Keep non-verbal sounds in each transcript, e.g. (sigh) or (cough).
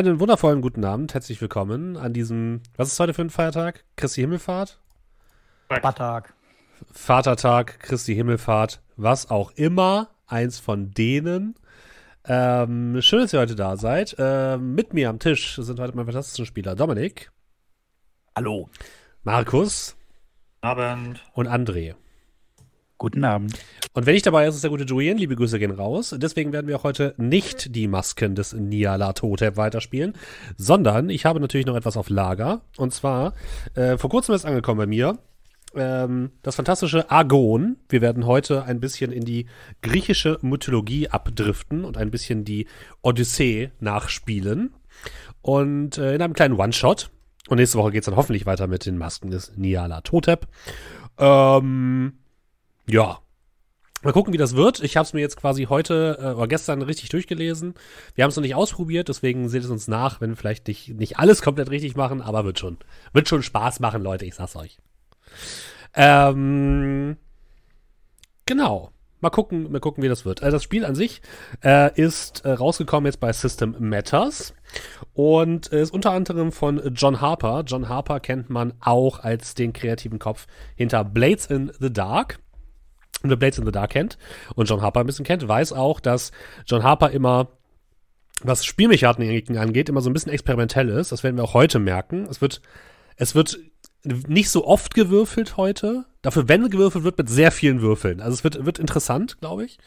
Einen wundervollen guten Abend, herzlich willkommen an diesem, was ist heute für ein Feiertag? Christi Himmelfahrt? Vatertag. Vatertag, Christi Himmelfahrt, was auch immer, eins von denen. Ähm, schön, dass ihr heute da seid. Ähm, mit mir am Tisch sind heute meine fantastischen Spieler Dominik. Hallo. Markus. Abend. Und André. Guten Abend. Und wenn ich dabei ist, ist der gute Julian. Liebe Grüße gehen raus. Deswegen werden wir auch heute nicht die Masken des Niala Totep weiterspielen, sondern ich habe natürlich noch etwas auf Lager. Und zwar, äh, vor kurzem ist angekommen bei mir ähm, das fantastische Argon. Wir werden heute ein bisschen in die griechische Mythologie abdriften und ein bisschen die Odyssee nachspielen. Und äh, in einem kleinen One-Shot. Und nächste Woche geht es dann hoffentlich weiter mit den Masken des Niala Totep. Ähm, ja. Mal gucken, wie das wird. Ich habe es mir jetzt quasi heute äh, oder gestern richtig durchgelesen. Wir haben es noch nicht ausprobiert, deswegen seht es uns nach, wenn wir vielleicht nicht, nicht alles komplett richtig machen, aber wird schon. Wird schon Spaß machen, Leute, ich sag's euch. Ähm, genau. Mal gucken, mal gucken, wie das wird. Also das Spiel an sich äh, ist äh, rausgekommen jetzt bei System Matters und ist unter anderem von John Harper. John Harper kennt man auch als den kreativen Kopf hinter Blades in the Dark. Wer Blades in the Dark kennt und John Harper ein bisschen kennt, weiß auch, dass John Harper immer, was Spielmechaniken angeht, immer so ein bisschen experimentell ist. Das werden wir auch heute merken. Es wird, es wird nicht so oft gewürfelt heute. Dafür, wenn gewürfelt wird, mit sehr vielen Würfeln. Also es wird, wird interessant, glaube ich.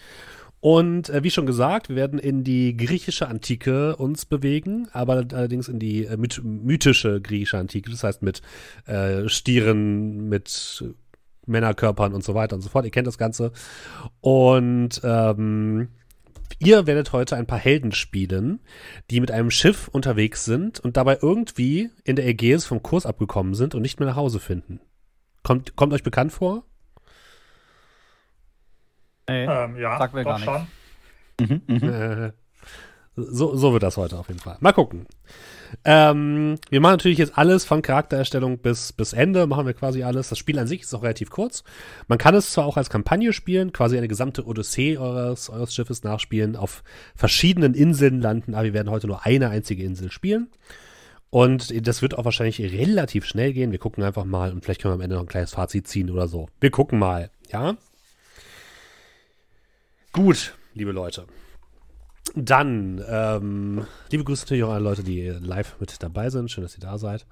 Und äh, wie schon gesagt, wir werden in die griechische Antike uns bewegen, aber allerdings in die äh, myth mythische griechische Antike. Das heißt mit äh, Stieren, mit Männerkörpern und so weiter und so fort. Ihr kennt das Ganze. Und ähm, ihr werdet heute ein paar Helden spielen, die mit einem Schiff unterwegs sind und dabei irgendwie in der Ägäis vom Kurs abgekommen sind und nicht mehr nach Hause finden. Kommt, kommt euch bekannt vor? Nee, Ähm, ja, Sagt mir doch gar schon. Mhm, mhm. Äh, (laughs) so, so wird das heute auf jeden Fall. Mal gucken. Ähm, wir machen natürlich jetzt alles von Charaktererstellung bis, bis Ende, machen wir quasi alles. Das Spiel an sich ist auch relativ kurz. Man kann es zwar auch als Kampagne spielen, quasi eine gesamte Odyssee eures, eures Schiffes nachspielen, auf verschiedenen Inseln landen, aber wir werden heute nur eine einzige Insel spielen. Und das wird auch wahrscheinlich relativ schnell gehen. Wir gucken einfach mal und vielleicht können wir am Ende noch ein kleines Fazit ziehen oder so. Wir gucken mal, ja? Gut, liebe Leute. Dann, ähm, liebe Grüße natürlich auch an alle Leute, die live mit dabei sind. Schön, dass ihr da seid.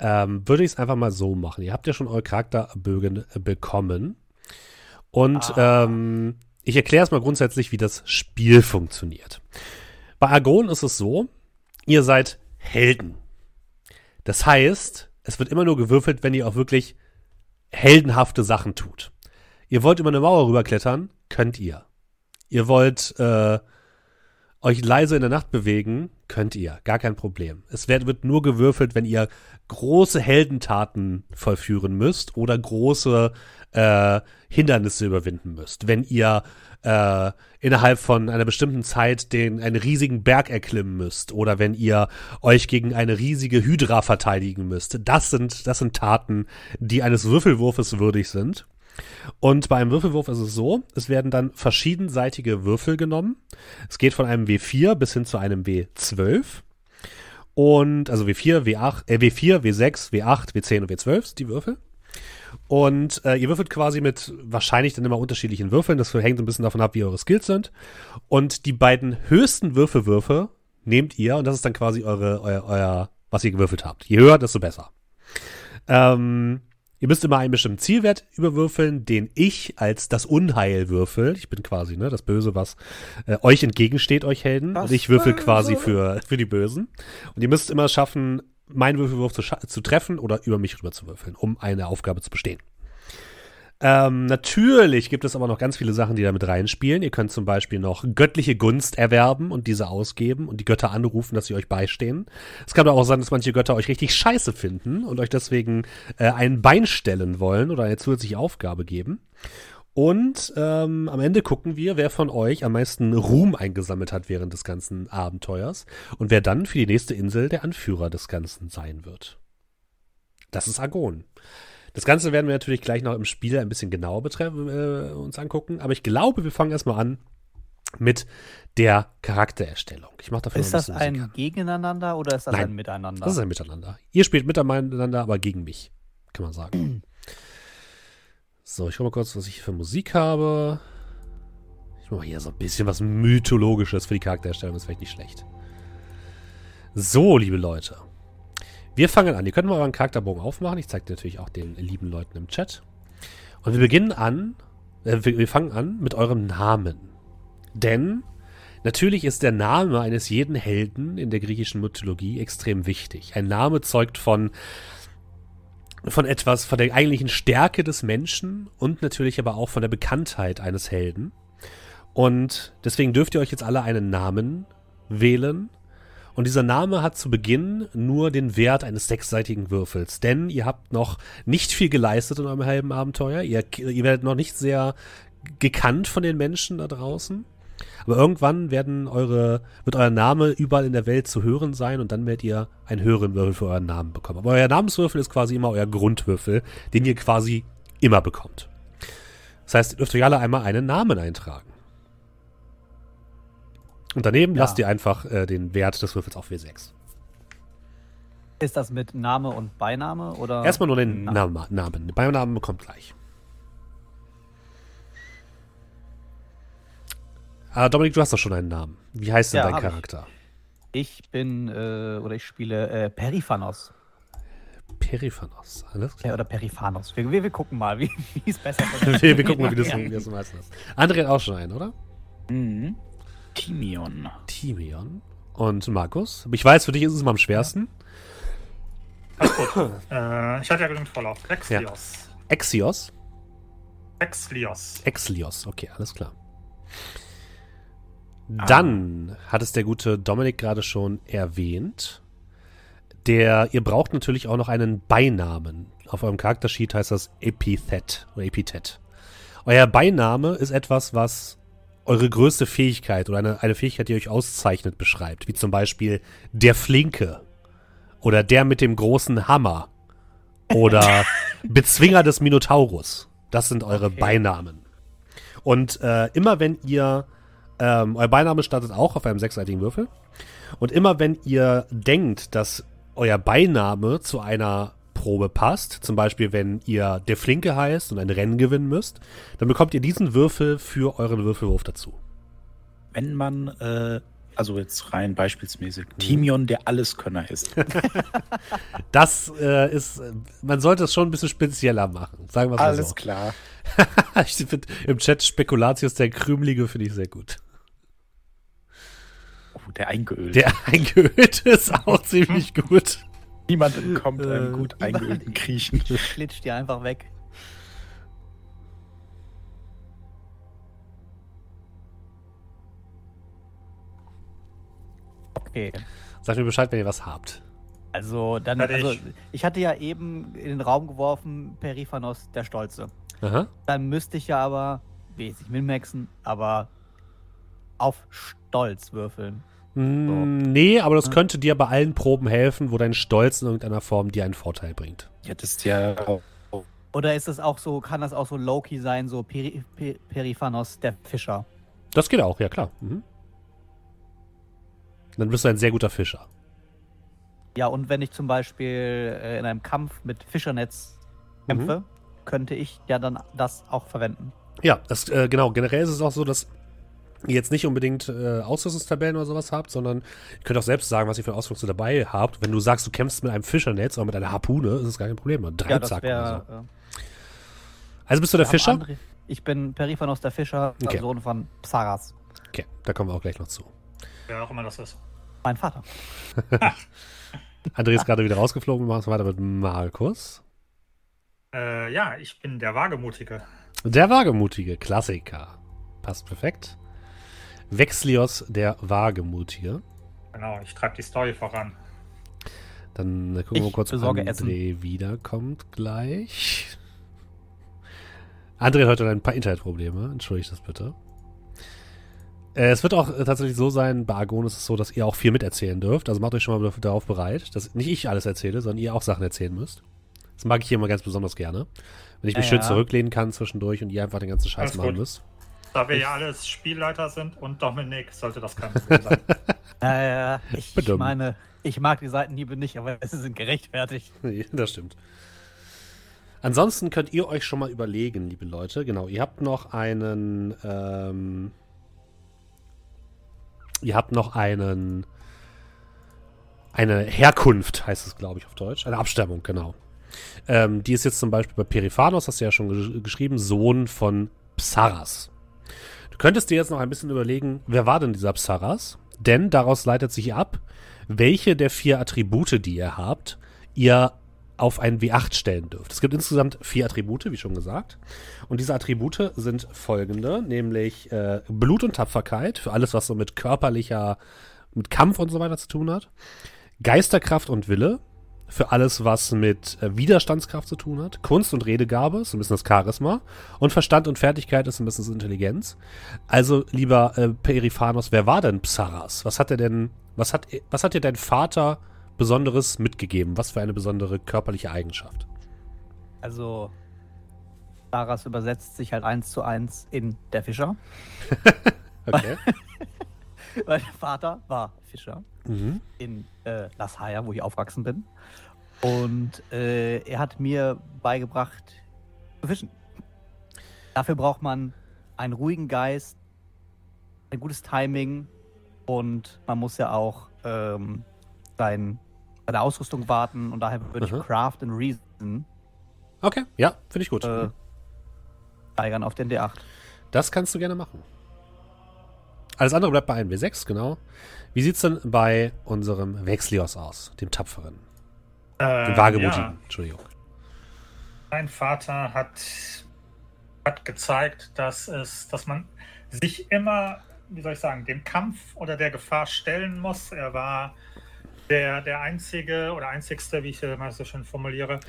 Ähm, würde ich es einfach mal so machen. Ihr habt ja schon eure Charakterbögen bekommen. Und ähm, ich erkläre es mal grundsätzlich, wie das Spiel funktioniert. Bei Argon ist es so, ihr seid Helden. Das heißt, es wird immer nur gewürfelt, wenn ihr auch wirklich heldenhafte Sachen tut. Ihr wollt über eine Mauer rüberklettern, könnt ihr. Ihr wollt äh, euch leise in der Nacht bewegen, könnt ihr. Gar kein Problem. Es wird, wird nur gewürfelt, wenn ihr große Heldentaten vollführen müsst oder große äh, Hindernisse überwinden müsst. Wenn ihr äh, innerhalb von einer bestimmten Zeit den einen riesigen Berg erklimmen müsst oder wenn ihr euch gegen eine riesige Hydra verteidigen müsst. Das sind, das sind Taten, die eines Würfelwurfes würdig sind. Und bei einem Würfelwurf ist es so, es werden dann verschiedenseitige Würfel genommen. Es geht von einem W4 bis hin zu einem W12. Und, also W4, W8, äh, W4, W6, W8, W10 und W12 sind die Würfel. Und äh, ihr würfelt quasi mit wahrscheinlich dann immer unterschiedlichen Würfeln. Das hängt ein bisschen davon ab, wie eure Skills sind. Und die beiden höchsten Würfelwürfe nehmt ihr und das ist dann quasi eure, euer, euer was ihr gewürfelt habt. Je höher, desto besser. Ähm, Ihr müsst immer einen bestimmten Zielwert überwürfeln, den ich als das Unheil würfel. Ich bin quasi ne, das Böse, was äh, euch entgegensteht, euch Helden. Das und ich würfel Böse. quasi für, für die Bösen. Und ihr müsst immer schaffen, meinen Würfelwurf zu, zu treffen oder über mich rüber zu würfeln, um eine Aufgabe zu bestehen. Ähm, natürlich gibt es aber noch ganz viele Sachen, die da mit reinspielen. Ihr könnt zum Beispiel noch göttliche Gunst erwerben und diese ausgeben und die Götter anrufen, dass sie euch beistehen. Es kann aber auch sein, dass manche Götter euch richtig scheiße finden und euch deswegen äh, ein Bein stellen wollen oder eine zusätzliche Aufgabe geben. Und ähm, am Ende gucken wir, wer von euch am meisten Ruhm eingesammelt hat während des ganzen Abenteuers und wer dann für die nächste Insel der Anführer des Ganzen sein wird. Das ist Argon. Das Ganze werden wir natürlich gleich noch im Spiel ein bisschen genauer betreffen, äh, uns angucken. Aber ich glaube, wir fangen erstmal an mit der Charaktererstellung. Ich mache dafür Ist das Musik ein an. Gegeneinander oder ist das Nein, ein Miteinander? Das ist ein Miteinander. Ihr spielt miteinander, aber gegen mich, kann man sagen. (clears throat) so, ich gucke mal kurz, was ich hier für Musik habe. Ich mache hier so ein bisschen was Mythologisches für die Charaktererstellung, das ist vielleicht nicht schlecht. So, liebe Leute. Wir fangen an. Ihr könnt mal euren Charakterbogen aufmachen. Ich zeige natürlich auch den lieben Leuten im Chat. Und wir beginnen an, äh, wir, wir fangen an mit eurem Namen. Denn natürlich ist der Name eines jeden Helden in der griechischen Mythologie extrem wichtig. Ein Name zeugt von von etwas, von der eigentlichen Stärke des Menschen und natürlich aber auch von der Bekanntheit eines Helden. Und deswegen dürft ihr euch jetzt alle einen Namen wählen. Und dieser Name hat zu Beginn nur den Wert eines sechsseitigen Würfels, denn ihr habt noch nicht viel geleistet in eurem halben Abenteuer. Ihr, ihr werdet noch nicht sehr gekannt von den Menschen da draußen. Aber irgendwann werden eure, wird euer Name überall in der Welt zu hören sein und dann werdet ihr einen höheren Würfel für euren Namen bekommen. Aber euer Namenswürfel ist quasi immer euer Grundwürfel, den ihr quasi immer bekommt. Das heißt, ihr dürft euch alle einmal einen Namen eintragen. Und daneben Ja. lasst ihr einfach äh, den Wert des Würfels auf W6. Ist das mit Name und Beiname oder? Erstmal nur den Na- Namen. Namen. Den Beinamen bekommt gleich. Ah, Dominik, du hast doch schon einen Namen. Wie heißt denn Ja, dein hab ich. Charakter? Ich bin äh, oder ich spiele äh, Periphanos Periphanos. Alles klar. oder Periphanos. Wir, wir, wir gucken mal, wie (laughs) es besser (laughs) wird. wir, wir gucken mal, wie das, wie das meistens ist. André hat auch schon einen, oder? Mhm. Timion. Timion. Und Markus? Ich weiß, für dich ist es mal am schwersten. (coughs) Äh, ich hatte ja genügend Vorlauf. Exlios. Exios. Exlios. Exlios. Okay, alles klar. Dann hat es der gute Dominik gerade schon erwähnt. Der, ihr braucht natürlich auch noch einen Beinamen. Auf eurem Charaktersheet heißt das Epithet oder Epithet. Euer Beiname ist etwas, was eure größte Fähigkeit oder eine, eine Fähigkeit, die euch auszeichnet, beschreibt. Wie zum Beispiel der Flinke oder der mit dem großen Hammer oder (laughs) Bezwinger des Minotaurus. Das sind eure Okay. Beinamen. Und äh, immer wenn ihr, ähm, euer Beiname startet auch auf einem sechsseitigen Würfel. Und immer wenn ihr denkt, dass euer Beiname zu einer Probe passt, zum Beispiel wenn ihr der Flinke heißt und ein Rennen gewinnen müsst, dann bekommt ihr diesen Würfel für euren Würfelwurf dazu. Wenn man, äh, also jetzt rein beispielsmäßig, Mhm. Timion der Alleskönner ist. (laughs) (laughs) Das äh, ist, man sollte es schon ein bisschen spezieller machen, sagen wir mal Alles so. klar. (laughs) ich find, Im Chat Spekulatius der Krümelige finde ich sehr gut. Oh, der eingeölt. Der eingeölte ist auch ziemlich gut. Niemand entkommt Äh, einem gut eingeölten Griechen. Glitscht (laughs) dir einfach weg. Okay. Sagt mir Bescheid, wenn ihr was habt. Also dann, also ich hatte ja eben in den Raum geworfen, Periphanos der Stolze. Aha. Dann müsste ich ja aber, wesentlich minmaxen, aber auf Stolz würfeln. Mm, Nee, aber das könnte dir bei allen Proben helfen, wo dein Stolz in irgendeiner Form dir einen Vorteil bringt. Ja, das ist ja auch Oder ist es auch so, kann das auch so Loki sein, so Peri Pe Periphanos der Fischer? Das geht auch, ja klar. Mhm. Dann bist du ein sehr guter Fischer. Ja, und wenn ich zum Beispiel äh, in einem Kampf mit Fischernetz kämpfe, könnte ich ja dann das auch verwenden. Ja, das, äh, genau. Generell ist es auch so, dass jetzt nicht unbedingt äh, Ausrüstungstabellen oder sowas habt, sondern ihr könnt auch selbst sagen, was ihr für Ausrüstung dabei habt. Wenn du sagst, du kämpfst mit einem Fischernetz oder mit einer Harpune, ist es gar kein Problem. Ein Ja, das Dreizack oder so. Äh, Also bist du der Fischer? andere- Ich bin Periphanos der Fischer, Okay. Sohn von Psaras. Okay, da kommen wir auch gleich noch zu. Wer auch immer das ist. Mein Vater. (laughs) André ist gerade wieder rausgeflogen. Wir machen es weiter mit Markus. Äh, ja, ich bin der Wagemutige. Der Wagemutige, Klassiker. Passt perfekt. Vexlios, der Wagemutige. Genau, ich treibe die Story voran. Dann äh, gucken wir mal Ich kurz, ob André wiederkommt gleich. André hat heute ein paar Internetprobleme. Entschuldigt das bitte. Äh, es wird auch äh, tatsächlich so sein, bei Argon ist es so, dass ihr auch viel miterzählen dürft. Also macht euch schon mal darauf bereit, dass nicht ich alles erzähle, sondern ihr auch Sachen erzählen müsst. Das mag ich hier immer ganz besonders gerne. Wenn ich mich Ja, schön ja. zurücklehnen kann zwischendurch und ihr einfach den ganzen Scheiß Alles machen gut. müsst. Da wir ja alles Spielleiter sind und Dominik, sollte das kein Problem sein. (laughs) Äh, ich Bedummt. meine, ich mag die Seitenhiebe nicht, aber sie sind gerechtfertigt. (laughs) Das stimmt. Ansonsten könnt ihr euch schon mal überlegen, liebe Leute. Genau, ihr habt noch einen. Ähm, ihr habt noch einen. Eine Herkunft, heißt es, glaube ich, auf Deutsch. Eine Abstammung, genau. Ähm, die ist jetzt zum Beispiel bei Periphanos, hast du ja schon gesch geschrieben, Sohn von Psaras. Könntest dir jetzt noch ein bisschen überlegen, wer war denn dieser Psaras? Denn daraus leitet sich ab, welche der vier Attribute, die ihr habt, ihr auf einen W8 stellen dürft. Es gibt insgesamt vier Attribute, wie schon gesagt. Und diese Attribute sind folgende, nämlich äh, Blut und Tapferkeit, für alles, was so mit körperlicher, mit Kampf und so weiter zu tun hat. Geisterkraft und Wille, für alles, was mit äh, Widerstandskraft zu tun hat. Kunst und Redegabe, ist ein bisschen das Charisma. Und Verstand und Fertigkeit ist ein bisschen das Intelligenz. Also, lieber äh, Periphanos, wer war denn Psaras? Was hat er denn, was hat, was hat dir dein Vater Besonderes mitgegeben? Was für eine besondere körperliche Eigenschaft? Also, Saras übersetzt sich halt eins zu eins in der Fischer. (laughs) Okay. (laughs) (laughs) Der Vater war Fischer mhm. in äh, Las Haya, wo ich aufgewachsen bin. Und äh, er hat mir beigebracht zu fischen. Dafür braucht man einen ruhigen Geist, ein gutes Timing und man muss ja auch ähm, sein, seine Ausrüstung warten. Und daher würde Mhm. ich Craft and Reason Okay, ja, finde ich gut. äh, steigern auf den D8. Das kannst du gerne machen. Alles andere bleibt bei einem W6, genau. Wie sieht's denn bei unserem Vexlios aus, dem Tapferen? Dem Ähm, Wagemutigen, ja, Entschuldigung. mein Vater hat, hat gezeigt, dass es, dass man sich immer, wie soll ich sagen, dem Kampf oder der Gefahr stellen muss. Er war der, der einzige oder einzigste, wie ich äh, mal so schön formuliere,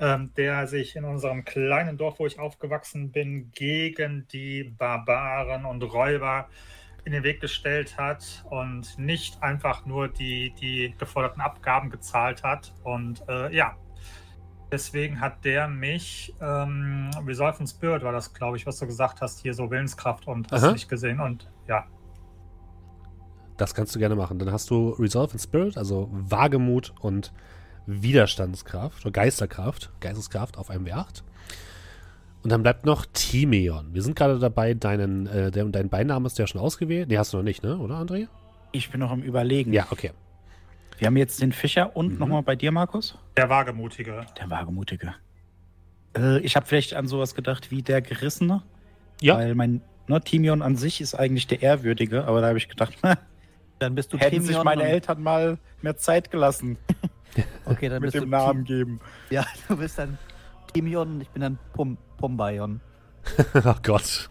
ähm, der sich in unserem kleinen Dorf, wo ich aufgewachsen bin, gegen die Barbaren und Räuber in den Weg gestellt hat und nicht einfach nur die, die geforderten Abgaben gezahlt hat. Und äh, ja, deswegen hat der mich, ähm, Resolve and Spirit war das, glaube ich, was du gesagt hast, hier so Willenskraft und hast Aha. nicht gesehen. Und ja, Das kannst du gerne machen. Dann hast du Resolve and Spirit, also Wagemut und Widerstandskraft oder Geisterkraft, Geisteskraft auf einem W8. Und dann bleibt noch Timeon. Wir sind gerade dabei, deinen, äh, der, dein Beiname ist ja schon ausgewählt. Nee, hast du noch nicht, ne? Oder, André? Ich bin noch am Überlegen. Ja, okay. Wir haben jetzt den Fischer und Mhm. nochmal bei dir, Markus. der Wagemutige. Der Wagemutige. Äh, ich habe vielleicht an sowas gedacht wie der Gerissene. Ja. Weil mein ne, Timion an sich ist eigentlich der Ehrwürdige, aber da habe ich gedacht, (laughs) Dann bist du hätten sich Timion meine und- Eltern mal mehr Zeit gelassen (laughs) Okay, dann mit bist dem du Namen geben. Ja, (laughs) du bist dann Timion und ich bin dann Pum Pumbaion. (laughs) oh Gott.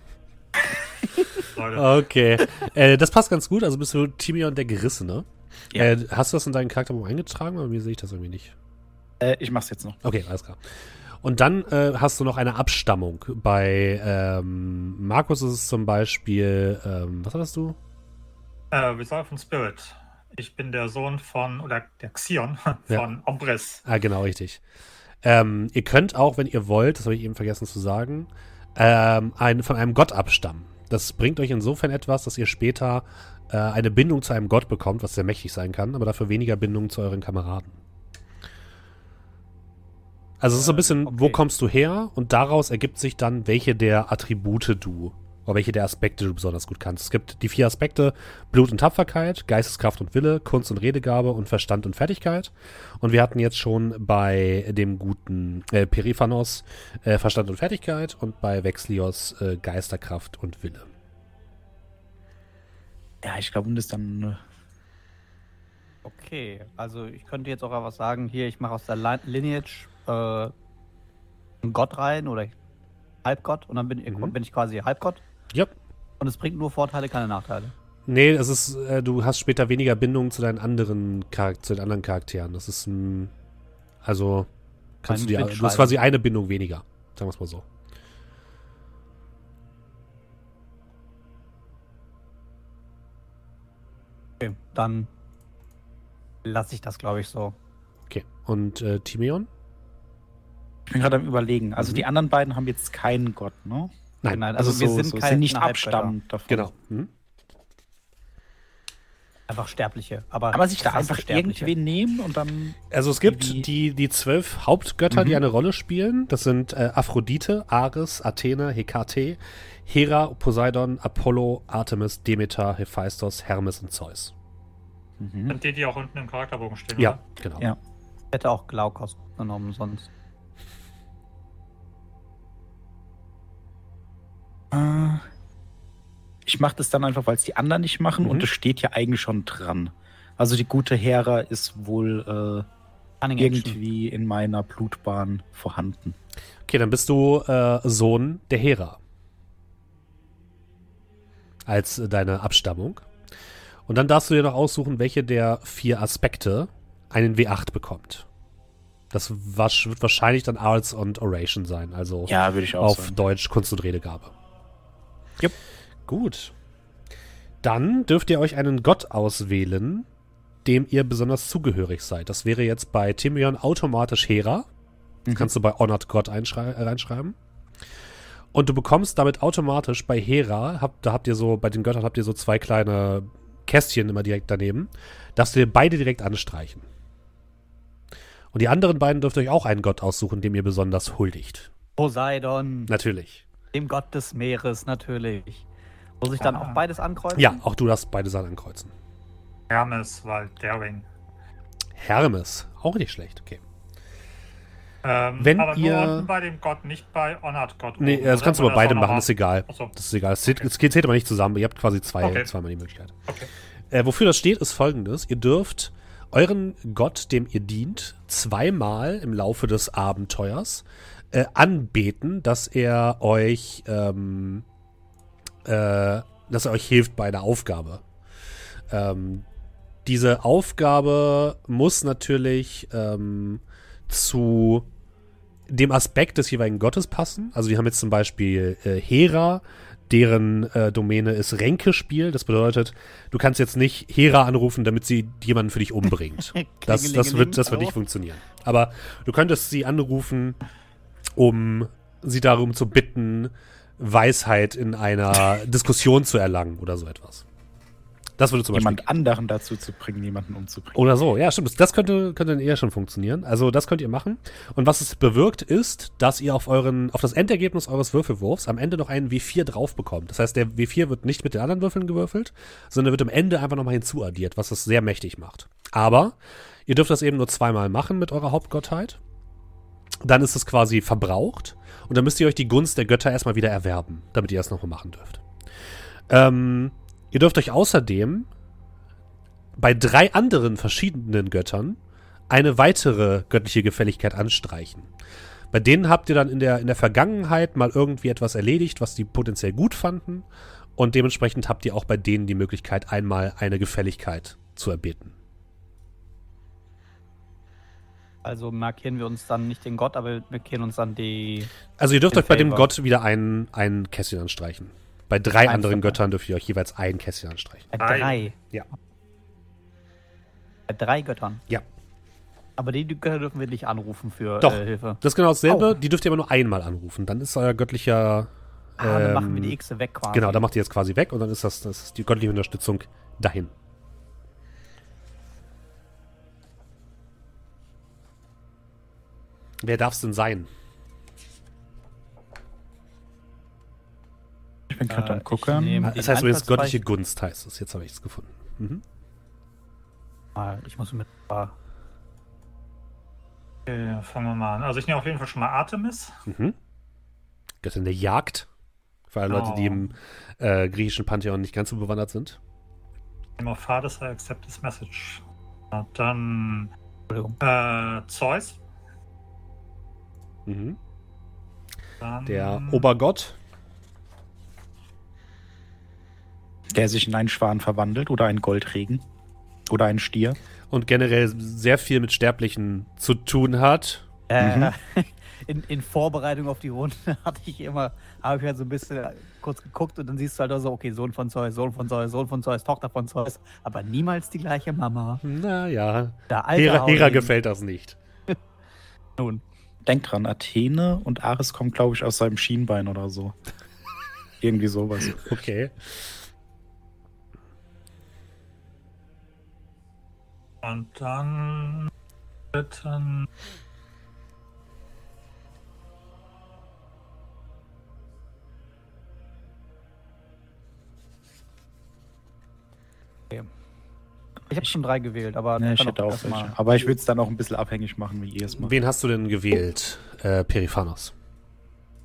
Okay. äh, das passt ganz gut. Also bist du Timeon der Gerissene. Ja. Äh, hast du das in deinen Charakterbaum eingetragen? Oder mir sehe ich das irgendwie nicht. Äh, ich mach's jetzt noch. Okay, alles klar. Und dann äh, hast du noch eine Abstammung. Bei ähm, Markus ist es zum Beispiel, ähm, was hattest du? Äh, Resolve and Spirit. Ich bin der Sohn von, oder der Xion Ja. von Ombris. Ah, genau, richtig. Ähm, ihr könnt auch, wenn ihr wollt, das habe ich eben vergessen zu sagen, ähm, ein, von einem Gott abstammen. Das bringt euch insofern etwas, dass ihr später äh, eine Bindung zu einem Gott bekommt, was sehr mächtig sein kann, aber dafür weniger Bindung zu euren Kameraden. Also es ist so ein bisschen, wo okay. kommst du her? Und daraus ergibt sich dann, welche der Attribute du oder welche der Aspekte du besonders gut kannst. Es gibt die vier Aspekte: Blut und Tapferkeit, Geisteskraft und Wille, Kunst und Redegabe und Verstand und Fertigkeit. Und wir hatten jetzt schon bei dem guten äh, Periphanos äh, Verstand und Fertigkeit und bei Vexlios äh, Geisterkraft und Wille. Ja, ich glaube, und ist dann. äh, Okay, also ich könnte jetzt auch was sagen. Hier, ich mache aus der Li- Lineage äh, einen Gott rein oder Halbgott und dann bin, Mhm. bin ich quasi Halbgott. Ja. Und es bringt nur Vorteile, keine Nachteile. Nee, es ist, äh, du hast später weniger Bindung zu deinen anderen Charak zu den anderen Charakteren. Das ist ein. Also kannst Ein du dir. Du hast quasi eine Bindung weniger. Sagen wir es mal so. Okay, dann lasse ich das, glaube ich, so. Okay. Und äh, Timeon? Ich bin gerade am Überlegen. Also, Mhm. die anderen beiden haben jetzt keinen Gott, ne? Nein, Nein, Also, also, wir so, sind, so, keine sind nicht abstammend davon. genau. Mhm. Einfach Sterbliche. Aber, Aber sich da einfach Sterbliche. irgendwen nehmen und dann. Also es gibt die, die zwölf Hauptgötter, die Mhm. eine Rolle spielen. Das sind äh, Aphrodite, Ares, Athene, Hekate, Hera, Poseidon, Apollo, Artemis, Demeter, Hephaistos, Hermes und Zeus. Mhm. Sind die, die auch unten im Charakterbogen stehen? Ja, oder? genau. Ja. Ich hätte auch Glaukos genommen sonst. Äh, Ich mache das dann einfach, weil es die anderen nicht machen Mhm. und es steht ja eigentlich schon dran. Also die gute Hera ist wohl äh, Action. irgendwie in meiner Blutbahn vorhanden. Okay, dann bist du äh, Sohn der Hera. Als äh, deine Abstammung. Und dann darfst du dir noch aussuchen, welche der vier Aspekte einen W8 bekommt. Das wasch- wird wahrscheinlich dann Arts und Oration sein, also Ja, würde ich auch auf sagen. Deutsch Kunst und Redegabe. Jupp. Gut. Dann dürft ihr euch einen Gott auswählen, dem ihr besonders zugehörig seid. Das wäre jetzt bei Timion automatisch Hera. Das Mhm. kannst du bei Honored God äh, reinschreiben. Und du bekommst damit automatisch bei Hera, habt, da habt ihr so, bei den Göttern habt ihr so zwei kleine Kästchen immer direkt daneben, darfst du dir beide direkt anstreichen. Und die anderen beiden dürft ihr euch auch einen Gott aussuchen, dem ihr besonders huldigt. Poseidon, Natürlich. Dem Gott des Meeres, natürlich. Muss ich dann Ah. auch beides ankreuzen? Ja, auch du darfst beide Sachen ankreuzen. Hermes, weil Daring. Hermes, auch nicht schlecht, okay. Ähm, Wenn aber ihr- nur unten bei dem Gott, nicht bei Honored God. Nee, oben, das kannst du bei beide machen, ist egal. Achso, Das ist egal. Es zählt, es zählt aber nicht zusammen. Ihr habt quasi zwei, Okay. zweimal die Möglichkeit. okay. Äh, wofür das steht, ist folgendes. Ihr dürft euren Gott, dem ihr dient, zweimal im Laufe des Abenteuers äh, anbeten, dass er euch, ähm, äh, dass er euch hilft bei einer Aufgabe. Ähm, diese Aufgabe muss natürlich ähm, zu dem Aspekt des jeweiligen Gottes passen. Also wir haben jetzt zum Beispiel äh, Hera, deren äh, Domäne ist Ränkespiel. Das bedeutet, du kannst jetzt nicht Hera anrufen, damit sie jemanden für dich umbringt. (laughs) Das, das, wird, das wird nicht funktionieren. Aber du könntest sie anrufen, um sie darum zu bitten, Weisheit in einer (laughs) Diskussion zu erlangen oder so etwas. Das würde zum Beispiel Jemand anderen dazu zu bringen, jemanden umzubringen. oder so, ja, stimmt. Das könnte, könnte dann eher schon funktionieren. Also, das könnt ihr machen. Und was es bewirkt, ist, dass ihr auf euren, auf das Endergebnis eures Würfelwurfs am Ende noch einen W4 drauf bekommt. Das heißt, der W4 wird nicht mit den anderen Würfeln gewürfelt, sondern wird am Ende einfach nochmal hinzuaddiert, was es sehr mächtig macht. Aber ihr dürft das eben nur zweimal machen mit eurer Hauptgottheit. Dann ist es quasi verbraucht. Und dann müsst ihr euch die Gunst der Götter erstmal wieder erwerben, damit ihr das nochmal machen dürft. Ähm, ihr dürft euch außerdem bei drei anderen verschiedenen Göttern eine weitere göttliche Gefälligkeit anstreichen. Bei denen habt ihr dann in der, in der Vergangenheit mal irgendwie etwas erledigt, was die potenziell gut fanden. Und dementsprechend habt ihr auch bei denen die Möglichkeit, einmal eine Gefälligkeit zu erbeten. Also markieren wir uns dann nicht den Gott, aber wir markieren uns dann die. Also ihr dürft euch bei dem. Gott wieder ein, ein Kästchen anstreichen. Bei drei Ein anderen Favor. Göttern dürft ihr euch jeweils ein Kästchen anstreichen. Bei Drei. Ja. Bei drei Göttern. Ja. Aber die Götter dürfen wir nicht anrufen für Doch. Äh, Hilfe. Das ist genau dasselbe. Oh. Die dürft ihr aber nur einmal anrufen. Dann ist euer göttlicher. Ah, dann machen wir ähm, die X weg quasi. Genau, da macht ihr jetzt quasi weg und dann ist das, das ist die göttliche Unterstützung dahin. Wer darf es denn sein? Ich bin gerade Äh, am gucken. nehm- Das heißt übrigens göttliche Gunst heißt es. Jetzt habe ich es gefunden. Mhm. Ah, Ich muss mit. ah, Okay, fangen wir mal an. Also ich nehme auf jeden Fall schon mal Artemis. Mhm. Göttin der Jagd. Für alle Leute, die Oh. im äh, griechischen Pantheon nicht ganz so bewandert sind. Ich nehme auf Hades, I accept this message. Na, dann Entschuldigung. äh, Zeus. Mhm. Der Obergott. Der sich in einen Schwan verwandelt oder einen Goldregen. Oder einen Stier. Und generell sehr viel mit Sterblichen zu tun hat. Äh, Mhm. (laughs) in, in Vorbereitung auf die Runde (laughs) hatte ich immer, habe ich halt so ein bisschen kurz geguckt und dann siehst du halt auch so, okay, Sohn von Zeus, Sohn von Zeus, Sohn von Zeus, Tochter von Zeus, aber niemals die gleiche Mama. Naja, Hera, Hera gefällt das nicht. (laughs) Nun. Denk dran, Athene und Ares kommen, glaube ich, aus seinem Schienbein oder so. (laughs) Irgendwie sowas. Okay. Und dann bitten. Ich habe schon drei gewählt, aber Ja, ich hätte auch welche. Aber ich würde es dann auch ein bisschen abhängig machen, wie ihr es macht. Wen hast du denn gewählt? Äh, Periphanos.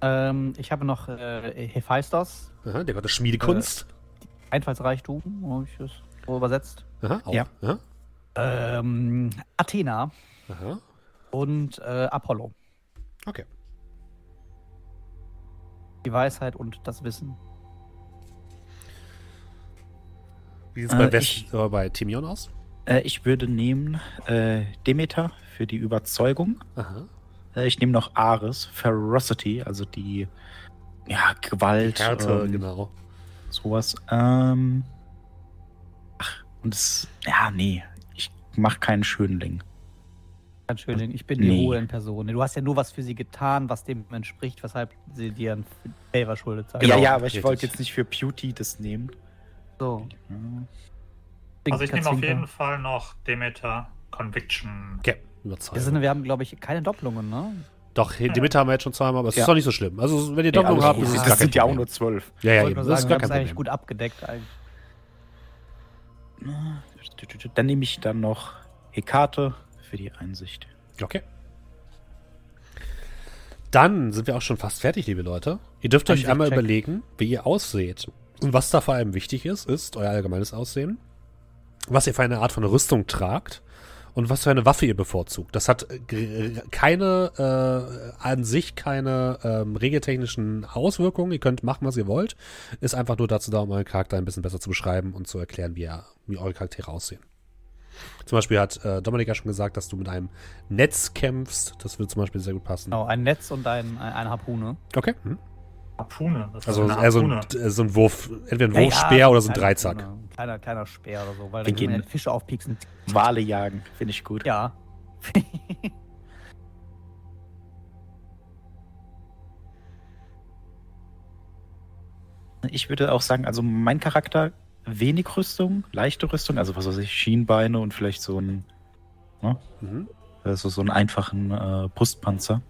Ähm, ich habe noch äh, Hephaistos, Aha, der Gott der Schmiedekunst. Einfallsreichtum, habe ich es so übersetzt. Aha, auch. ja. Aha, Ähm, Athena aha. und äh, Apollo. Okay. Die Weisheit und das Wissen. Wie sieht es Äh, bei, ich- äh, bei Timion aus? Äh, ich würde nehmen äh, Demeter für die Überzeugung. Aha. Äh, ich nehme noch Ares, Ferocity, also die ja, Gewalt. Härte, ähm, genau. Sowas. Ähm, ach, und es. Ja, nee. Ich mach keinen Schönling. Ganz schön, ich bin die Nee. Ruhe in Person. Du hast ja nur was für sie getan, was dem entspricht, weshalb sie dir ein Favor schuldet. sag ich Genau, ja, ja, aber ich wollte jetzt nicht für Beauty das nehmen. So. Hm. Also ich nehme auf jeden Fall noch Demeter Conviction. Okay, Wir, Überzeugung. sind, wir haben, glaube ich, keine Doppelungen, ne? Doch, Demeter haben wir jetzt schon zweimal, aber es Ja. ist doch nicht so schlimm. Also, wenn ihr Nee, Doppelung alles habt, ist es das gar sind ja auch Problem. nur zwölf. Ja, ja, eben. Das ist sagen, wir gar kein es eigentlich Problem. gut abgedeckt. Eigentlich. Dann nehme ich dann noch Hekate für die Einsicht. Okay. Dann sind wir auch schon fast fertig, liebe Leute. Ihr dürft euch Einsicht einmal check. überlegen, wie ihr ausseht. Und was da vor allem wichtig ist, ist euer allgemeines Aussehen. Was ihr für eine Art von Rüstung tragt und was für eine Waffe ihr bevorzugt. Das hat äh, g- keine, äh, an sich keine ähm, regeltechnischen Auswirkungen. Ihr könnt machen, was ihr wollt. Ist einfach nur dazu da, um euren Charakter ein bisschen besser zu beschreiben und zu erklären, wie, er, wie eure Charaktere aussehen. Zum Beispiel hat äh, Dominik ja schon gesagt, dass du mit einem Netz kämpfst. Das würde zum Beispiel sehr gut passen. Genau, ein Netz und ein, ein, eine Harpune. Okay. Hm. Harpune. Also eine eher so ein, äh, so ein Wurf, entweder ein Ja, ja, Wurfspeer oder so ein Dreizack. Ein kleiner, kleiner Speer oder so, weil Wir gehen- Fische aufpieksen. Wale jagen, finde ich gut. Ja. (laughs) Ich würde auch sagen, also mein Charakter, wenig Rüstung, leichte Rüstung, also was weiß ich, Schienbeine und vielleicht so ein, ne, Mhm. also so einen einfachen äh, Brustpanzer.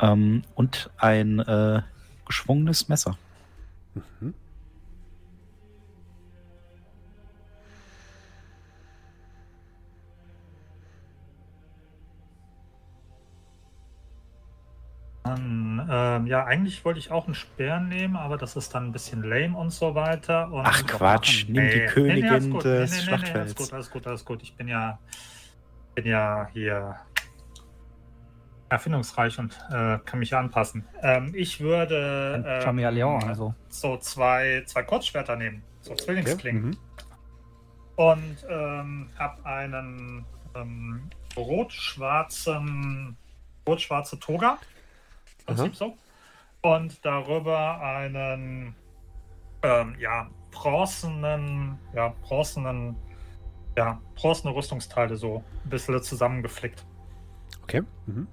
Ähm, und ein äh, geschwungenes Messer. Mhm. Dann, ähm, ja, eigentlich wollte ich auch einen Speer nehmen, aber das ist dann ein bisschen lame und so weiter. Und Ach Quatsch, nimm die Nee, Königin nee, nee, alles gut. des nee, nee, nee, nee, Schlachtfelds. alles gut, alles gut, alles gut. Ich bin ja, bin ja hier erfindungsreich und äh, kann mich ja anpassen. Ähm, ich würde ähm, Chameleon, also. so zwei, zwei Kurzschwerter nehmen, so Zwillingsklingen. Mhm. Und ähm, habe einen ähm, rot-schwarzen, rot-schwarze Toga. Prinzip so. Und darüber einen, ähm, ja, bronzenen, ja, bronzenen, ja, bronzene Rüstungsteile so ein bisschen zusammengeflickt. Okay. Mhm.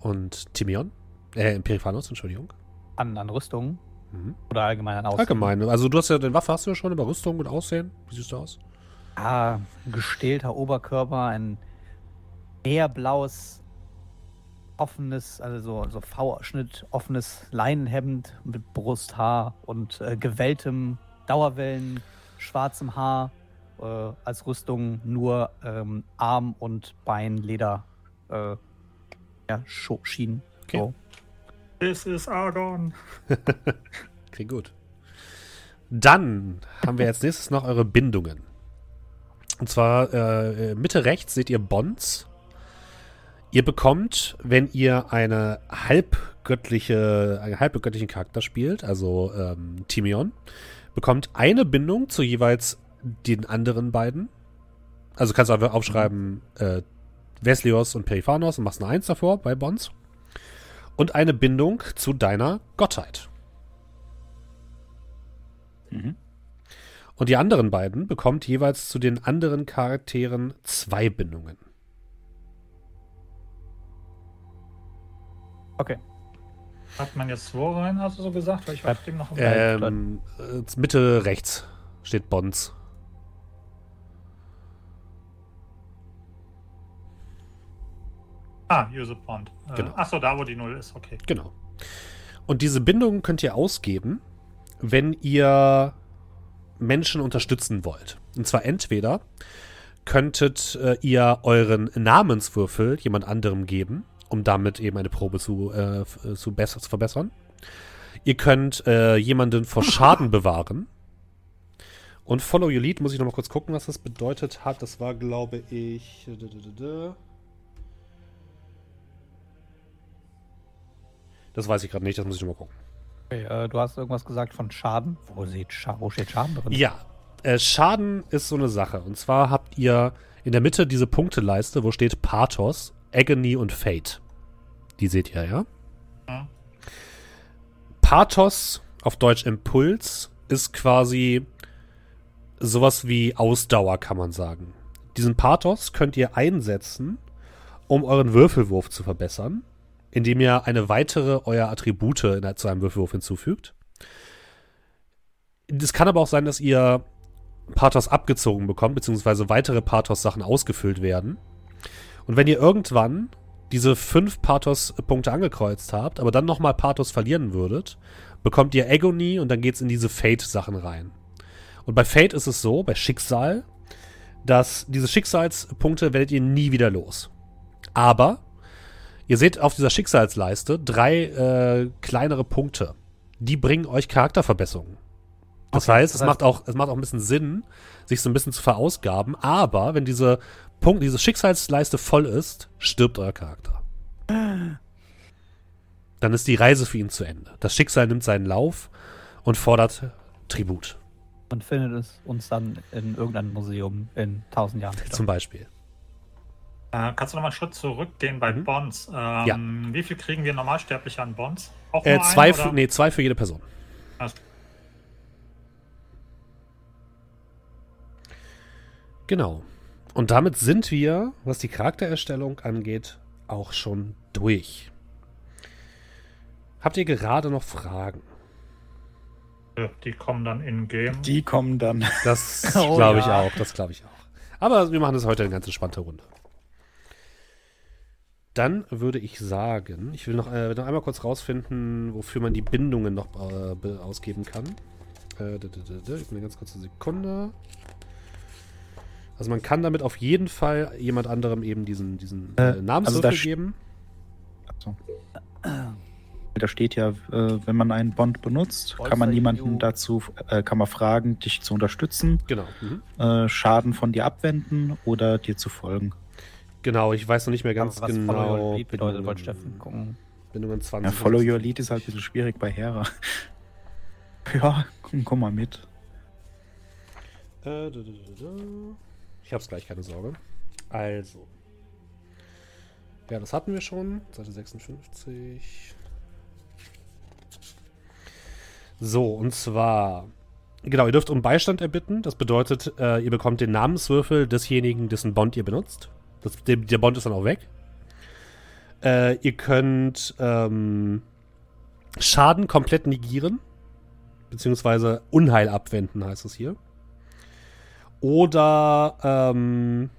Und Timion? Äh, Periphanos, Entschuldigung. An, an Rüstung Mhm. oder allgemein an Aussehen. Allgemein. Also du hast ja den Waffe hast du ja schon über Rüstung und Aussehen. Wie siehst du aus? Ah, gestählter Oberkörper, ein blaues, offenes, also so, so V-Schnitt, offenes Leinenhemd mit Brusthaar und äh, gewelltem Dauerwellen, schwarzem Haar. Äh, als Rüstung nur ähm, Arm und Bein, Leder, äh, ja, Schienen. Okay. So. This is Argon. (laughs) Okay, gut. Dann haben wir als nächstes noch eure Bindungen. Und zwar äh, Mitte rechts seht ihr Bonds. Ihr bekommt, wenn ihr eine halbgöttliche, einen halbgöttlichen Charakter spielt, also ähm, Timion, bekommt eine Bindung zu jeweils den anderen beiden. Also kannst du einfach aufschreiben äh, Veslios und Periphanos und machst eine Eins davor bei Bonds. Und eine Bindung zu deiner Gottheit. Mhm. Und die anderen beiden bekommt jeweils zu den anderen Charakteren zwei Bindungen. Okay. Hat man jetzt wo rein, hast du so gesagt? Weil ich war dem noch im Ähm, äh, Mitte rechts steht Bonds. Ah, Use a Bond. Äh, Genau. Achso, da wo die Null ist, okay. Genau. Und diese Bindung könnt ihr ausgeben, wenn ihr Menschen unterstützen wollt. Und zwar entweder könntet äh, ihr euren Namenswürfel jemand anderem geben, um damit eben eine Probe zu, äh, äh, zu, besser, zu verbessern. Ihr könnt äh, jemanden vor (laughs) Schaden bewahren. Und Follow Your Lead, muss ich noch mal kurz gucken, was das bedeutet hat. Das war, glaube ich. Das weiß ich gerade nicht, das muss ich mal gucken. Okay, äh, du hast irgendwas gesagt von Schaden. Wo, steht Scha wo steht Schaden drin? Ja, äh, Schaden ist so eine Sache. Und zwar habt ihr in der Mitte diese Punkteleiste, wo steht Pathos, Agony und Fate. Die seht ihr, ja? Ja. Pathos, auf Deutsch Impuls, ist quasi sowas wie Ausdauer, kann man sagen. Diesen Pathos könnt ihr einsetzen, um euren Würfelwurf zu verbessern, indem ihr eine weitere euer Attribute in, zu einem Würfelwurf hinzufügt. Es kann aber auch sein, dass ihr Pathos abgezogen bekommt, beziehungsweise weitere Pathos-Sachen ausgefüllt werden. Und wenn ihr irgendwann diese fünf Pathos-Punkte angekreuzt habt, aber dann nochmal Pathos verlieren würdet, bekommt ihr Agony und dann geht's in diese Fate-Sachen rein. Und bei Fate ist es so, bei Schicksal, dass diese Schicksalspunkte werdet ihr nie wieder los. Aber ihr seht auf dieser Schicksalsleiste drei äh, kleinere Punkte. Die bringen euch Charakterverbesserungen. Das Okay, heißt, das es heißt- macht auch, es macht auch ein bisschen Sinn, sich so ein bisschen zu verausgaben, aber wenn diese Punkt, diese Schicksalsleiste voll ist, stirbt euer Charakter. Dann ist die Reise für ihn zu Ende. Das Schicksal nimmt seinen Lauf und fordert Tribut, Und findet es uns dann in irgendeinem Museum in tausend Jahren. zum Beispiel. Äh, kannst du noch mal einen Schritt zurückgehen bei Mhm. Bonds? Ähm, Wie viel kriegen wir Normalsterbliche an Bonds? Auch Äh, einen, zwei, oder? für, nee, zwei für jede Person. Alles- Genau. Und damit sind wir, was die Charaktererstellung angeht, auch schon durch. Habt ihr gerade noch Fragen? Ja, Die kommen dann in-game. Die kommen dann. Das (laughs) Oh glaube ich ja. auch, das glaube ich auch. Aber wir machen das heute eine ganz entspannte Runde. Dann würde ich sagen, ich will noch, äh, noch einmal kurz rausfinden, wofür man die Bindungen noch äh, be- ausgeben kann. Äh, eine ganz kurze Sekunde. Also man kann damit auf jeden Fall jemand anderem eben diesen, diesen Äh, äh, Namenswürfel also geben. Da steht ja, äh, wenn man einen Bond benutzt, Bolster kann man jemanden dazu, äh, kann man fragen, dich zu unterstützen, Genau. Mhm. äh, Schaden von dir abwenden oder dir zu folgen. Genau, ich weiß noch nicht mehr ganz was Follow Your genau. Lead bedeutet, wollte Steffen gucken. Bindungen 20. Ja, Follow Your Lead ist halt ein bisschen schwierig bei Hera. (laughs) Ja, komm, komm mal mit. Äh. Ich hab's gleich, keine Sorge. Also. Ja, das hatten wir schon. Seite 56. So, und zwar. Genau, ihr dürft um Beistand erbitten. Das bedeutet, äh, ihr bekommt den Namenswürfel desjenigen, dessen Bond ihr benutzt. Das, der, der Bond ist dann auch weg. Äh, ihr könnt ähm, Schaden komplett negieren. Beziehungsweise Unheil abwenden, heißt es hier. Oder ähm,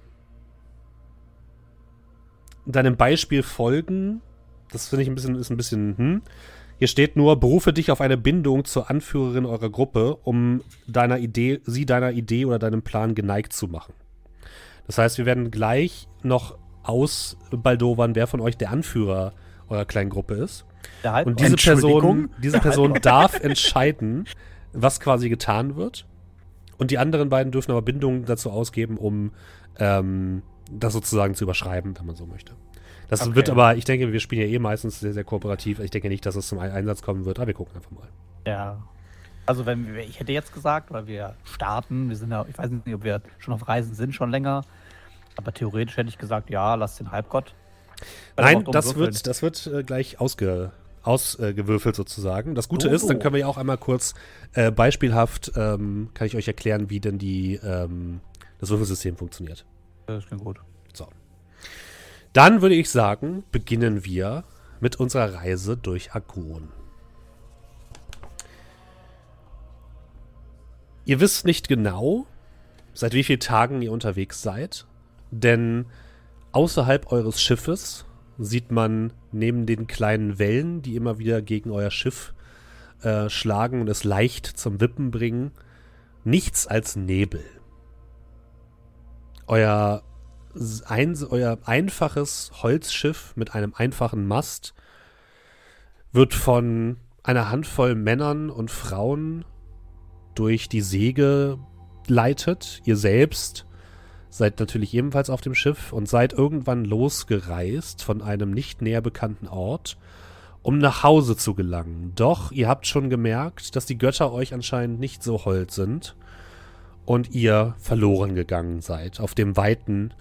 deinem Beispiel folgen. Das finde ich ein bisschen, ist ein bisschen, hm. Hier steht nur, berufe dich auf eine Bindung zur Anführerin eurer Gruppe, um deiner Idee, sie deiner Idee oder deinem Plan geneigt zu machen. Das heißt, wir werden gleich noch ausbaldowern, wer von euch der Anführer eurer kleinen Gruppe ist. Der Halb Und diese? Person, diese Person darf entscheiden, was quasi getan wird. Und die anderen beiden dürfen aber Bindungen dazu ausgeben, um ähm, das sozusagen zu überschreiben, wenn man so möchte. Das Okay. wird aber, ich denke, wir spielen ja eh meistens sehr, sehr kooperativ. Ich denke nicht, dass es zum Ein- Einsatz kommen wird, aber wir gucken einfach mal. Ja. Also wenn wir, ich hätte jetzt gesagt, weil wir starten, wir sind ja, ich weiß nicht, ob wir schon auf Reisen sind, schon länger. Aber theoretisch hätte ich gesagt, ja, lass den Halbgott. Nein, das Würfeln. wird, das wird äh, gleich ausge, ausgewürfelt sozusagen. Das Gute Oh. ist, dann können wir ja auch einmal kurz äh, beispielhaft, ähm, kann ich euch erklären, wie denn die, ähm, das Würfelsystem funktioniert. Das klingt gut. So. Dann würde ich sagen, beginnen wir mit unserer Reise durch Agon. Ihr wisst nicht genau, seit wie vielen Tagen ihr unterwegs seid, denn außerhalb eures Schiffes sieht man neben den kleinen Wellen, die immer wieder gegen euer Schiff äh, schlagen und es leicht zum Wippen bringen, nichts als Nebel. Euer, ein, euer einfaches Holzschiff mit einem einfachen Mast wird von einer Handvoll Männern und Frauen durch die Säge leitet. Ihr selbst seid natürlich ebenfalls auf dem Schiff und seid irgendwann losgereist von einem nicht näher bekannten Ort, um nach Hause zu gelangen. Doch ihr habt schon gemerkt, dass die Götter euch anscheinend nicht so hold sind und ihr verloren gegangen seid auf dem weiten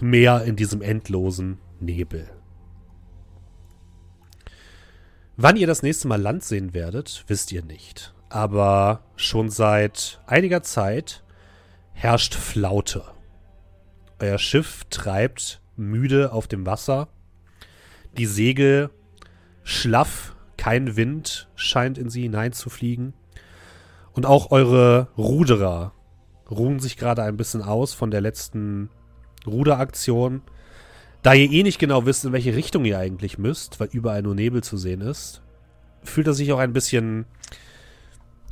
Meer in diesem endlosen Nebel. Wann ihr das nächste Mal Land sehen werdet, wisst ihr nicht aber schon seit einiger Zeit herrscht Flaute. Euer Schiff treibt müde auf dem Wasser. Die Segel schlaff, kein Wind scheint in sie hineinzufliegen. Und auch eure Ruderer ruhen sich gerade ein bisschen aus von der letzten Ruderaktion. Da ihr eh nicht genau wisst, in welche Richtung ihr eigentlich müsst, weil überall nur Nebel zu sehen ist, fühlt er sich auch ein bisschen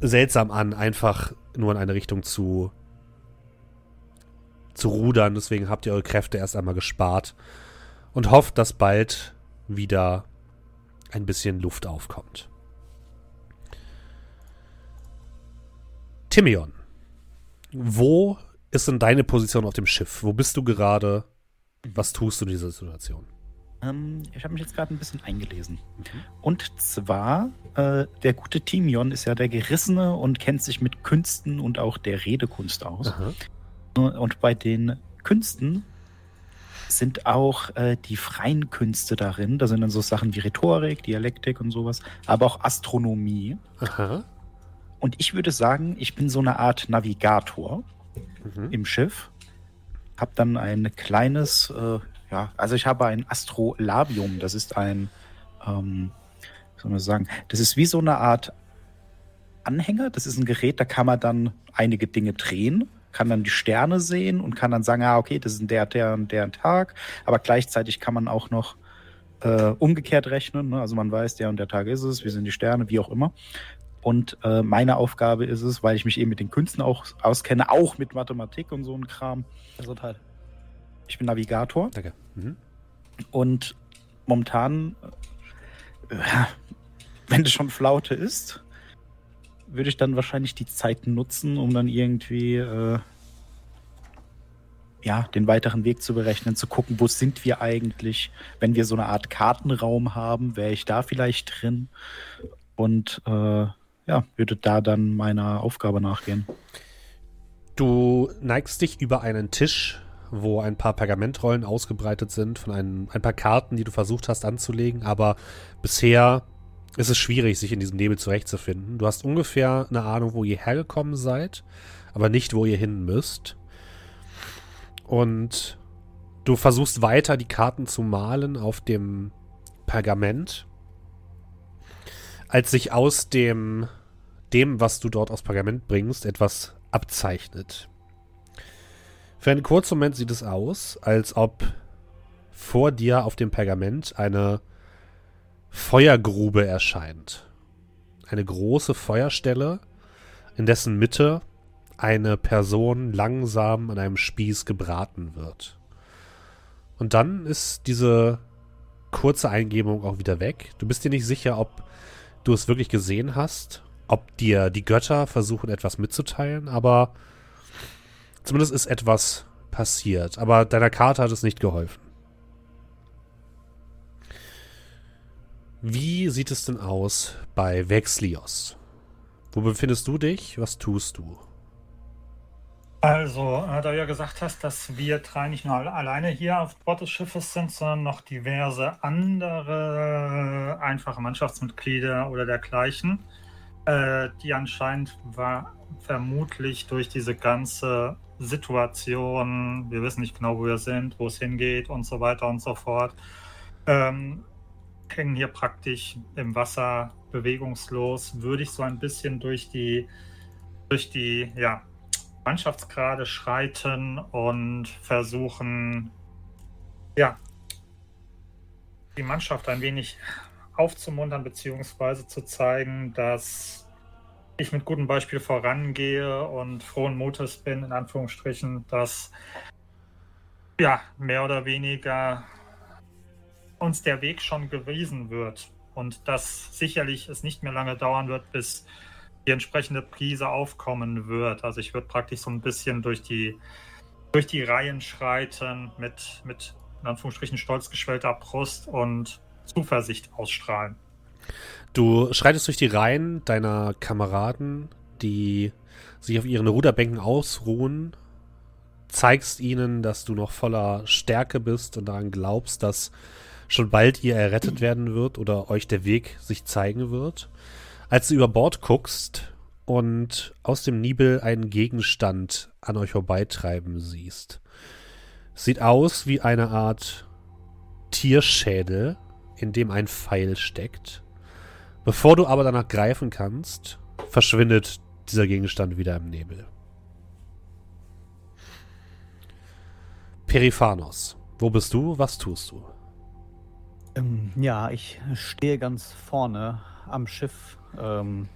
seltsam an, einfach nur in eine Richtung zu, zu rudern. Deswegen habt ihr eure Kräfte erst einmal gespart und hofft, dass bald wieder ein bisschen Luft aufkommt. Timion, wo ist denn deine Position auf dem Schiff? Wo bist du gerade? Was tust du in dieser Situation? Ähm, ich habe mich jetzt gerade ein bisschen eingelesen. Mhm. Und zwar, äh, der gute Timion ist ja der Gerissene und kennt sich mit Künsten und auch der Redekunst aus. Aha. Und bei den Künsten sind auch äh, die freien Künste darin. Da sind dann so Sachen wie Rhetorik, Dialektik und sowas, aber auch Astronomie. Aha. Und ich würde sagen, ich bin so eine Art Navigator mhm. im Schiff. Hab dann ein kleines, äh, ja, also ich habe ein Astrolabium. Das ist ein, ähm, wie soll man sagen, das ist wie so eine Art Anhänger. Das ist ein Gerät, da kann man dann einige Dinge drehen, kann dann die Sterne sehen und kann dann sagen, ah, okay, das ist der, der und der Tag. Aber gleichzeitig kann man auch noch äh, umgekehrt rechnen. Ne? Also man weiß, der und der Tag ist es, wie sind die Sterne, wie auch immer. Und äh, meine Aufgabe ist es, weil ich mich eben mit den Künsten auch auskenne, auch mit Mathematik und so ein Kram. Gesundheit. Ich bin Navigator. Danke. Mhm. Und momentan, äh, wenn es schon Flaute ist, würde ich dann wahrscheinlich die Zeit nutzen, um dann irgendwie äh, ja, den weiteren Weg zu berechnen, zu gucken, wo sind wir eigentlich, wenn wir so eine Art Kartenraum haben, wäre ich da vielleicht drin und äh, ja, würde da dann meiner Aufgabe nachgehen. Du neigst dich über einen Tisch wo ein paar Pergamentrollen ausgebreitet sind von ein, ein paar Karten, die du versucht hast anzulegen, aber bisher ist es schwierig, sich in diesem Nebel zurechtzufinden. Du hast ungefähr eine Ahnung, wo ihr hergekommen seid, aber nicht, wo ihr hin müsst. Und du versuchst weiter die Karten zu malen auf dem Pergament, als sich aus dem, dem, was du dort aus Pergament bringst, etwas abzeichnet. Für einen kurzen Moment sieht es aus, als ob vor dir auf dem Pergament eine Feuergrube erscheint. Eine große Feuerstelle, in dessen Mitte eine Person langsam an einem Spieß gebraten wird. Und dann ist diese kurze Eingebung auch wieder weg. Du bist dir nicht sicher, ob du es wirklich gesehen hast, ob dir die Götter versuchen etwas mitzuteilen, aber Zumindest ist etwas passiert. Aber deiner Karte hat es nicht geholfen. Wie sieht es denn aus bei Vexlios? Wo befindest du dich? Was tust du? Also, äh, da du ja gesagt hast, dass wir drei nicht nur alleine hier auf Bord des Schiffes sind, sondern noch diverse andere einfache Mannschaftsmitglieder oder dergleichen, äh, die anscheinend war, vermutlich durch diese ganze Situation, wir wissen nicht genau, wo wir sind, wo es hingeht und so weiter und so fort, ähm, hängen hier praktisch im Wasser bewegungslos, würde ich so ein bisschen durch die, durch die ja, Mannschaftsgrade schreiten und versuchen, ja, die Mannschaft ein wenig aufzumuntern, beziehungsweise zu zeigen, dass ich mit gutem Beispiel vorangehe und frohen Mutes bin, in Anführungsstrichen, dass ja, mehr oder weniger uns der Weg schon gewiesen wird und dass sicherlich es nicht mehr lange dauern wird, bis die entsprechende Prise aufkommen wird. Also ich würde praktisch so ein bisschen durch die, durch die Reihen schreiten mit, mit in Anführungsstrichen stolz geschwellter Brust und Zuversicht ausstrahlen. Du schreitest durch die Reihen deiner Kameraden, die sich auf ihren Ruderbänken ausruhen, zeigst ihnen, dass du noch voller Stärke bist und daran glaubst, dass schon bald ihr errettet werden wird oder euch der Weg sich zeigen wird. Als du über Bord guckst und aus dem Nibel einen Gegenstand an euch vorbeitreiben siehst. Sieht aus wie eine Art Tierschädel, in dem ein Pfeil steckt. Bevor du aber danach greifen kannst, verschwindet dieser Gegenstand wieder im Nebel. Periphanos, wo bist du? Was tust du? Ähm, ja, ich stehe ganz vorne am Schiff, ähm,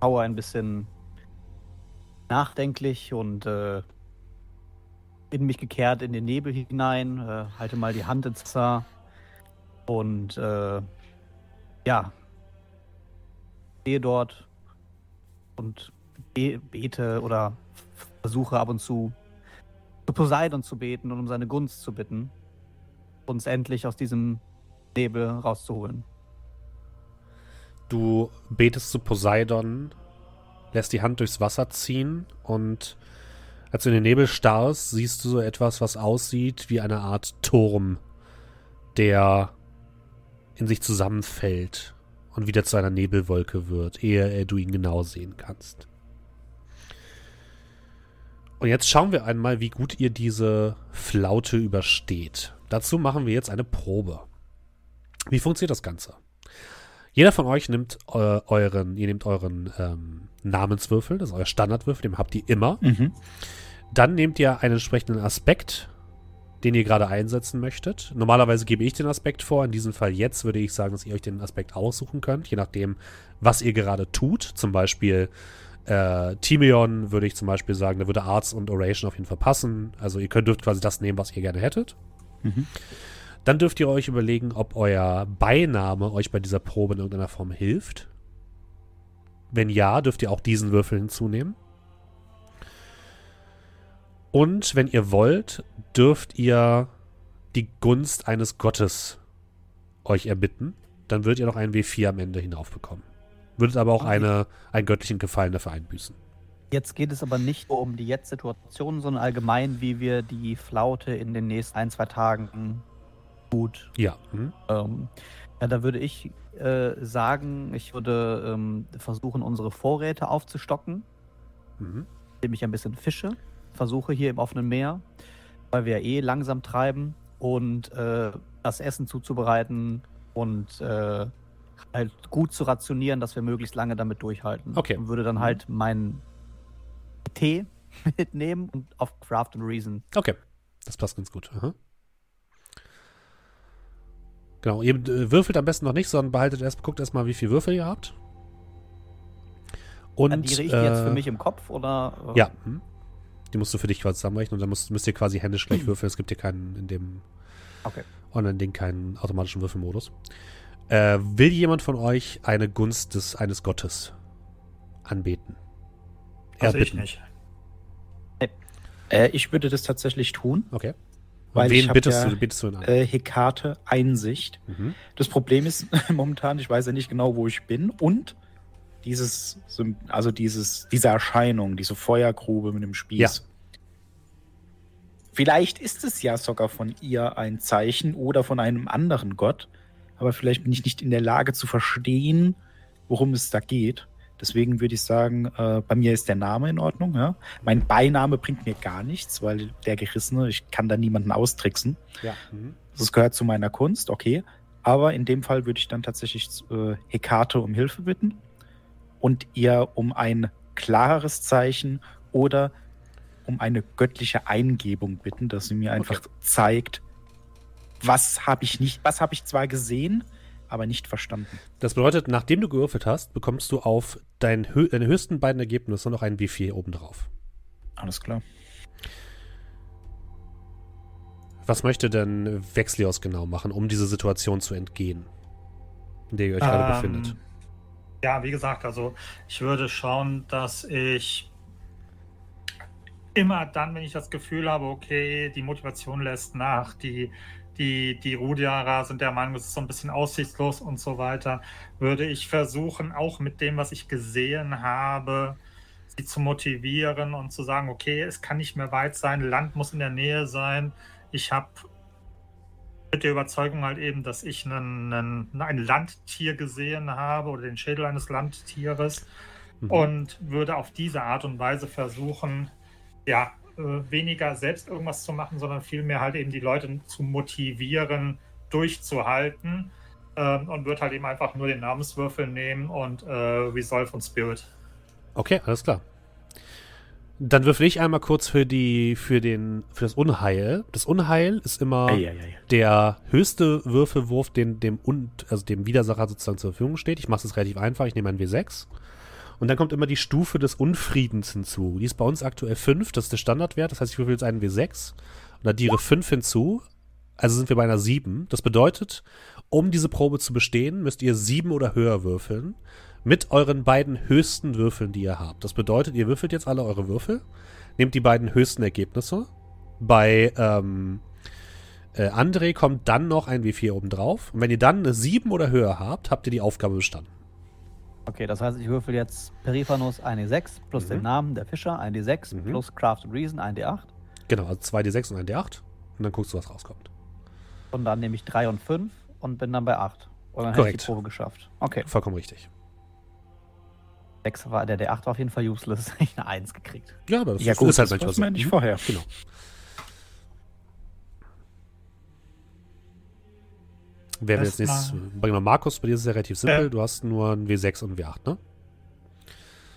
schaue ein bisschen nachdenklich und äh, in mich gekehrt in den Nebel hinein, äh, halte mal die Hand ins Wasser und äh, ja, stehe dort und be bete oder versuche ab und zu zu Poseidon zu beten und um seine Gunst zu bitten, uns endlich aus diesem Nebel rauszuholen. Du betest zu Poseidon, lässt die Hand durchs Wasser ziehen und als du in den Nebel starrst, siehst du so etwas, was aussieht wie eine Art Turm, der in sich zusammenfällt und wieder zu einer Nebelwolke wird, ehe du ihn genau sehen kannst. Und jetzt schauen wir einmal, wie gut ihr diese Flaute übersteht. Dazu machen wir jetzt eine Probe. Wie funktioniert das Ganze? Jeder von euch nimmt äh, euren, ihr nehmt euren ähm, Namenswürfel, das ist euer Standardwürfel, den habt ihr immer. Mhm. Dann nehmt ihr einen entsprechenden Aspekt, den ihr gerade einsetzen möchtet. Normalerweise gebe ich den Aspekt vor. In diesem Fall jetzt würde ich sagen, dass ihr euch den Aspekt aussuchen könnt, je nachdem, was ihr gerade tut. Zum Beispiel äh, Timion würde ich zum Beispiel sagen, da würde Arts und Oration auf jeden Fall passen. Also ihr könnt dürft quasi das nehmen, was ihr gerne hättet. Mhm. Dann dürft ihr euch überlegen, ob euer Beiname euch bei dieser Probe in irgendeiner Form hilft. Wenn ja, dürft ihr auch diesen Würfel hinzunehmen. Und wenn ihr wollt, dürft ihr die Gunst eines Gottes euch erbitten. Dann würdet ihr noch einen W4 am Ende hinaufbekommen. Würdet aber auch okay. eine, einen göttlichen Gefallen dafür einbüßen. Jetzt geht es aber nicht nur um die Jetzt-Situation, sondern allgemein, wie wir die Flaute in den nächsten ein, zwei Tagen gut. Ja. Hm. Ähm, ja, da würde ich äh, sagen, ich würde ähm, versuchen, unsere Vorräte aufzustocken, mhm. indem ich ein bisschen fische. Versuche hier im offenen Meer, weil wir eh langsam treiben und äh, das Essen zuzubereiten und äh, halt gut zu rationieren, dass wir möglichst lange damit durchhalten. Okay. Und würde dann mhm. halt meinen Tee (laughs) mitnehmen und auf Craft and Reason. Okay, das passt ganz gut. Aha. Genau, ihr äh, würfelt am besten noch nicht, sondern behaltet erst, guckt erstmal, wie viel Würfel ihr habt. Und, Addiere ich die äh, jetzt für mich im Kopf oder? Äh? Ja. Hm. Die musst du für dich quasi zusammenrechnen und dann musst, müsst ihr quasi händisch gleich würfeln. Es gibt hier keinen in dem okay. Online-Ding keinen automatischen Würfelmodus. Äh, will jemand von euch eine Gunst des eines Gottes anbeten? Also ich nicht. Äh, ich würde das tatsächlich tun. Okay. Weil wen bittest ja, du, bittest du äh, Hekate Einsicht. Mhm. Das Problem ist (laughs) momentan, ich weiß ja nicht genau, wo ich bin und dieses, also dieses, diese Erscheinung, diese Feuergrube mit dem Spieß. Ja. Vielleicht ist es ja sogar von ihr ein Zeichen oder von einem anderen Gott, aber vielleicht bin ich nicht in der Lage zu verstehen, worum es da geht. Deswegen würde ich sagen, äh, bei mir ist der Name in Ordnung. Ja? Mein Beiname bringt mir gar nichts, weil der Gerissene, ich kann da niemanden austricksen. Ja. Mhm. Das gehört zu meiner Kunst, okay. Aber in dem Fall würde ich dann tatsächlich äh, Hekate um Hilfe bitten und ihr um ein klareres Zeichen oder um eine göttliche Eingebung bitten, dass sie mir einfach Okay. zeigt, was habe ich nicht, was habe ich zwar gesehen, aber nicht verstanden. Das bedeutet, nachdem du gewürfelt hast, bekommst du auf dein, hö deine höchsten beiden Ergebnisse noch ein W4 obendrauf. Alles klar. Was möchte denn Vexlios genau machen, um diese Situation zu entgehen, in der ihr euch gerade Ähm, befindet? Ja, wie gesagt, also ich würde schauen, dass ich immer dann, wenn ich das Gefühl habe, okay, die Motivation lässt nach, die, die, die Rudiarer sind der Meinung, es ist so ein bisschen aussichtslos und so weiter, würde ich versuchen, auch mit dem, was ich gesehen habe, sie zu motivieren und zu sagen, okay, es kann nicht mehr weit sein, Land muss in der Nähe sein. Ich habe mit der Überzeugung halt eben, dass ich einen, einen, ein Landtier gesehen habe oder den Schädel eines Landtieres Mhm. und würde auf diese Art und Weise versuchen, ja, äh, weniger selbst irgendwas zu machen, sondern vielmehr halt eben die Leute zu motivieren, durchzuhalten ähm, und würde halt eben einfach nur den Namenswürfel nehmen und äh, Resolve und Spirit. Okay, alles klar. Dann würfel ich einmal kurz für die, für den, für das Unheil. Das Unheil ist immer Eieiei. der höchste Würfelwurf, den dem, Un also dem Widersacher sozusagen zur Verfügung steht. Ich mache es relativ einfach. Ich nehme einen W6. Und dann kommt immer die Stufe des Unfriedens hinzu. Die ist bei uns aktuell 5, das ist der Standardwert. Das heißt, ich würfel jetzt einen W6 und addiere 5 hinzu. Also sind wir bei einer 7. Das bedeutet, um diese Probe zu bestehen, müsst ihr 7 oder höher würfeln. Mit euren beiden höchsten Würfeln, die ihr habt. Das bedeutet, ihr würfelt jetzt alle eure Würfel, nehmt die beiden höchsten Ergebnisse. Bei ähm, äh, André kommt dann noch ein W4 oben drauf. Und wenn ihr dann eine 7 oder höher habt, habt ihr die Aufgabe bestanden. Okay, das heißt, ich würfel jetzt Periphanus 1d6 plus Mhm. den Namen der Fischer 1d6 Mhm. plus Craft and Reason 1d8. Genau, also 2D6 und ein D8. Und dann guckst du, was rauskommt. Und dann nehme ich 3 und 5 und bin dann bei 8. Und dann hätte ich die Probe geschafft. Okay. Vollkommen richtig. 6 war, der D8 war auf jeden Fall useless. (laughs) Ich eine 1 gekriegt. Ja, aber das Ja ist, gut, ist halt das manchmal weiß so. nicht Mhm. vorher. Genau. Wer will jetzt nächstes? Bringen wir Markus, bei dir ist es ja relativ simpel. Ja. Du hast nur ein W6 und ein W8, ne?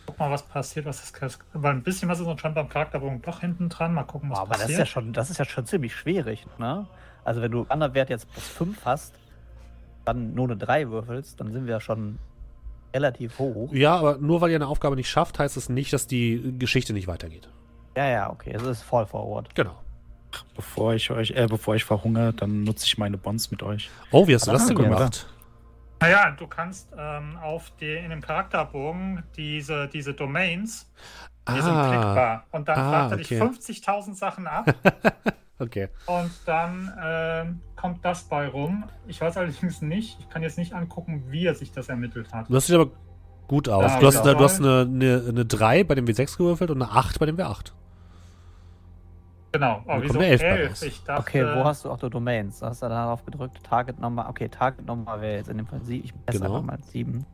Guck mal, was passiert, was ist weil ein bisschen was ist noch schon beim Charakterbogen doch hinten dran. Mal gucken, was Boah, aber das ist, passiert. ja schon, das ist ja schon ziemlich schwierig. Ne? Also, wenn du Wanderwert jetzt plus 5 hast, dann nur eine 3 würfelst, dann sind wir ja schon relativ hoch. Ja, aber nur weil ihr eine Aufgabe nicht schafft, heißt es nicht, dass die Geschichte nicht weitergeht. Ja, ja, okay. Es ist Fall Forward. Genau. Bevor ich euch, äh, bevor ich verhungere, dann nutze ich meine Bonds mit euch. Oh, wie hast du das denn gemacht? Naja, du kannst ähm, auf die, in dem Charakterbogen diese, diese Domains, die sind Ah, klickbar. Und dann Ah, fragt er dich okay. 50.000 Sachen ab (laughs) okay. und dann ähm, kommt das bei rum. Ich weiß allerdings nicht, ich kann jetzt nicht angucken, wie er sich das ermittelt hat. Du hast dich aber gut aus. Ja, du hast, du hast eine, eine, eine 3 bei dem W6 gewürfelt und eine 8 bei dem W8. Genau, aber wieso kommt eine Elf bei 11? raus. Ich dachte, Okay, wo hast du auch die Domains? Da hast du darauf gedrückt. Target Nummer. Okay, Target Nummer wäre jetzt in dem Fall 7. Ich messe Genau. einfach mal 7.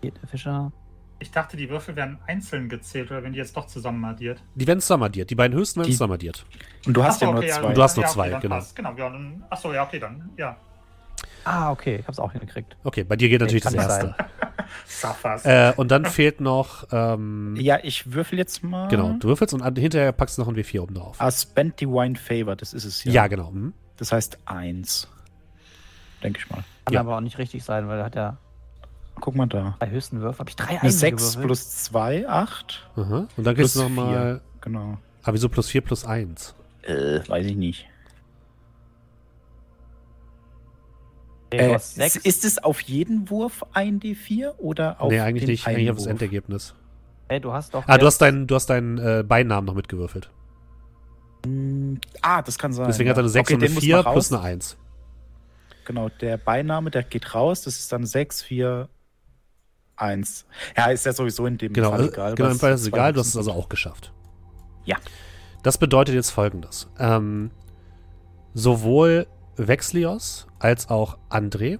Geht der Fischer. ich dachte, die Würfel werden einzeln gezählt oder wenn die jetzt doch zusammen addiert. Die werden zusammenaddiert. Die beiden höchsten werden Die- zusammenaddiert. Und du hast Ach so, ja nur okay, zwei. Und du hast nur ja, zwei, okay, dann genau. passt. Genau, ja, dann, achso, ja, okay, dann, ja. Ah, okay. Ich hab's auch hingekriegt. Okay, bei dir geht natürlich kann das erste. (laughs) Äh, und dann fehlt noch, ähm, Ja, ich würfel jetzt mal. genau, du würfelst und hinterher packst du noch ein W4 oben drauf. Ah, Spend Divine Favor, das ist es ja. Ja, genau. Mhm. Das heißt eins. Denke ich mal. Kann Ja. aber auch nicht richtig sein, weil er hat ja Guck mal da. bei höchsten Würfen. Habe ich drei Eine 6 eingewürfelt? plus 2, 8. Aha. Und dann kriegst du nochmal. Genau. Ah, wieso plus 4 plus 1? Äh, weiß ich nicht. Äh, ist es auf jeden Wurf ein D4 oder auf nee, eigentlich den nicht. Eigentlich auf das? Endergebnis. Hey, du hast doch. Ah, du hast deinen, du hast deinen äh, Beinamen noch mitgewürfelt. Ah, das kann sein. Deswegen hat er eine 6 okay, und eine den muss 4 man plus eine 1. Genau, der Beiname, der geht raus. Das ist dann 6, 4, 1. Ja, ist ja sowieso in dem Genau, Fall also, egal. genau im Fall ist es egal, du hast es also auch geschafft. Ja. Das bedeutet jetzt folgendes. Ähm, sowohl Vexlios als auch André,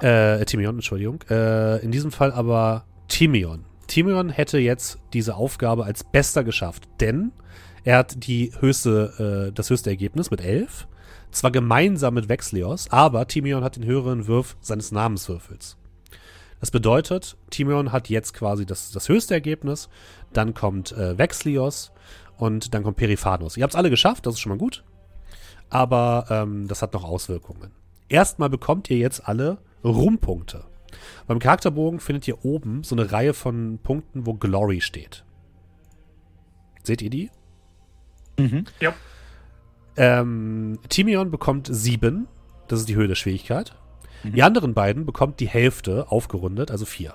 äh, Timion, Entschuldigung, äh, in diesem Fall aber Timion. Timion hätte jetzt diese Aufgabe als bester geschafft, denn er hat die höchste, äh, das höchste Ergebnis mit 11. zwar gemeinsam mit Vexlios, aber Timion hat den höheren Wurf seines Namenswürfels. Das bedeutet, Timion hat jetzt quasi das, das höchste Ergebnis, dann kommt äh, Vexlios und dann kommt Periphanos. Ihr habt es alle geschafft, das ist schon mal gut, aber ähm, das hat noch Auswirkungen. Erstmal bekommt ihr jetzt alle Rumpunkte. Beim Charakterbogen findet ihr oben so eine Reihe von Punkten, wo Glory steht. Seht ihr die? Mhm. Ja. Ähm, Timion bekommt sieben. Das ist die Höhe der Schwierigkeit. Mhm. Die anderen beiden bekommt die Hälfte aufgerundet, also vier.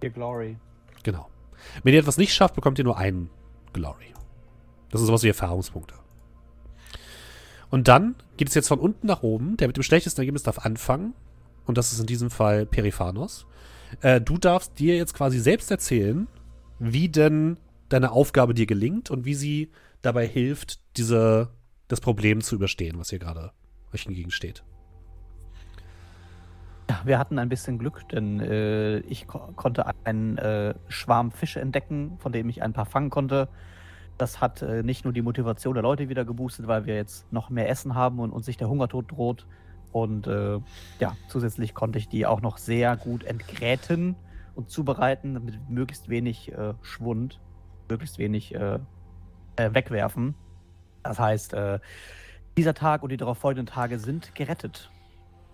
Vier Glory. Genau. Wenn ihr etwas nicht schafft, bekommt ihr nur einen Glory. Das ist sowas wie Erfahrungspunkte. Und dann geht es jetzt von unten nach oben. Der mit dem schlechtesten Ergebnis darf anfangen. Und das ist in diesem Fall Periphanos. Äh, du darfst dir jetzt quasi selbst erzählen, wie denn deine Aufgabe dir gelingt und wie sie dabei hilft, diese, das Problem zu überstehen, was hier gerade euch entgegensteht. Ja, wir hatten ein bisschen Glück, denn äh, ich ko konnte einen äh, Schwarm Fische entdecken, von dem ich ein paar fangen konnte. Das hat äh, nicht nur die Motivation der Leute wieder geboostet, weil wir jetzt noch mehr Essen haben und uns sich der Hungertod droht. Und äh, ja, zusätzlich konnte ich die auch noch sehr gut entgräten und zubereiten, mit möglichst wenig äh, Schwund, möglichst wenig äh, wegwerfen. Das heißt, dieser Tag und die darauf folgenden Tage sind gerettet.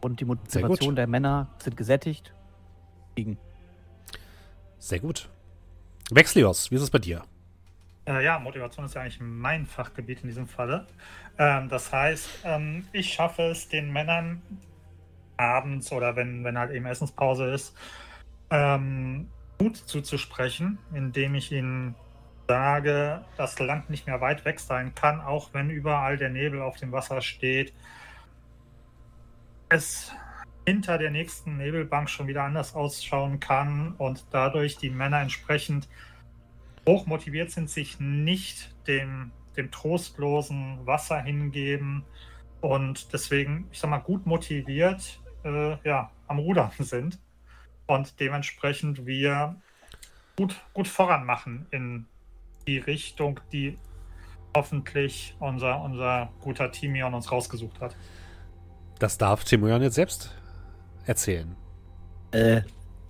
Und die Motivation der Männer sind gesättigt. Liegen. Sehr gut. Wechslios, wie ist es bei dir? Äh, ja, Motivation ist ja eigentlich mein Fachgebiet in diesem Falle. Ähm, das heißt, ähm, ich schaffe es den Männern abends oder wenn, wenn halt eben Essenspause ist, ähm, Mut zuzusprechen, indem ich ihnen sage, das Land nicht mehr weit weg sein kann, auch wenn überall der Nebel auf dem Wasser steht. Es hinter der nächsten Nebelbank schon wieder anders ausschauen kann und dadurch die Männer entsprechend hoch motiviert sind, sich nicht dem, dem trostlosen Wasser hingeben und deswegen, ich sag mal, gut motiviert äh, ja, am Rudern (laughs) sind und dementsprechend wir gut, gut voran machen in die Richtung, die hoffentlich unser, unser guter Timion uns rausgesucht hat. Das darf Timion jetzt selbst erzählen. Äh,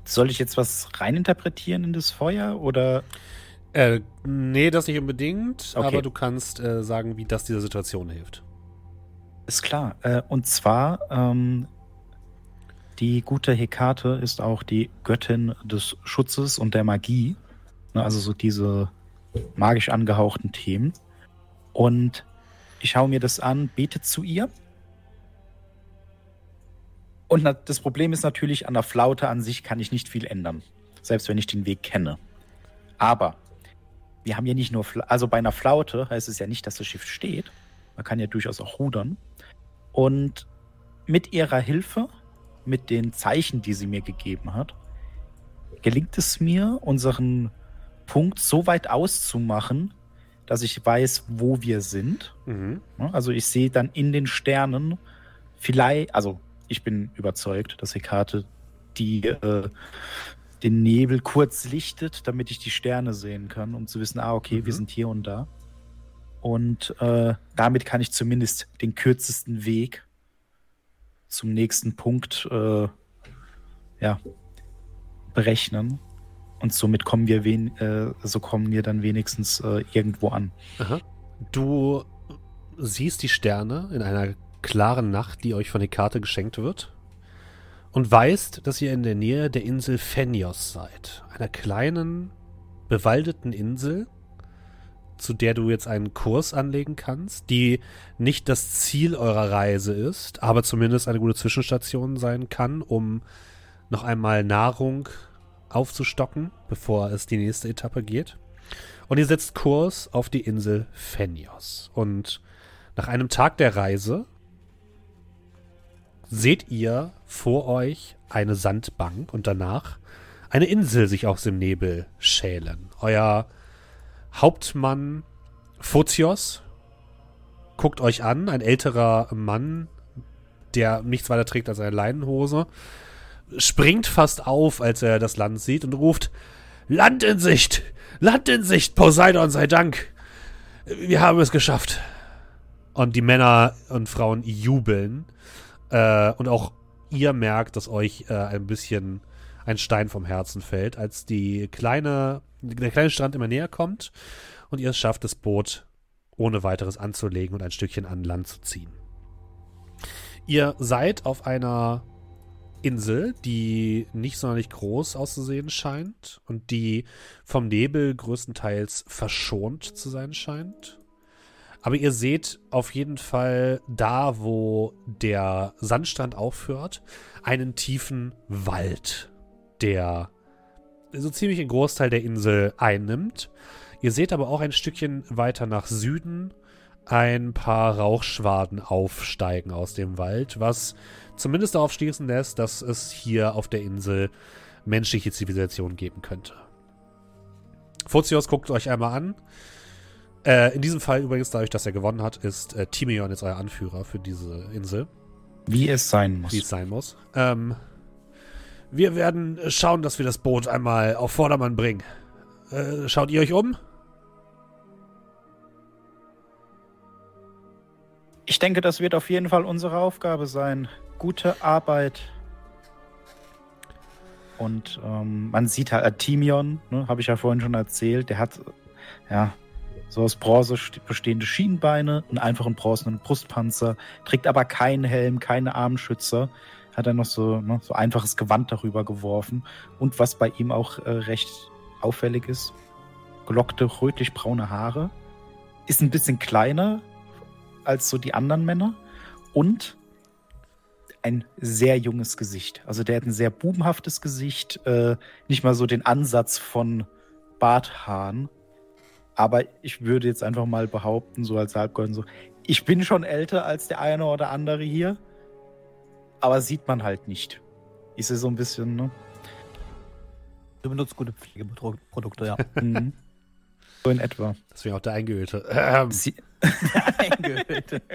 soll ich jetzt was reininterpretieren in das Feuer oder? Äh, nee, das nicht unbedingt, okay. aber du kannst äh, sagen, wie das dieser Situation hilft. Ist klar. Äh, und zwar, ähm, die gute Hekate ist auch die Göttin des Schutzes und der Magie. Ne, also so diese magisch angehauchten Themen. Und ich schaue mir das an, bete zu ihr. Und das Problem ist natürlich, an der Flaute an sich kann ich nicht viel ändern. Selbst wenn ich den Weg kenne. Aber wir haben ja nicht nur, also bei einer Flaute heißt es ja nicht, dass das Schiff steht. Man kann ja durchaus auch rudern. Und mit ihrer Hilfe, mit den Zeichen, die sie mir gegeben hat, gelingt es mir, unseren Punkt so weit auszumachen, dass ich weiß, wo wir sind. Mhm. Also ich sehe dann in den Sternen vielleicht, also ich bin überzeugt, dass Hekate die äh, den Nebel kurz lichtet, damit ich die Sterne sehen kann, um zu wissen, ah, okay, mhm. wir sind hier und da. Und äh, damit kann ich zumindest den kürzesten Weg zum nächsten Punkt äh, ja, berechnen. Und somit kommen wir wen äh, so kommen wir dann wenigstens äh, irgendwo an. Aha. Du siehst die Sterne in einer klaren Nacht, die euch von der Karte geschenkt wird und weißt, dass ihr in der Nähe der Insel Phenios seid, einer kleinen, bewaldeten Insel, zu der du jetzt einen Kurs anlegen kannst, die nicht das Ziel eurer Reise ist, aber zumindest eine gute Zwischenstation sein kann, um noch einmal Nahrung aufzustocken, bevor es die nächste Etappe geht. Und ihr setzt Kurs auf die Insel Phenios. Und nach einem Tag der Reise seht ihr vor euch eine Sandbank und danach eine Insel sich aus dem Nebel schälen. Euer Hauptmann Photios guckt euch an, ein älterer Mann, der nichts weiter trägt als eine Leinenhose, springt fast auf, als er das Land sieht und ruft: Land in Sicht! Land in Sicht! Poseidon sei Dank! Wir haben es geschafft. Und die Männer und Frauen jubeln. Äh, und auch ihr merkt, dass euch äh, ein bisschen ein Stein vom Herzen fällt, als die kleine, der kleine Strand immer näher kommt und ihr es schafft, das Boot ohne weiteres anzulegen und ein Stückchen an Land zu ziehen. Ihr seid auf einer Insel, die nicht sonderlich groß auszusehen scheint und die vom Nebel größtenteils verschont zu sein scheint. Aber ihr seht auf jeden Fall da, wo der Sandstrand aufhört, einen tiefen Wald, der so ziemlich einen Großteil der Insel einnimmt. Ihr seht aber auch ein Stückchen weiter nach Süden ein paar Rauchschwaden aufsteigen aus dem Wald, was zumindest darauf schließen lässt, dass es hier auf der Insel menschliche Zivilisation geben könnte. Photios guckt euch einmal an. Äh, in diesem Fall übrigens, dadurch, dass er gewonnen hat, ist äh, Timion jetzt euer Anführer für diese Insel. Wie es sein muss. Wie es sein muss. Ähm, wir werden schauen, dass wir das Boot einmal auf Vordermann bringen. Äh, schaut ihr euch um? Ich denke, das wird auf jeden Fall unsere Aufgabe sein. Gute Arbeit. Und ähm, man sieht halt, äh, Timion, ne, habe ich ja vorhin schon erzählt, der hat ja so aus Bronze bestehende Schienenbeine, einen einfachen bronzenen Brustpanzer, trägt aber keinen Helm, keine Armschützer, hat er noch so, ne, so einfaches Gewand darüber geworfen. Und was bei ihm auch äh, recht auffällig ist, gelockte, rötlich-braune Haare, ist ein bisschen kleiner, als so die anderen Männer und ein sehr junges Gesicht. Also der hat ein sehr bubenhaftes Gesicht, äh, nicht mal so den Ansatz von Barthaaren. Aber ich würde jetzt einfach mal behaupten, so als Halbgolden, so, ich bin schon älter als der eine oder andere hier, aber sieht man halt nicht. Ist ja so ein bisschen, ne? Du benutzt gute Pflegeprodukte, ja. (laughs) mhm. So in etwa. Deswegen auch der Eingeölte. Ähm. Sie (laughs) der Eingeölte. (laughs)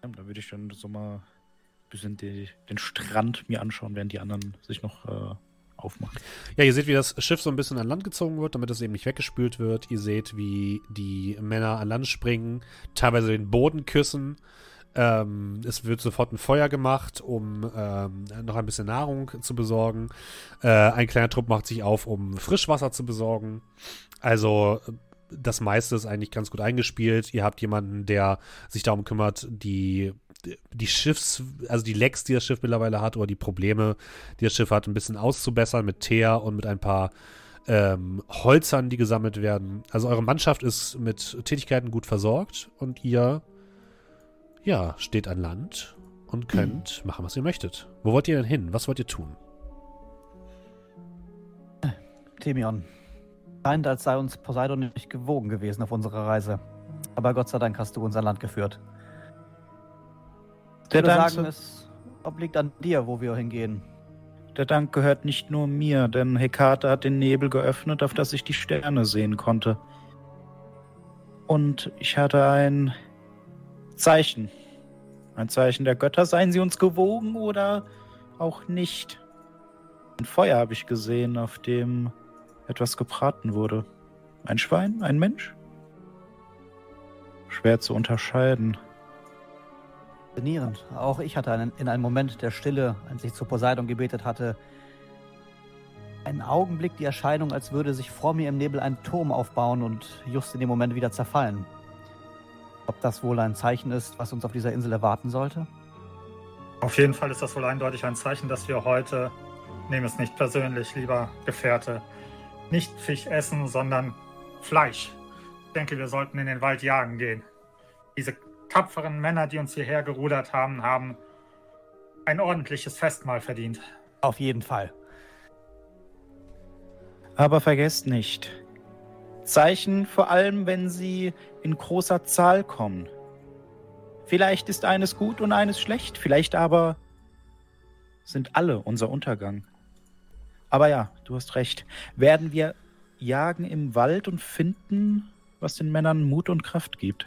Da würde ich dann so mal ein bisschen die, den Strand mir anschauen, während die anderen sich noch äh, aufmachen. Ja, ihr seht, wie das Schiff so ein bisschen an Land gezogen wird, damit es eben nicht weggespült wird. Ihr seht, wie die Männer an Land springen, teilweise den Boden küssen. Ähm, es wird sofort ein Feuer gemacht, um ähm, noch ein bisschen Nahrung zu besorgen. Äh, ein kleiner Trupp macht sich auf, um Frischwasser zu besorgen. Also das meiste ist eigentlich ganz gut eingespielt. Ihr habt jemanden, der sich darum kümmert, die die Schiffs, also die Lecks, die das Schiff mittlerweile hat, oder die Probleme, die das Schiff hat, ein bisschen auszubessern mit Teer und mit ein paar ähm, Holzern, die gesammelt werden. Also eure Mannschaft ist mit Tätigkeiten gut versorgt und ihr ja, steht an Land und könnt mhm. machen, was ihr möchtet. Wo wollt ihr denn hin? Was wollt ihr tun? Temion. Scheint, als sei uns Poseidon nicht gewogen gewesen auf unserer Reise. Aber Gott sei Dank hast du unser Land geführt. Ich würde sagen, es obliegt an dir, wo wir hingehen. Der Dank gehört nicht nur mir, denn Hekate hat den Nebel geöffnet, auf das ich die Sterne sehen konnte. Und ich hatte ein Zeichen. Ein Zeichen der Götter. Seien sie uns gewogen oder auch nicht. Ein Feuer habe ich gesehen, auf dem etwas gebraten wurde. Ein Schwein? Ein Mensch? Schwer zu unterscheiden. Faszinierend. Auch ich hatte einen, in einem Moment der Stille, als ich zu Poseidon gebetet hatte, einen Augenblick die Erscheinung, als würde sich vor mir im Nebel ein Turm aufbauen und just in dem Moment wieder zerfallen. Ob das wohl ein Zeichen ist, was uns auf dieser Insel erwarten sollte? Auf jeden Fall ist das wohl eindeutig ein Zeichen, dass wir heute, nehme es nicht persönlich, lieber Gefährte, nicht Fisch essen, sondern Fleisch. Ich denke, wir sollten in den Wald jagen gehen. Diese tapferen Männer, die uns hierher gerudert haben, haben ein ordentliches Festmahl verdient. Auf jeden Fall. Aber vergesst nicht, Zeichen, vor allem wenn sie in großer Zahl kommen. Vielleicht ist eines gut und eines schlecht, vielleicht aber sind alle unser Untergang. Aber ja, du hast recht. Werden wir jagen im Wald und finden, was den Männern Mut und Kraft gibt?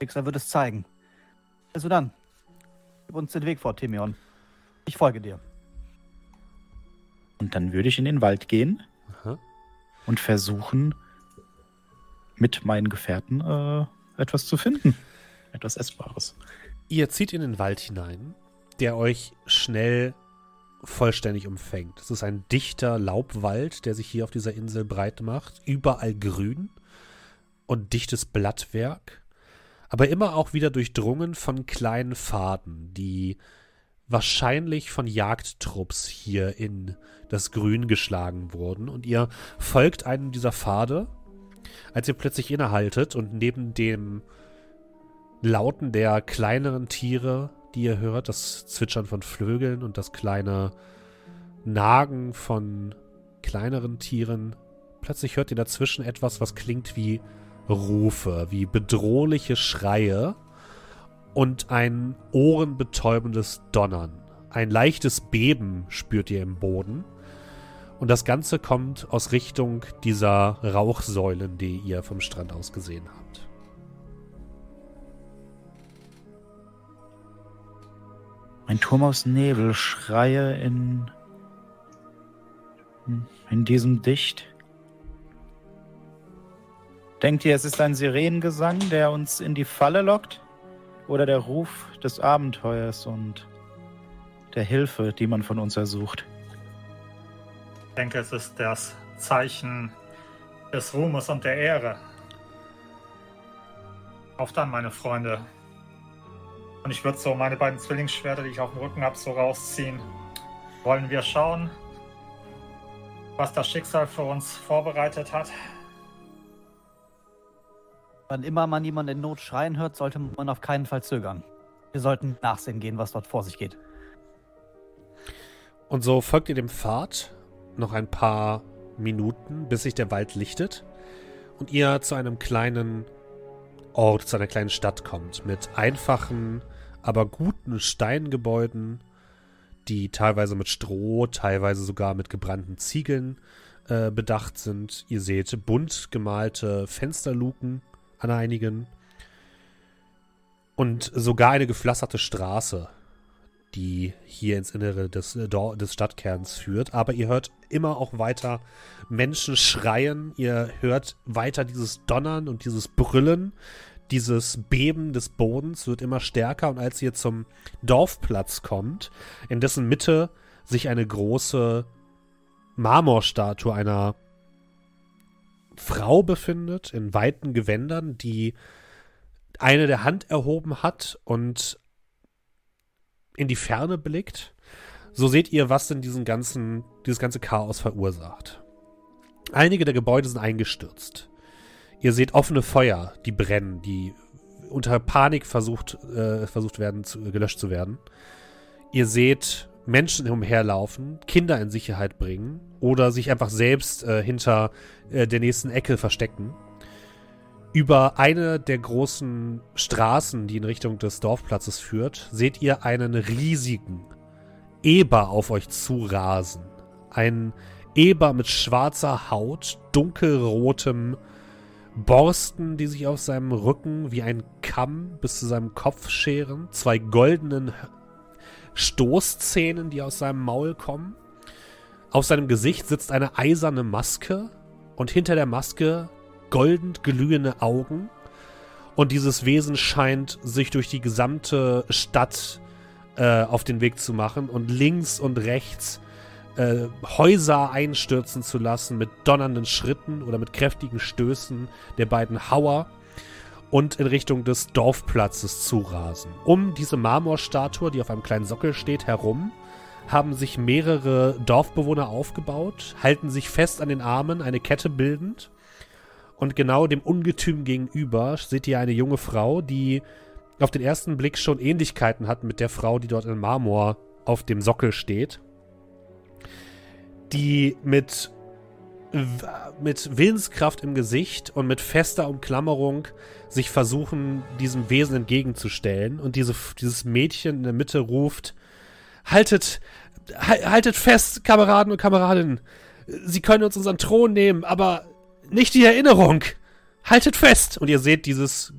Schicksal wird es zeigen. Also dann, gib uns den Weg vor, Timion. Ich folge dir. Und dann würde ich in den Wald gehen Aha. und versuchen, mit meinen Gefährten äh, etwas zu finden. Etwas Essbares. Ihr zieht in den Wald hinein, der euch schnell vollständig umfängt. Es ist ein dichter Laubwald, der sich hier auf dieser Insel breit macht. Überall grün und dichtes Blattwerk. Aber immer auch wieder durchdrungen von kleinen Pfaden, die wahrscheinlich von Jagdtrupps hier in das Grün geschlagen wurden. Und ihr folgt einem dieser Pfade, als ihr plötzlich innehaltet und neben dem Lauten der kleineren Tiere, die ihr hört, das Zwitschern von Vögeln und das kleine Nagen von kleineren Tieren, plötzlich hört ihr dazwischen etwas, was klingt wie Rufe, wie bedrohliche Schreie und ein ohrenbetäubendes Donnern. Ein leichtes Beben spürt ihr im Boden. Und das Ganze kommt aus Richtung dieser Rauchsäulen, die ihr vom Strand aus gesehen habt. Ein Turm aus Nebel, Schreie in. in diesem Dicht. Denkt ihr, es ist ein Sirenengesang, der uns in die Falle lockt? Oder der Ruf des Abenteuers und der Hilfe, die man von uns ersucht? Ich denke, es ist das Zeichen des Ruhmes und der Ehre. Auf dann, meine Freunde. Und ich würde so meine beiden Zwillingsschwerter, die ich auf dem Rücken habe, so rausziehen. Wollen wir schauen, was das Schicksal für uns vorbereitet hat? Wann immer man jemanden in Not schreien hört, sollte man auf keinen Fall zögern. Wir sollten nachsehen gehen, was dort vor sich geht. Und so folgt ihr dem Pfad noch ein paar Minuten, bis sich der Wald lichtet und ihr zu einem kleinen Ort, zu einer kleinen Stadt kommt mit einfachen, aber guten Steingebäuden, die teilweise mit Stroh, teilweise sogar mit gebrannten Ziegeln äh, bedacht sind. Ihr seht bunt gemalte Fensterluken an einigen. Und sogar eine gepflasterte Straße, die hier ins Innere des, äh, des Stadtkerns führt. Aber ihr hört immer auch weiter Menschen schreien, ihr hört weiter dieses Donnern und dieses Brüllen. Dieses Beben des Bodens wird immer stärker. Und als ihr zum Dorfplatz kommt, in dessen Mitte sich eine große Marmorstatue einer Frau befindet, in weiten Gewändern, die eine der Hand erhoben hat und in die Ferne blickt, so seht ihr, was denn diesen ganzen, dieses ganze Chaos verursacht. Einige der Gebäude sind eingestürzt. Ihr seht offene Feuer, die brennen, die unter Panik versucht, äh, versucht werden, zu, gelöscht zu werden. Ihr seht Menschen umherlaufen, Kinder in Sicherheit bringen oder sich einfach selbst äh, hinter äh, der nächsten Ecke verstecken. Über eine der großen Straßen, die in Richtung des Dorfplatzes führt, seht ihr einen riesigen Eber auf euch zurasen. Ein Eber mit schwarzer Haut, dunkelrotem Borsten, die sich auf seinem Rücken wie ein Kamm bis zu seinem Kopf scheren, zwei goldenen Stoßzähnen, die aus seinem Maul kommen. Auf seinem Gesicht sitzt eine eiserne Maske und hinter der Maske golden glühende Augen. Und dieses Wesen scheint sich durch die gesamte Stadt äh, auf den Weg zu machen und links und rechts äh, Häuser einstürzen zu lassen mit donnernden Schritten oder mit kräftigen Stößen der beiden Hauer und in Richtung des Dorfplatzes zu rasen. Um diese Marmorstatue, die auf einem kleinen Sockel steht, herum haben sich mehrere Dorfbewohner aufgebaut, halten sich fest an den Armen, eine Kette bildend. Und genau dem Ungetüm gegenüber seht ihr eine junge Frau, die auf den ersten Blick schon Ähnlichkeiten hat mit der Frau, die dort in Marmor auf dem Sockel steht die mit, mit Willenskraft im Gesicht und mit fester Umklammerung sich versuchen, diesem Wesen entgegenzustellen. Und diese, dieses Mädchen in der Mitte ruft, haltet, haltet fest, Kameraden und Kameradinnen. Sie können uns unseren Thron nehmen, aber nicht die Erinnerung. Haltet fest! Und ihr seht dieses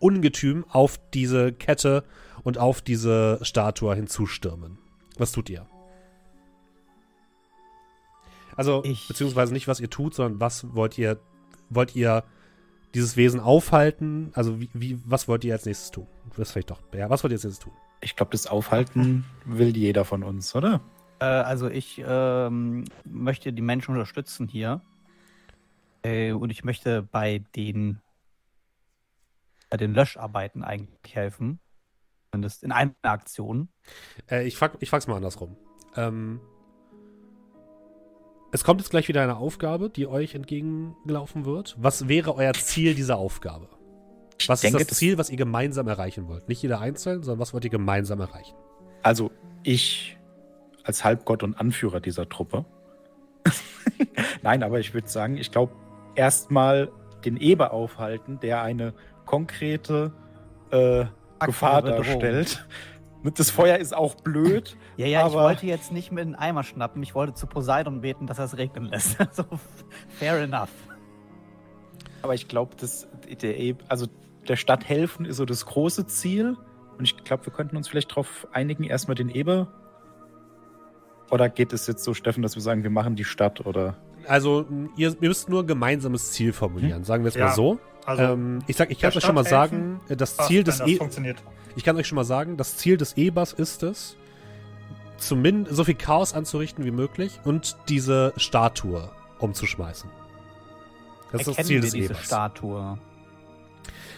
Ungetüm auf diese Kette und auf diese Statue hinzustürmen. Was tut ihr? Also, ich beziehungsweise nicht, was ihr tut, sondern was wollt ihr, wollt ihr dieses Wesen aufhalten? Also, wie, wie, was wollt ihr als nächstes tun? Das vielleicht doch. Ja, was wollt ihr als nächstes tun? Ich glaube, das Aufhalten will jeder von uns, oder? Äh, also ich ähm, möchte die Menschen unterstützen hier. Äh, und ich möchte bei den, bei den Löscharbeiten eigentlich helfen. Zumindest in einer Aktion. Äh, ich, frag, ich frag's mal andersrum. Ähm, es kommt jetzt gleich wieder eine Aufgabe, die euch entgegengelaufen wird. Was wäre euer Ziel dieser Aufgabe? Was denke, ist das Ziel, was ihr gemeinsam erreichen wollt? Nicht jeder einzeln, sondern was wollt ihr gemeinsam erreichen? Also ich als Halbgott und Anführer dieser Truppe. (laughs) Nein, aber ich würde sagen, ich glaube, erstmal den Eber aufhalten, der eine konkrete äh, Gefahr darstellt. Das Feuer ist auch blöd. Ja, ja, ich wollte jetzt nicht mit einem Eimer schnappen. Ich wollte zu Poseidon beten, dass er es regnen lässt. (laughs) so, fair enough. Aber ich glaube, dass der, E- also der Stadt helfen ist so das große Ziel. Und ich glaube, wir könnten uns vielleicht darauf einigen, erstmal den Eber. Oder geht es jetzt so, Steffen, dass wir sagen, wir machen die Stadt oder. Also, ihr, ihr müsst nur ein gemeinsames Ziel formulieren. Sagen wir es Ja, mal so. Also, ähm, ich sag, ich kann euch schon mal sagen, äh, das passt, Ziel des das e funktioniert. Ich kann euch schon mal sagen, das Ziel des Ebers ist es, zumindest so viel Chaos anzurichten wie möglich und diese Statue umzuschmeißen. Das ist das Erkennen Ziel des diese Ebers. Statue.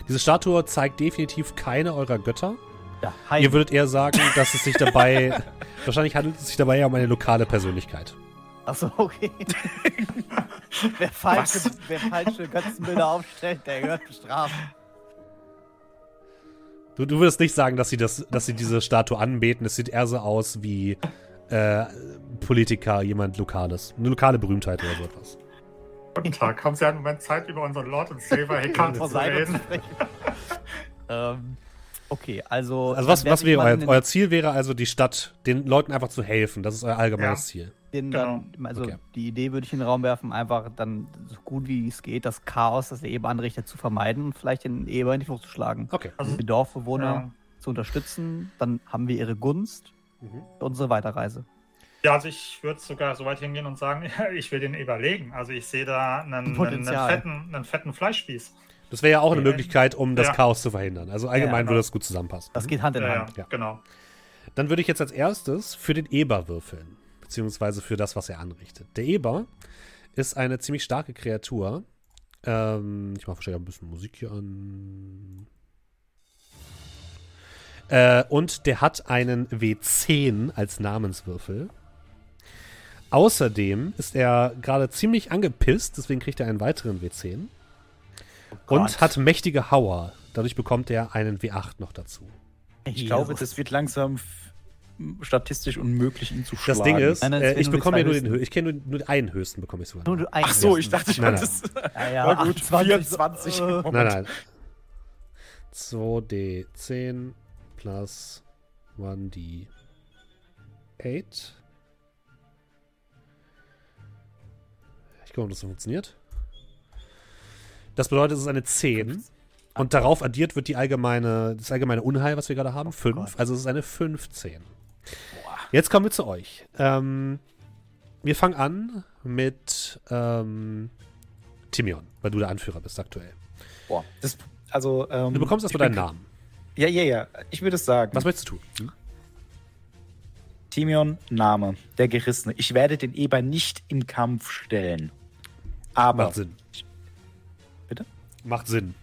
Diese Statue zeigt definitiv keine eurer Götter. Ja. Ihr würdet eher sagen, dass es sich dabei, (laughs) wahrscheinlich handelt es sich dabei ja um eine lokale Persönlichkeit. Achso, okay. (laughs) wer, falsche, wer falsche Götzenbilder aufstellt, der gehört bestraft. Du, du würdest nicht sagen, dass sie, das, dass sie diese Statue anbeten. Es sieht eher so aus wie äh, Politiker, jemand Lokales. Eine lokale Berühmtheit oder so etwas. Guten Tag. Haben Sie einen Moment Zeit, über unseren Lord und Savior Hekate zu reden? (laughs) ähm, okay, also. Also was, was wäre euer, euer Ziel wäre also die Stadt, den Leuten einfach zu helfen. Das ist euer allgemeines Ziel. Den dann, also Okay. die Idee würde ich in den Raum werfen, einfach dann so gut wie es geht, das Chaos, das der Eber anrichtet, zu vermeiden und vielleicht den Eber in die Flucht zu schlagen. Okay. Also, Die Dorfbewohner ja. zu unterstützen, dann haben wir ihre Gunst Mhm. für unsere Weiterreise. ja, also ich würde sogar so weit hingehen und sagen, (laughs) ich will den überlegen. Also ich sehe da einen, einen, fetten, einen fetten Fleischspieß. Das wäre ja auch eine Ja. Möglichkeit, um das Ja. Chaos zu verhindern. Also allgemein genau. würde das gut zusammenpassen. Das geht Hand in Ja, ja, Hand. Ja. genau. Dann würde ich jetzt als erstes für den Eber würfeln. Beziehungsweise für das, was er anrichtet. Der Eber ist eine ziemlich starke Kreatur. Ähm, ich mache wahrscheinlich auch ein bisschen Musik hier an. Äh, und der hat einen W10 als Namenswürfel. Außerdem ist er gerade ziemlich angepisst, deswegen kriegt er einen weiteren W10. und Gott. hat mächtige Hauer. Dadurch bekommt er einen W8 noch dazu. Ich glaube, das wird langsam statistisch unmöglich, ihn zu Das schlagen. Ding ist, Nein, nein, äh, ich bekomme ja nur den höchsten. Hö- Ich kenne nur, nur einen höchsten, bekomme ich sogar. Nur Nein, einen Ach so, Westen. ich dachte, ich Nein, nein. es. Ja, ja, Na gut, 28, 24. äh, Moment. nein. 2D10 plus 1D8. Ich gucke, ob das so funktioniert. Das bedeutet, es ist eine 10. Und darauf addiert wird die allgemeine, das allgemeine Unheil, was wir gerade haben, 5. Gott. Also es ist eine 15. Jetzt kommen wir zu euch. Ähm, wir fangen an mit ähm, Timion, weil du der Anführer bist aktuell. Boah, das, also, ähm, Du bekommst ich erstmal deinen Namen. Ja, ja, ja. Ich würde es sagen. Was möchtest du tun? Hm? Timion, Name, der Gerissene. Ich werde den Eber nicht im Kampf stellen. Aber. Macht Sinn. Bitte? Macht Sinn.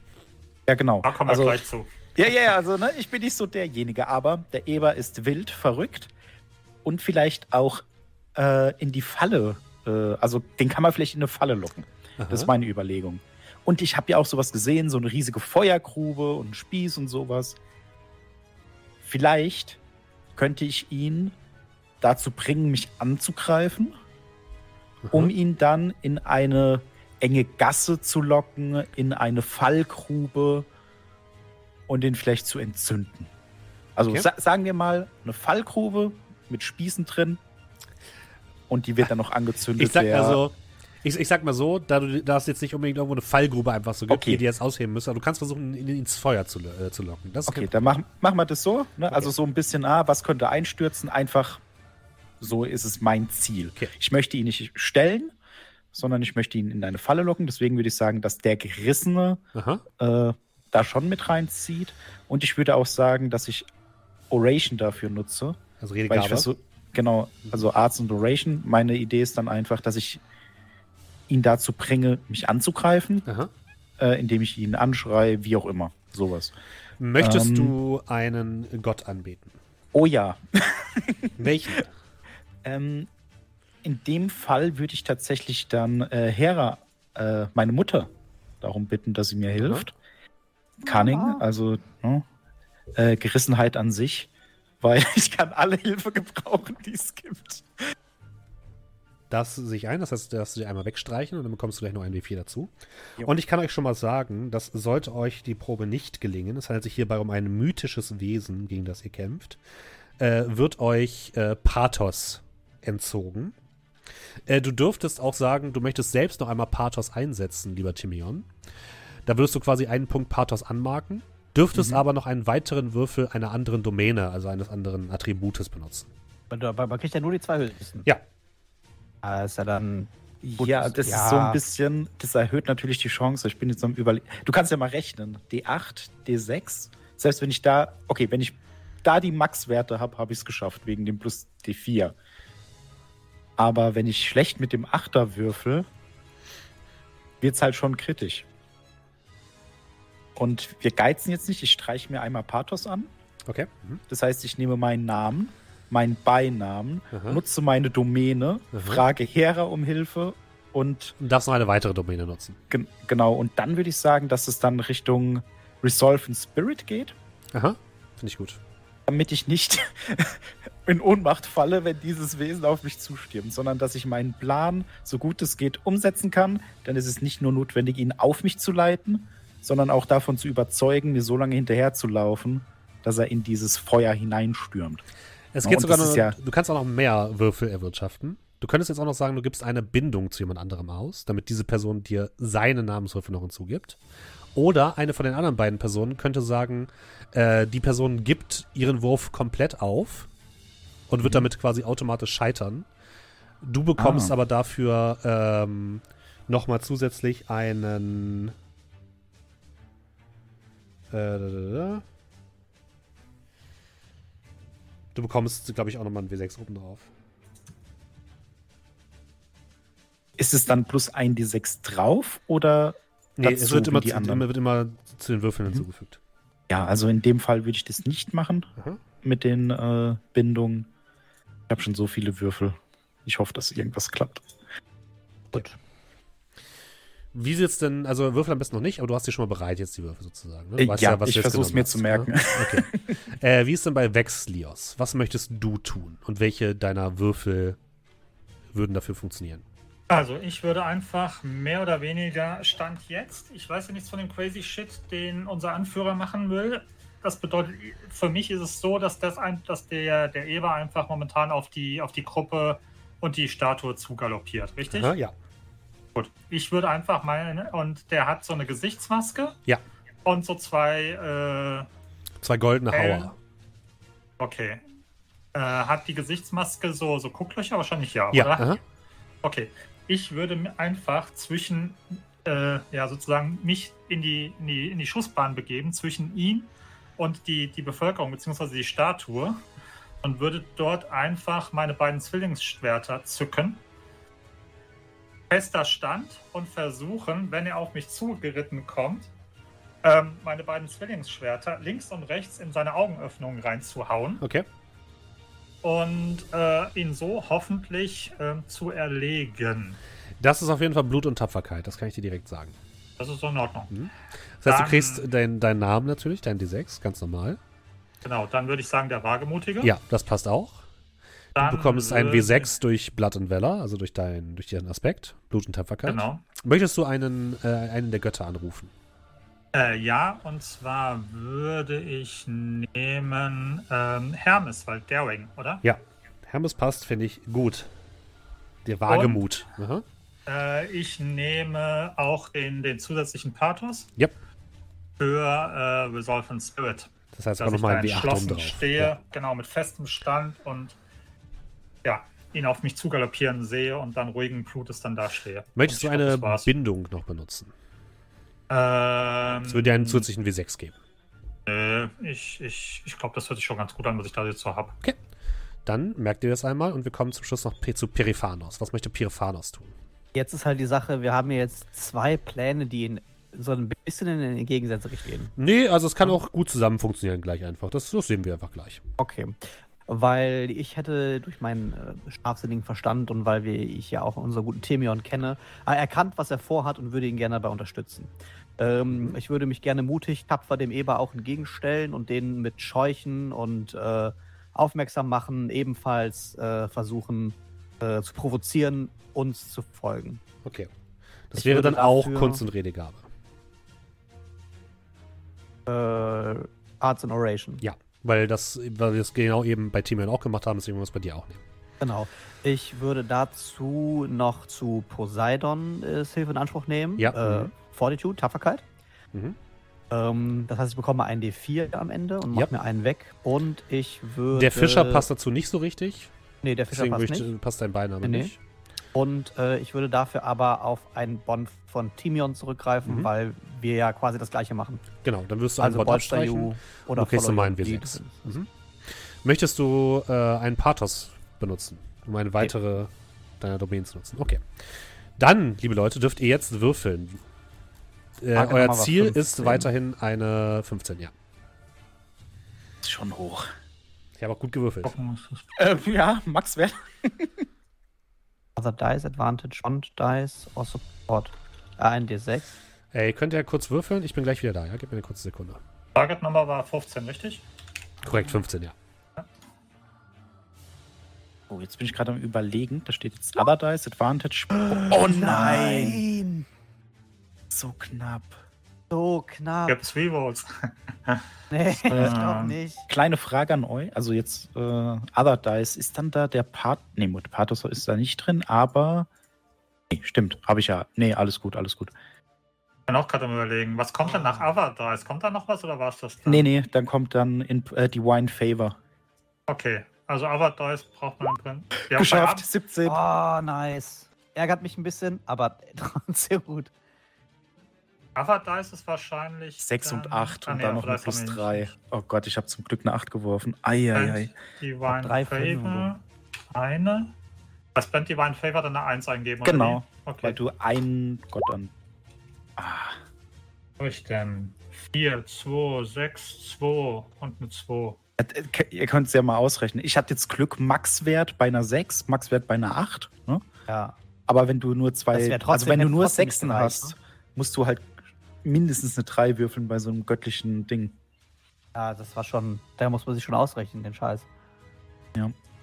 Ja, genau. Da kommen wir also, gleich zu. Ja, ja, ja, also ne, ich bin nicht so derjenige, aber der Eber ist wild, verrückt und vielleicht auch äh, in die Falle, äh, also den kann man vielleicht in eine Falle locken. Das ist Aha. meine Überlegung. Und ich habe ja auch sowas gesehen, so eine riesige Feuergrube und einen Spieß und sowas. Vielleicht könnte ich ihn dazu bringen, mich anzugreifen, um Aha. ihn dann in eine enge Gasse zu locken, in eine Fallgrube und ihn vielleicht zu entzünden. Also Okay. sa sagen wir mal eine Fallgrube mit Spießen drin und die wird dann noch angezündet. Ich sag der- also, ich, ich sag mal so, da du da es jetzt nicht unbedingt irgendwo eine Fallgrube einfach so gibt, Okay. die dir jetzt ausheben müssen, aber du kannst versuchen, ihn ins Feuer zu, äh, zu locken. Okay, dann machen machen wir das so. Ne? Also so ein bisschen, ah, was könnte einstürzen? Einfach so ist es mein Ziel. Okay. Ich möchte ihn nicht stellen, sondern ich möchte ihn in eine Falle locken. Deswegen würde ich sagen, dass der Gerissene äh, da schon mit reinzieht. Und ich würde auch sagen, dass ich Oration dafür nutze. Also Redegabe. So, genau, also Arts und Oration. Meine Idee ist dann einfach, dass ich ihn dazu bringe, mich anzugreifen, äh, indem ich ihn anschreie, wie auch immer. Sowas. Möchtest ähm, du einen Gott anbeten? Oh ja. (laughs) Welchen? ähm, in dem Fall würde ich tatsächlich dann äh, Hera, äh, meine Mutter, darum bitten, dass sie mir hilft. Cunning, also ne, äh, Gerissenheit an sich, (laughs) weil ich kann alle Hilfe gebrauchen, die es gibt. Das sich ein, das heißt, dass du dir einmal wegstreichen und dann bekommst du gleich noch ein W4 dazu. Jo. Und ich kann euch schon mal sagen, dass sollte euch die Probe nicht gelingen, es handelt sich hierbei um ein mythisches Wesen, gegen das ihr kämpft, äh, wird euch äh, Pathos entzogen. Äh, du dürftest auch sagen, du möchtest selbst noch einmal Pathos einsetzen, lieber Timion. Da würdest du quasi einen Punkt Pathos anmarken, dürftest mhm. aber noch einen weiteren Würfel einer anderen Domäne, also eines anderen Attributes benutzen. Aber man kriegt ja nur die zwei höchsten. Ja. Ah, ist ja dann. ja, das ja. ist so ein bisschen, das erhöht natürlich die Chance. Ich bin jetzt am Überlegen. Du kannst ja mal rechnen. D8, D6. Selbst wenn ich da, okay, wenn ich da die Max-Werte habe, habe ich es geschafft, wegen dem plus D4. Aber wenn ich schlecht mit dem Achter würfel, wird es halt schon kritisch. Und wir geizen jetzt nicht. Ich streiche mir einmal Pathos an. Okay. Mhm. Das heißt, ich nehme meinen Namen, meinen Beinamen, Aha. nutze meine Domäne, Aha. frage Hera um Hilfe und. Du darfst noch eine weitere Domäne nutzen. Gen genau. Und dann würde ich sagen, dass es dann Richtung Resolve in Spirit geht. Aha. Finde ich gut. Damit ich nicht (laughs) in Ohnmacht falle, wenn dieses Wesen auf mich zustürmt, sondern dass ich meinen Plan, so gut es geht, umsetzen kann. Dann ist es nicht nur notwendig, ihn auf mich zu leiten, sondern auch davon zu überzeugen, mir so lange hinterherzulaufen, dass er in dieses Feuer hineinstürmt. Es geht sogar noch, ja du kannst auch noch mehr Würfel erwirtschaften. Du könntest jetzt auch noch sagen, du gibst eine Bindung zu jemand anderem aus, damit diese Person dir seine Namenswürfel noch hinzugibt. Oder eine von den anderen beiden Personen könnte sagen, äh, die Person gibt ihren Wurf komplett auf und wird mhm. damit quasi automatisch scheitern. Du bekommst ah. aber dafür ähm, nochmal zusätzlich einen äh, du bekommst, glaube ich, auch nochmal ein W6 oben drauf. Ist es dann plus ein D6 drauf oder? Nee, es wird immer, zu, immer, wird immer zu den Würfeln mhm. hinzugefügt. Ja, also in dem Fall würde ich das nicht machen Aha. mit den äh, Bindungen. Ich habe schon so viele Würfel. Ich hoffe, dass irgendwas klappt. Gut. Wie sieht's denn, also Würfel am besten noch nicht, aber du hast die schon mal bereit jetzt, die Würfel sozusagen. Ne? ja, ja ich versuche es mir hast, zu merken. Ne? Okay. (laughs) äh, wie ist denn bei Vexlios? Was möchtest du tun? Und welche deiner Würfel würden dafür funktionieren? Also, ich würde einfach mehr oder weniger Stand jetzt, ich weiß ja nichts von dem crazy Shit, den unser Anführer machen will. Das bedeutet, für mich ist es so, dass, das ein, dass der, der Eber einfach momentan auf die, auf die Gruppe und die Statue zugaloppiert, richtig? Aha, ja. Gut, ich würde einfach mal, und der hat so eine Gesichtsmaske. Ja. Und so zwei. Äh, zwei goldene Hauer. Okay. Äh, hat die Gesichtsmaske so, so Gucklöcher? Wahrscheinlich ja, ja oder? Aha. Okay. Ich würde einfach zwischen, äh, ja, sozusagen mich in die, in, die, in die Schussbahn begeben, zwischen ihn und die, die Bevölkerung, beziehungsweise die Statue. Und würde dort einfach meine beiden Zwillingsschwerter zücken fester Stand und versuchen, wenn er auf mich zugeritten kommt, ähm, meine beiden Zwillingsschwerter links und rechts in seine Augenöffnungen reinzuhauen. Okay. Und äh, ihn so hoffentlich äh, zu erlegen. Das ist auf jeden Fall Blut und Tapferkeit, das kann ich dir direkt sagen. Das ist so in Ordnung. Mhm. Das heißt, dann, du kriegst deinen dein Namen natürlich, dein D6, ganz normal. Genau, dann würde ich sagen, der Wagemutige. Ja, das passt auch. Dann du bekommst ein W6 durch Blood and Valor, also durch, dein, durch deinen Aspekt, Blut und Tapferkeit. Genau. Möchtest du einen, äh, einen der Götter anrufen? Äh, ja, und zwar würde ich nehmen ähm, Hermes, weil Daring, oder? Ja, Hermes passt, finde ich gut. Der Wagemut. Äh, ich nehme auch den, den zusätzlichen Pathos. Yep. Für äh, Resolve and Spirit. Das heißt auch nochmal ein W8 drauf. stehe, ja. genau, mit festem Stand und ja, ihn auf mich zugaloppieren sehe und dann ruhigen Blutes dann da stehe. Möchtest du eine glaub. Bindung noch benutzen? Ähm, Das würde dir einen zusätzlichen W6 geben. Nö, ich, ich, ich glaube, das hört sich schon ganz gut an, was ich da jetzt so habe. Dann merkt ihr das einmal und wir kommen zum Schluss noch zu Periphanos. Was möchte Periphanos tun? Jetzt ist halt die Sache, wir haben ja jetzt zwei Pläne, die in so ein bisschen in die Gegensätze gehen. Nee, also es kann auch gut zusammen funktionieren gleich einfach. Das, das sehen wir einfach gleich. Okay. Weil ich hätte durch meinen äh, scharfsinnigen Verstand und weil wir, ich ja auch unseren guten Temion kenne, äh, erkannt, was er vorhat und würde ihn gerne dabei unterstützen. Ähm, ich würde mich gerne mutig, tapfer dem Eber auch entgegenstellen und den mit Scheuchen und äh, aufmerksam machen, ebenfalls äh, versuchen äh, zu provozieren, uns zu folgen. Okay. Das Ich wäre dann auch Kunst und Redegabe. Äh, Arts and Oration. Ja, weil das, weil wir es genau eben bei Timian auch gemacht haben, deswegen wollen wir es bei dir auch nehmen. Genau. Ich würde dazu noch zu Poseidon äh, Hilfe in Anspruch nehmen. Ja. Äh, Mhm. Fortitude, Tapferkeit. Mhm. Ähm, das heißt, ich bekomme einen D4 am Ende und mache Ja. mir einen weg. Und ich würde. Der Fischer passt dazu nicht so richtig. Nee, der Fischer Deswegen passt würde ich, nicht. passt dein Beiname Nee, nee. nicht. Und äh, ich würde dafür aber auf einen Bond von Timion zurückgreifen, Mhm. weil wir ja quasi das gleiche machen. Genau, dann wirst du einen Also Bolster abstreichen. Oder Du kriegst Follow nochmal einen You, die W6. drin ist. Mhm. Möchtest du äh, einen Pathos benutzen, um eine weitere deiner Domain zu nutzen? Okay. Dann, liebe Leute, dürft ihr jetzt würfeln. Äh, euer Ziel 15? ist weiterhin eine 15, ja. Ist schon hoch. Ich habe auch gut gewürfelt. Äh, ja, Max Wert. (laughs) Other Dice, Advantage, Bond Dice, or Support. Äh, ein D6. Ey, könnt ihr kurz würfeln? Ich bin gleich wieder da, ja? Gib mir eine kurze Sekunde. Target Nummer war 15, richtig? Korrekt, 15, ja. Oh, jetzt bin ich gerade am überlegen. Da steht jetzt Other Dice, Advantage. Oh nein! Nein! So knapp. So knapp. Gibt's Rerolls? (laughs) Nee, (laughs) ich Ähm, glaube nicht. Kleine Frage an euch. Also jetzt äh, Other Dice, ist dann da der Part. Nee, Mut- Pathos ist da nicht drin, aber. Nee, stimmt. Habe ich ja. Nee, alles gut, alles gut. Ich bin auch gerade am überlegen. Was kommt denn nach Avatar? Kommt da noch was oder war es das? Dann? Nee, nee, dann kommt dann in, äh, Divine Favor. Okay, also Avatar braucht man drin. Geschafft, Ab- 17. Oh, nice. Ärgert mich ein bisschen, aber (laughs) trotzdem gut. Avatar ist wahrscheinlich. 6 und dann- 8 Ah, und nee, dann noch eine plus haben wir 3. nicht. Oh Gott, ich habe zum Glück eine 8 geworfen. Eieiei. Divine drei. Favor. Eine. Was brennt Divine Favor dann eine 1 eingeben? oder Genau. Okay. Weil du einen Gott an. Ah, Was habe ich denn? 4, 2, 6, 2 und eine 2. äh, ihr könnt es ja mal ausrechnen. Ich hatte jetzt Glück, Max-Wert bei einer 6, Max-Wert bei einer 8. Ne? Ja. Aber wenn du nur zwei, also wenn du nur Sechsen hast, musst du halt mindestens eine 3 würfeln bei so einem göttlichen Ding. Ja, das war schon, da muss man sich schon ausrechnen, den Scheiß.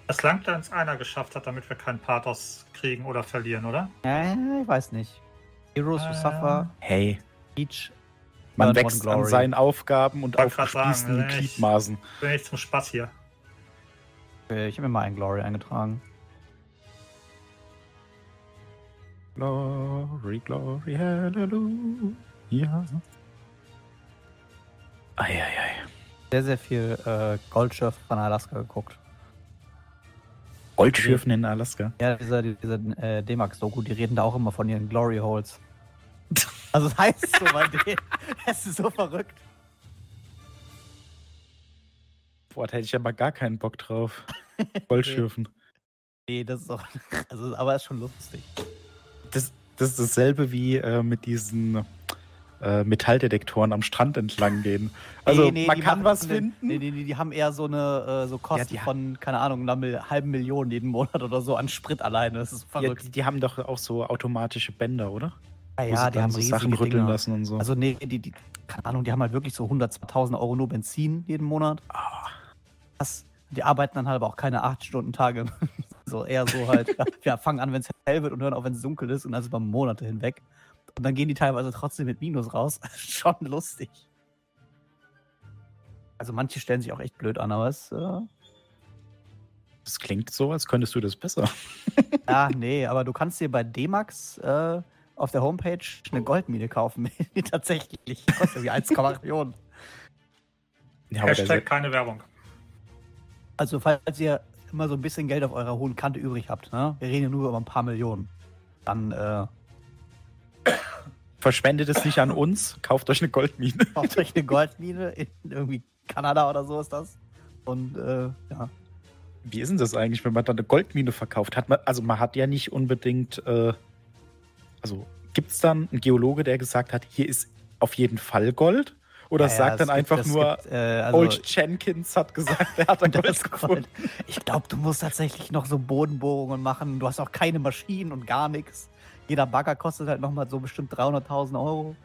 Es langt, wenn es einer geschafft hat, damit wir keinen Pathos kriegen oder verlieren, oder? Ja, ich weiß nicht. Heroes who Äh, suffer, Hey, each. man wächst an seinen Aufgaben und grad aufgespießten sagen, ne, ich- Gliedmaßen. Bin ich zum Spaß hier. Okay, ich habe mir mal ein Glory eingetragen. Glory, glory, hallelujah. Eieiei. Sehr, sehr viel äh, Goldschürf von Alaska geguckt. Goldschürfen in Alaska. Ja, dieser, dieser äh, D-Max-Doku, die reden da auch immer von ihren Glory Holes. (laughs) Also das heißt so bei denen. Es ist so verrückt. Boah, da hätte ich aber gar keinen Bock drauf. (laughs) Goldschürfen. Nee, das ist doch. (laughs) Also, aber ist schon lustig. Das, das ist dasselbe wie äh, mit diesen äh, Metalldetektoren am Strand entlang gehen. Also Nee, nee, man kann was finden. Nee, nee, nee, die haben eher so eine äh, so Kosten die- von, keine Ahnung, einer halben Million jeden Monat oder so an Sprit alleine. Das ist Ja, verrückt. die, die haben doch auch so automatische Bänder, oder? Ja, ja, die haben so Sachen rütteln Dinger. lassen und so. Also nee, die, die, keine Ahnung, die haben halt wirklich so 100, 2000 Euro nur Benzin jeden Monat. Ah. Das, die arbeiten dann halt aber auch keine 8-Stunden-Tage. (laughs) so eher so halt, (laughs) ja, wir fangen an, wenn es hell wird und hören auf, wenn es dunkel ist und also über Monate hinweg. Und dann gehen die teilweise trotzdem mit Minus raus. (laughs) Schon lustig. Also manche stellen sich auch echt blöd an, aber es, äh, das klingt so, als könntest du das besser. (laughs) ja, nee, aber du kannst dir bei D-Max äh, auf der Homepage eine Goldmine kaufen. Die (laughs) tatsächlich kostet wie 1,8 Millionen. Ja, Hashtag keine Werbung. Also, falls ihr immer so ein bisschen Geld auf eurer hohen Kante übrig habt, ne? Wir reden ja nur über ein paar Millionen. Dann äh, Verschwendet es nicht an uns, kauft euch eine Goldmine. kauft euch eine Goldmine in irgendwie Kanada oder so ist das. Und äh, ja. Wie ist denn das eigentlich, wenn man dann eine Goldmine verkauft? Hat man, also man hat ja nicht unbedingt, äh, also gibt es dann einen Geologe, der gesagt hat, hier ist auf jeden Fall Gold? Oder Ja, sagt dann gibt- einfach nur, gibt, äh, also- Old Jenkins hat gesagt, er hat (laughs) ein Gold gefunden. Gold. Ich glaube, du musst tatsächlich noch so Bodenbohrungen machen. Du hast auch keine Maschinen und gar nichts. Jeder Bagger kostet halt nochmal so bestimmt 300.000 Euro.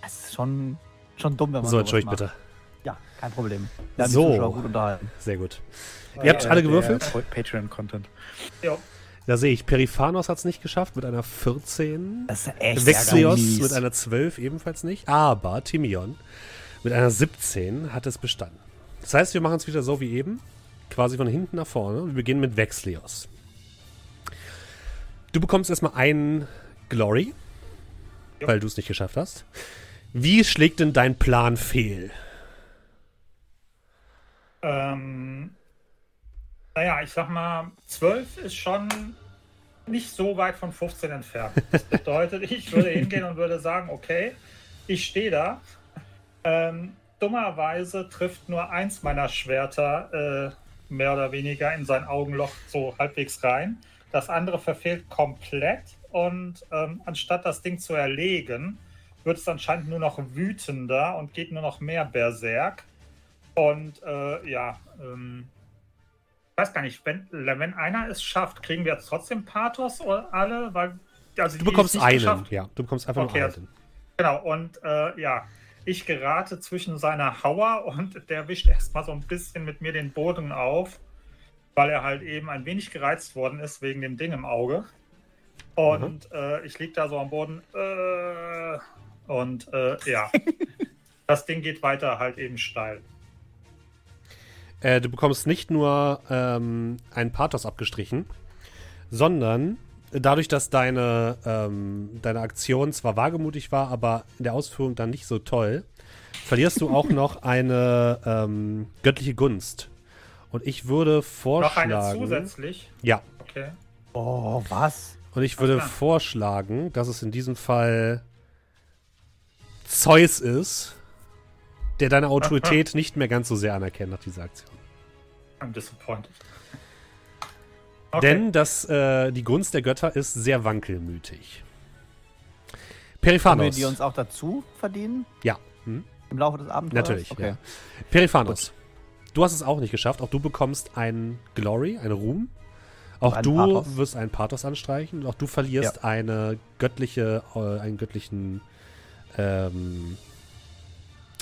Das ist schon, schon dumm, wenn man So, sowas entschuldigt macht. bitte. Ja, kein Problem. Wir haben So. die Zuschauer gut unterhalten. Sehr gut. Ihr habt alle gewürfelt? Patreon-Content. Jo. Da sehe ich, Periphanos hat es nicht geschafft mit einer 14. Das ist echt Vexlios mies. mit einer 12 ebenfalls nicht. Aber Timion mit einer 17 hat es bestanden. Das heißt, wir machen es wieder so wie eben. Quasi von hinten nach vorne. Wir beginnen mit Vexlios. Du bekommst erstmal einen Glory, Jo. weil du es nicht geschafft hast. Wie schlägt denn dein Plan fehl? Ähm, naja, ich sag mal, 12 ist schon nicht so weit von 15 entfernt. Das bedeutet, ich würde (laughs) hingehen und würde sagen, okay, ich stehe da. Ähm, dummerweise trifft nur eins meiner Schwerter äh, mehr oder weniger in sein Augenloch so halbwegs rein. Das andere verfehlt komplett und ähm, anstatt das Ding zu erlegen, wird es anscheinend nur noch wütender und geht nur noch mehr Berserk. Und äh, ja, ähm, ich weiß gar nicht, wenn, wenn einer es schafft, kriegen wir jetzt trotzdem Pathos oder alle? Weil, also Du bekommst einen, geschafft- ja. Du bekommst einfach Okay, nur also- einen. Genau, und äh, ja, ich gerate zwischen seiner Hauer und der wischt erstmal so ein bisschen mit mir den Boden auf, weil er halt eben ein wenig gereizt worden ist wegen dem Ding im Auge. Und äh, ich lieg da so am Boden. Äh, und äh, ja, (laughs) das Ding geht weiter halt eben steil. Äh, du bekommst nicht nur ähm, einen Pathos abgestrichen, sondern dadurch, dass deine, ähm, deine Aktion zwar wagemutig war, aber in der Ausführung dann nicht so toll, verlierst du auch (laughs) noch eine ähm, göttliche Gunst. Und ich würde Noch vorschlagen. eine zusätzlich. Ja, Okay. Oh, was? und ich würde vorschlagen, dass es in diesem Fall Zeus ist, der deine Autorität (laughs) nicht mehr ganz so sehr anerkennt nach dieser Aktion. I'm disappointed. Okay. Denn das, äh, die Gunst der Götter ist sehr wankelmütig. Können wir Periphanos. die uns auch dazu verdienen? Ja. Hm? Im Laufe des Abenteuers? Natürlich. Okay. Ja. Periphanos. Du hast es auch nicht geschafft. Auch du bekommst einen Glory, einen Ruhm. Auch einen du Pathos. wirst einen Pathos anstreichen. Und auch du verlierst eine göttliche, äh, einen göttlichen, ähm,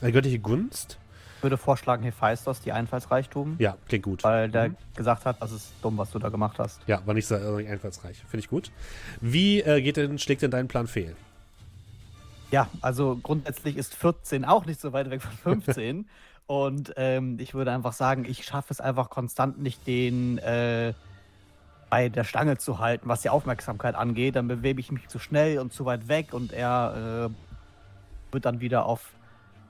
eine göttliche Gunst. Ich würde vorschlagen, Hephaistos, die Einfallsreichtum, Ja, klingt gut. weil der Mhm. gesagt hat, das ist dumm, was du da gemacht hast. Ja, war nicht so äh, einfallsreich. Finde ich gut. Wie äh, geht denn, schlägt denn dein Plan fehl? Ja, also grundsätzlich ist 14 auch nicht so weit weg von 15. (laughs) Und ähm, ich würde einfach sagen, ich schaffe es einfach konstant nicht, den äh, bei der Stange zu halten, was die Aufmerksamkeit angeht. Dann bewege ich mich zu schnell und zu weit weg und er äh, wird dann wieder auf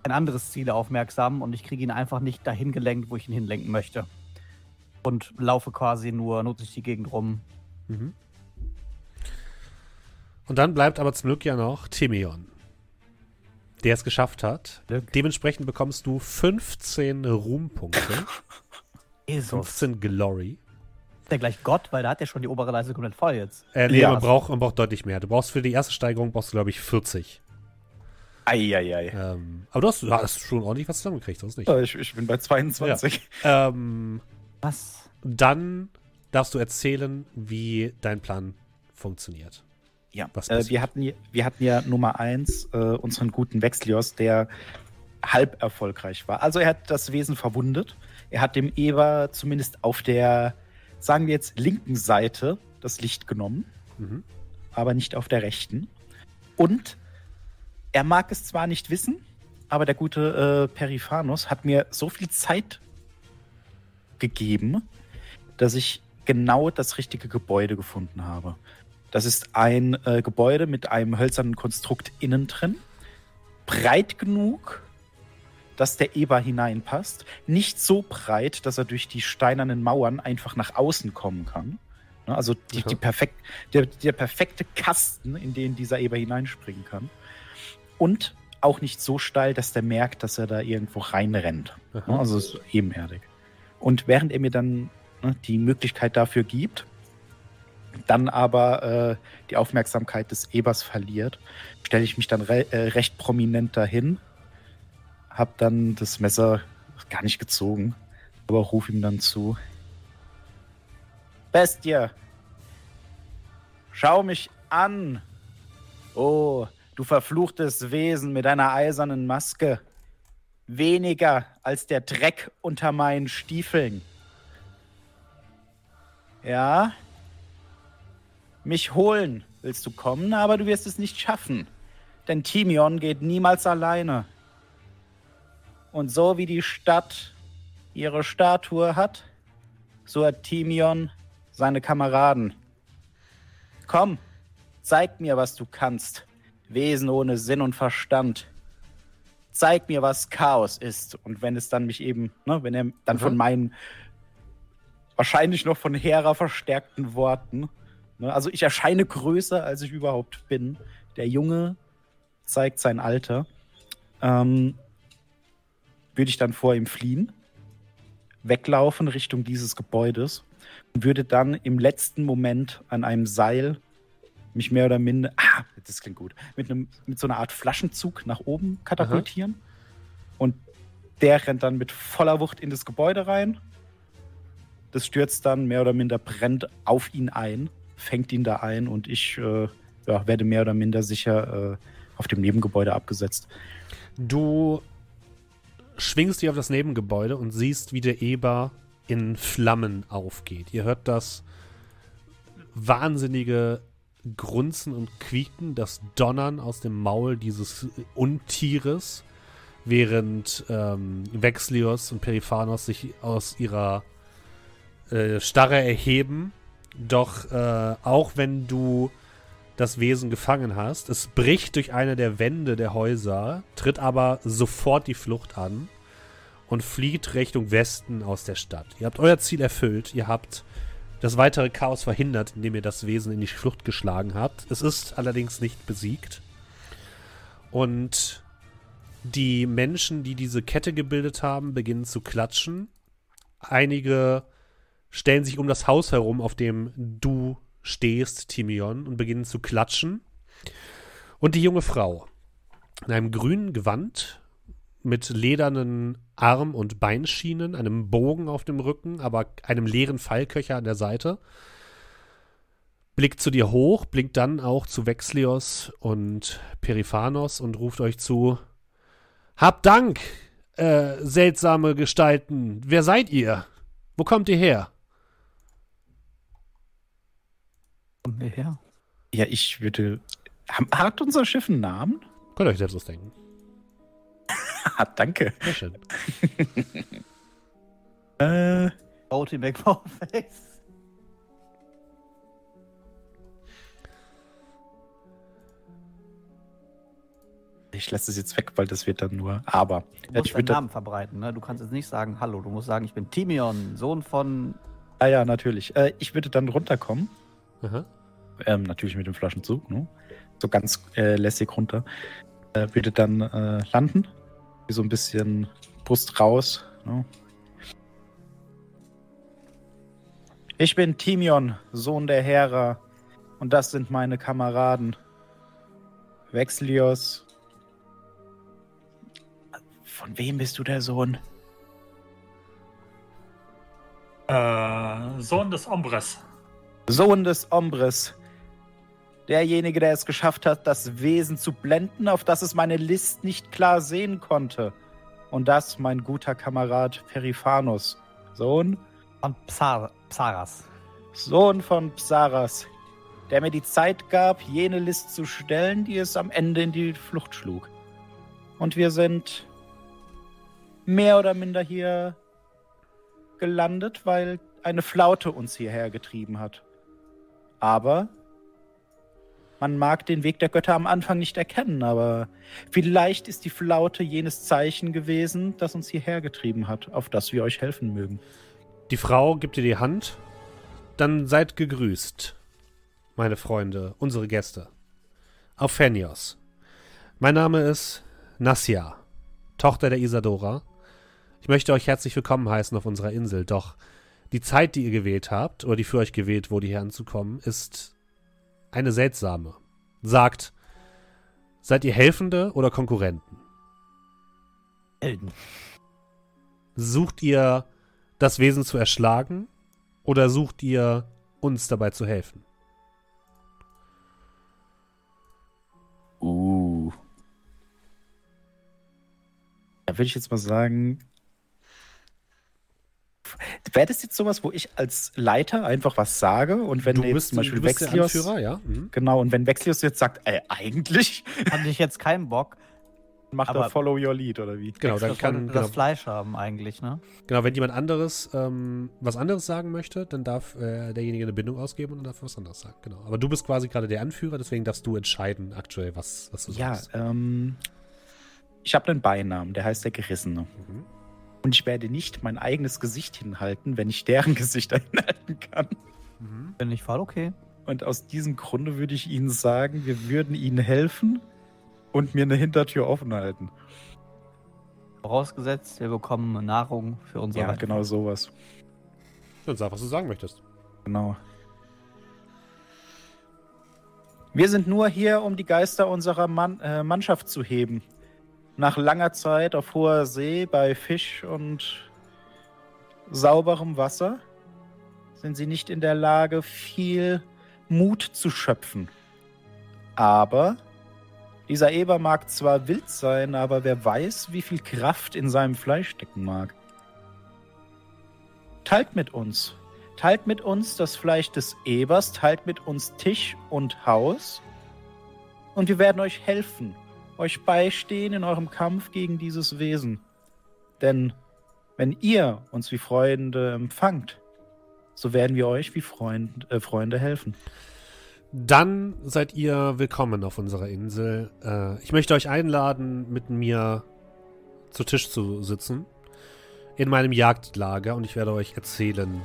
ein anderes Ziel aufmerksam und ich kriege ihn einfach nicht dahin gelenkt, wo ich ihn hinlenken möchte. Und laufe quasi nur, nutze ich die Gegend rum. Mhm. Und dann bleibt aber zum Glück ja noch Timion, der es geschafft hat. Glück. Dementsprechend bekommst du 15 Ruhmpunkte, Jesus. 15 Glory. Ist der gleich Gott, weil da hat er schon die obere Leiste komplett voll jetzt. Äh, nee, Ja. man, braucht, man braucht deutlich mehr. Du brauchst für die erste Steigerung, brauchst du, glaube ich, 40. Eieiei. Ähm, aber du hast, du hast schon ordentlich was zusammengekriegt, das nicht. Ich, ich bin bei 22. Ähm, Was? dann darfst du erzählen, wie dein Plan funktioniert. Ja, äh, wir, hatten, ja- wir hatten ja Nummer 1 äh, unseren guten Vexlios, der halb erfolgreich war. Also er hat das Wesen verwundet. Er hat dem Eber zumindest auf der, sagen wir jetzt, linken Seite das Licht genommen, Mhm. aber nicht auf der rechten. Und er mag es zwar nicht wissen, aber der gute äh, Periphanos hat mir so viel Zeit gegeben, dass ich genau das richtige Gebäude gefunden habe. Das ist ein äh, Gebäude mit einem hölzernen Konstrukt innen drin, breit genug, dass der Eber hineinpasst, nicht so breit, dass er durch die steinernen Mauern einfach nach außen kommen kann. Ne, also die, die perfekt, der, der perfekte Kasten, in den dieser Eber hineinspringen kann. Und auch nicht so steil, dass der merkt, dass er da irgendwo reinrennt. Aha. Ne, also es ist ebenerdig. Und während er mir dann ne, die Möglichkeit dafür gibt, dann aber äh, die Aufmerksamkeit des Ebers verliert, stelle ich mich dann re äh, recht prominent dahin, habe dann das Messer gar nicht gezogen, aber rufe ihm dann zu. Bestie, schau mich an. Oh, du verfluchtes Wesen mit deiner eisernen Maske. Weniger als der Dreck unter meinen Stiefeln. Ja, mich holen willst du kommen, aber du wirst es nicht schaffen. Denn Timion geht niemals alleine. Und so wie die Stadt ihre Statue hat, so hat Timion seine Kameraden. Komm, zeig mir, was du kannst. Wesen ohne Sinn und Verstand. Zeig mir, was Chaos ist. Und wenn es dann mich eben, ne, wenn er dann mhm. von meinen wahrscheinlich noch von Hera verstärkten Worten? Also ich erscheine größer, als ich überhaupt bin. Der Junge zeigt sein Alter. Ähm, würde ich dann vor ihm fliehen, weglaufen Richtung dieses Gebäudes und würde dann im letzten Moment an einem Seil mich mehr oder minder, ah, das klingt gut, mit, einem, mit so einer Art Flaschenzug nach oben katapultieren. Aha. Und der rennt dann mit voller Wucht in das Gebäude rein. Das stürzt dann mehr oder minder brennt auf ihn ein fängt ihn da ein und ich äh, ja, werde mehr oder minder sicher äh, auf dem Nebengebäude abgesetzt. Du schwingst dich auf das Nebengebäude und siehst, wie der Eber in Flammen aufgeht. Ihr hört das wahnsinnige Grunzen und Quieken, das Donnern aus dem Maul dieses Untieres, während ähm, Vexlios und Periphanos sich aus ihrer äh, Starre erheben doch äh, auch wenn du das Wesen gefangen hast, es bricht durch eine der Wände der Häuser, tritt aber sofort die Flucht an und flieht Richtung Westen aus der Stadt. Ihr habt euer Ziel erfüllt, ihr habt das weitere Chaos verhindert, indem ihr das Wesen in die Flucht geschlagen habt. Es ist allerdings nicht besiegt. Und die Menschen, die diese Kette gebildet haben, beginnen zu klatschen. Einige stellen sich um das Haus herum, auf dem du stehst, Timion, und beginnen zu klatschen. Und die junge Frau in einem grünen Gewand mit ledernen Arm- und Beinschienen, einem Bogen auf dem Rücken, aber einem leeren Pfeilköcher an der Seite, blickt zu dir hoch, blinkt dann auch zu Vexlios und Periphanos und ruft euch zu: Habt Dank, äh, seltsame Gestalten. Wer seid ihr? Wo kommt ihr her? Kommen wir her? Ja, ich würde. Hat unser Schiff einen Namen? Könnt ihr euch selbst ausdenken. Danke. Sehr schön. (laughs) äh. Boaty McFarface. Ich lasse es jetzt weg, weil das wird dann nur. Aber. Du musst deinen Namen verbreiten, ne? Du kannst jetzt nicht sagen Hallo, du musst sagen, ich bin Timion, Sohn von. Ah ja, natürlich. Äh, ich würde dann runterkommen ähm, natürlich mit dem Flaschenzug, ne? So ganz äh, lässig runter. Äh, würde dann äh, landen. So ein bisschen Brust raus. Ne? Ich bin Timion, Sohn der Hera. Und das sind meine Kameraden. Vexlios. Von wem bist du der Sohn? Äh, Sohn des Ombres. Sohn des Ombres. Derjenige, der es geschafft hat, das Wesen zu blenden, auf das es meine List nicht klar sehen konnte. Und das, mein guter Kamerad Periphanos. Sohn von Psar Psaras. Sohn von Psaras, der mir die Zeit gab, jene List zu stellen, die es am Ende in die Flucht schlug. Und wir sind mehr oder minder hier gelandet, weil eine Flaute uns hierher getrieben hat. Aber Man mag den Weg der Götter am Anfang nicht erkennen, aber vielleicht ist die Flaute jenes Zeichen gewesen, das uns hierher getrieben hat, auf das wir euch helfen mögen. Die Frau gibt dir die Hand. Dann seid gegrüßt, meine Freunde, unsere Gäste. Auf Phenios. Mein Name ist Nassia, Tochter der Isadora. Ich möchte euch herzlich willkommen heißen auf unserer Insel, doch die Zeit, die ihr gewählt habt, oder die für euch gewählt wurde, hier anzukommen, ist eine seltsame. Sagt, seid ihr Helfende oder Konkurrenten? Helden. Sucht ihr das Wesen zu erschlagen oder sucht ihr uns dabei zu helfen? Uh. Da würde ich jetzt mal sagen, wäre das jetzt sowas, wo ich als Leiter einfach was sage und wenn du jetzt bist zum Beispiel du bist der Vexlios, Anführer, ja? Mhm. genau, und wenn Vexlios jetzt sagt, ey, eigentlich (laughs) Hatte ich jetzt keinen Bock. (laughs) macht Aber- er Follow Your Lead oder wie? Genau, dann das kann, wollte genau, das Fleisch haben eigentlich, ne? genau, wenn jemand anderes ähm, was anderes sagen möchte, dann darf äh, derjenige eine Bindung ausgeben und dann darf er was anderes sagen. Genau. Aber du bist quasi gerade der Anführer, deswegen darfst du entscheiden aktuell, was, was du Ja, sagst. ähm, ich habe einen Beinamen, der heißt der Gerissene. Mhm. Und ich werde nicht mein eigenes Gesicht hinhalten, wenn ich deren (laughs) Gesichter hinhalten kann. Mhm. Bin ich voll okay. Und aus diesem Grunde würde ich Ihnen sagen, wir würden Ihnen helfen und mir eine Hintertür offen halten. Vorausgesetzt, wir bekommen Nahrung für unser Ja, Weiter- genau sowas. Dann sag, was du sagen möchtest. Genau. Wir sind nur hier, um die Geister unserer Mann, äh, Mannschaft zu heben. Nach langer Zeit auf hoher See bei Fisch und sauberem Wasser sind sie nicht in der Lage, viel Mut zu schöpfen. Aber dieser Eber mag zwar wild sein, aber wer weiß, wie viel Kraft in seinem Fleisch stecken mag. Teilt mit uns. Teilt mit uns das Fleisch des Ebers, teilt mit uns Tisch und Haus. Und wir werden euch helfen, euch beistehen in eurem Kampf gegen dieses Wesen. Denn wenn ihr uns wie Freunde empfangt, so werden wir euch wie Freund, äh, Freunde helfen. Dann seid ihr willkommen auf unserer Insel. Äh, ich möchte euch einladen, mit mir zu Tisch zu sitzen. In meinem Jagdlager und ich werde euch erzählen,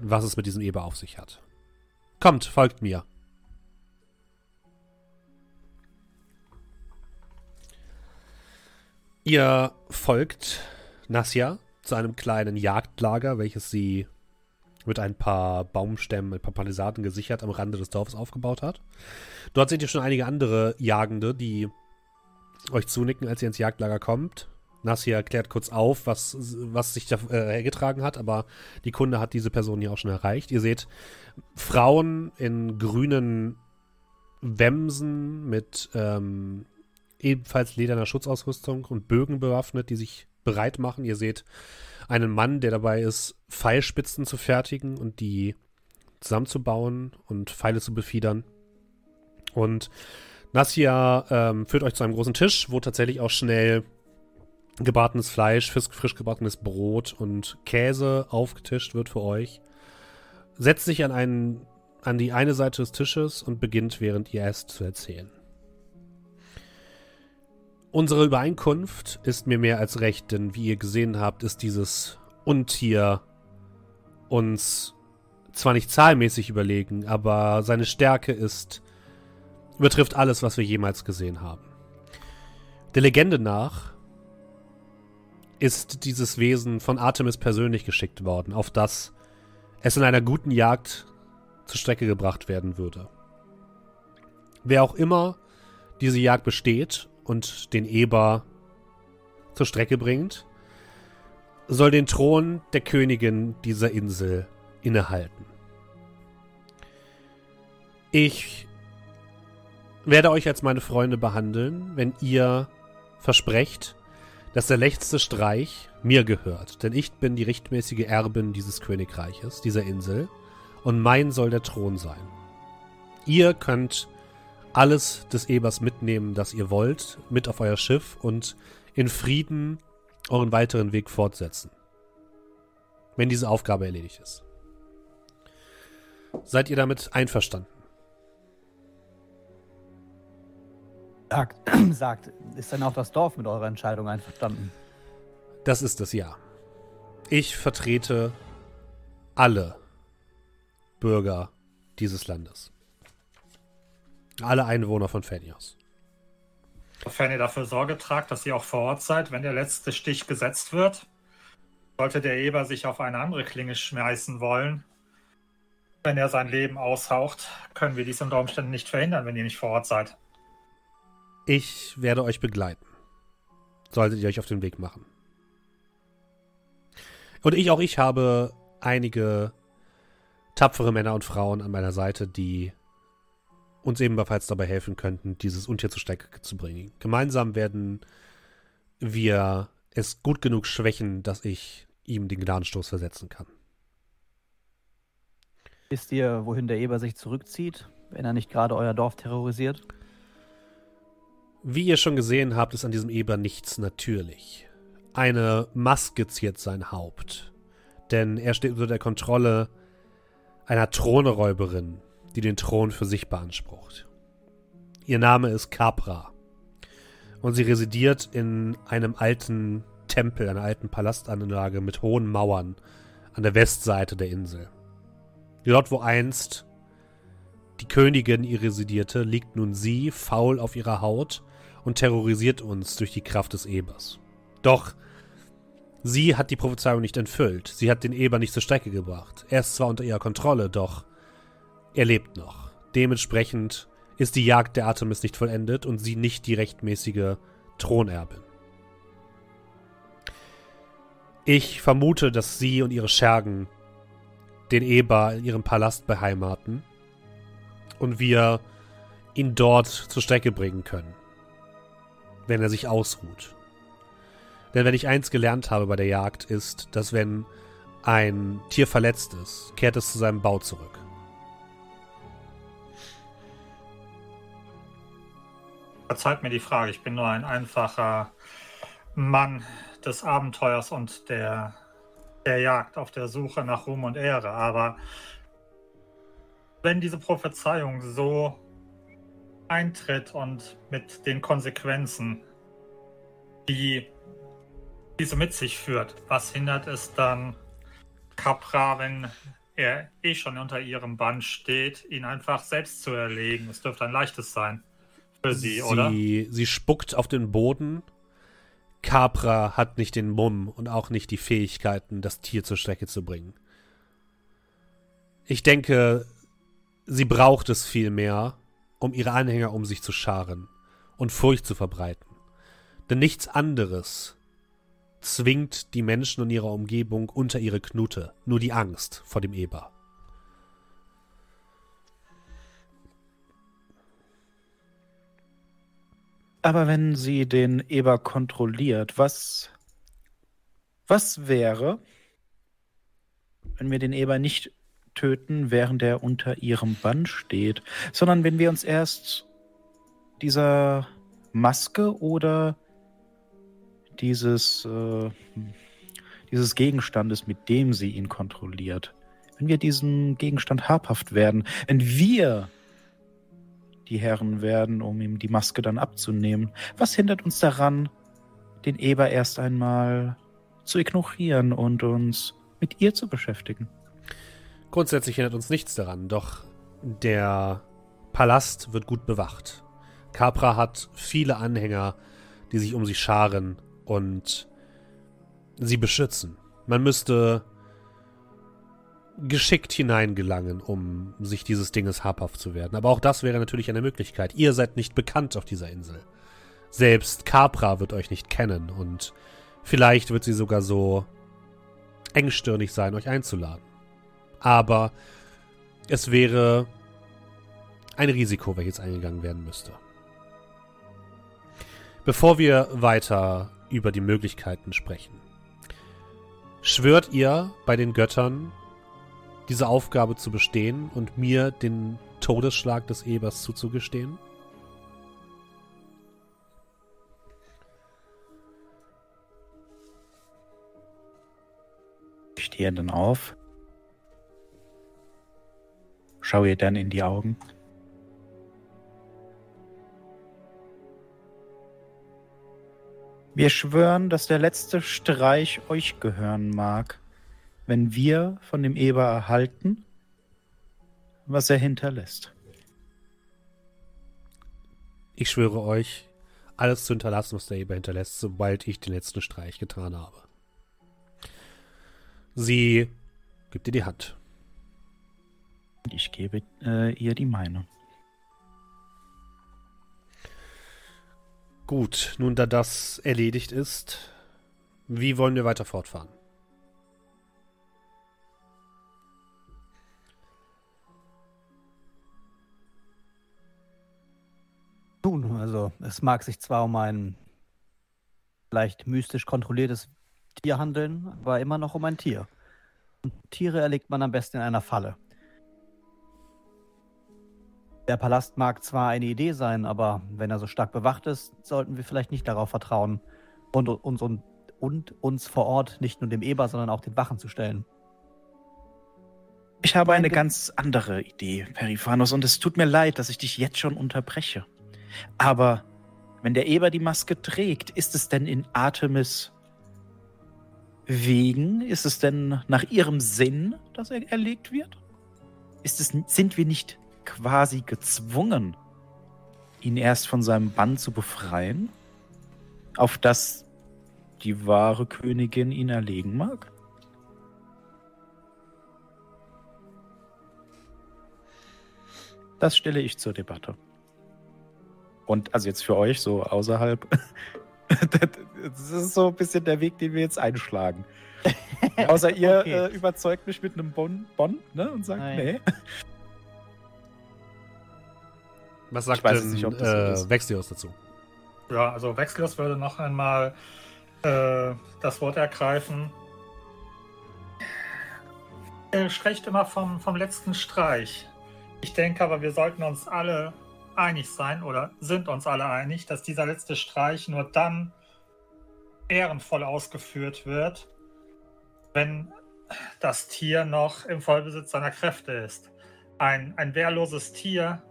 was es mit diesem Eber auf sich hat. Kommt, folgt mir. Ihr folgt Nasja zu einem kleinen Jagdlager, welches sie mit ein paar Baumstämmen, ein paar Palisaden gesichert am Rande des Dorfes aufgebaut hat. Dort seht ihr schon einige andere Jagende, die euch zunicken, als ihr ins Jagdlager kommt. Nassia klärt kurz auf, was, was sich da äh, hergetragen hat, aber die Kunde hat diese Person hier auch schon erreicht. Ihr seht Frauen in grünen Wemsen mit ähm, ebenfalls lederner Schutzausrüstung und Bögen bewaffnet, die sich bereit machen. Ihr seht einen Mann, der dabei ist, Pfeilspitzen zu fertigen und die zusammenzubauen und Pfeile zu befiedern. Und Nassia ähm, führt euch zu einem großen Tisch, wo tatsächlich auch schnell gebratenes Fleisch, frisch, frisch gebratenes Brot und Käse aufgetischt wird für euch. Setzt sich an, einen, an die eine Seite des Tisches und beginnt, während ihr esst, zu erzählen. Unsere Übereinkunft ist mir mehr als recht, denn wie ihr gesehen habt, ist dieses Untier uns zwar nicht zahlmäßig überlegen, aber seine Stärke ist übertrifft alles, was wir jemals gesehen haben. Der Legende nach ist dieses Wesen von Artemis persönlich geschickt worden, auf das es in einer guten Jagd zur Strecke gebracht werden würde. Wer auch immer diese Jagd besteht und den Eber zur Strecke bringt, soll den Thron der Königin dieser Insel innehalten. Ich werde euch als meine Freunde behandeln, wenn ihr versprecht, dass der letzte Streich mir gehört, denn ich bin die rechtmäßige Erbin dieses Königreiches, dieser Insel, und mein soll der Thron sein. Ihr könnt alles des Ebers mitnehmen, das ihr wollt, mit auf euer Schiff und in Frieden euren weiteren Weg fortsetzen. Wenn diese Aufgabe erledigt ist. Seid ihr damit einverstanden? Sagt, (clears throat) sagt, ist dann auch das Dorf mit eurer Entscheidung einverstanden? Das ist das Ja. Ich vertrete alle Bürger dieses Landes. Alle Einwohner von Fenios. Sofern ihr dafür Sorge tragt, dass ihr auch vor Ort seid, wenn der letzte Stich gesetzt wird, sollte der Eber sich auf eine andere Klinge schmeißen wollen, wenn er sein Leben aushaucht, können wir dies unter Umständen nicht verhindern, wenn ihr nicht vor Ort seid. Ich werde euch begleiten. Solltet ihr euch auf den Weg machen. Und ich, auch ich habe einige tapfere Männer und Frauen an meiner Seite, die uns ebenfalls dabei helfen könnten, dieses Untier zu Strecke zu bringen. Gemeinsam werden wir es gut genug schwächen, dass ich ihm den Gnadenstoß versetzen kann. Wisst ihr, wohin der Eber sich zurückzieht, wenn er nicht gerade euer Dorf terrorisiert? Wie ihr schon gesehen habt, ist an diesem Eber nichts natürlich. Eine Maske ziert sein Haupt, denn er steht unter der Kontrolle einer Thronräuberin, die den Thron für sich beansprucht. Ihr Name ist Capra und sie residiert in einem alten Tempel, einer alten Palastanlage mit hohen Mauern an der Westseite der Insel. Dort, wo einst die Königin residierte, liegt nun sie faul auf ihrer Haut und terrorisiert uns durch die Kraft des Ebers. Doch sie hat die Prophezeiung nicht entfüllt. Sie hat den Eber nicht zur Strecke gebracht. Er ist zwar unter ihrer Kontrolle, doch er lebt noch. Dementsprechend ist die Jagd der Artemis nicht vollendet und sie nicht die rechtmäßige Thronerbin. Ich vermute, dass sie und ihre Schergen den Eber in ihrem Palast beheimaten und wir ihn dort zur Strecke bringen können, wenn er sich ausruht. Denn wenn ich eins gelernt habe bei der Jagd, ist, dass wenn ein Tier verletzt ist, kehrt es zu seinem Bau zurück. Verzeiht mir die Frage, ich bin nur ein einfacher Mann des Abenteuers und der, der Jagd auf der Suche nach Ruhm und Ehre. Aber wenn diese Prophezeiung so eintritt und mit den Konsequenzen, die diese mit sich führt, was hindert es dann Capra, wenn er eh schon unter ihrem Bann steht, ihn einfach selbst zu erlegen? Es dürfte ein leichtes sein für sie, sie oder? Sie spuckt auf den Boden Capra hat nicht den Mumm und auch nicht die Fähigkeiten, das Tier zur Strecke zu bringen. Ich denke, sie braucht es vielmehr, um ihre Anhänger um sich zu scharen und Furcht zu verbreiten. Denn nichts anderes zwingt die Menschen in ihrer Umgebung unter ihre Knute, nur die Angst vor dem Eber. Aber wenn sie den Eber kontrolliert, was, was wäre, wenn wir den Eber nicht töten, während er unter ihrem Bann steht, sondern wenn wir uns erst dieser Maske oder dieses, äh, dieses Gegenstandes, mit dem sie ihn kontrolliert, wenn wir diesen Gegenstand habhaft werden, wenn wir die Herren werden, um ihm die Maske dann abzunehmen. Was hindert uns daran, den Eber erst einmal zu ignorieren und uns mit ihr zu beschäftigen? Grundsätzlich hindert uns nichts daran, doch der Palast wird gut bewacht. Capra hat viele Anhänger, die sich um sie scharen und sie beschützen. Man müsste geschickt hineingelangen, um sich dieses Dinges habhaft zu werden. Aber auch das wäre natürlich eine Möglichkeit. Ihr seid nicht bekannt auf dieser Insel. Selbst Capra wird euch nicht kennen und vielleicht wird sie sogar so engstirnig sein, euch einzuladen. Aber es wäre ein Risiko, welches eingegangen werden müsste. Bevor wir weiter über die Möglichkeiten sprechen, schwört ihr bei den Göttern, diese Aufgabe zu bestehen und mir den Todesschlag des Ebers zuzugestehen? Ich stehe dann auf, schaue ihr dann in die Augen. Wir schwören, dass der letzte Streich euch gehören mag, wenn wir von dem Eber erhalten, was er hinterlässt. Ich schwöre euch, alles zu hinterlassen, was der Eber hinterlässt, sobald ich den letzten Streich getan habe. Sie gibt dir die Hand. Ich gebe äh, ihr die meine. Gut, nun da das erledigt ist, wie wollen wir weiter fortfahren? Nun, also es mag sich zwar um ein leicht mystisch kontrolliertes Tier handeln, aber immer noch um ein Tier. Und Tiere erlegt man am besten in einer Falle. Der Palast mag zwar eine Idee sein, aber wenn er so stark bewacht ist, sollten wir vielleicht nicht darauf vertrauen und uns, und, und uns vor Ort nicht nur dem Eber, sondern auch den Wachen zu stellen. Ich habe eine ganz andere Idee, Periphanos, und es tut mir leid, dass ich dich jetzt schon unterbreche. Aber wenn der Eber die Maske trägt, ist es denn in Artemis wegen? Ist es denn nach ihrem Sinn, dass er erlegt wird? Ist es, sind wir nicht quasi gezwungen, ihn erst von seinem Bann zu befreien, auf das die wahre Königin ihn erlegen mag? Das stelle ich zur Debatte. Und also jetzt für euch so außerhalb, (laughs) das ist so ein bisschen der Weg, den wir jetzt einschlagen. (laughs) Außer ihr okay. äh, überzeugt mich mit einem Bon, bon ne, und sagt, Nein. nee. Was sagt denn nicht, äh, so Vexios dazu? Ja, also Vexios würde noch einmal äh, das Wort ergreifen. Er spricht immer vom, vom letzten Streich. Ich denke aber, wir sollten uns alle einig sein oder sind uns alle einig, dass dieser letzte Streich nur dann ehrenvoll ausgeführt wird, wenn das Tier noch im Vollbesitz seiner Kräfte ist. Ein, ein wehrloses Tier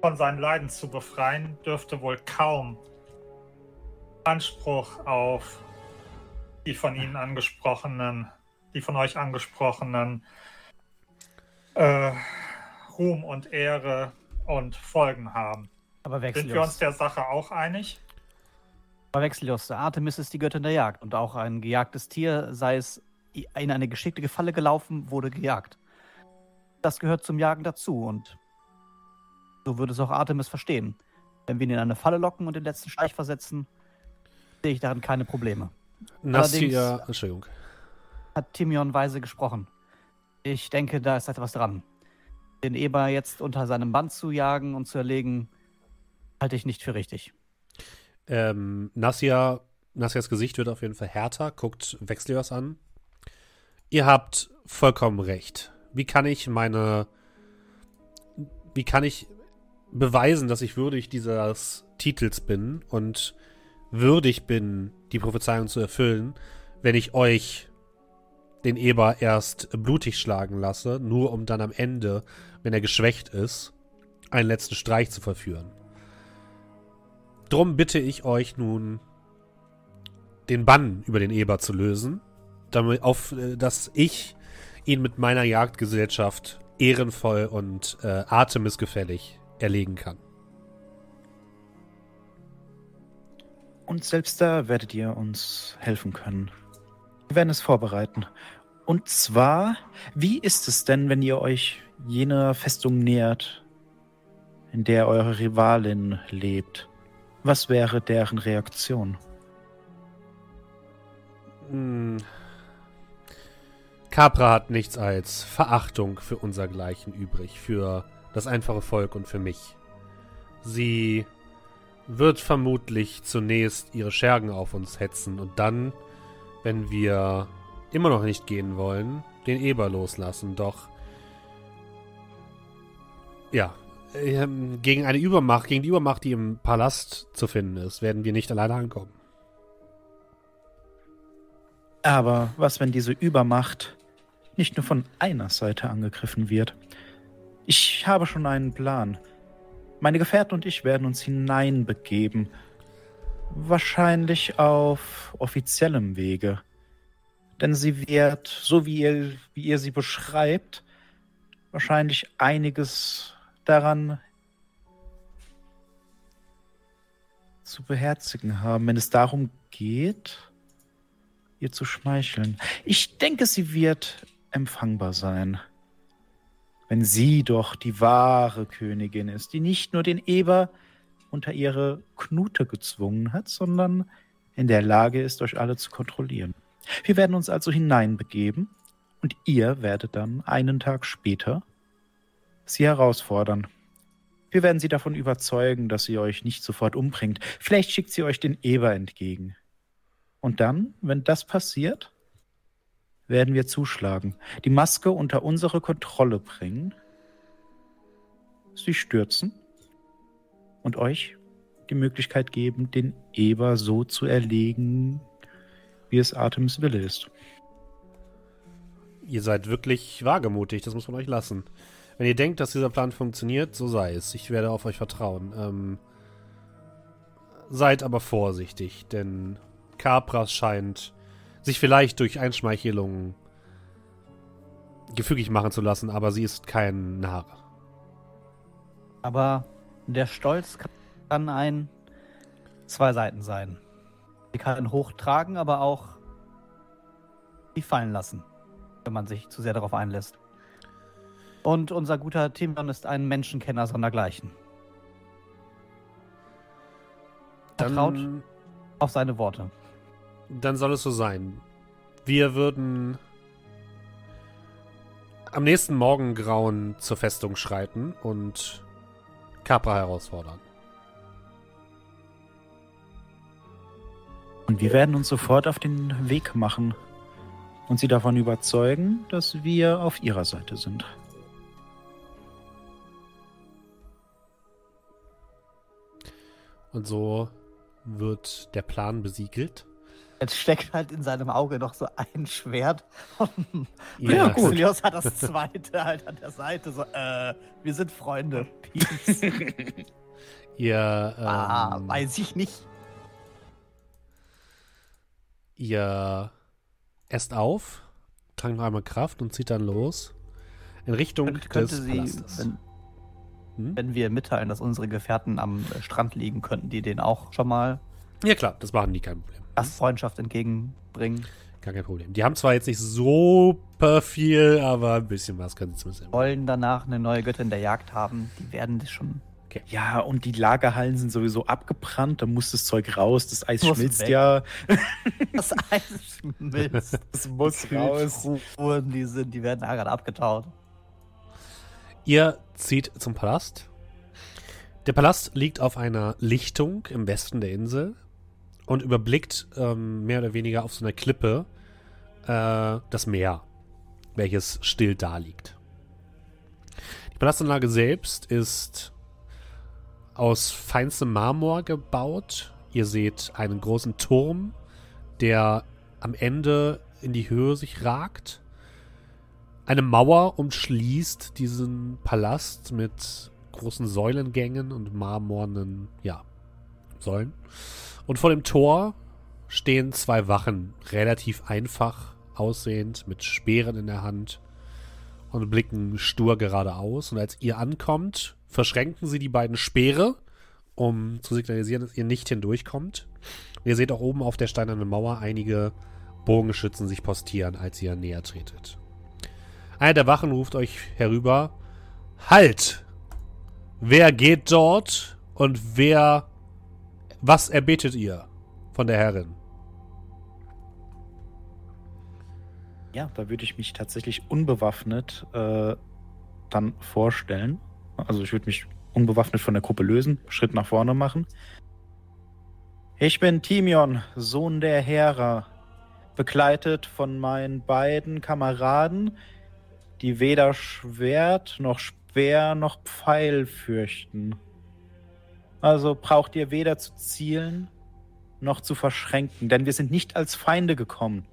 von seinen Leiden zu befreien, dürfte wohl kaum Anspruch auf die von Ihnen angesprochenen, die von euch angesprochenen äh, Ruhm und Ehre und Folgen haben. Aber Wechselios. Sind wir uns der Sache auch einig? Aber Wechselios, Artemis ist die Göttin der Jagd und auch ein gejagtes Tier, sei es in eine geschickte Falle gelaufen, wurde gejagt. Das gehört zum Jagen dazu und so würde es auch Artemis verstehen. Wenn wir ihn in eine Falle locken und den letzten Streich versetzen, sehe ich darin keine Probleme. Nastia, Entschuldigung. Hat Timion weise gesprochen. Ich denke, da ist etwas dran. Den Eber jetzt unter seinem Band zu jagen und zu erlegen, halte ich nicht für richtig. Ähm, Nassia, Nassias Gesicht wird auf jeden Fall härter, guckt Wechselios an. Ihr habt vollkommen recht. Wie kann ich meine. Wie kann ich beweisen, dass ich würdig dieses Titels bin und würdig bin, die Prophezeiung zu erfüllen, wenn ich euch den Eber erst blutig schlagen lasse, nur um dann am Ende, wenn er geschwächt ist, einen letzten Streich zu verführen. Drum bitte ich euch nun, den Bann über den Eber zu lösen, damit auf, äh, dass ich ihn mit meiner Jagdgesellschaft ehrenvoll und äh, atemesgefällig erlegen kann. Und selbst da werdet ihr uns helfen können. Wir werden es vorbereiten. Und zwar, wie ist es denn, wenn ihr euch jener Festung nähert, in der eure Rivalin lebt? Was wäre deren Reaktion? Hm. Capra hat nichts als Verachtung für unsergleichen übrig, für das einfache Volk und für mich. Sie wird vermutlich zunächst ihre Schergen auf uns hetzen und dann, wenn wir immer noch nicht gehen wollen, den Eber loslassen. Doch ja, ähm, gegen eine Übermacht, gegen die Übermacht, die im Palast zu finden ist, werden wir nicht alleine ankommen. Aber was, wenn diese Übermacht nicht nur von einer Seite angegriffen wird? Ich habe schon einen Plan. Meine Gefährten und ich werden uns hineinbegeben Wahrscheinlich auf offiziellem Wege. Denn sie wird, so wie ihr, wie ihr sie beschreibt, wahrscheinlich einiges daran zu beherzigen haben, wenn es darum geht, ihr zu schmeicheln. Ich denke, sie wird empfangbar sein. Wenn sie doch die wahre Königin ist, die nicht nur den Eber unter ihre Knute gezwungen hat, sondern in der Lage ist, euch alle zu kontrollieren. Wir werden uns also hineinbegeben und ihr werdet dann einen Tag später sie herausfordern. Wir werden sie davon überzeugen, dass sie euch nicht sofort umbringt. Vielleicht schickt sie euch den Eber entgegen. Und dann, wenn das passiert, werden wir zuschlagen, die Maske unter unsere Kontrolle bringen, sie stürzen und euch die Möglichkeit geben, den Eber so zu erlegen, wie es Artemis Wille ist. Ihr seid wirklich wagemutig, das muss man euch lassen. Wenn ihr denkt, dass dieser Plan funktioniert, so sei es. Ich werde auf euch vertrauen. Ähm, seid aber vorsichtig, denn Capras scheint sich vielleicht durch Einschmeichelungen gefügig machen zu lassen, aber sie ist kein Narr. Aber der Stolz kann ein zwei Seiten sein. Sie kann hochtragen, aber auch die fallen lassen, wenn man sich zu sehr darauf einlässt. Und unser guter Timon ist ein Menschenkenner sondergleichen. Vertraut Dann, auf seine Worte. dann soll es so sein. Wir würden am nächsten Morgengrauen zur Festung schreiten und Capra herausfordern. Und wir werden uns sofort auf den Weg machen und sie davon überzeugen, dass wir auf ihrer Seite sind. Und so wird der Plan besiegelt. Jetzt steckt halt in seinem Auge noch so ein Schwert. (laughs) Und Ja, gut. Xilios hat das zweite halt an der Seite. So, äh, wir sind Freunde. Peace. (laughs) Ihr, ähm, ah, weiß ich nicht. ihr esst auf, trankt noch einmal Kraft und zieht dann los in Richtung Könnte, könnte des sie, Palastes. wenn, Hm? wenn wir mitteilen, dass unsere Gefährten am Strand liegen, könnten die denen auch schon mal Ja klar, das machen die kein Problem. Gastfreundschaft entgegenbringen. Gar kein Problem. Die haben zwar jetzt nicht super viel, aber ein bisschen was können sie zumindest. Wollen danach eine neue Göttin der Jagd haben. Die werden das schon. Ja, und die Lagerhallen sind sowieso abgebrannt, da muss das Zeug raus, das Eis Muss schmilzt weg. ja. (laughs) (laughs) Das Eis schmilzt. Das muss raus. Die sind, die werden da gerade abgetaut. Ihr zieht zum Palast. Der Palast liegt auf einer Lichtung im Westen der Insel und überblickt ähm, mehr oder weniger auf so einer Klippe äh, das Meer, welches still da liegt. Die Palastanlage selbst ist aus feinstem Marmor gebaut. Ihr seht einen großen Turm, der am Ende in die Höhe sich ragt. Eine Mauer umschließt diesen Palast mit großen Säulengängen und marmornen, ja, Säulen. Und vor dem Tor stehen zwei Wachen, relativ einfach aussehend, mit Speeren in der Hand und blicken stur geradeaus. Und als ihr ankommt, verschränken sie die beiden Speere, um zu signalisieren, dass ihr nicht hindurchkommt. Und ihr seht auch oben auf der steinernen Mauer einige Bogenschützen sich postieren, als ihr näher tretet. Einer der Wachen ruft euch herüber: Halt! Wer geht dort und wer. Was erbetet ihr von der Herrin? Ja, da würde ich mich tatsächlich unbewaffnet äh, dann vorstellen. Also ich würde mich unbewaffnet von der Gruppe lösen, Schritt nach vorne machen. Ich bin Timion, Sohn der Hera, begleitet von meinen beiden Kameraden, die weder Schwert noch Speer noch Pfeil fürchten. Also braucht ihr weder zu zielen noch zu verschränken, denn wir sind nicht als Feinde gekommen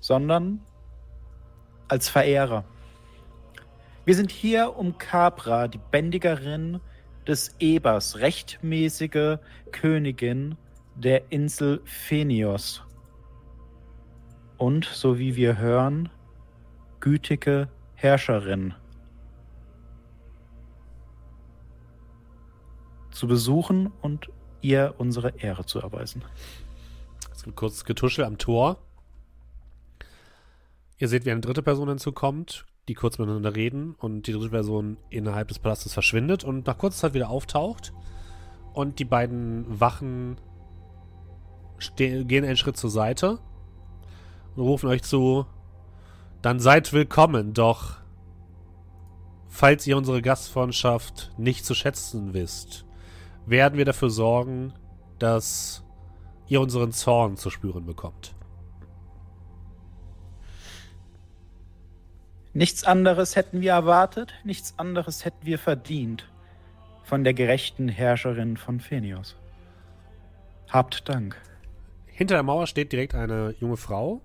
sondern als Verehrer. Wir sind hier, um Capra, die Bändigerin des Ebers, rechtmäßige Königin, der Insel Phenios. Und, so wie wir hören, gütige Herrscherin. Zu besuchen und ihr unsere Ehre zu erweisen. Es gibt kurzes Getuschel am Tor. Ihr seht, wie eine dritte Person hinzukommt, die kurz miteinander reden und die dritte Person innerhalb des Palastes verschwindet und nach kurzer Zeit wieder auftaucht. Und die beiden Wachen gehen einen Schritt zur Seite und rufen euch zu, dann seid willkommen, doch falls ihr unsere Gastfreundschaft nicht zu schätzen wisst, werden wir dafür sorgen, dass ihr unseren Zorn zu spüren bekommt. Nichts anderes hätten wir erwartet, nichts anderes hätten wir verdient von der gerechten Herrscherin von Phenios. Habt Dank. Hinter der Mauer steht direkt eine junge Frau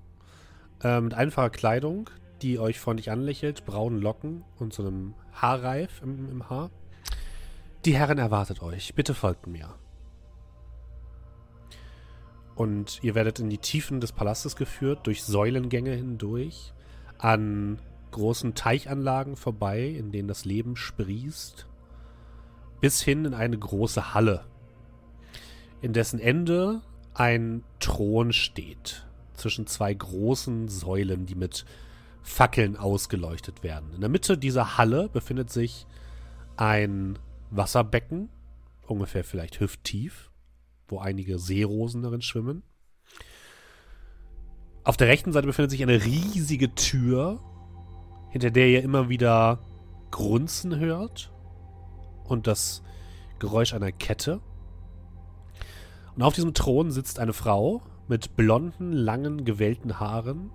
äh, mit einfacher Kleidung, die euch freundlich anlächelt, braunen Locken und so einem Haarreif im, im Haar. Die Herrin erwartet euch. Bitte folgt mir. Und ihr werdet in die Tiefen des Palastes geführt, durch Säulengänge hindurch, an großen Teichanlagen vorbei, in denen das Leben sprießt, bis hin in eine große Halle, in dessen Ende ein Thron steht, zwischen zwei großen Säulen, die mit Fackeln ausgeleuchtet werden. In der Mitte dieser Halle befindet sich ein Wasserbecken, ungefähr vielleicht hüfttief, wo einige Seerosen darin schwimmen. Auf der rechten Seite befindet sich eine riesige Tür, hinter der ihr immer wieder Grunzen hört und das Geräusch einer Kette. Und auf diesem Thron sitzt eine Frau mit blonden, langen, gewellten Haaren,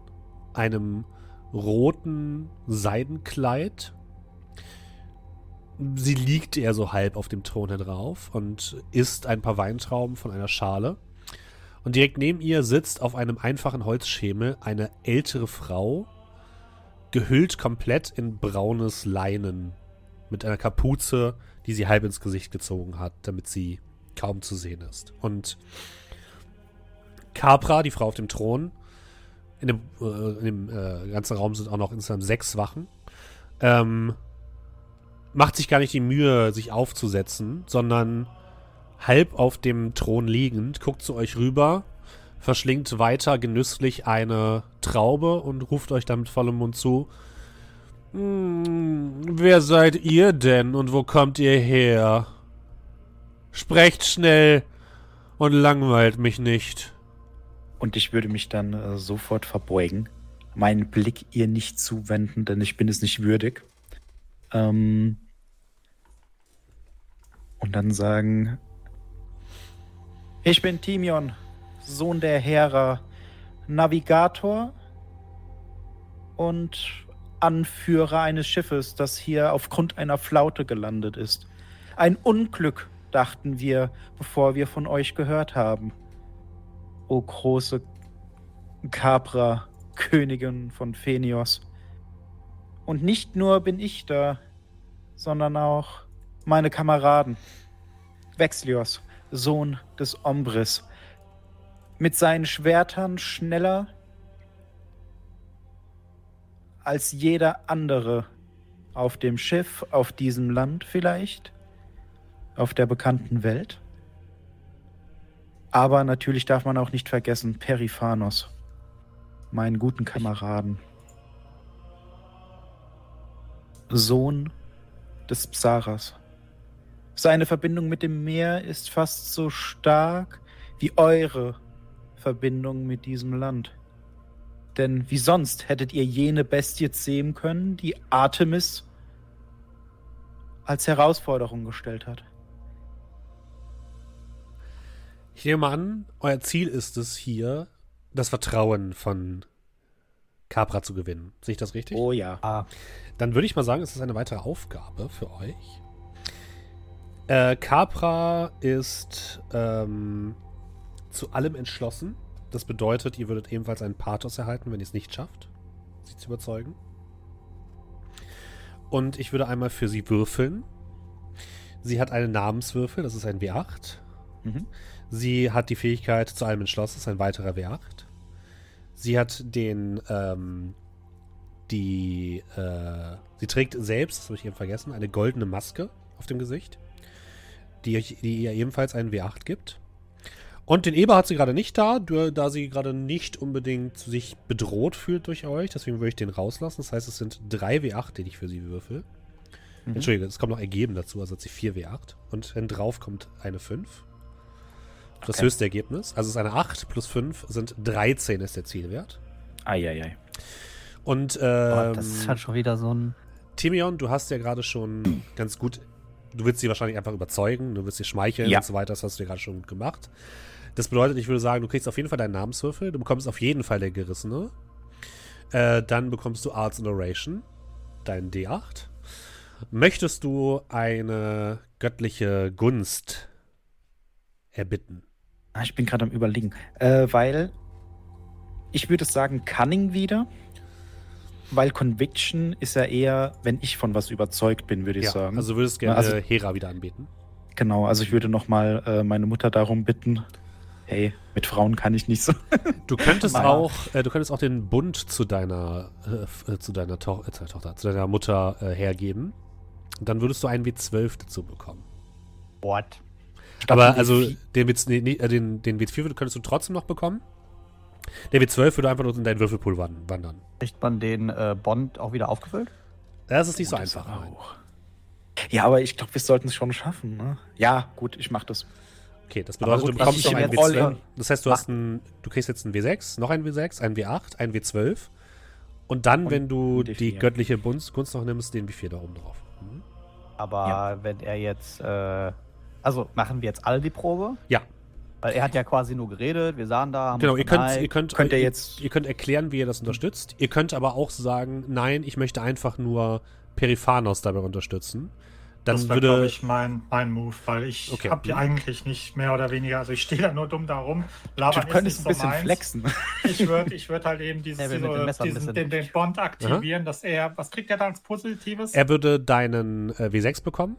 einem roten Seidenkleid. Sie liegt eher so halb auf dem Thron drauf und isst ein paar Weintrauben von einer Schale. Und direkt neben ihr sitzt auf einem einfachen Holzschemel eine ältere Frau gehüllt komplett in braunes Leinen mit einer Kapuze, die sie halb ins Gesicht gezogen hat, damit sie kaum zu sehen ist. Und Capra, die Frau auf dem Thron, in dem, äh, in dem äh, ganzen Raum sind auch noch insgesamt sechs Wachen, ähm, macht sich gar nicht die Mühe, sich aufzusetzen, sondern halb auf dem Thron liegend, guckt zu euch rüber verschlingt weiter genüsslich eine Traube und ruft euch dann mit vollem Mund zu. Hm, wer seid ihr denn und wo kommt ihr her? Sprecht schnell und langweilt mich nicht. Und ich würde mich dann äh, sofort verbeugen, meinen Blick ihr nicht zuwenden, denn ich bin es nicht würdig. Ähm und dann sagen, ich bin Timion, Sohn der Hera, Navigator und Anführer eines Schiffes, das hier aufgrund einer Flaute gelandet ist. Ein Unglück, dachten wir, bevor wir von euch gehört haben. O große Capra, Königin von Phenios. Und nicht nur bin ich da, sondern auch meine Kameraden. Vexlios, Sohn des Ombris, mit seinen Schwertern schneller als jeder andere auf dem Schiff, auf diesem Land vielleicht, auf der bekannten Welt. Aber natürlich darf man auch nicht vergessen Periphanos, meinen guten Kameraden. Sohn des Psaras. Seine Verbindung mit dem Meer ist fast so stark wie eure Verbindung mit diesem Land. Denn wie sonst hättet ihr jene Bestie zähmen können, die Artemis als Herausforderung gestellt hat. Ich nehme an, euer Ziel ist es hier, das Vertrauen von Capra zu gewinnen. Sehe ich das richtig? Oh ja. Ah. Dann würde ich mal sagen, es ist eine weitere Aufgabe für euch. Äh, Capra ist ähm, zu allem entschlossen. Das bedeutet, ihr würdet ebenfalls einen Pathos erhalten, wenn ihr es nicht schafft, sie zu überzeugen. Und ich würde einmal für sie würfeln. Sie hat einen Namenswürfel, das ist ein W8. Mhm. Sie hat die Fähigkeit zu allem entschlossen, ist ein weiterer W8. Sie hat den, ähm, die, äh, sie trägt selbst, das habe ich eben vergessen, eine goldene Maske auf dem Gesicht, die, die ihr ebenfalls einen W8 gibt. Und den Eber hat sie gerade nicht da, da sie gerade nicht unbedingt sich bedroht fühlt durch euch. Deswegen würde ich den rauslassen. Das heißt, es sind drei W8, die ich für sie würfel. Mhm. Entschuldige, es kommt noch ergeben dazu, also hat sie 4 W8. Und wenn drauf kommt eine 5. Das Okay. höchste Ergebnis. Also es ist eine 8 plus 5 sind 13 ist der Zielwert. Eieiei. Und Oh, ähm, das ist halt schon wieder so ein. Timion, du hast ja gerade schon ganz gut, du willst sie wahrscheinlich einfach überzeugen, du willst sie schmeicheln Ja. und so weiter, das hast du ja gerade schon gemacht. Das bedeutet, ich würde sagen, du kriegst auf jeden Fall deinen Namenswürfel, du bekommst auf jeden Fall der Gerissene. Äh, dann bekommst du Arts and Oration, deinen D8. Möchtest du eine göttliche Gunst erbitten? Ah, Ich bin gerade am überlegen. Äh, weil ich würde sagen Cunning wieder. Weil Conviction ist ja eher, wenn ich von was überzeugt bin, würde ich ja, sagen. also würdest gerne Also- Hera wieder anbieten. genau, also ich würde nochmal äh, meine Mutter darum bitten. Hey, mit Frauen kann ich nicht so. (laughs) Du könntest Naja. auch, äh, du könntest auch den Bund zu deiner, äh, äh, zu deiner to äh, Tochter, zu deiner Mutter äh, hergeben. Dann würdest du einen W12 dazu bekommen. What? Aber also W4. den, nee, äh, den, den W4 würd- könntest du trotzdem noch bekommen. Der W12 würde einfach nur in deinen Würfelpool wan- wandern. Kriegt man den äh, Bond auch wieder aufgefüllt? Das ist nicht so Oh, das einfach. Ja, aber ich glaube, wir sollten es schon schaffen. Ne? Ja, gut, ich mach das. Okay, das bedeutet, gut, du bekommst noch einen jetzt all W12. in. Das heißt, du hast einen, du kriegst jetzt einen W6, noch einen W6, einen W8, einen W12. Und dann, Und wenn du die D4. göttliche Gunst, Gunst noch nimmst, den W4 da oben drauf. Mhm. Aber Ja. wenn er jetzt. Äh, also machen wir jetzt alle die Probe? Ja. Weil er hat ja quasi nur geredet, wir sahen da. Genau, ihr könnt, ihr könnt, Könnt ihr ihr, jetzt- ihr könnt erklären, wie ihr das unterstützt. Ihr könnt aber auch sagen, nein, ich möchte einfach nur Periphanos dabei unterstützen. Dann das wäre, glaube würde ich, mein, mein Move, weil ich Okay. habe ja eigentlich nicht mehr oder weniger, also ich stehe da nur dumm da rum. Labern Du ist könntest ein bisschen meins. flexen. (laughs) Ich würde ich würd halt eben dieses, diese, diesen, den, den Bond aktivieren, dass er, was kriegt er da als Positives? er würde deinen äh, W6 bekommen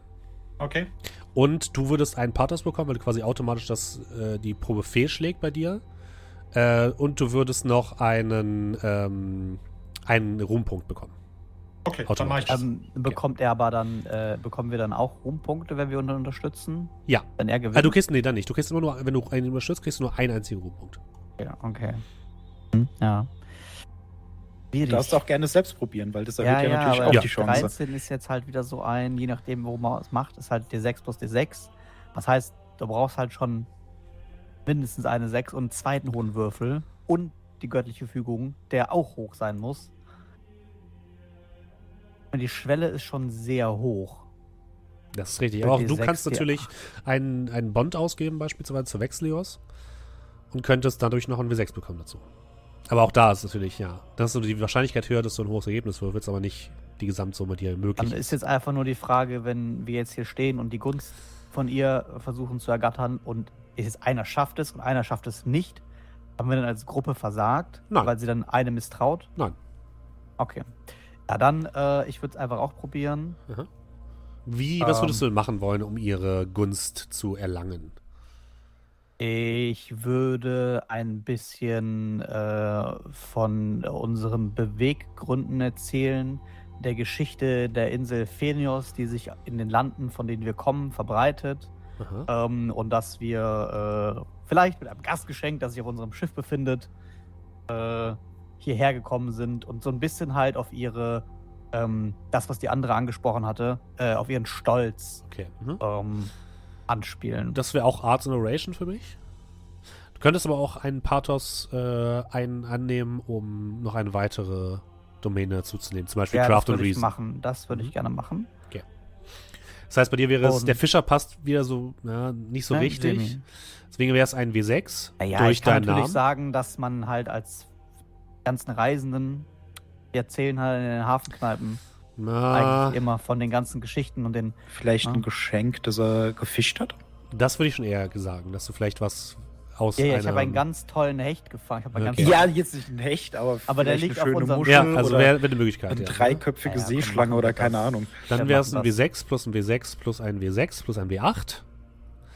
Okay. und du würdest einen Pathos bekommen, weil du quasi automatisch das, äh, die Probe fehlschlägt bei dir. Äh, und du würdest noch einen, ähm, einen Ruhmpunkt bekommen. Okay, dann mache ich das. Ähm, bekommt er aber dann, äh, bekommen wir dann auch Ruhmpunkte, wenn wir ihn unterstützen? Ja. Wenn er gewinnt? Ah, du kriegst, nee, dann nicht. Du kriegst immer nur, wenn du einen unterstützt, kriegst du nur einen einzigen Ruhmpunkt. Ja, okay. Hm, ja. Du Schwierig. darfst auch gerne selbst probieren, weil das ja, erhöht ja, ja, natürlich aber auch Ja. die Chance. 13 ist jetzt halt wieder so ein, je nachdem, wo man es macht, ist halt D6 plus D6. Das heißt, du brauchst halt schon mindestens eine 6 und einen zweiten hohen Würfel und die göttliche Fügung, der auch hoch sein muss. Und die Schwelle ist schon sehr hoch. Das ist richtig. Aber auch du kannst natürlich einen, einen Bond ausgeben, beispielsweise zu Wechselios. Und könntest dadurch noch einen W6 bekommen dazu. Aber auch da ist natürlich, ja, dass du die Wahrscheinlichkeit höher, dass du ein hohes Ergebnis würfelst, aber nicht die Gesamtsumme, die möglich Dann ist. ist jetzt einfach nur die Frage, wenn wir jetzt hier stehen und die Gunst von ihr versuchen zu ergattern und ist jetzt einer schafft es und einer schafft es nicht, haben wir dann als Gruppe versagt, Nein. weil sie dann eine misstraut? Nein. Okay. Ja, dann, äh, ich würde es einfach auch probieren. Wie, was Ähm. würdest du denn machen wollen, um ihre Gunst zu erlangen? Ich würde ein bisschen äh, von unseren Beweggründen erzählen, der Geschichte der Insel Phenios, die sich in den Landen, von denen wir kommen, verbreitet. Ähm, und dass wir äh, vielleicht mit einem Gastgeschenk, das sich auf unserem Schiff befindet, äh, hierher gekommen sind und so ein bisschen halt auf ihre, ähm, das, was die andere angesprochen hatte, äh, auf ihren Stolz Okay. Mhm. ähm, anspielen. Das wäre auch Arts and Oration für mich. Du könntest aber auch einen Pathos äh, einen annehmen, um noch eine weitere Domäne zuzunehmen. Zum Beispiel ja, Craft and Reason. machen. Das würde Mhm. ich gerne machen. Das heißt, bei dir wäre es, Und- der Fischer passt wieder so, ja, nicht so Ne, richtig. Deswegen wäre es ein W6 Ja, ja, durch ich kann deinen natürlich Namen. sagen, dass man halt als ganzen Reisenden, die erzählen halt in den Hafenkneipen Na, eigentlich immer von den ganzen Geschichten und den Vielleicht Ja. ein Geschenk, das er gefischt hat. das würde ich schon eher sagen, dass du vielleicht was aus Ja, ja, ich habe einen ganz tollen Hecht gefangen. Okay. ganz Ja, jetzt nicht ein Hecht, aber, Aber der liegt eine auf schöne unserem Muschel Ja, also oder wäre wär eine Möglichkeit. eine Ja. dreiköpfige Ja, Seeschlange oder das. keine Ahnung. Dann wäre es ein machen das. W6 plus ein W6 plus ein W6 plus ein W8.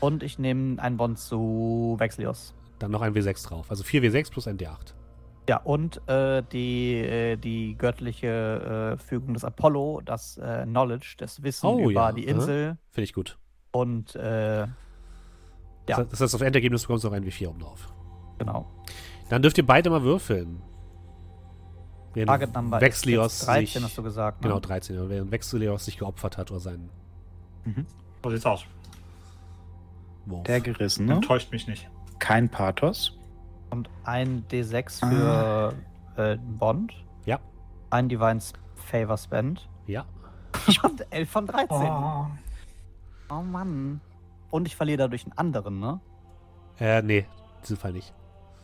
Und ich nehme einen Bond zu Vexlios. Dann noch ein W6 drauf. Also 4 W6 plus ein D8. Ja, und äh, die, äh, die göttliche äh, Fügung des Apollo, das äh, Knowledge, das Wissen Oh, über ja. die Insel Finde ich gut. und äh, Ja. Das heißt, das heißt, auf Endergebnis bekommst du noch ein W4 oben drauf. genau. Dann dürft ihr beide mal würfeln. Target Number jetzt 13, sich, hast du gesagt. Ne? Genau, 13. Während Vexlios sich geopfert hat oder seinen So sieht's aus. Wurf. Der Gerissene. Enttäuscht mich nicht. Kein Pathos. Und ein D6 für äh, Bond. Ja. Ein Divine Favor Spend. Ja. Ich hab 11 von 13. Oh. Oh Mann. Und ich verliere dadurch einen anderen, ne? Äh, nee, in diesem Fall nicht.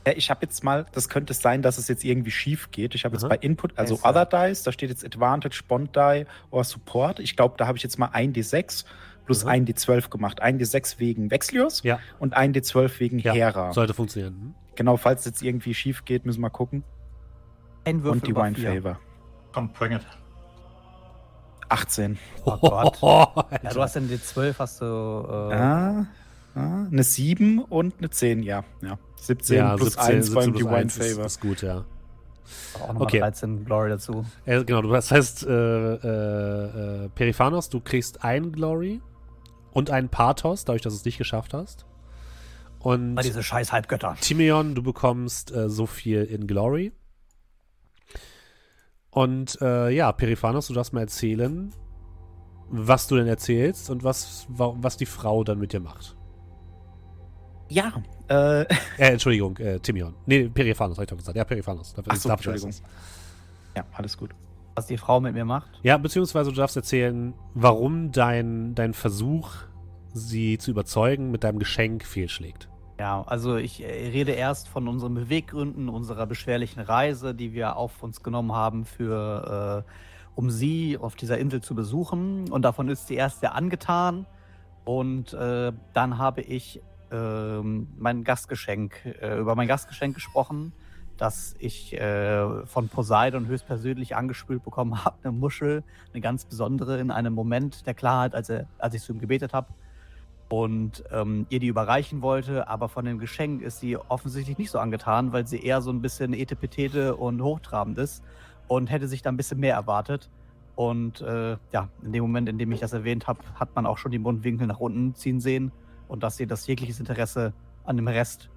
Ja, ich habe jetzt mal, das könnte sein, dass es jetzt irgendwie schief geht. Ich habe jetzt Aha. bei Input, also Scheiße. Other Dice, da steht jetzt Advantage, Bond Die oder Support. Ich glaube, da habe ich jetzt mal ein D6 plus Mhm. ein D12 gemacht. Ein D6 wegen Vexlios Ja. und ein D12 wegen Ja, Hera. Sollte funktionieren. Genau, falls es jetzt irgendwie schief geht, müssen wir gucken. Ein Würfel und Divine vier. Favor. Komm, bring it. 18. Oh Gott. (laughs) Ja, du hast den D12, hast du. Äh, Ah, ah, eine 7 und eine 10, ja. ja. 17 ja, plus 17, 1 beim 17 plus Divine 1 ist, Favor. ist gut, ja. auch nochmal okay. 13 Glory dazu. Äh, genau, du- das heißt, äh, äh, äh, Periphanos, du kriegst ein Glory und einen Pathos, dadurch, dass du es nicht geschafft hast. Und Bei diese scheiß Halbgötter. Timeon, du bekommst äh, so viel in Glory. Und äh, ja, Periphanos, du darfst mal erzählen, was du denn erzählst und was, wa- was die Frau dann mit dir macht. Ja, äh, Äh, Entschuldigung, äh, Timion. Nee, Periphanos, hab ich doch gesagt. Ja, Periphanos. Ach so, Entschuldigung. ja, alles gut. Was die Frau mit mir macht. Ja, beziehungsweise du darfst erzählen, warum dein, dein Versuch, sie zu überzeugen, mit deinem Geschenk fehlschlägt. Ja, also ich äh, rede erst von unseren Beweggründen, unserer beschwerlichen Reise, die wir auf uns genommen haben, für, äh, um sie auf dieser Insel zu besuchen. Und davon ist sie erst sehr angetan. Und äh, dann habe ich ähm, mein Gastgeschenk, äh, über mein Gastgeschenk gesprochen, das ich äh, von Poseidon höchstpersönlich angespült bekommen (laughs) habe. Eine Muschel, eine ganz besondere, in einem Moment der Klarheit, als, er, als ich zu ihm gebetet habe und ähm, ihr die überreichen wollte, aber von dem Geschenk ist sie offensichtlich nicht so angetan, weil sie eher so ein bisschen etepetete und hochtrabend ist und hätte sich da ein bisschen mehr erwartet. Und äh, ja, in dem Moment, in dem ich das erwähnt habe, hat man auch schon die Mundwinkel nach unten ziehen sehen und dass sie das jegliches Interesse an dem Rest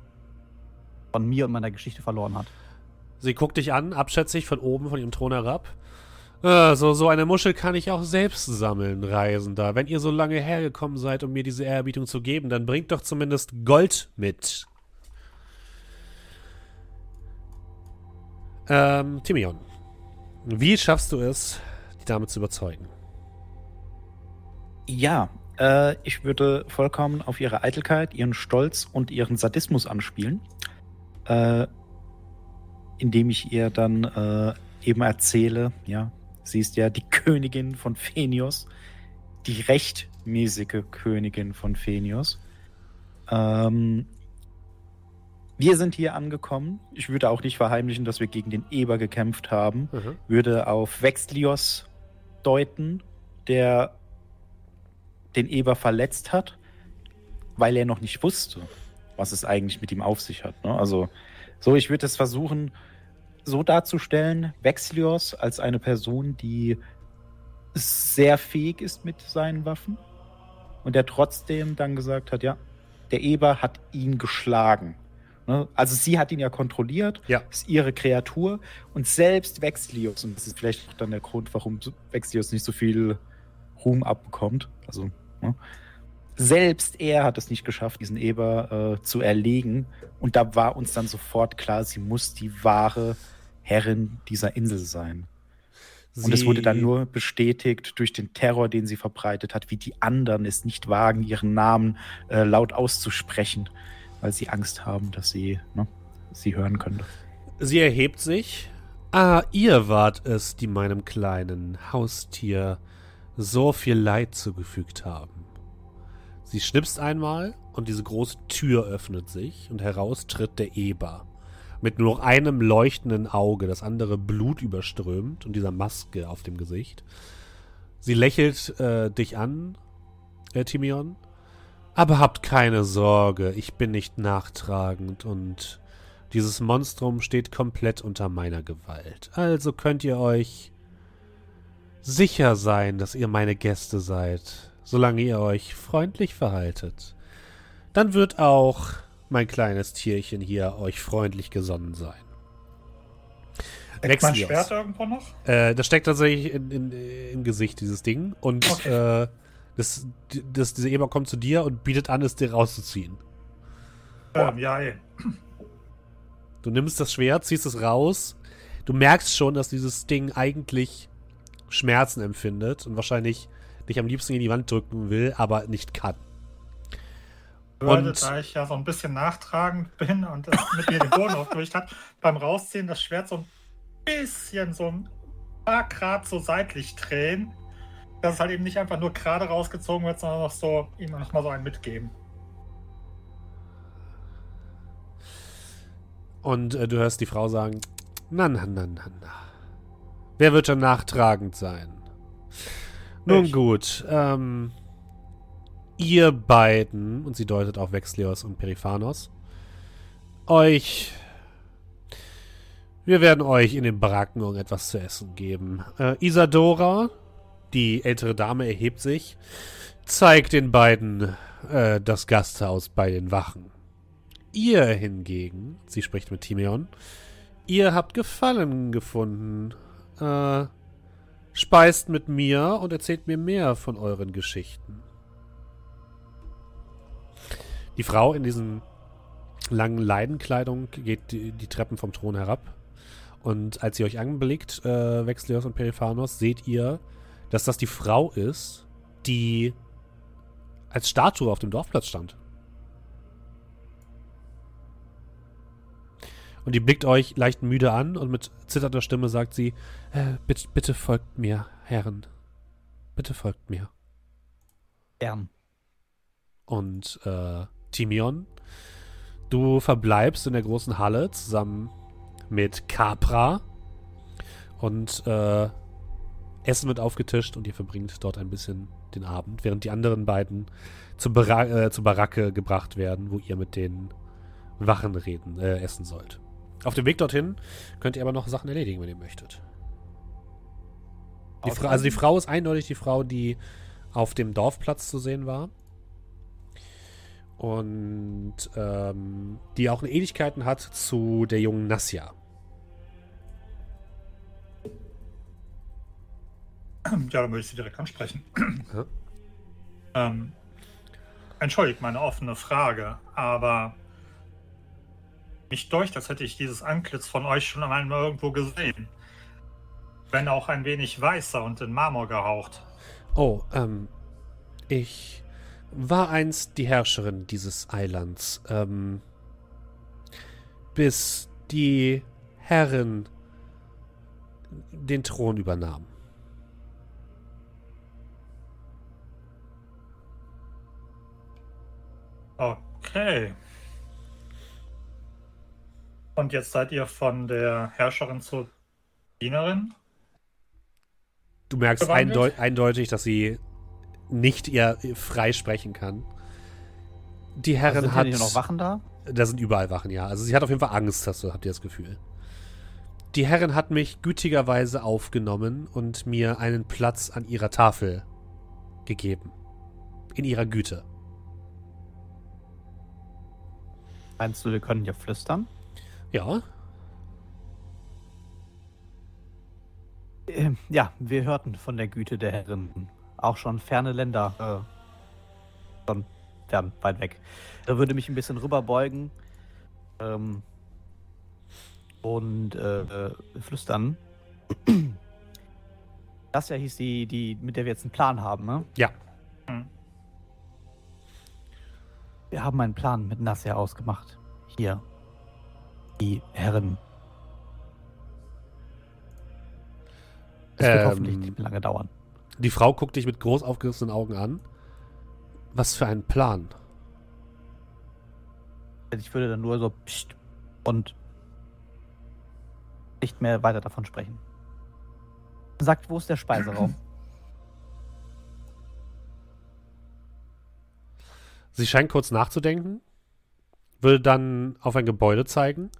von mir und meiner Geschichte verloren hat. Sie guckt dich an, abschätzig von oben von ihrem Thron herab. Äh, so, so eine Muschel kann ich auch selbst sammeln, Reisender. Wenn ihr so lange hergekommen seid, um mir diese Ehrerbietung zu geben, dann bringt doch zumindest Gold mit. Ähm, Timion. Wie schaffst du es, die Dame zu überzeugen? Ja, äh, ich würde vollkommen auf ihre Eitelkeit, ihren Stolz und ihren Sadismus anspielen, äh, indem ich ihr dann äh, eben erzähle, ja, sie ist ja die Königin von Phenios, die rechtmäßige Königin von Phenios. Ähm, wir sind hier angekommen. Ich würde auch nicht verheimlichen, dass wir gegen den Eber gekämpft haben Mhm. würde auf Vexlios deuten, der den Eber verletzt hat, weil er noch nicht wusste, was es eigentlich mit ihm auf sich hat. Ne? Also, so, ich würde es versuchen, so darzustellen, Vexlios als eine Person, die sehr fähig ist mit seinen Waffen und der trotzdem dann gesagt hat, ja, der Eber hat ihn geschlagen. Ne? Also sie hat ihn ja kontrolliert, Ja. ist ihre Kreatur und selbst Vexlios, und das ist vielleicht auch dann der Grund, warum Vexlios nicht so viel Ruhm abbekommt, also ne? selbst er hat es nicht geschafft, diesen Eber äh, zu erlegen und da war uns dann sofort klar, sie muss die wahre Herrin dieser Insel sein. Und es wurde dann Sie- nur bestätigt durch den Terror, den sie verbreitet hat, wie die anderen es nicht wagen, ihren Namen äh, laut auszusprechen, weil sie Angst haben, dass sie ne, sie hören könnte. Sie erhebt sich. Ah, ihr wart es, die meinem kleinen Haustier so viel Leid zugefügt haben. Sie schnipst einmal und diese große Tür öffnet sich und heraus tritt der Eber. Mit nur noch einem leuchtenden Auge, das andere Blut überströmt und dieser Maske auf dem Gesicht. Sie lächelt äh, dich an, äh, Timion, Aber habt keine Sorge, ich bin nicht nachtragend und dieses Monstrum steht komplett unter meiner Gewalt. Also könnt ihr euch sicher sein, dass ihr meine Gäste seid, solange ihr euch freundlich verhaltet. Dann wird auch mein kleines Tierchen hier euch freundlich gesonnen sein. Steckt mein Schwert irgendwo noch? Äh, das steckt tatsächlich in, in, im Gesicht, dieses Ding. Und okay. äh, das, das, dieser Eber kommt zu dir und bietet an, es dir rauszuziehen. Ähm, ja, ey. Du nimmst das Schwert, ziehst es raus. Du merkst schon, dass dieses Ding eigentlich Schmerzen empfindet und wahrscheinlich dich am liebsten in die Wand drücken will, aber nicht kann. Würde, und da ich ja so ein bisschen nachtragend bin und mit mir den Boden (laughs) aufgewicht hat, beim Rausziehen das Schwert so ein bisschen so ein paar Grad so seitlich drehen, dass es halt eben nicht einfach nur gerade rausgezogen wird, sondern noch so ihm noch mal so einen mitgeben. Und äh, du hörst die Frau sagen: Na, na, na, na, na. Wer wird schon nachtragend sein? Nun ich. gut, ähm, ihr beiden, und sie deutet auf Vexlios und Periphanos, euch wir werden euch in den Baracken irgendetwas zu essen geben. Äh, Isadora, die ältere Dame, erhebt sich, zeigt den beiden äh, das Gasthaus bei den Wachen. Ihr hingegen, sie spricht mit Timeon, ihr habt Gefallen gefunden. Äh, speist mit mir und erzählt mir mehr von euren Geschichten. Die Frau in diesen langen Leidenkleidung geht die, die Treppen vom Thron herab und als ihr euch anblickt, äh, Vexlios und Periphanos, seht ihr, dass das die Frau ist, die als Statue auf dem Dorfplatz stand. Und die blickt euch leicht müde an und mit zitternder Stimme sagt sie, äh, bitte, bitte folgt mir, Herren. Bitte folgt mir. Gern. Und äh, Timion, du verbleibst in der großen Halle zusammen mit Capra. Und äh, Essen wird aufgetischt und ihr verbringt dort ein bisschen den Abend, während die anderen beiden zur, Bara äh, zur Baracke gebracht werden, wo ihr mit den Wachen reden, äh, essen sollt. Auf dem Weg dorthin könnt ihr aber noch Sachen erledigen, wenn ihr möchtet. Die also die Frau ist eindeutig die Frau, die auf dem Dorfplatz zu sehen war und ähm, die auch Ähnlichkeiten hat zu der jungen Nassia. Ja, dann würde ich sie direkt ansprechen. Ja. Ähm, entschuldigt meine offene Frage, aber mich durch, als hätte ich dieses Antlitz von euch schon einmal irgendwo gesehen. Wenn auch ein wenig weißer und in Marmor gehaucht. Oh, ähm, ich war einst die Herrscherin dieses Eilands, ähm, bis die Herren den Thron übernahmen. Okay. Und jetzt seid ihr von der Herrscherin zur Dienerin? Du merkst eindeutig, dass sie nicht eher frei sprechen kann. Die Herren also sind hat. Sind noch Wachen da? Da sind überall Wachen, ja. Also sie hat auf jeden Fall Angst, hast du, habt ihr das Gefühl. Die Herren hat mich gütigerweise aufgenommen und mir einen Platz an ihrer Tafel gegeben. In ihrer Güte. Meinst du, wir können hier flüstern? Ja. Ähm, ja, wir hörten von der Güte der Herren auch schon ferne Länder. Äh, schon fern, weit weg. Da würde mich ein bisschen rüberbeugen ähm, und äh, äh, flüstern. Das ja hieß die, die, mit der wir jetzt einen Plan haben, ne? Ja. Wir haben einen Plan mit Nasser ausgemacht. Hier. Die Herren. Es wird ähm, hoffentlich nicht lange dauern. Die Frau guckt dich mit groß aufgerissenen Augen an. Was für ein Plan? Ich würde dann nur so pst und nicht mehr weiter davon sprechen. Sagt, wo ist der Speiseraum? (clears throat) Sie scheint kurz nachzudenken, würde dann auf ein Gebäude zeigen.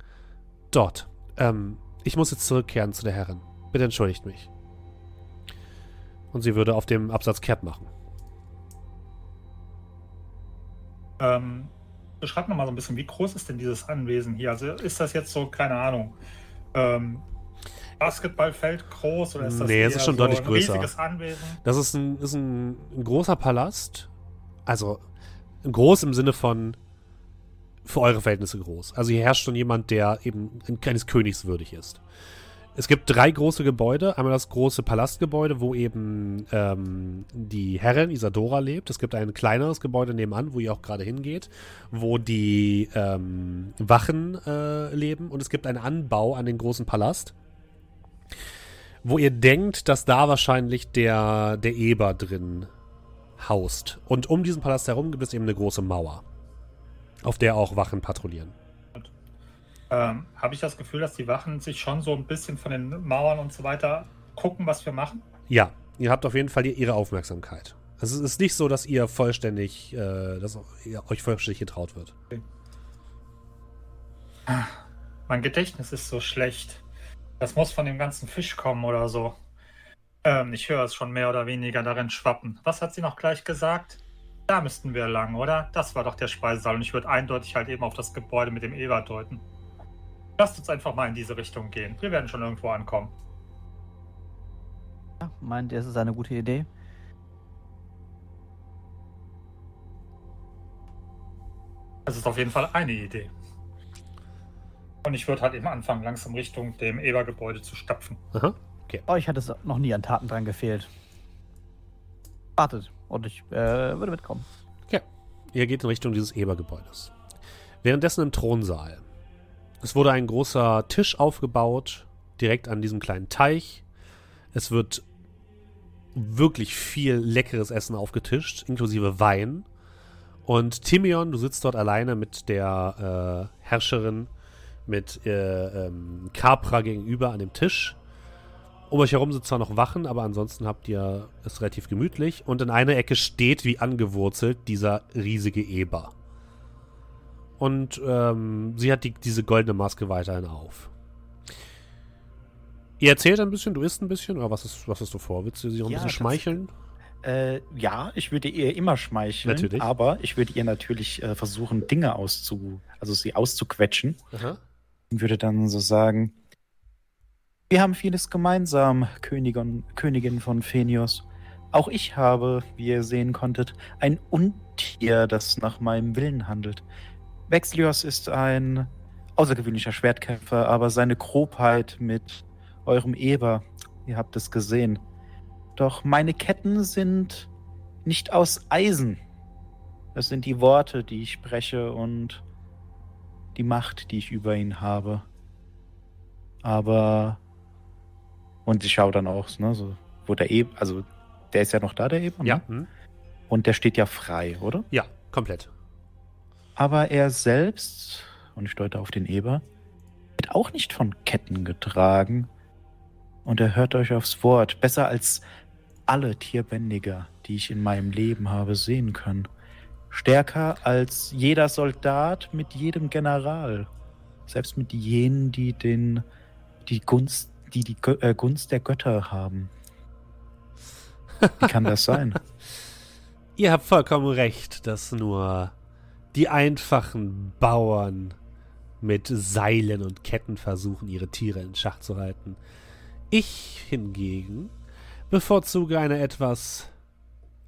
Dort. Ähm, ich muss jetzt zurückkehren zu der Herrin. Bitte entschuldigt mich. Und sie würde auf dem Absatz kehrt machen. Ähm, beschreib mal so ein bisschen, wie groß ist denn dieses Anwesen hier? Also ist das jetzt so, keine Ahnung, ähm, Basketballfeld groß oder ist das Nee, es ist schon so deutlich ein größer. riesiges Anwesen? Das ist ein, ist ein, ein großer Palast. Also groß im Sinne von für eure Verhältnisse groß. Also hier herrscht schon jemand, der eben ein kleines Königs würdig ist. Es gibt drei große Gebäude. Einmal das große Palastgebäude, wo eben ähm, die Herrin Isadora lebt. Es gibt ein kleineres Gebäude nebenan, wo ihr auch gerade hingeht, wo die ähm, Wachen äh, leben. Und es gibt einen Anbau an den großen Palast, wo ihr denkt, dass da wahrscheinlich der, der Eber drin haust. Und um diesen Palast herum gibt es eben eine große Mauer, auf der auch Wachen patrouillieren. Ähm, Habe ich das Gefühl, dass die Wachen sich schon so ein bisschen von den Mauern und so weiter gucken, was wir machen? Ja, ihr habt auf jeden Fall ihre Aufmerksamkeit. Also es ist nicht so, dass ihr vollständig, äh, dass euch vollständig getraut wird. Mein Gedächtnis ist so schlecht. Das muss von dem ganzen Fisch kommen oder so. Ähm, ich höre es schon mehr oder weniger darin schwappen. Was hat sie noch gleich gesagt? Da müssten wir lang, oder? Das war doch der Speisesaal und ich würde eindeutig halt eben auf das Gebäude mit dem Eber deuten. Lasst uns einfach mal in diese Richtung gehen. Wir werden schon irgendwo ankommen. Ja, meint ihr, es ist eine gute Idee? Das ist auf jeden Fall eine Idee. Und ich würde halt eben anfangen, langsam Richtung dem Ebergebäude zu stapfen. Aha. Euch hat es noch nie an Taten dran gefehlt. Wartet und ich äh, würde mitkommen. Ihr geht in Richtung dieses Ebergebäudes. Währenddessen im Thronsaal. Es wurde ein großer Tisch aufgebaut, direkt an diesem kleinen Teich. Es wird wirklich viel leckeres Essen aufgetischt, inklusive Wein. Und Timion, du sitzt dort alleine mit der äh, Herrscherin, mit äh, ähm, Capra gegenüber an dem Tisch. Um euch herum sind zwar noch Wachen, aber ansonsten habt ihr es relativ gemütlich. Und in einer Ecke steht wie angewurzelt dieser riesige Eber. Und ähm, sie hat die, diese goldene Maske weiterhin auf. Ihr erzählt ein bisschen, du isst ein bisschen, oder was ist, was hast du vor? Willst du sie auch ein Ja, bisschen schmeicheln? Äh, ja, ich würde ihr immer schmeicheln, Natürlich. aber ich würde ihr natürlich äh, versuchen, Dinge auszu, also sie auszuquetschen Aha. und würde dann so sagen, wir haben vieles gemeinsam, Königin, Königin von Phenios. Auch ich habe, wie ihr sehen konntet, ein Untier, das nach meinem Willen handelt. Vexlios ist ein außergewöhnlicher Schwertkämpfer, aber seine Grobheit mit eurem Eber, ihr habt es gesehen. Doch meine Ketten sind nicht aus Eisen. Das sind die Worte, die ich spreche und die Macht, die ich über ihn habe. Aber und ich schaue dann auch, ne, so, wo der Eber, also der ist ja noch da, der Eber, ne? Ja. Hm? Und der steht ja frei, oder? Ja, komplett. Aber er selbst, und ich deute auf den Eber, wird auch nicht von Ketten getragen. Und er hört euch aufs Wort, besser als alle Tierbändiger, die ich in meinem Leben habe sehen können. Stärker als jeder Soldat mit jedem General. Selbst mit jenen, die den, die Gunst, die die äh, Gunst der Götter haben. Wie kann das sein? (laughs) Ihr habt vollkommen recht, dass nur die einfachen Bauern mit Seilen und Ketten versuchen, ihre Tiere in Schach zu halten. Ich hingegen bevorzuge eine etwas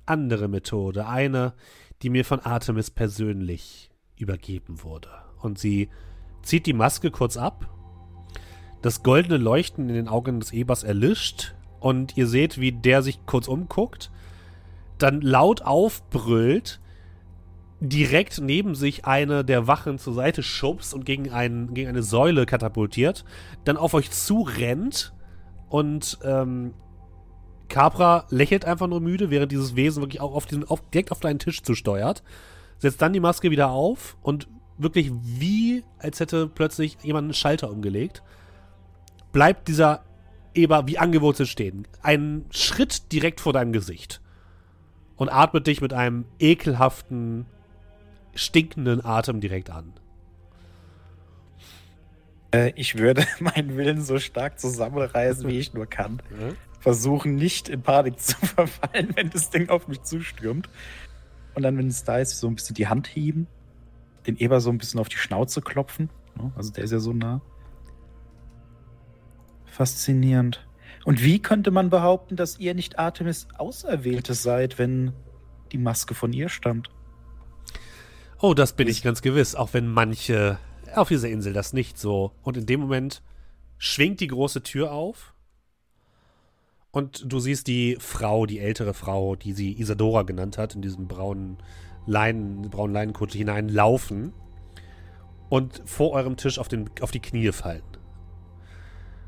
andere Methode, eine, die mir von Artemis persönlich übergeben wurde. Und sie zieht die Maske kurz ab, das goldene Leuchten in den Augen des Ebers erlischt und ihr seht, wie der sich kurz umguckt, dann laut aufbrüllt, direkt neben sich eine der Wachen zur Seite schubst und gegen, einen, gegen eine Säule katapultiert, dann auf euch zurennt und ähm, Capra lächelt einfach nur müde, während dieses Wesen wirklich auch auf diesen, auf, direkt auf deinen Tisch zusteuert, setzt dann die Maske wieder auf und wirklich wie, als hätte plötzlich jemand einen Schalter umgelegt, bleibt dieser Eber wie angewurzelt stehen. Einen Schritt direkt vor deinem Gesicht. Und atmet dich mit einem ekelhaften, stinkenden Atem direkt an. Äh, ich würde (laughs) meinen Willen so stark zusammenreißen, wie ich nur kann. Ja. Versuchen, nicht in Panik (laughs) zu verfallen, wenn das Ding auf mich zustürmt. Und dann, wenn es da ist, so ein bisschen die Hand heben, den Eber so ein bisschen auf die Schnauze klopfen. Ne? Also der ist ja so nah. Faszinierend. Und wie könnte man behaupten, dass ihr nicht Artemis Auserwählte seid, wenn die Maske von ihr stammt? Oh, das bin ich ganz gewiss, auch wenn manche auf dieser Insel das nicht so. Und in dem Moment schwingt die große Tür auf und du siehst die Frau, die ältere Frau, die sie Isadora genannt hat, in diesem braunen Leinen, braunen Leinenkutte hineinlaufen und vor eurem Tisch auf, den, auf die Knie fallen.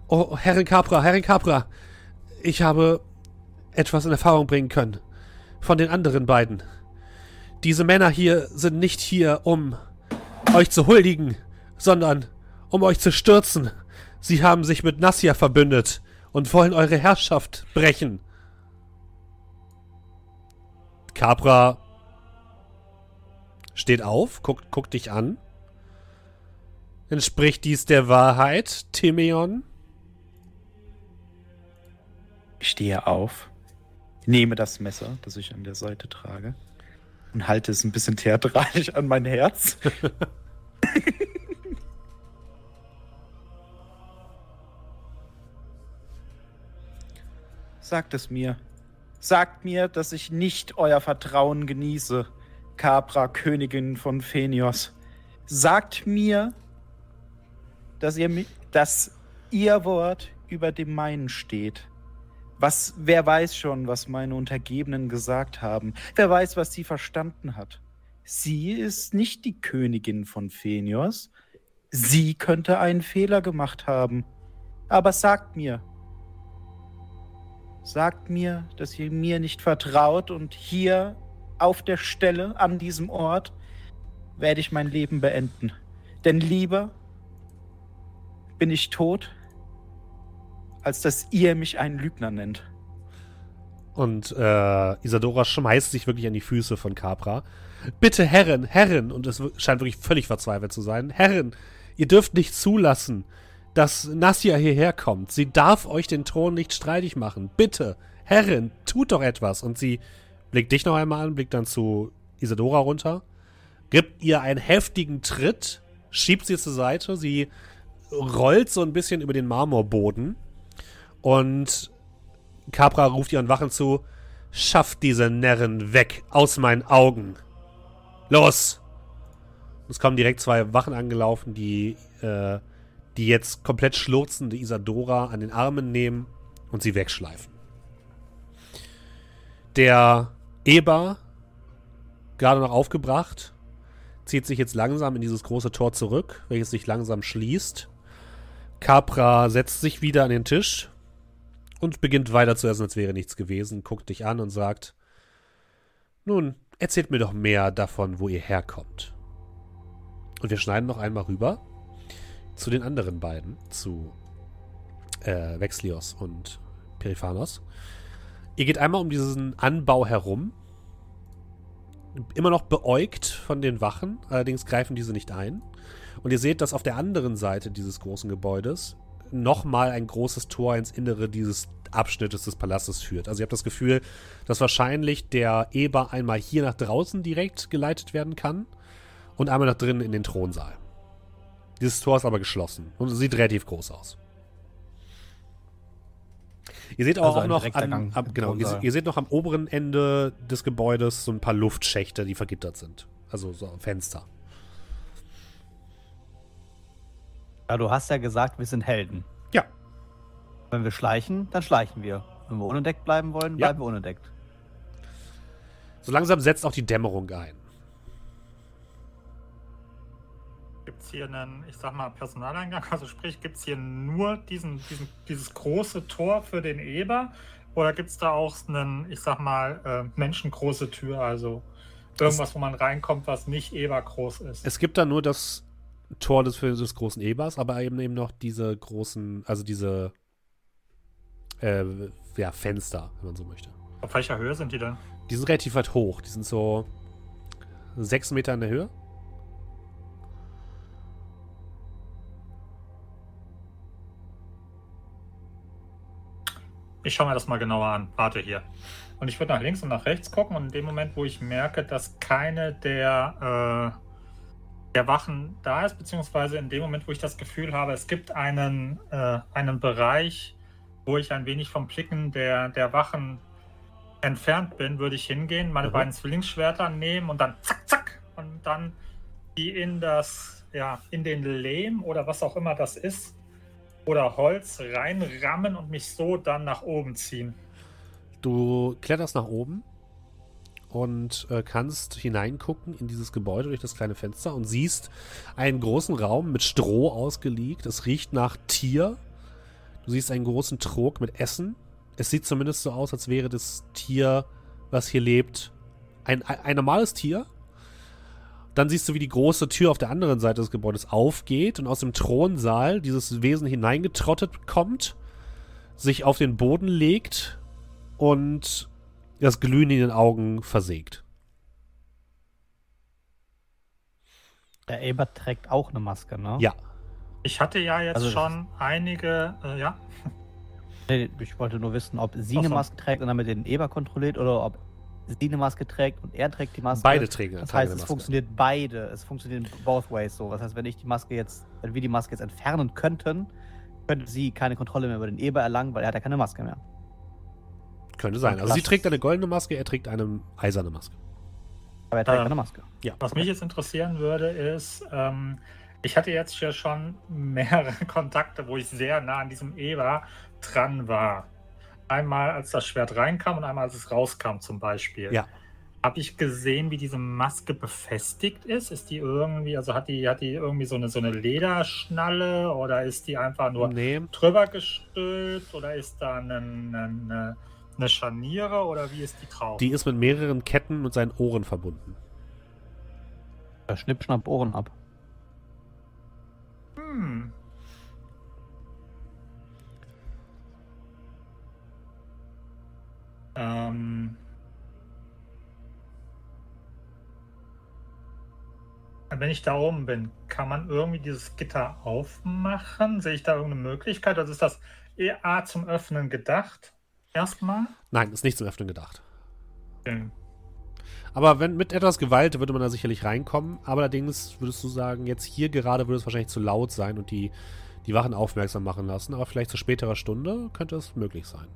Oh, Herrin Capra, Herrin Capra, ich habe etwas in Erfahrung bringen können. Von den anderen beiden. Diese Männer hier sind nicht hier, um euch zu huldigen, sondern um euch zu stürzen. Sie haben sich mit Nassia verbündet und wollen eure Herrschaft brechen. Capra steht auf, guckt, guckt dich an. Entspricht dies der Wahrheit, Timeon? Ich stehe auf, nehme das Messer, das ich an der Seite trage, und halte es ein bisschen theatralisch an mein Herz. (laughs) Sagt es mir. Sagt mir, dass ich nicht euer Vertrauen genieße, Capra, Königin von Phenios. Sagt mir, dass ihr, dass ihr Wort über dem meinen steht. Was, wer weiß schon, was meine Untergebenen gesagt haben? Wer weiß, was sie verstanden hat? Sie ist nicht die Königin von Phenios. Sie könnte einen Fehler gemacht haben. Aber sagt mir, sagt mir, dass ihr mir nicht vertraut und hier auf der Stelle an diesem Ort werde ich mein Leben beenden. Denn lieber bin ich tot, als dass ihr mich einen Lügner nennt. Und äh, Isadora schmeißt sich wirklich an die Füße von Capra. Bitte, Herren, Herren, und es scheint wirklich völlig verzweifelt zu sein. Herren, ihr dürft nicht zulassen, dass Nassia hierher kommt. Sie darf euch den Thron nicht streitig machen. Bitte, Herren, tut doch etwas. Und sie blickt dich noch einmal an, blickt dann zu Isadora runter, gibt ihr einen heftigen Tritt, schiebt sie zur Seite, sie rollt so ein bisschen über den Marmorboden und Capra ruft ihren Wachen zu, schafft diese Närren weg aus meinen Augen. Los! Es kommen direkt zwei Wachen angelaufen, die, äh, die jetzt komplett schlurzende Isadora an den Armen nehmen und sie wegschleifen. Der Eber, gerade noch aufgebracht, zieht sich jetzt langsam in dieses große Tor zurück, welches sich langsam schließt. Capra setzt sich wieder an den Tisch und beginnt weiter zu essen, als wäre nichts gewesen, guckt dich an und sagt, nun, erzählt mir doch mehr davon, wo ihr herkommt. Und wir schneiden noch einmal rüber zu den anderen beiden, zu äh, Vexlios und Periphanos. Ihr geht einmal um diesen Anbau herum, immer noch beäugt von den Wachen, allerdings greifen diese nicht ein. Und ihr seht, dass auf der anderen Seite dieses großen Gebäudes nochmal ein großes Tor ins Innere dieses Abschnittes des Palastes führt. Also ihr habt das Gefühl, dass wahrscheinlich der Eber einmal hier nach draußen direkt geleitet werden kann und einmal nach drinnen in den Thronsaal. Dieses Tor ist aber geschlossen und sieht relativ groß aus. Ihr seht auch, Also auch noch am, im genau, ihr, ihr seht noch am oberen Ende des Gebäudes so ein paar Luftschächte, die vergittert sind. Also so Fenster. Ja, du hast ja gesagt, wir sind Helden. Ja. Wenn wir schleichen, dann schleichen wir. Wenn wir unentdeckt bleiben wollen, Ja. bleiben wir unentdeckt. So langsam setzt auch die Dämmerung ein. Gibt es hier einen, ich sag mal, Personaleingang? Also sprich, gibt es hier nur diesen, diesen, dieses große Tor für den Eber? Oder gibt es da auch einen, ich sag mal, äh, menschengroße Tür? Also irgendwas, wo man reinkommt, was nicht ebergroß ist? Es gibt da nur das Tor des, des großen Ebers, aber eben eben noch diese großen, also diese äh, ja, Fenster, wenn man so möchte. Auf welcher Höhe sind die denn? Die sind relativ weit hoch. Die sind so sechs Meter in der Höhe. Ich schaue mir das mal genauer an. Warte hier. Und ich würde nach links und nach rechts gucken und in dem Moment, wo ich merke, dass keine der, äh, der Wachen da ist, beziehungsweise in dem Moment, wo ich das Gefühl habe, es gibt einen, äh, einen Bereich, wo ich ein wenig vom Blicken der, der Wachen entfernt bin, würde ich hingehen, meine mhm. beiden Zwillingsschwerter nehmen und dann zack, zack und dann die in das, ja, in den Lehm oder was auch immer das ist, oder Holz reinrammen und mich so dann nach oben ziehen. Du kletterst nach oben und äh, kannst hineingucken in dieses Gebäude durch das kleine Fenster und siehst einen großen Raum mit Stroh ausgelegt. Es riecht nach Tier. Du siehst einen großen Trog mit Essen. Es sieht zumindest so aus, als wäre das Tier, was hier lebt, ein, ein normales Tier. Dann siehst du, wie die große Tür auf der anderen Seite des Gebäudes aufgeht und aus dem Thronsaal dieses Wesen hineingetrottet kommt, sich auf den Boden legt und das Glühen in den Augen versägt. Der Eber trägt auch eine Maske, ne? Ja. Ich hatte ja jetzt also, schon einige, äh, ja. Ich wollte nur wissen, ob sie eine Maske trägt und damit den Eber kontrolliert oder ob sie eine Maske trägt und er trägt die Maske. Beide trägen. Das heißt, es funktioniert beide. Es funktioniert both ways so. Das heißt, wenn ich die Maske jetzt, wenn wir die Maske jetzt entfernen könnten, könnte sie keine Kontrolle mehr über den Eber erlangen, weil er hat ja keine Maske mehr. Könnte sein. Also sie trägt eine goldene Maske, er trägt eine eiserne Maske. Aber er trägt ähm, eine Maske. Ja. Was mich jetzt interessieren würde, ist, ähm, ich hatte jetzt ja schon mehrere (laughs) Kontakte, wo ich sehr nah an diesem Eber dran war. Einmal, als das Schwert reinkam und einmal, als es rauskam, zum Beispiel. Ja. Habe ich gesehen, wie diese Maske befestigt ist? Ist die irgendwie, also hat die, hat die irgendwie so eine, so eine Lederschnalle oder ist die einfach nur nee. drüber gestülpt oder ist da eine, eine eine Scharniere oder wie ist die drauf? Die ist mit mehreren Ketten und seinen Ohren verbunden. Ja, schnipp, schnapp, Ohren ab. Hm. Ähm. Wenn ich da oben bin, kann man irgendwie dieses Gitter aufmachen? Sehe ich da irgendeine Möglichkeit? Also ist das eher zum Öffnen gedacht? Erstmal? Nein, ist nicht zum Öffnen gedacht. Okay. Aber wenn mit etwas Gewalt würde man da sicherlich reinkommen. Aber allerdings würdest du sagen, jetzt hier gerade würde es wahrscheinlich zu laut sein und die, die Wachen aufmerksam machen lassen. Aber vielleicht zu späterer Stunde könnte es möglich sein.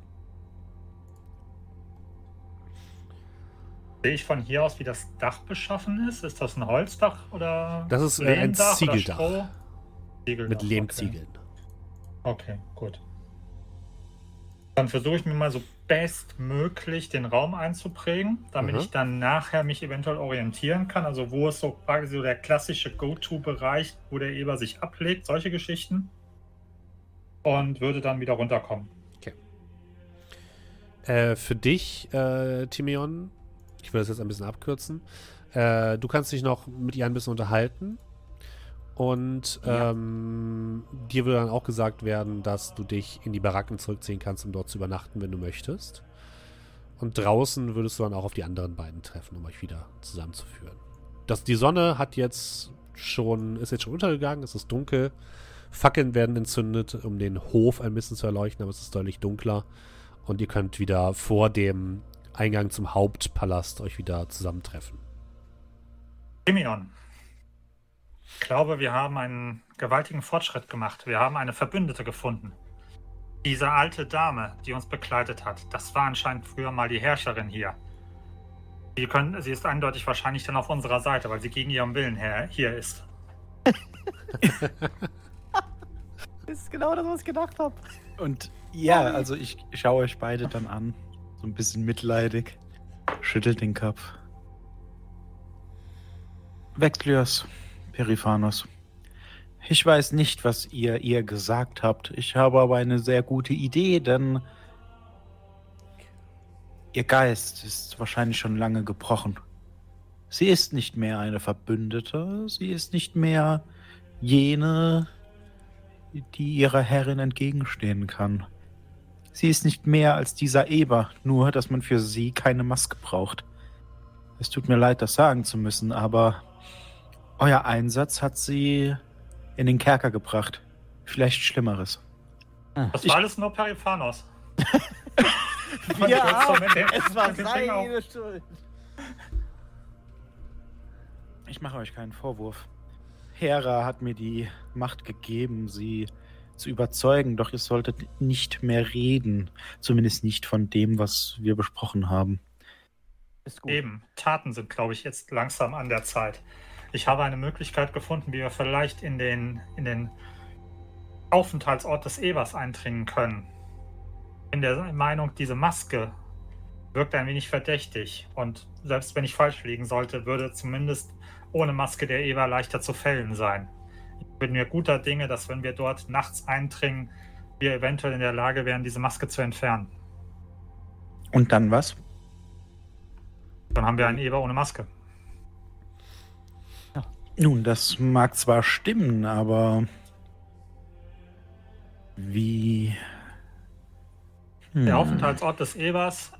Sehe ich von hier aus, wie das Dach beschaffen ist? Ist das ein Holzdach oder? Das ist äh, ein Ziegeldach. Ziegeldach. Mit Lehmziegeln. Okay. okay, gut. Dann versuche ich mir mal so bestmöglich den Raum einzuprägen, damit mhm. ich dann nachher mich eventuell orientieren kann. Also wo ist so quasi so der klassische Go-To-Bereich, wo der Eber sich ablegt, solche Geschichten. Und würde dann wieder runterkommen. Okay. Äh, für dich, äh, Timeon, ich will das jetzt ein bisschen abkürzen. Äh, du kannst dich noch mit ihr ein bisschen unterhalten. Und ja. ähm, dir würde dann auch gesagt werden, dass du dich in die Baracken zurückziehen kannst, um dort zu übernachten, wenn du möchtest. Und draußen würdest du dann auch auf die anderen beiden treffen, um euch wieder zusammenzuführen. Das, die Sonne hat jetzt schon, ist jetzt schon untergegangen, es ist dunkel. Fackeln werden entzündet, um den Hof ein bisschen zu erleuchten, aber es ist deutlich dunkler. Und ihr könnt wieder vor dem Eingang zum Hauptpalast euch wieder zusammentreffen. Simeon, ich glaube, wir haben einen gewaltigen Fortschritt gemacht. Wir haben eine Verbündete gefunden. Diese alte Dame, die uns begleitet hat, das war anscheinend früher mal die Herrscherin hier. Sie, können, sie ist eindeutig wahrscheinlich dann auf unserer Seite, weil sie gegen ihren Willen her, hier ist. das (laughs) ist genau das, was ich gedacht habe. Und ja, also ich schaue euch beide dann an. So ein bisschen mitleidig. Schüttelt den Kopf. Wechsliers. Periphanos. Ich weiß nicht, was ihr ihr gesagt habt. Ich habe aber eine sehr gute Idee, denn ihr Geist ist wahrscheinlich schon lange gebrochen. Sie ist nicht mehr eine Verbündete, sie ist nicht mehr jene, die ihrer Herrin entgegenstehen kann. Sie ist nicht mehr als dieser Eber, nur dass man für sie keine Maske braucht. es tut mir leid, das sagen zu müssen, aber euer Einsatz hat sie in den Kerker gebracht. Vielleicht Schlimmeres. Das war alles nur Periphanos. (laughs) Ja, mit dem- es war seine Schuld. Ich mache euch keinen Vorwurf. Hera hat mir die Macht gegeben, sie zu überzeugen, doch ihr solltet nicht mehr reden. Zumindest nicht von dem, was wir besprochen haben. Ist gut. Eben, Taten sind, glaube ich, jetzt langsam an der Zeit. Ich habe eine Möglichkeit gefunden, wie wir vielleicht in den, in den Aufenthaltsort des Ebers eindringen können. In der Meinung, diese Maske wirkt ein wenig verdächtig. Und selbst wenn ich falsch liegen sollte, würde zumindest ohne Maske der Eber leichter zu fällen sein. Ich bin mir guter Dinge, dass wenn wir dort nachts eindringen, wir eventuell in der Lage wären, diese Maske zu entfernen. Und dann was? Dann haben wir einen Eber ohne Maske. Nun, das mag zwar stimmen, aber wie. Hm. Der Aufenthaltsort des Ebers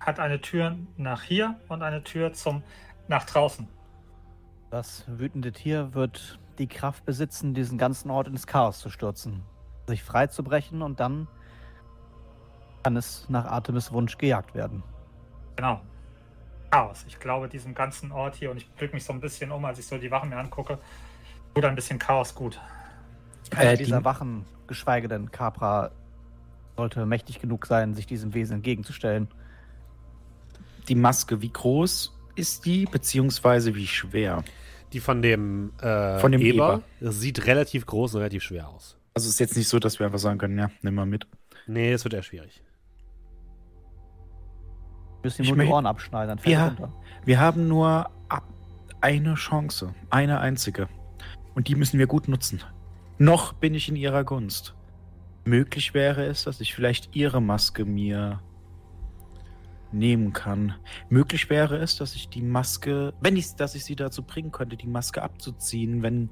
hat eine Tür nach hier und eine Tür zum nach draußen. Das wütende Tier wird die Kraft besitzen, diesen ganzen Ort ins Chaos zu stürzen, sich freizubrechen und dann kann es nach Artemis Wunsch gejagt werden. Genau. Chaos. Ich glaube, diesem ganzen Ort hier, und ich blicke mich so ein bisschen um, als ich so die Wachen mir angucke, tut ein bisschen Chaos gut. Keiner Äh, die- dieser Wachen, geschweige denn Capra, sollte mächtig genug sein, sich diesem Wesen entgegenzustellen. Die Maske, wie groß ist die, beziehungsweise wie schwer? Die von dem, äh, Von dem Eber, sieht relativ groß und relativ schwer aus. Also es ist jetzt nicht so, dass wir einfach sagen können, ja, nimm mal mit. Nee, es wird eher schwierig. Müssen ihm nur die Ohren abschneiden, dann fällt Ja. er runter. Wir haben nur eine Chance, eine einzige. Und die müssen wir gut nutzen. Noch bin ich in ihrer Gunst. Möglich wäre es, dass ich vielleicht ihre Maske mir nehmen kann. Möglich wäre es, dass ich die Maske, wenn ich, dass ich sie dazu bringen könnte, die Maske abzuziehen, wenn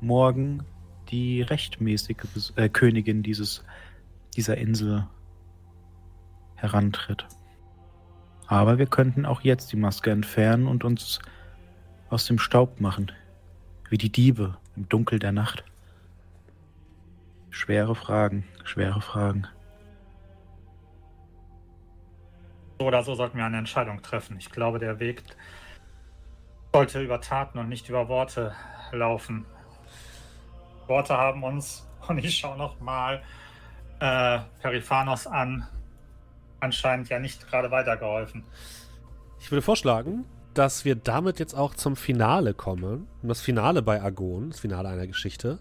morgen die rechtmäßige äh, Königin dieses, dieser Insel herantritt. Aber wir könnten auch jetzt die Maske entfernen und uns aus dem Staub machen. Wie die Diebe im Dunkel der Nacht. Schwere Fragen, schwere Fragen. So oder so sollten wir eine Entscheidung treffen. Ich glaube, der Weg sollte über Taten und nicht über Worte laufen. Worte haben uns, (laughs) und ich schaue nochmal äh, Periphanos an, anscheinend ja nicht gerade weitergeholfen. Ich würde vorschlagen, dass wir damit jetzt auch zum Finale kommen. Und das Finale bei Argon, das Finale einer Geschichte,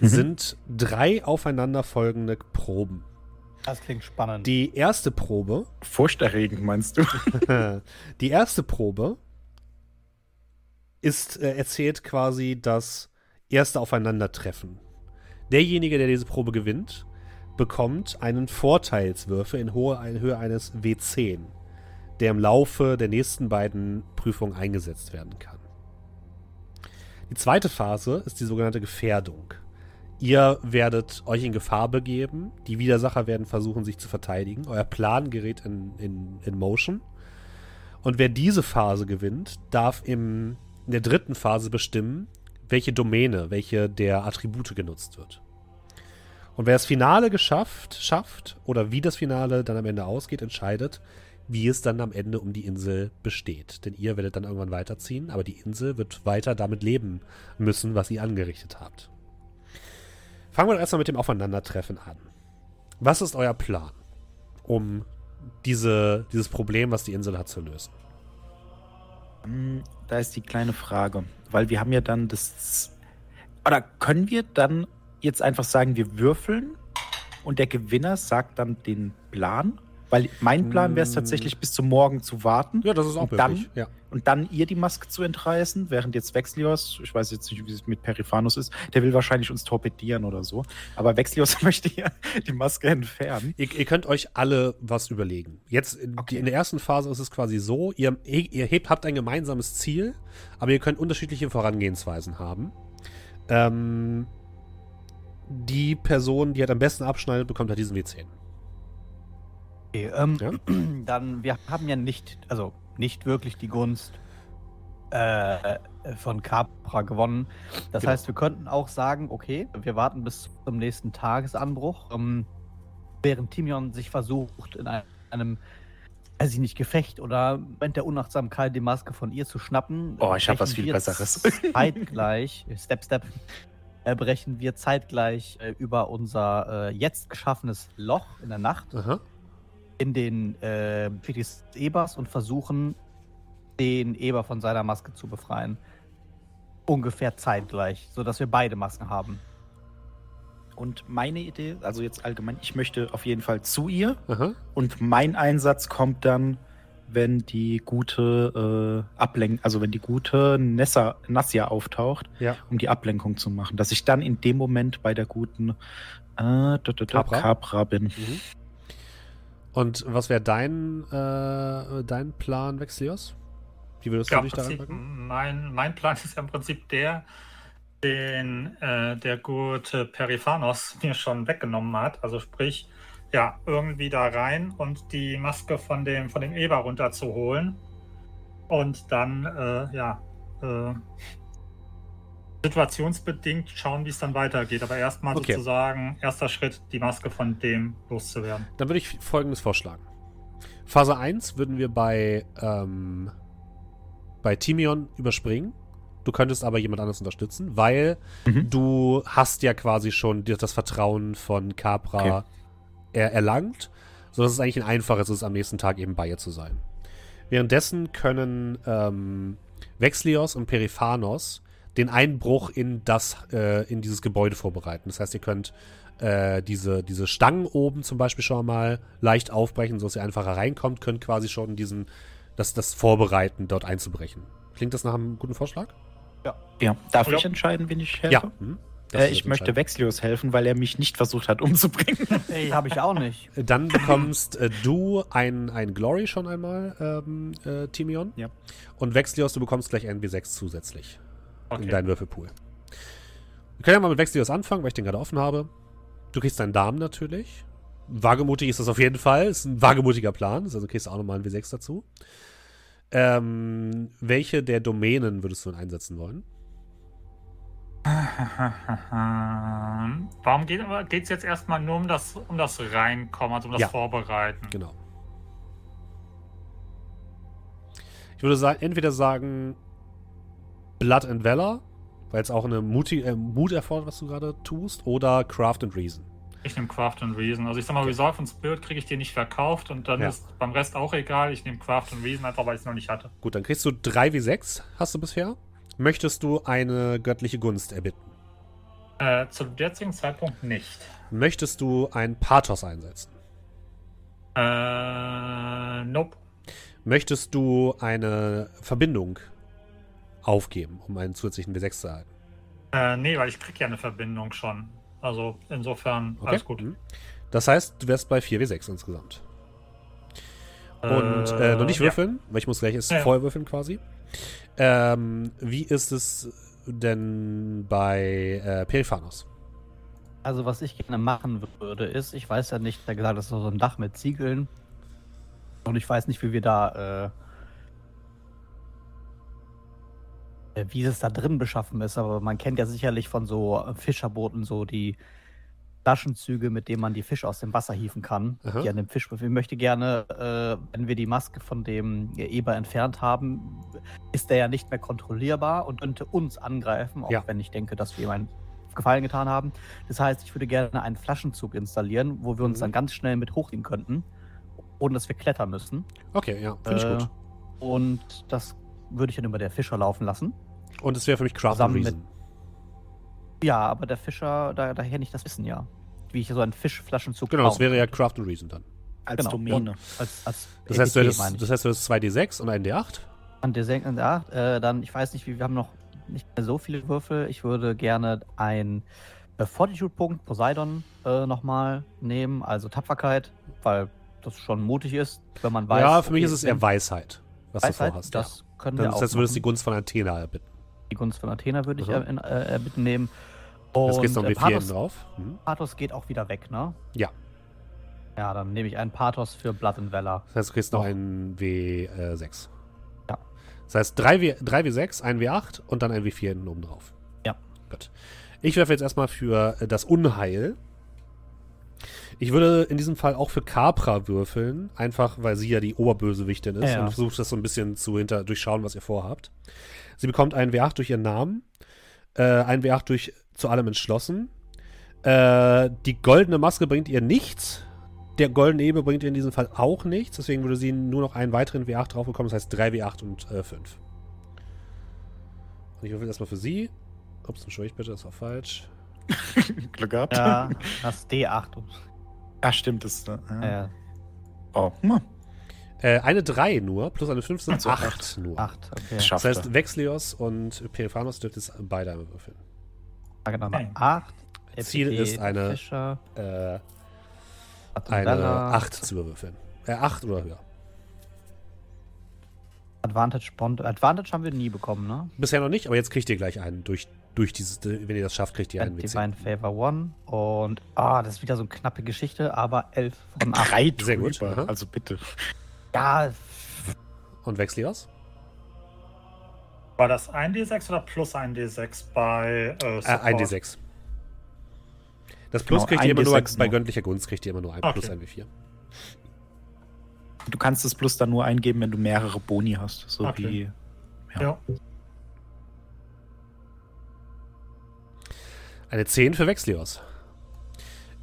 Mhm. sind drei aufeinanderfolgende Proben. Das klingt spannend. Die erste Probe, Furchterregend, meinst du? (laughs) (laughs) die erste Probe ist äh, erzählt quasi das erste Aufeinandertreffen. Derjenige, der diese Probe gewinnt, bekommt einen Vorteilswürfel in Höhe, in Höhe eines W10, der im Laufe der nächsten beiden Prüfungen eingesetzt werden kann. Die zweite Phase ist die sogenannte Gefährdung. Ihr werdet euch in Gefahr begeben. Die Widersacher werden versuchen, sich zu verteidigen. Euer Plan gerät in, in, in Motion. Und wer diese Phase gewinnt, darf im, in der dritten Phase bestimmen, welche Domäne, welche der Attribute genutzt wird. Und wer das Finale geschafft, schafft, oder wie das Finale dann am Ende ausgeht, entscheidet, wie es dann am Ende um die Insel besteht. Denn ihr werdet dann irgendwann weiterziehen, aber die Insel wird weiter damit leben müssen, was ihr angerichtet habt. Fangen wir doch erstmal mit dem Aufeinandertreffen an. Was ist euer Plan, um diese, dieses Problem, was die Insel hat, zu lösen? Hm, Da ist die kleine Frage, weil wir haben ja dann das. Oder können wir dann jetzt einfach sagen, wir würfeln und der Gewinner sagt dann den Plan? Weil mein Plan wäre es tatsächlich bis zum Morgen zu warten Ja, das ist auch Und dann-. Ja. und dann ihr die Maske zu entreißen, während jetzt Vexlios, ich weiß jetzt nicht, wie es mit Periphanus ist, der will wahrscheinlich uns torpedieren oder so. Aber Vexlios (laughs) möchte ja die Maske entfernen. Ihr, ihr könnt euch alle was überlegen. Jetzt in, Okay. in der ersten Phase ist es quasi so, ihr, ihr hebt, habt ein gemeinsames Ziel, aber ihr könnt unterschiedliche Vorangehensweisen haben. Ähm, die Person, die halt am besten abschneidet, bekommt halt diesen W10. Okay, ähm, Ja? (clears throat) Dann, wir haben ja nicht, also nicht wirklich die Gunst, äh, von Capra gewonnen. Das Genau. heißt, wir könnten auch sagen, okay, wir warten bis zum nächsten Tagesanbruch, ähm, während Timion sich versucht, in ein- einem, weiß ich nicht, Gefecht oder Moment der Unachtsamkeit die Maske von ihr zu schnappen. Oh, ich hab was viel Besseres. Zeitgleich, (laughs) Step, Step, äh, brechen wir zeitgleich äh, über unser äh, jetzt geschaffenes Loch in der Nacht Aha. in den äh, des Ebers und versuchen, den Eber von seiner Maske zu befreien. Ungefähr zeitgleich, sodass wir beide Masken haben. Und meine Idee, also jetzt allgemein, ich möchte auf jeden Fall zu ihr Aha. und mein Einsatz kommt dann, wenn die gute äh, Ablenkung, also wenn die gute Nessa, Nassia auftaucht, Ja. um die Ablenkung zu machen, dass ich dann in dem Moment bei der guten äh, da, da, da, Capra? Capra bin. Mhm. Und was wäre dein, äh, dein Plan, Vexlios? Wie würdest Ja, du dich da reinpacken? mein, mein Plan ist ja im Prinzip der, den äh, der gute Periphanos (laughs) mir schon weggenommen hat. Also sprich, ja, irgendwie da rein und die Maske von dem, von dem Eber runterzuholen. Und dann, äh, ja, äh, situationsbedingt schauen, wie es dann weitergeht. Aber erstmal Okay. sozusagen, erster Schritt, die Maske von dem loszuwerden. Dann würde ich folgendes vorschlagen. Phase 1 würden wir bei, ähm, bei Timion überspringen. Du könntest aber jemand anderes unterstützen, weil Mhm. du hast ja quasi schon dir das Vertrauen von Capra Okay. Er erlangt, sodass es eigentlich ein einfaches ist, am nächsten Tag eben bei ihr zu sein. Währenddessen können ähm, Vexlios und Periphanos den Einbruch in das, äh, in dieses Gebäude vorbereiten. Das heißt, ihr könnt äh, diese, diese Stangen oben zum Beispiel schon mal leicht aufbrechen, sodass ihr einfacher reinkommt, könnt quasi schon diesen, das, das vorbereiten, dort einzubrechen. Klingt das nach einem guten Vorschlag? Ja, darf Ja. ich entscheiden, wen ich helfe? Ja. Mhm. Äh, ich möchte. Vexlius helfen, weil er mich nicht versucht hat umzubringen. (laughs) Ey, habe ich auch nicht. Dann bekommst äh, du ein, ein Glory schon einmal, ähm, äh, Timion. Ja. Und Vexlios, du bekommst gleich ein W6 zusätzlich in Okay. deinen Würfelpool. Wir können ja mal mit Vexlios anfangen, weil ich den gerade offen habe. Du kriegst deinen Damen natürlich. Wagemutig ist das auf jeden Fall. Ist ein wagemutiger Plan. Also kriegst du auch nochmal ein W6 dazu. Ähm, welche der Domänen würdest du denn einsetzen wollen? (laughs) Warum geht es jetzt erstmal nur um das, um das Reinkommen, also um das Ja. Vorbereiten? Genau. Ich würde sagen, entweder sagen Blood and Valor, weil es auch eine Muti äh, Mut erfordert, was du gerade tust, oder Craft and Reason. Ich nehme Craft and Reason. Also ich sag mal, Resolve und Spirit kriege ich dir nicht verkauft und dann Ja. ist beim Rest auch egal. Ich nehme Craft and Reason einfach, weil ich es noch nicht hatte. Gut, dann kriegst du 3 wie 6, hast du bisher. Möchtest du eine göttliche Gunst erbitten? Äh, zum jetzigen Zeitpunkt nicht. Möchtest du ein Pathos einsetzen? Äh, nope. Möchtest du eine Verbindung aufgeben, um einen zusätzlichen W6 zu erhalten? Äh, nee, weil ich krieg ja eine Verbindung schon. Also insofern Okay. alles gut. Mhm. Das heißt, du wärst bei 4 wie 6 insgesamt. Und äh, noch nicht ja. würfeln, weil ich muss gleich erst Ja, ja. vorher würfeln quasi. Ähm, wie ist es denn bei äh, Periphanos? Also, was ich gerne machen würde, ist, ich weiß ja nicht, da gesagt, das ist so ein Dach mit Ziegeln. Und ich weiß nicht, wie wir da, äh, äh, wie es da drin beschaffen ist, aber man kennt ja sicherlich von so Fischerbooten so die Flaschenzüge, mit denen man die Fische aus dem Wasser hieven kann, Aha. die an dem Fisch. Ich möchte gerne, äh, wenn wir die Maske von dem Eber entfernt haben, ist der ja nicht mehr kontrollierbar und könnte uns angreifen, auch Ja. wenn ich denke, dass wir ihm einen Gefallen getan haben. Das heißt, ich würde gerne einen Flaschenzug installieren, wo wir uns Mhm. dann ganz schnell mit hochziehen könnten, ohne dass wir klettern müssen. Okay, ja, finde ich Äh, gut. Und das würde ich dann über der Fischer laufen lassen. Und es wäre für mich Craft zusammen mit- Reason. Ja, aber der Fischer, da, da kenne ich das Wissen ja. Wie ich so einen Fischflaschenzug Genau, das wäre ja. Craft and Reason dann. Als Genau. Domäne. Als, als Das heißt, du meine ich. das heißt, du hättest 2 D6 und einen D8. An der Senken der 8, äh, dann, ich weiß nicht, wie, wir haben noch nicht mehr so viele Würfel. Ich würde gerne ein äh, Fortitude-Punkt Poseidon äh, nochmal nehmen, also Tapferkeit, weil das schon mutig ist, wenn man weiß. ja, für mich ist es eher Weisheit, was du Weisheit, vorhast. das können ja. wir Das heißt, du würdest die. Gunst von Athena erbitten. Die Gunst von Athena würde ich Mhm. äh, in, äh, erbitten nehmen. Jetzt Und gehst du noch äh, mit 4 hinten Pathos, drauf. Mhm. Pathos geht auch wieder weg, ne? Ja. Ja, dann nehme ich einen Pathos für Blood and Valor. Das heißt, du kriegst noch Noch. einen W6. Ja. Das heißt 3 W, 3 W6, 1 W8 und dann ein W4 hinten oben drauf. Ja. Gut. Ich werfe jetzt erstmal für äh, das Unheil. Ich würde in diesem Fall auch für Capra würfeln, einfach weil sie ja die Oberbösewichtin ist Ja, ja. und versucht das so ein bisschen zu hinter durchschauen, was ihr vorhabt. Sie bekommt einen W8 durch ihren Namen, äh, einen W8 durch zu allem entschlossen. Äh, die goldene Maske bringt ihr nichts. Der goldene Eber bringt ihr in diesem Fall auch nichts. Deswegen würde sie nur noch einen weiteren W8 drauf bekommen. Das heißt 3 W8 und äh, 5. Und ich würfel erstmal für sie. Ups, entschuldigt bitte, das war falsch. (laughs) Glück gehabt. Ja, das D8. Ah, stimmt. Das, äh, Äh, Oh, hm, Äh, eine 3 nur, plus eine 5 sind Also 8 acht. nur. 8, okay. das heißt. Vexlios und Periphanos dürft es beide einmal würfeln. Genau. Okay. 8. Ziel ist eine- Fischer, Äh, eine Artobella, 8 zu überwürfeln. Äh, 8 oder höher. Advantage Bond. Advantage haben wir nie bekommen, ne? Bisher noch nicht, aber jetzt kriegt ihr gleich einen. Durch, durch dieses, wenn ihr das schafft, kriegt ihr einen W10. Divine Favor 1. Und, ah, das ist wieder so eine knappe Geschichte, aber 11 von 8. Drei Sehr gut. Also bitte. Ja, Und Vexlios? War das 1d6 oder plus 1d6 bei äh, Äh, Support? 1d6. Das Plus Genau, kriegt ihr immer nur, 1d6 bei göttlicher Gunst kriegt ihr immer nur ein Okay. plus ein W4. Du kannst das Plus dann nur eingeben, wenn du mehrere Boni hast. So Okay. wie. Ja. Eine 10 für Vexlios.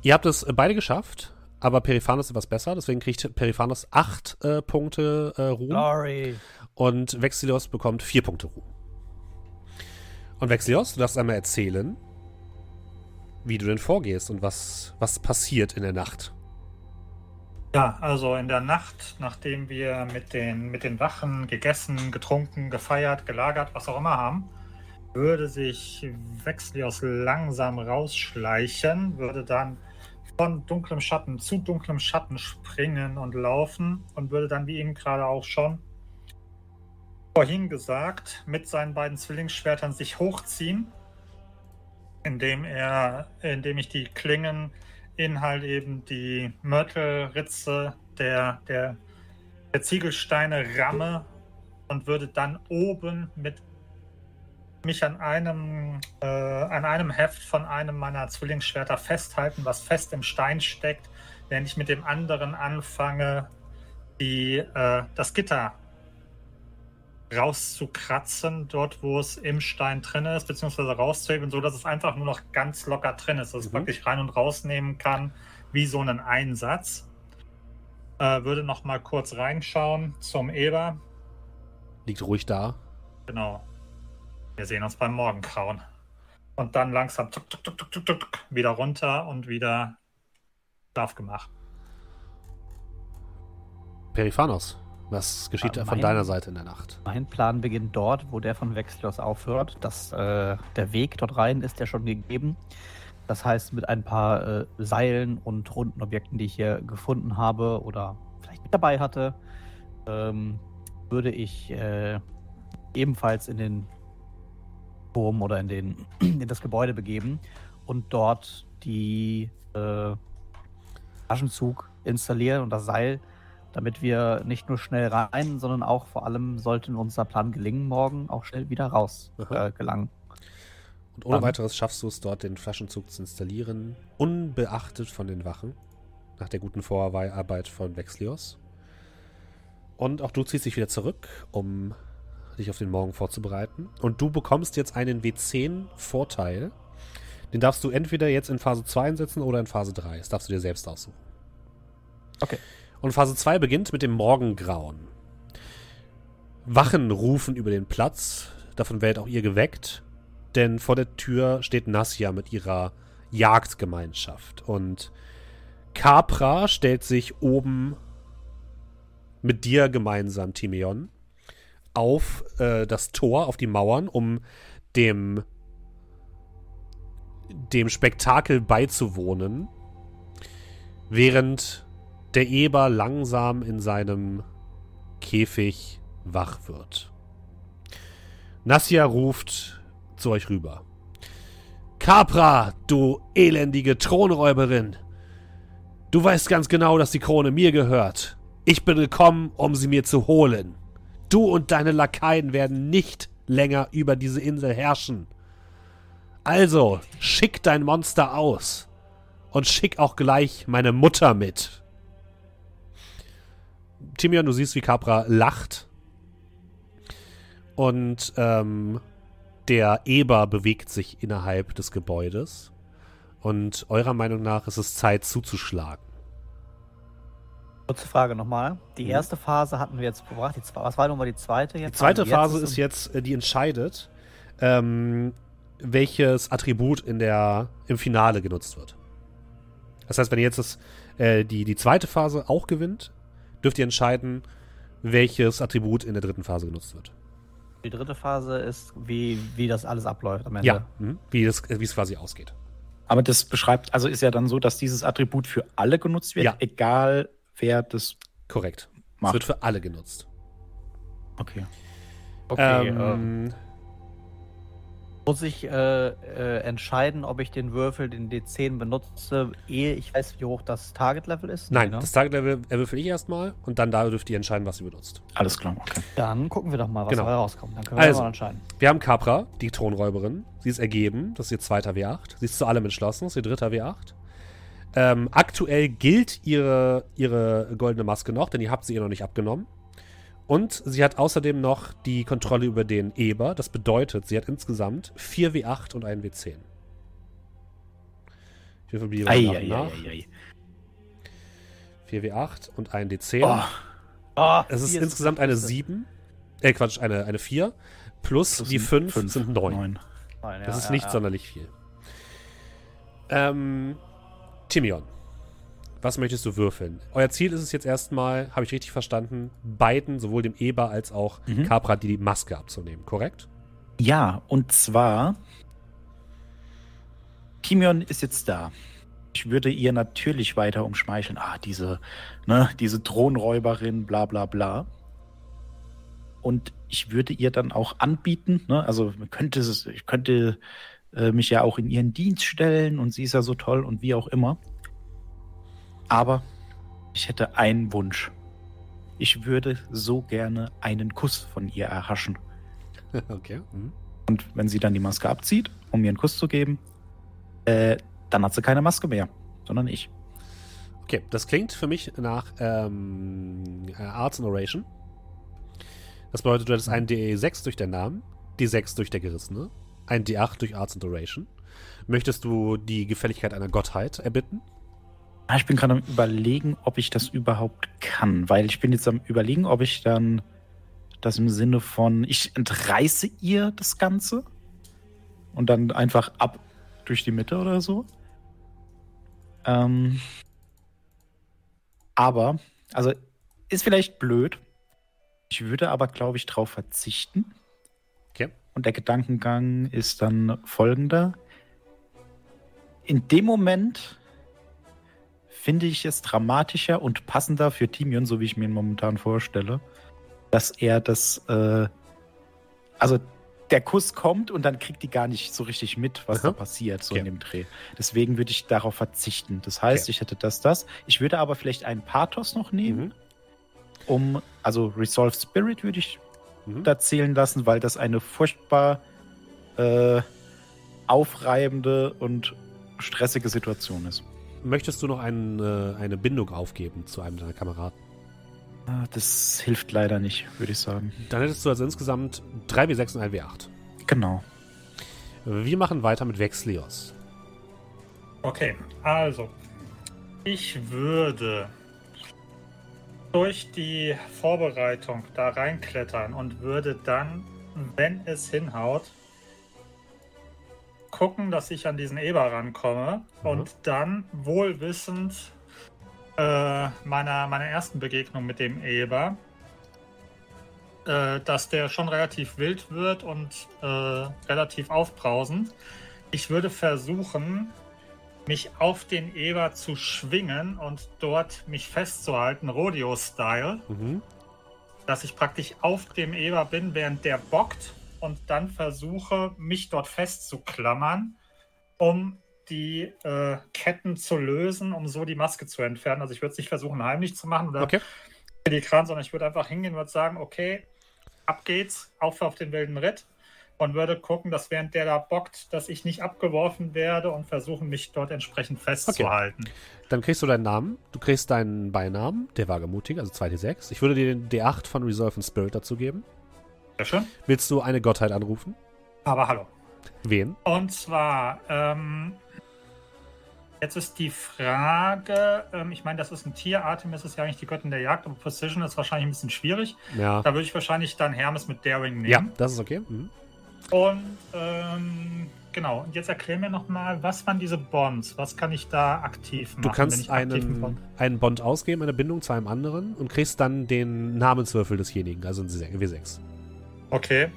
Ihr habt es beide geschafft, aber Periphanos ist etwas besser, deswegen kriegt Periphanos 8 äh, Punkte äh, Ruhm Glory. Und Vexlios bekommt 4 Punkte Ruhm. Und Vexlios, du darfst einmal erzählen, wie du denn vorgehst und was, was passiert in der Nacht. Ja, also in der Nacht, nachdem wir mit den, mit den Wachen gegessen, getrunken, gefeiert, gelagert, was auch immer haben, würde sich Vexlios langsam rausschleichen, würde dann von dunklem Schatten zu dunklem Schatten springen und laufen und würde dann, wie eben gerade auch schon vorhin gesagt, mit seinen beiden Zwillingsschwertern sich hochziehen, indem er, indem ich die Klingen in halt eben die Mörtelritze der, der, der Ziegelsteine ramme und würde dann oben mit mich an einem, äh, an einem Heft von einem meiner Zwillingsschwerter festhalten, was fest im Stein steckt, während ich mit dem anderen anfange, die, äh, das Gitter rauszukratzen, dort wo es im Stein drin ist, beziehungsweise rauszuheben, so dass es einfach nur noch ganz locker drin ist, dass Mhm. wirklich rein und rausnehmen kann, wie so einen Einsatz. Äh, würde noch mal kurz reinschauen zum Eber. Liegt ruhig da. Genau. Wir sehen uns beim Morgengrauen. Und dann langsam tuk, tuk, tuk, wieder runter und wieder Schlaf gemacht. Periphanos, was geschieht Ah, von mein- deiner Seite in der Nacht? Mein Plan beginnt dort, wo der von Vexlios aufhört. Das, äh, der Weg dort rein ist ja schon gegeben. Das heißt, mit ein paar äh, Seilen und runden Objekten, die ich hier gefunden habe oder vielleicht mit dabei hatte, ähm, würde ich äh, ebenfalls in den Turm oder in, den, (clears throat) in das Gebäude begeben und dort die äh, Taschenzug installieren und das Seil, damit wir nicht nur schnell rein, sondern auch vor allem sollte unser Plan gelingen, morgen auch schnell wieder raus äh, gelangen. Und ohne Dann- weiteres schaffst du es dort, den Flaschenzug zu installieren, unbeachtet von den Wachen, nach der guten Vorarbeit von Vexlios. Und auch du ziehst dich wieder zurück, um dich auf den Morgen vorzubereiten. Und du bekommst jetzt einen W10-Vorteil. Den darfst du entweder jetzt in Phase 2 einsetzen oder in Phase 3. Das darfst du dir selbst aussuchen. Okay. Und Phase 2 beginnt mit dem Morgengrauen. Wachen rufen über den Platz. Davon werdet auch ihr geweckt. Denn vor der Tür steht Nassia mit ihrer Jagdgemeinschaft. Und Capra stellt sich oben mit dir gemeinsam, Timeon, auf äh, das Tor, auf die Mauern, um dem, dem Spektakel beizuwohnen. Während der Eber langsam in seinem Käfig wach wird. Nassia ruft zu euch rüber. Capra, du elendige Thronräuberin! Du weißt ganz genau, dass die Krone mir gehört. Ich bin gekommen, um sie mir zu holen. Du und deine Lakaien werden nicht länger über diese Insel herrschen. Also, schick dein Monster aus. Und schick auch gleich meine Mutter mit. Timion, du siehst, wie Capra lacht. Und ähm, der Eber bewegt sich innerhalb des Gebäudes. Und eurer Meinung nach ist es Zeit zuzuschlagen. Kurze Frage nochmal. Die Mhm. erste Phase hatten wir jetzt gebracht. Die, was war nochmal die zweite? Die zweite Phase ist jetzt, äh, die entscheidet, ähm, welches Attribut in der, im Finale genutzt wird. Das heißt, wenn ihr jetzt das, äh, die, die zweite Phase auch gewinnt, dürft ihr entscheiden, welches Attribut in der dritten Phase genutzt wird. Die dritte Phase ist, wie, wie das alles abläuft am Ende. Ja, mhm. wie, es quasi ausgeht. Aber das beschreibt, also ist ja dann so, dass dieses Attribut für alle genutzt wird, Ja. egal wer das Korrekt. Es macht. wird für alle genutzt. Okay. Okay, ähm, ähm, muss ich äh, äh, entscheiden, ob ich den Würfel, den D10 benutze, ehe ich weiß, wie hoch das Target-Level ist? nein, ne? das Target-Level erwürfel ich erstmal und dann da dürft ihr entscheiden, was ihr benutzt. Alles klar, okay. Dann gucken wir doch mal, was Genau. dabei rauskommt. Dann können wir Also. mal entscheiden. Wir haben Capra, die Thronräuberin. Sie ist ergeben. Das ist ihr zweiter W8. Sie ist zu allem entschlossen. Das ist ihr dritter W8. Ähm, aktuell gilt ihre, ihre goldene Maske noch, denn ihr habt sie ihr noch nicht abgenommen. Und sie hat außerdem noch die Kontrolle über den Eber. Das bedeutet, sie hat insgesamt 4 W8 und einen W10. Ich würfel die Ei, nach ei, ei, ei, 4 W8 und ein D10. Oh, Oh, es ist insgesamt eine das 7. Äh, Quatsch, eine, eine 4. Plus das die sind 5 sind 9. neun. Nein, Das ja, ist ja, nicht ja. sonderlich viel. Ähm, Timion, was möchtest du würfeln? Euer Ziel ist es jetzt erstmal, habe ich richtig verstanden, beiden, sowohl dem Eber als auch Mhm. Capra, die Maske abzunehmen, korrekt? Ja, und zwar, Timion ist jetzt da. Ich würde ihr natürlich weiter umschmeicheln. Ah, diese, ne, diese Thronräuberin, bla bla bla. Und ich würde ihr dann auch anbieten, ne, also könnte ich könnte äh, mich ja auch in ihren Dienst stellen und sie ist ja so toll und wie auch immer. Aber ich hätte einen Wunsch. Ich würde so gerne einen Kuss von ihr erhaschen. (laughs) okay. Mhm. Und wenn sie dann die Maske abzieht, um mir einen Kuss zu geben, äh, dann hat sie keine Maske mehr, sondern ich. Okay, das klingt für mich nach ähm, äh, Arts and Oration. Das bedeutet, du hättest einen D6 durch den Namen, D6 durch der Gerissene, ein D8 durch Arts and Oration. Möchtest du die Gefälligkeit einer Gottheit erbitten? Ah, Ich bin gerade am überlegen, ob ich das überhaupt kann, weil ich bin jetzt am überlegen, ob ich dann das im Sinne von, ich entreiße ihr das Ganze und dann einfach ab durch die Mitte oder so. Ähm, aber, also ist vielleicht blöd. Ich würde aber, glaube ich, drauf verzichten. Okay. Und der Gedankengang ist dann folgender. In dem Moment finde ich es dramatischer und passender für Timion, so wie ich mir ihn momentan vorstelle, dass er das, äh, also der Kuss kommt und dann kriegt die gar nicht so richtig mit, was Aha. da passiert, so Okay. in dem Dreh. Deswegen würde ich darauf verzichten. Das heißt, Okay. ich hätte das, das. Ich würde aber vielleicht einen Pathos noch nehmen, Mhm. um, also Resolve Spirit würde ich Mhm. da zählen lassen, weil das eine furchtbar äh, aufreibende und stressige Situation ist. Möchtest du noch ein, äh, eine Bindung aufgeben zu einem deiner Kameraden? Ah, Das hilft leider nicht, würde ich sagen. Dann hättest du also insgesamt 3 W6 und 1 W8. Genau. Wir machen weiter mit Vexlios. Okay, also ich würde durch die Vorbereitung da reinklettern und würde dann, wenn es hinhaut, gucken, dass ich an diesen Eber rankomme Mhm. und dann wohlwissend äh, meiner, meiner ersten Begegnung mit dem Eber, äh, dass der schon relativ wild wird und äh, relativ aufbrausend. Ich würde versuchen, mich auf den Eber zu schwingen und dort mich festzuhalten, Rodeo-Style, Mhm. dass ich praktisch auf dem Eber bin, während der bockt und dann versuche, mich dort festzuklammern, um die äh, Ketten zu lösen, um so die Maske zu entfernen. Also ich würde es nicht versuchen, heimlich zu machen oder Okay. filigran, sondern ich würde einfach hingehen und sagen, okay, ab geht's, auf auf den wilden Ritt und würde gucken, dass während der da bockt, dass ich nicht abgeworfen werde und versuchen, mich dort entsprechend festzuhalten. Okay. Dann kriegst du deinen Namen, du kriegst deinen Beinamen, der wagemutig, also 2d6. Ich würde dir den D8 von Resolve and Spirit dazu geben. Sehr schön. Willst du eine Gottheit anrufen? Aber hallo. Wen? Und zwar, ähm, jetzt ist die Frage, ähm, ich meine, das ist ein Tier, Artemis ist ja eigentlich die Göttin der Jagd, aber Precision ist wahrscheinlich ein bisschen schwierig. Ja. Da würde ich wahrscheinlich dann Hermes mit Daring nehmen. Ja, das ist okay. Mhm. Und ähm, genau, und jetzt erklär mir nochmal, was waren diese Bonds? Was kann ich da aktiv machen? Du kannst einen, Bond? einen Bond ausgeben, eine Bindung zu einem anderen und kriegst dann den Namenswürfel desjenigen, also ein W6. Okay.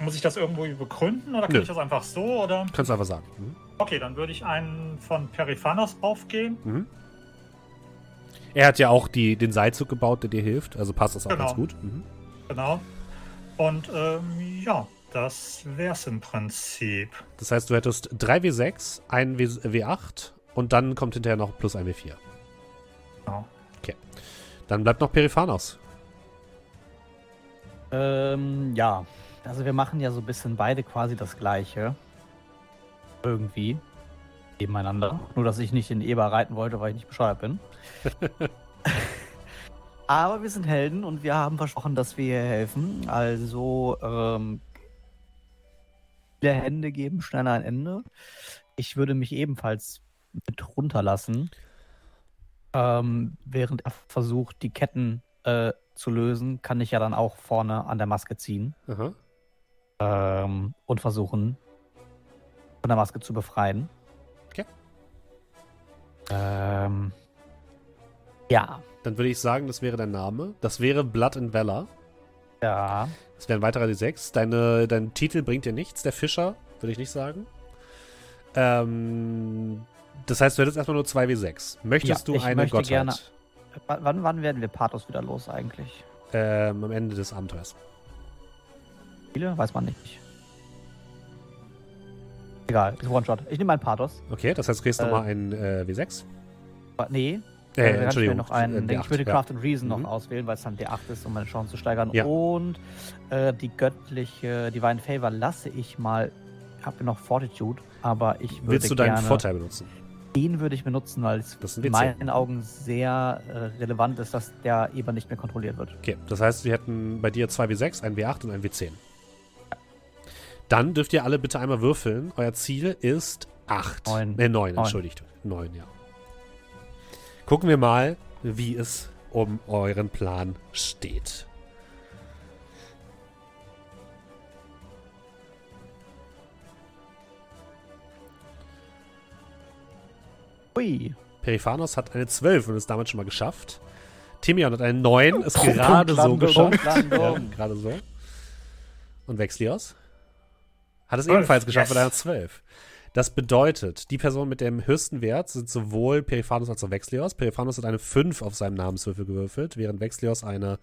Muss ich das irgendwo begründen oder kann Nö. ich das einfach so? Oder? Kannst du einfach sagen. Mhm. Okay, dann würde ich einen von Periphanos aufgeben. Mhm. Er hat ja auch die, den Seilzug gebaut, der dir hilft, also passt das auch genau. ganz gut. Mhm. Genau. Und ähm, ja, das wär's im Prinzip. Das heißt, du hättest 3 W6, 1 W8 und dann kommt hinterher noch plus 1 W4. Genau. Okay. Dann bleibt noch Periphanos. Ähm, ja. Also wir machen ja so ein bisschen beide quasi das gleiche. Irgendwie. Nebeneinander. Nur, dass ich nicht in Eber reiten wollte, weil ich nicht bescheuert bin. (laughs) Aber wir sind Helden und wir haben versprochen, dass wir helfen. Also, ähm, viele Hände geben schneller ein Ende. Ich würde mich ebenfalls mit runterlassen, ähm, während er versucht, die Ketten äh, zu lösen, kann ich ja dann auch vorne an der Maske ziehen ähm, und versuchen, von der Maske zu befreien. Okay. Ähm, ja. Dann würde ich sagen, das wäre dein Name. Das wäre Blood and Valor. Ja. Das wäre ein weiterer D6. Deine, dein Titel bringt dir nichts, der Fischer, würde ich nicht sagen. Ähm, das heißt, du hättest erstmal nur 2W6. Möchtest ja, du eine Gottheit? Gerne, wann, wann werden wir Pathos wieder los eigentlich? Ähm, am Ende des Abenteuers. Viele? Weiß man nicht. Egal, ist One-Shot. Ich nehme einen Pathos. Okay, das heißt, du kriegst äh, nochmal einen äh, W6. Nee, äh, äh, Entschuldigung. Noch einen, äh, ich würde Craft ja. and Reason noch mhm. auswählen, weil es dann D8 ist, um meine Chancen zu steigern. Ja. Und äh, die göttliche Divine Favor lasse ich mal. Ich habe noch Fortitude, aber ich würde Willst du deinen Vorteil benutzen? Den würde ich benutzen, weil es in meinen Augen sehr äh, relevant ist, dass der Eber nicht mehr kontrolliert wird. Okay, das heißt, wir hätten bei dir 2W6, ein W8 und ein W10. Dann dürft ihr alle bitte einmal würfeln. Euer Ziel ist 8. 9. Äh, 9, entschuldigt. 9, ja. Gucken wir mal, wie es um euren Plan steht. Ui. Periphanos hat eine 12 und ist damit schon mal geschafft. Timion hat eine 9, ist gerade so geschafft. Ja, gerade so. Und Vexlios hat es ebenfalls geschafft yes. mit einer 12. Das bedeutet, die Person mit dem höchsten Wert sind sowohl Periphanos als auch Vexlios. Periphanos hat eine 5 auf seinem Namenswürfel gewürfelt, während Vexlios eine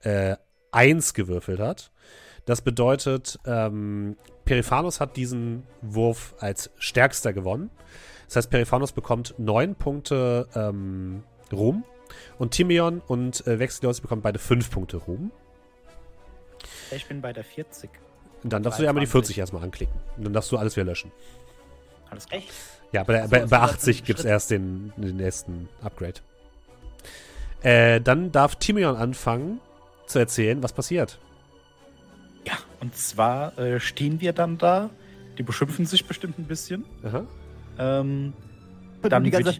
äh, 1 gewürfelt hat. Das bedeutet, ähm, Periphanos hat diesen Wurf als stärkster gewonnen. Das heißt, Periphanos bekommt 9 Punkte ähm, Ruhm und Timion und äh, Vexlios bekommen beide 5 Punkte Ruhm. Ich bin bei der 40. Und dann darfst 23. du einmal die 40 erstmal anklicken. Und dann darfst du alles wieder löschen. Alles klar. Echt? Ja, bei, also, bei, bei 80 gibt es erst den, den nächsten Upgrade. Äh, dann darf Timion anfangen zu erzählen, was passiert. Ja, und zwar äh, stehen wir dann da. Die beschimpfen sich bestimmt ein bisschen. Aha. Ähm, dann die ganze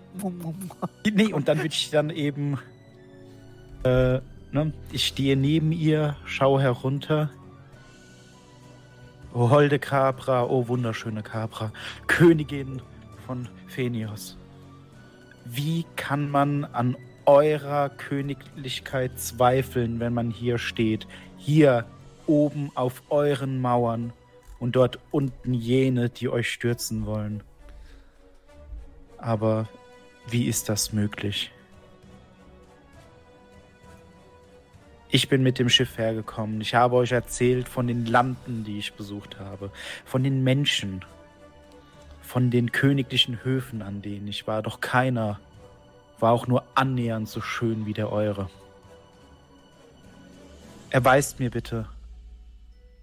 ich, Nee, und dann würde ich dann eben. Äh, ne, ich stehe neben ihr, schaue herunter. O holde Capra, o wunderschöne Capra, Königin von Phenios. Wie kann man an eurer Königlichkeit zweifeln, wenn man hier steht, hier oben auf euren Mauern und dort unten jene, die euch stürzen wollen? Aber wie ist das möglich? Ich bin mit dem Schiff hergekommen. Ich habe euch erzählt von den Landen, die ich besucht habe, von den Menschen, von den königlichen Höfen, an denen ich war. Doch keiner war auch nur annähernd so schön wie der eure. erweist mir bitte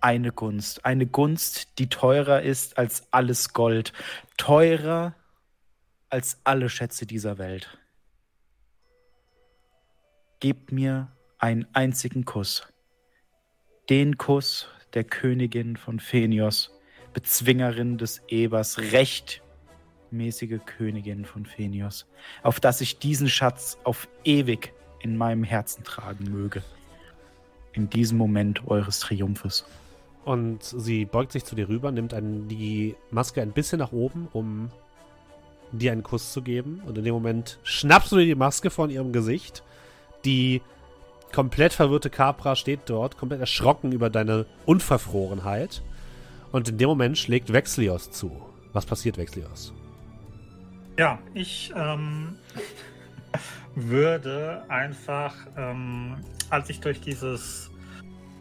eine Gunst. Eine Gunst, die teurer ist als alles Gold. Teurer als alle Schätze dieser Welt. Gebt mir einen einzigen Kuss. Den Kuss der Königin von Phenios, Bezwingerin des Ebers, rechtmäßige Königin von Phenios, auf dass ich diesen Schatz auf ewig in meinem Herzen tragen möge. In diesem Moment eures Triumphes. Und sie beugt sich zu dir rüber, nimmt einen, die Maske ein bisschen nach oben, um dir einen Kuss zu geben. Und in dem Moment schnappst du dir die Maske von ihrem Gesicht. Die komplett verwirrte Capra steht dort, komplett erschrocken über deine Unverfrorenheit. Und in dem Moment schlägt Vexlios zu. Was passiert, Vexlios? Ja, ich ähm, (laughs) würde einfach, ähm, als ich durch dieses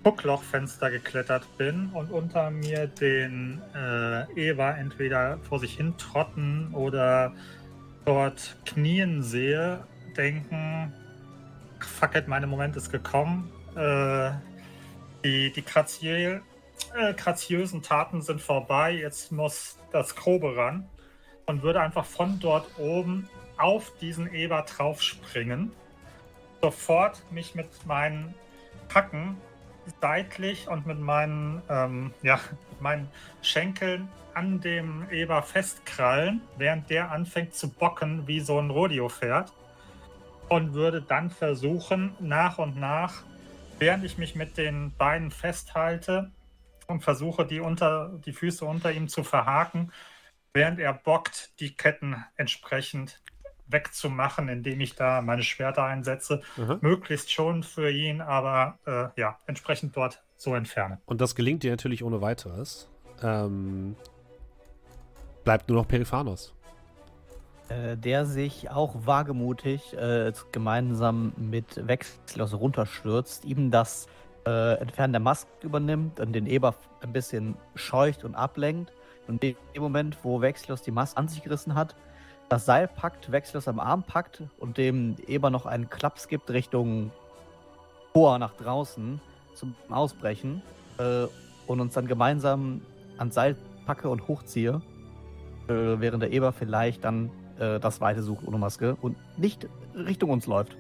Gucklochfenster geklettert bin und unter mir den äh, Eva entweder vor sich hin trotten oder dort knien sehe, denken, fuck it, mein Moment ist gekommen. Äh, die die äh, graziösen Taten sind vorbei, jetzt muss das Grobe ran und würde einfach von dort oben auf diesen Eber draufspringen. Sofort mich mit meinen Hacken seitlich und mit meinen, ähm, ja, meinen Schenkeln an dem Eber festkrallen, während der anfängt zu bocken wie so ein Rodeo-Pferd. Und würde dann versuchen, nach und nach, während ich mich mit den Beinen festhalte und versuche, die, unter, die Füße unter ihm zu verhaken, während er bockt, die Ketten entsprechend wegzumachen, indem ich da meine Schwerter einsetze. Mhm. Möglichst schon für ihn, aber äh, ja, entsprechend dort so entfernen. Und das gelingt dir natürlich ohne weiteres. Ähm, bleibt nur noch Periphanos. Äh, der sich auch wagemutig äh, gemeinsam mit Wechslos runterstürzt, ihm das äh, Entfernen der Maske übernimmt und den Eber ein bisschen scheucht und ablenkt. Und in dem Moment, wo Wechslos die Maske an sich gerissen hat, das Seil packt, Wechslos am Arm packt und dem Eber noch einen Klaps gibt Richtung Tor nach draußen zum Ausbrechen äh, und uns dann gemeinsam ans Seil packe und hochziehe, äh, während der Eber vielleicht dann äh, das Weite sucht ohne Maske und nicht Richtung uns läuft.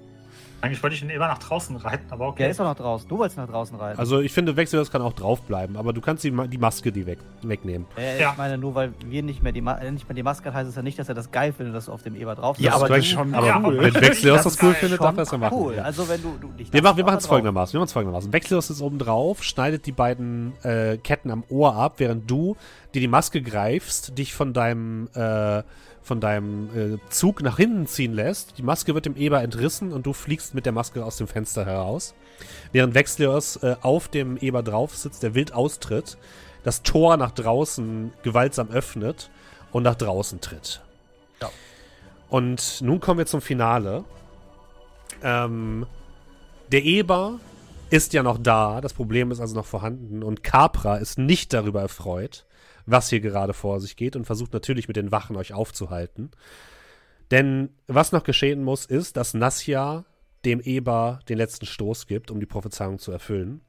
Eigentlich wollte ich ihn immer nach draußen reiten, aber okay. Der ist doch nach draußen. Du wolltest nach draußen reiten. Also ich finde, Wechselhaus kann auch draufbleiben, aber du kannst die, die Maske die weg, wegnehmen. Äh, ja. Ich meine, nur weil wir nicht mehr, die äh, nicht mehr die Maske hat, heißt es ja nicht, dass er das geil findet, dass du auf dem Eber drauf bist. Ja, aber, das schon, aber cool. wenn Wechselhaus das, das cool findet, darf er es ja machen. Cool, also wenn du, du dich Wir machen es folgendermaßen. Wir machen es folgendermaßen. Wechselhaus ist oben drauf, schneidet die beiden äh, Ketten am Ohr ab, während du dir die Maske greifst, dich von deinem äh, von deinem äh, Zug nach hinten ziehen lässt. Die Maske wird dem Eber entrissen und du fliegst mit der Maske aus dem Fenster heraus. Während Wexlios äh, auf dem Eber drauf sitzt, der wild austritt, das Tor nach draußen gewaltsam öffnet und nach draußen tritt. Ja. Und nun kommen wir zum Finale. Ähm, der Eber ist ja noch da, das Problem ist also noch vorhanden und Capra ist nicht darüber erfreut was hier gerade vor sich geht und versucht natürlich mit den Wachen euch aufzuhalten. Denn was noch geschehen muss, ist, dass Nasja dem Eber den letzten Stoß gibt, um die Prophezeiung zu erfüllen.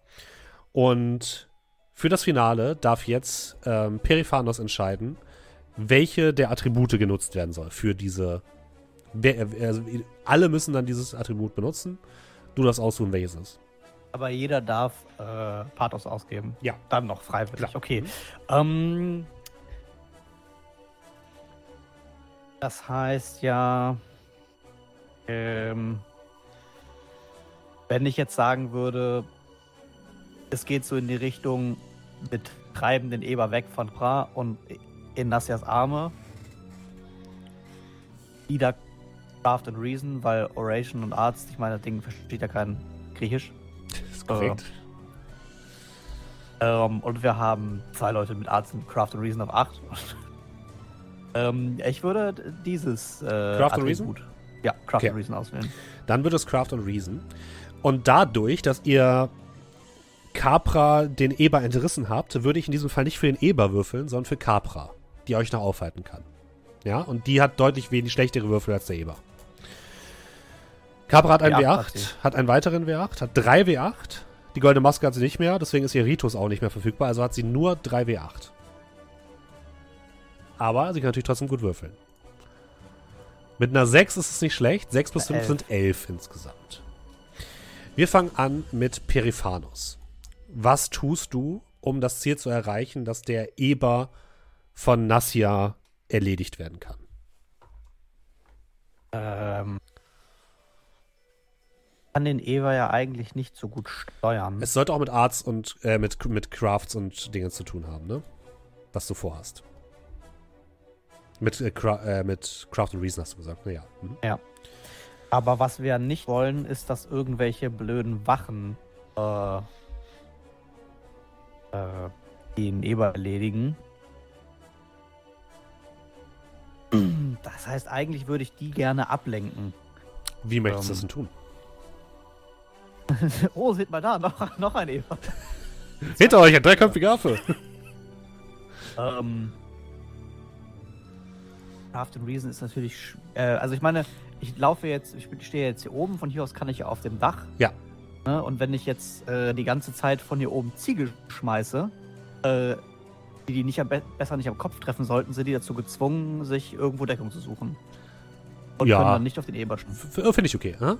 Und für das Finale darf jetzt ähm, Periphanos entscheiden, welche der Attribute genutzt werden soll für diese. Wer, also alle müssen dann dieses Attribut benutzen. Du darfst aussuchen, welches ist. Aber jeder darf äh, Pathos ausgeben. Ja. Dann noch freiwillig. Klar. Okay. Ähm, das heißt ja, ähm, wenn ich jetzt sagen würde, es geht so in die Richtung, wir treiben den Eber weg von Pra und in Nassias Arme. Ida Craft and Reason, weil Oration und Arzt, ich meine, das Ding versteht ja kein Griechisch korrekt. Ähm, und wir haben zwei Leute mit Arts und Craft and Reason auf 8. (laughs) ähm, ich würde dieses äh, Craft and Reason? Ja, Craft okay. and Reason auswählen. Dann wird es Craft and Reason. Und dadurch, dass ihr Capra den Eber entrissen habt, würde ich in diesem Fall nicht für den Eber würfeln, sondern für Capra, die euch noch aufhalten kann. Ja, und die hat deutlich wenig schlechtere Würfel als der Eber. Capra hat einen W8, W8 hat einen weiteren W8, hat drei W8. Die goldene Maske hat sie nicht mehr, deswegen ist ihr Ritus auch nicht mehr verfügbar, also hat sie nur 3W8. Aber sie kann natürlich trotzdem gut würfeln. Mit einer 6 ist es nicht schlecht. 6 plus 5 Elf. sind 11 insgesamt. Wir fangen an mit Periphanos. Was tust du, um das Ziel zu erreichen, dass der Eber von Nassia erledigt werden kann? Ähm, kann den Eva ja eigentlich nicht so gut steuern. Es sollte auch mit Arts und äh, mit, mit Crafts und Dingen zu tun haben, ne? Was du vorhast. Mit, äh, Cra äh, mit Craft and Reason hast du gesagt, naja. Mhm. Aber was wir nicht wollen, ist, dass irgendwelche blöden Wachen äh, äh, den Eber erledigen. Das heißt, eigentlich würde ich die gerne ablenken. Wie möchtest du Ähm. das denn tun? (laughs) oh, seht mal da, noch, noch ein Eber. (laughs) Hinter euch ein dreiköpfiger Affe. (laughs) Ähm, Craft and Reason ist natürlich. Äh, also ich meine, ich laufe jetzt, ich stehe jetzt hier oben, von hier aus kann ich ja auf dem Dach. Ja. Ne, und wenn ich jetzt äh, die ganze Zeit von hier oben Ziegel schmeiße, äh, die die nicht am be besser nicht am Kopf treffen sollten, sind die dazu gezwungen, sich irgendwo Deckung zu suchen. Und Ja. können dann nicht auf den Eber Finde ich okay. Hm?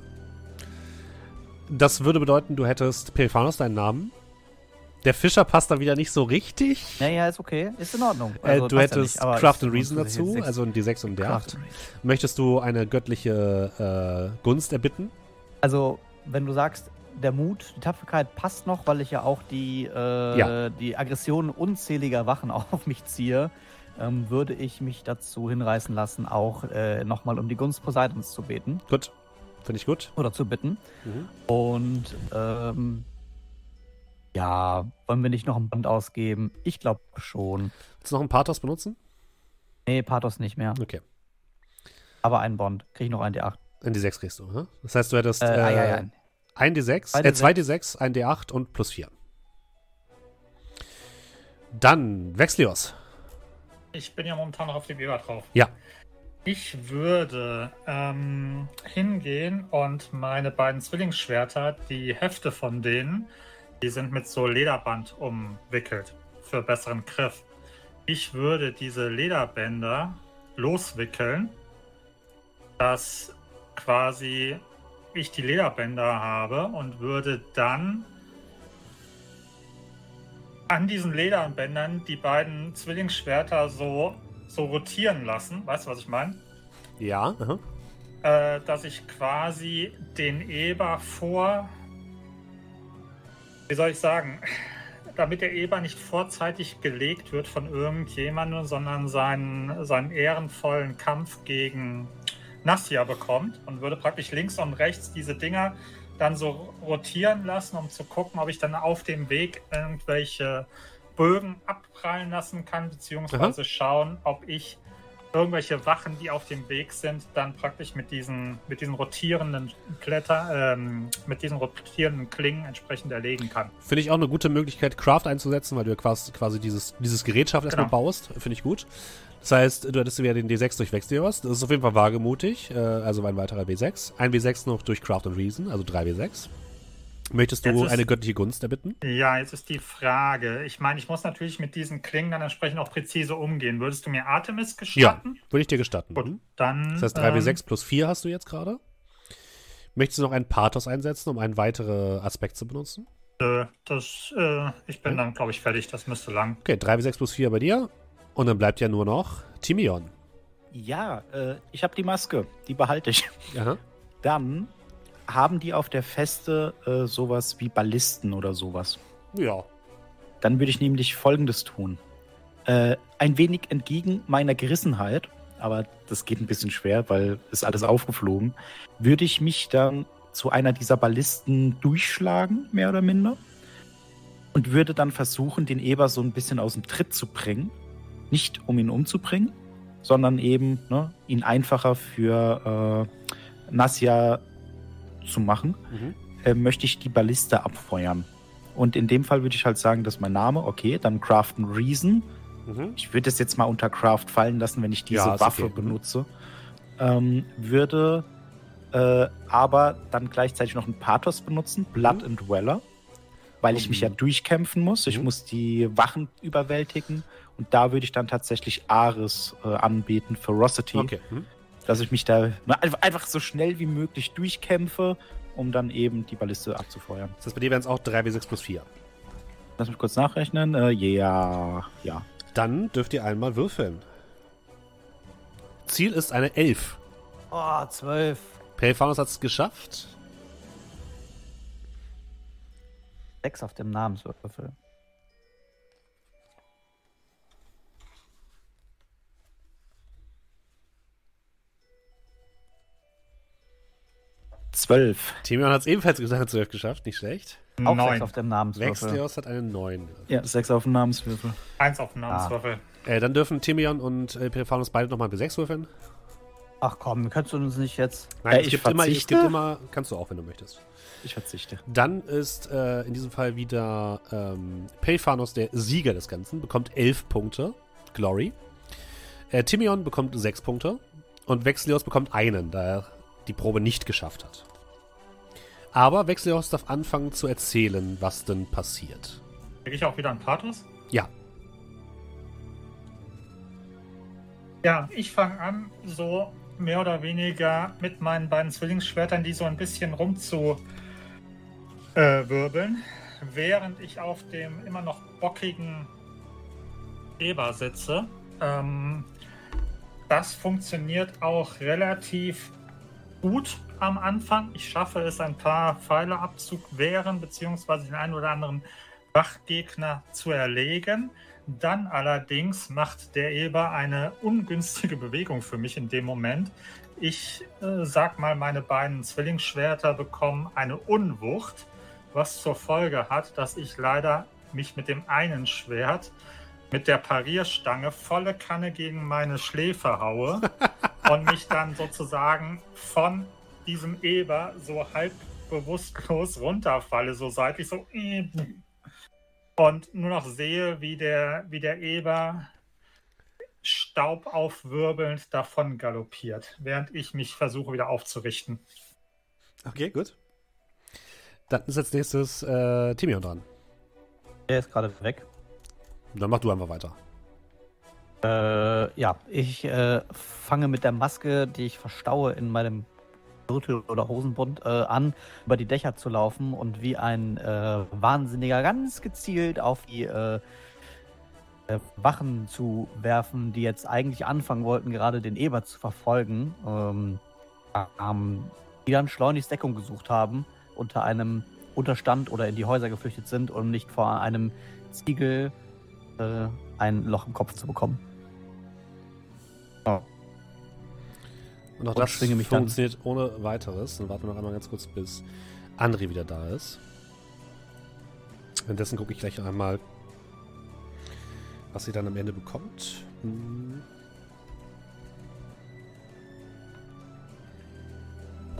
Das würde bedeuten, du hättest Periphanos deinen Namen. Der Fischer passt da wieder nicht so richtig. Naja, ist okay, ist in Ordnung. äh, Also, du passt ja hättest nicht, Craft and Reason dazu, also ein D6 und ein Craft D8. and Reason. Möchtest du eine göttliche äh, Gunst erbitten? Also, wenn du sagst, der Mut, die Tapferkeit passt noch, weil ich ja auch die, äh, Ja. die Aggression unzähliger Wachen (laughs) auf mich ziehe, ähm, würde ich mich dazu hinreißen lassen, auch äh, nochmal um die Gunst Poseidons zu beten Gut. Finde ich gut. oder zu bitten. Mhm. Und ähm, ja, wollen wir nicht noch ein Band ausgeben? Ich glaube schon. Willst du noch einen Pathos benutzen? Nee, Pathos nicht mehr. Okay. Aber einen Bond. Kriege ich noch einen D8. In die 6 kriegst du. Hm? Das heißt, du hättest Äh, äh, ah, ja, ja. ein D6, Zwei äh, zwei D6, ein D8 und plus 4. Dann Vexlios. Ich bin ja momentan noch auf dem Eber drauf. Ja. Ich würde ähm, hingehen und meine beiden Zwillingsschwerter, die Hefte von denen, die sind mit so Lederband umwickelt für besseren Griff. Ich würde diese Lederbänder loswickeln, dass quasi ich die Lederbänder habe und würde dann an diesen Lederbändern die beiden Zwillingsschwerter so, so rotieren lassen. Weißt du, was ich meine? Ja. aha. Äh, dass ich quasi den Eber vor. Wie soll ich sagen? Damit der Eber nicht vorzeitig gelegt wird von irgendjemandem, sondern seinen, seinen ehrenvollen Kampf gegen Nassia bekommt und würde praktisch links und rechts diese Dinger dann so rotieren lassen, um zu gucken, ob ich dann auf dem Weg irgendwelche Bögen abprallen lassen kann, beziehungsweise schauen, ob ich irgendwelche Wachen, die auf dem Weg sind, dann praktisch mit diesen, mit diesen rotierenden Kletter, ähm, mit diesen rotierenden Klingen entsprechend erlegen kann. Finde ich auch eine gute Möglichkeit, Craft einzusetzen, weil du ja quasi, quasi dieses, dieses Gerätschaft erstmal Genau. baust. Finde ich gut. Das heißt, du hättest wieder den D6 durch Vexlios. Das ist auf jeden Fall wagemutig. Äh, also ein weiterer W6. Ein W6 noch durch Craft and Reason, also drei W6. Möchtest du ist- eine göttliche Gunst erbitten? Ja, jetzt ist die Frage. Ich meine, ich muss natürlich mit diesen Klingen dann entsprechend auch präzise umgehen. Würdest du mir Artemis gestatten? Würde ich dir gestatten. Gut, Mhm. dann. Das heißt, 3W6 ähm, plus 4 hast du jetzt gerade. Möchtest du noch einen Pathos einsetzen, um einen weiteren Aspekt zu benutzen? Nö, das, äh, ich bin dann, glaube ich, fertig. Das müsste lang. Okay, 3W6 plus 4 bei dir. Und dann bleibt ja nur noch Timion. Ja, äh, ich habe die Maske. Die behalte ich. Aha. Dann haben die auf der Feste äh, sowas wie Ballisten oder sowas. Ja. Dann würde ich nämlich Folgendes tun. Äh, ein wenig entgegen meiner Gerissenheit, aber das geht ein bisschen schwer, weil ist alles aufgeflogen, würde ich mich dann zu einer dieser Ballisten durchschlagen, mehr oder minder. Und würde dann versuchen, den Eber so ein bisschen aus dem Tritt zu bringen. Nicht um ihn umzubringen, sondern eben ne, ihn einfacher für äh, Nassia zu machen Mhm. äh, möchte ich die Balliste abfeuern. Und in dem Fall würde ich halt sagen, dass mein Name, okay, dann Craft and Reason. Mhm. Ich würde es jetzt mal unter Craft fallen lassen, wenn ich diese Ja, Waffe okay. Mhm. benutze. Ähm, würde äh, aber dann gleichzeitig noch einen Pathos benutzen, Blood Mhm. and Dweller. weil ich mich ja durchkämpfen muss. Ich Mhm. muss die Wachen überwältigen. Und da würde ich dann tatsächlich Ares äh, anbeten, Ferocity, Okay. Hm. Dass ich mich da einfach- so schnell wie möglich durchkämpfe, um dann eben die Balliste abzufeuern. Das heißt, bei dir wären es auch 3W6 plus 4. Lass mich kurz nachrechnen. Äh, ja, ja. Dann dürft ihr einmal würfeln. Ziel ist eine 11. Oh, zwölf. Pelfanus hat es geschafft. Sechs auf dem Namenswürfel. Zwölf. Timion hat es ebenfalls gesagt, hat 12 geschafft. Nicht schlecht. Auch Neun. sechs auf dem Namenswürfel. Vexleos hat eine 9. Ja, sechs auf dem Namenswürfel. Eins auf den Namenswürfel. Äh, dann dürfen Timion und äh, Pelfanus beide nochmal B6 würfeln. Ach komm, kannst du uns nicht jetzt. Nein, Äh, ich gibt immer, verzichte? gibt immer, kannst du auch, wenn du möchtest. Ich verzichte. Dann ist äh, in diesem Fall wieder ähm, Pelfanus der Sieger des Ganzen, bekommt 11 Punkte. Glory. Äh, Timion bekommt 6 Punkte. Und Vexleos bekommt einen, da er die Probe nicht geschafft hat. Aber Vexleos darf anfangen zu erzählen, was denn passiert. Kriege ich auch wieder einen Pathos? Ja. Ja, ich fange an, so mehr oder weniger mit meinen beiden Zwillingsschwertern, die so ein bisschen rumzu äh, während ich auf dem immer noch bockigen Eber sitze. Ähm, das funktioniert auch relativ gut am Anfang. Ich schaffe es, ein paar Pfeile abzuwehren, beziehungsweise den einen oder anderen Wachgegner zu erlegen. Dann allerdings macht der Eber eine ungünstige Bewegung für mich in dem Moment. Ich äh, sag mal, meine beiden Zwillingsschwerter bekommen eine Unwucht, was zur Folge hat, dass ich leider mich mit dem einen Schwert mit der Parierstange volle Kanne gegen meine Schläfe haue (laughs) und mich dann sozusagen von diesem Eber so halb bewusstlos runterfalle, so seitlich so und nur noch sehe, wie der, wie der Eber Staub aufwirbelnd davon galoppiert, während ich mich versuche wieder aufzurichten. Okay, gut. Dann ist als nächstes äh, Timion dran. Der ist gerade weg. Dann mach du einfach weiter. Äh, ja, ich äh, fange mit der Maske, die ich verstaue in meinem Gürtel oder Hosenbund, äh, an, über die Dächer zu laufen und wie ein äh, Wahnsinniger ganz gezielt auf die äh, äh, Wachen zu werfen, die jetzt eigentlich anfangen wollten, gerade den Eber zu verfolgen. Ähm, ähm, die dann schleunigst Deckung gesucht haben unter einem Unterstand oder in die Häuser geflüchtet sind, um nicht vor einem Ziegel ein Loch im Kopf zu bekommen. Und auch Und das schwinge mich dann. funktioniert ohne weiteres. Dann warten wir noch einmal ganz kurz, bis André wieder da ist. Währenddessen gucke ich gleich einmal, was sie dann am Ende bekommt. Hm.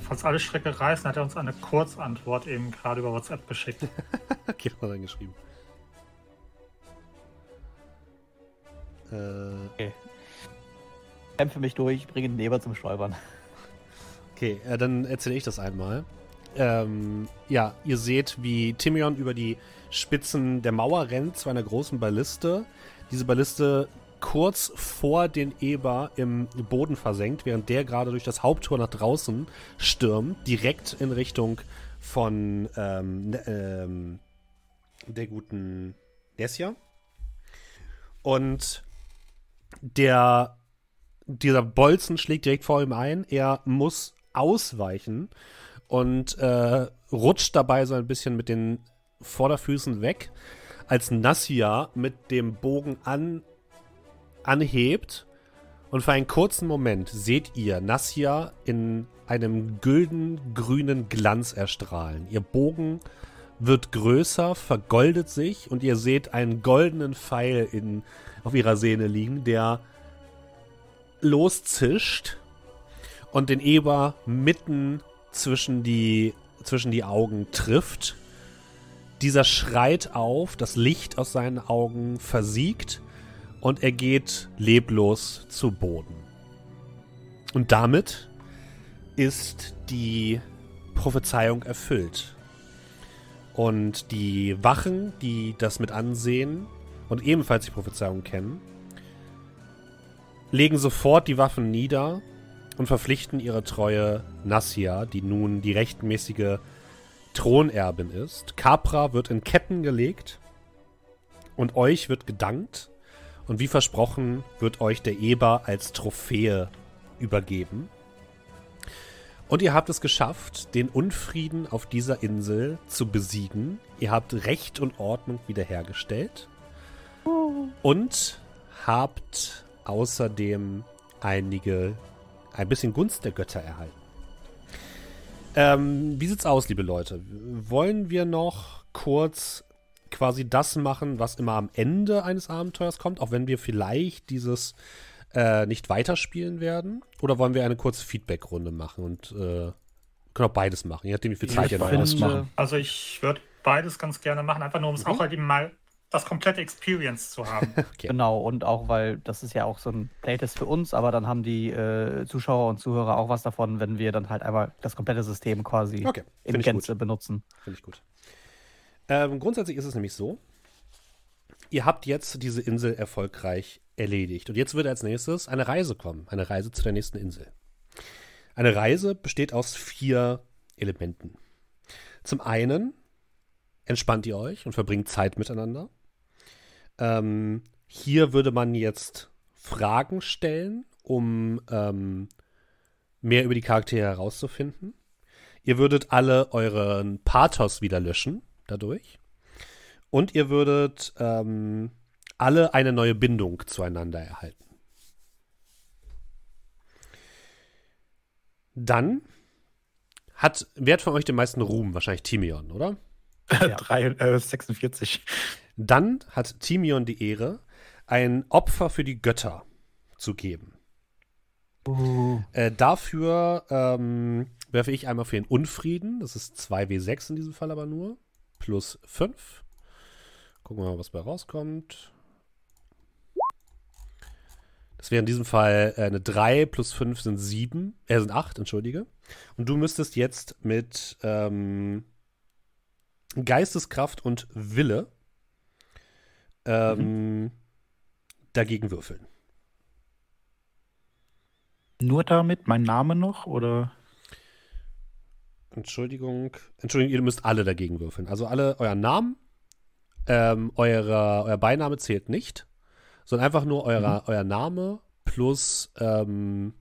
Falls alle Strecke reißen, hat er uns eine Kurzantwort eben gerade über WhatsApp geschickt. (laughs) Okay, hat er denn geschrieben? Äh, Kämpfe mich durch, bringe den Eber zum Stolpern. Okay, äh, dann erzähle ich das einmal. Ähm, ja, ihr seht, wie Timion über die Spitzen der Mauer rennt zu einer großen Balliste. Diese Balliste kurz vor den Eber im Boden versenkt, während der gerade durch das Haupttor nach draußen stürmt, direkt in Richtung von ähm, ne- ähm, der guten Nessia. Und der dieser Bolzen schlägt direkt vor ihm ein. Er muss ausweichen und äh, rutscht dabei so ein bisschen mit den Vorderfüßen weg, als Nassia mit dem Bogen an, anhebt. Und für einen kurzen Moment seht ihr Nassia in einem gülden-grünen Glanz erstrahlen. Ihr Bogen wird größer, vergoldet sich und ihr seht einen goldenen Pfeil in, auf ihrer Sehne liegen, der loszischt und den Eber mitten zwischen die, zwischen die Augen trifft. Dieser schreit auf, das Licht aus seinen Augen versiegt und er geht leblos zu Boden. Und damit ist die Prophezeiung erfüllt. Und die Wachen, die das mit ansehen und ebenfalls die Prophezeiung kennen, legen sofort die Waffen nieder und verpflichten ihre treue Nassia, die nun die rechtmäßige Thronerbin ist. Capra wird in Ketten gelegt und euch wird gedankt. Und wie versprochen wird euch der Eber als Trophäe übergeben. Und ihr habt es geschafft, den Unfrieden auf dieser Insel zu besiegen. Ihr habt Recht und Ordnung wiederhergestellt. Und habt außerdem einige, ein bisschen Gunst der Götter erhalten. Ähm, wie sieht's aus, liebe Leute? Wollen wir noch kurz quasi das machen, was immer am Ende eines Abenteuers kommt, auch wenn wir vielleicht dieses äh, nicht weiterspielen werden? Oder wollen wir eine kurze Feedback-Runde machen und äh, können auch beides machen, je nachdem, wie viel Zeit ihr noch machen. Also ich würde beides ganz gerne machen, einfach nur um es Mhm. auch halt eben mal das komplette Experience zu haben. (laughs) Okay. Genau, und auch, weil das ist ja auch so ein Playtest für uns, aber dann haben die äh, Zuschauer und Zuhörer auch was davon, wenn wir dann halt einmal das komplette System quasi Okay, in ich gut. Gänze benutzen. Finde ich gut. Ähm, grundsätzlich ist es nämlich so, ihr habt jetzt diese Insel erfolgreich erledigt. Und jetzt wird als nächstes eine Reise kommen. Eine Reise zu der nächsten Insel. Eine Reise besteht aus vier Elementen. Zum einen entspannt ihr euch und verbringt Zeit miteinander. Ähm, hier würde man jetzt Fragen stellen, um ähm, mehr über die Charaktere herauszufinden. Ihr würdet alle euren Pathos wieder löschen dadurch. Und ihr würdet ähm, alle eine neue Bindung zueinander erhalten. Dann hat, wer von euch den meisten Ruhm? Wahrscheinlich Timion, oder? (laughs) Drei, äh, 46. Dann hat Timion die Ehre, ein Opfer für die Götter zu geben. Äh, dafür ähm, werfe ich einmal für den Unfrieden. Das ist 2W6 in diesem Fall aber nur. Plus 5. Gucken wir mal, was bei rauskommt. Das wäre in diesem Fall äh, eine 3 plus 5 sind 7. Äh, sind 8, entschuldige. Und du müsstest jetzt mit ähm, Geisteskraft und Wille ähm, dagegen würfeln. Nur damit? Mein Name noch? Oder? Entschuldigung. Entschuldigung, ihr müsst alle dagegen würfeln. Also alle euren Namen, ähm, eure, euer Beiname zählt nicht, sondern einfach nur euer, euer Name plus ähm,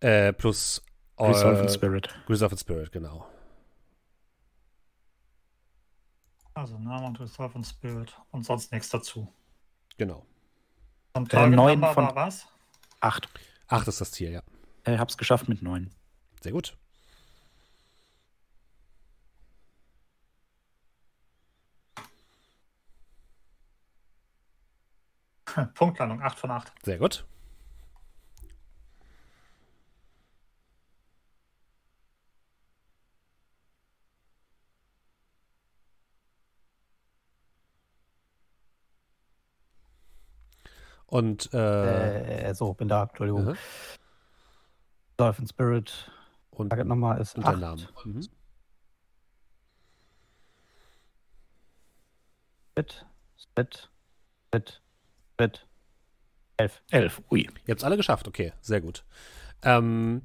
äh, plus Resolve in Spirit. Resolve in Spirit, genau. Also Name und Resolve und Spirit und sonst nichts dazu. Genau. Und Äh, Target neun Number von- war was? Acht. Acht ist das Ziel, ja. Äh, hab's geschafft mit neun. Sehr gut. (laughs) Punktlandung, 8 von 8. Sehr gut. Und äh, Äh, so, bin da, Entschuldigung. aha. Dolphin Spirit, und, Target Nummer ist und der 8. Name. Mhm. Spit, Spit, Spit, Spit. 11. Elf. Ui. Ihr habt es alle geschafft, okay, sehr gut. Ähm,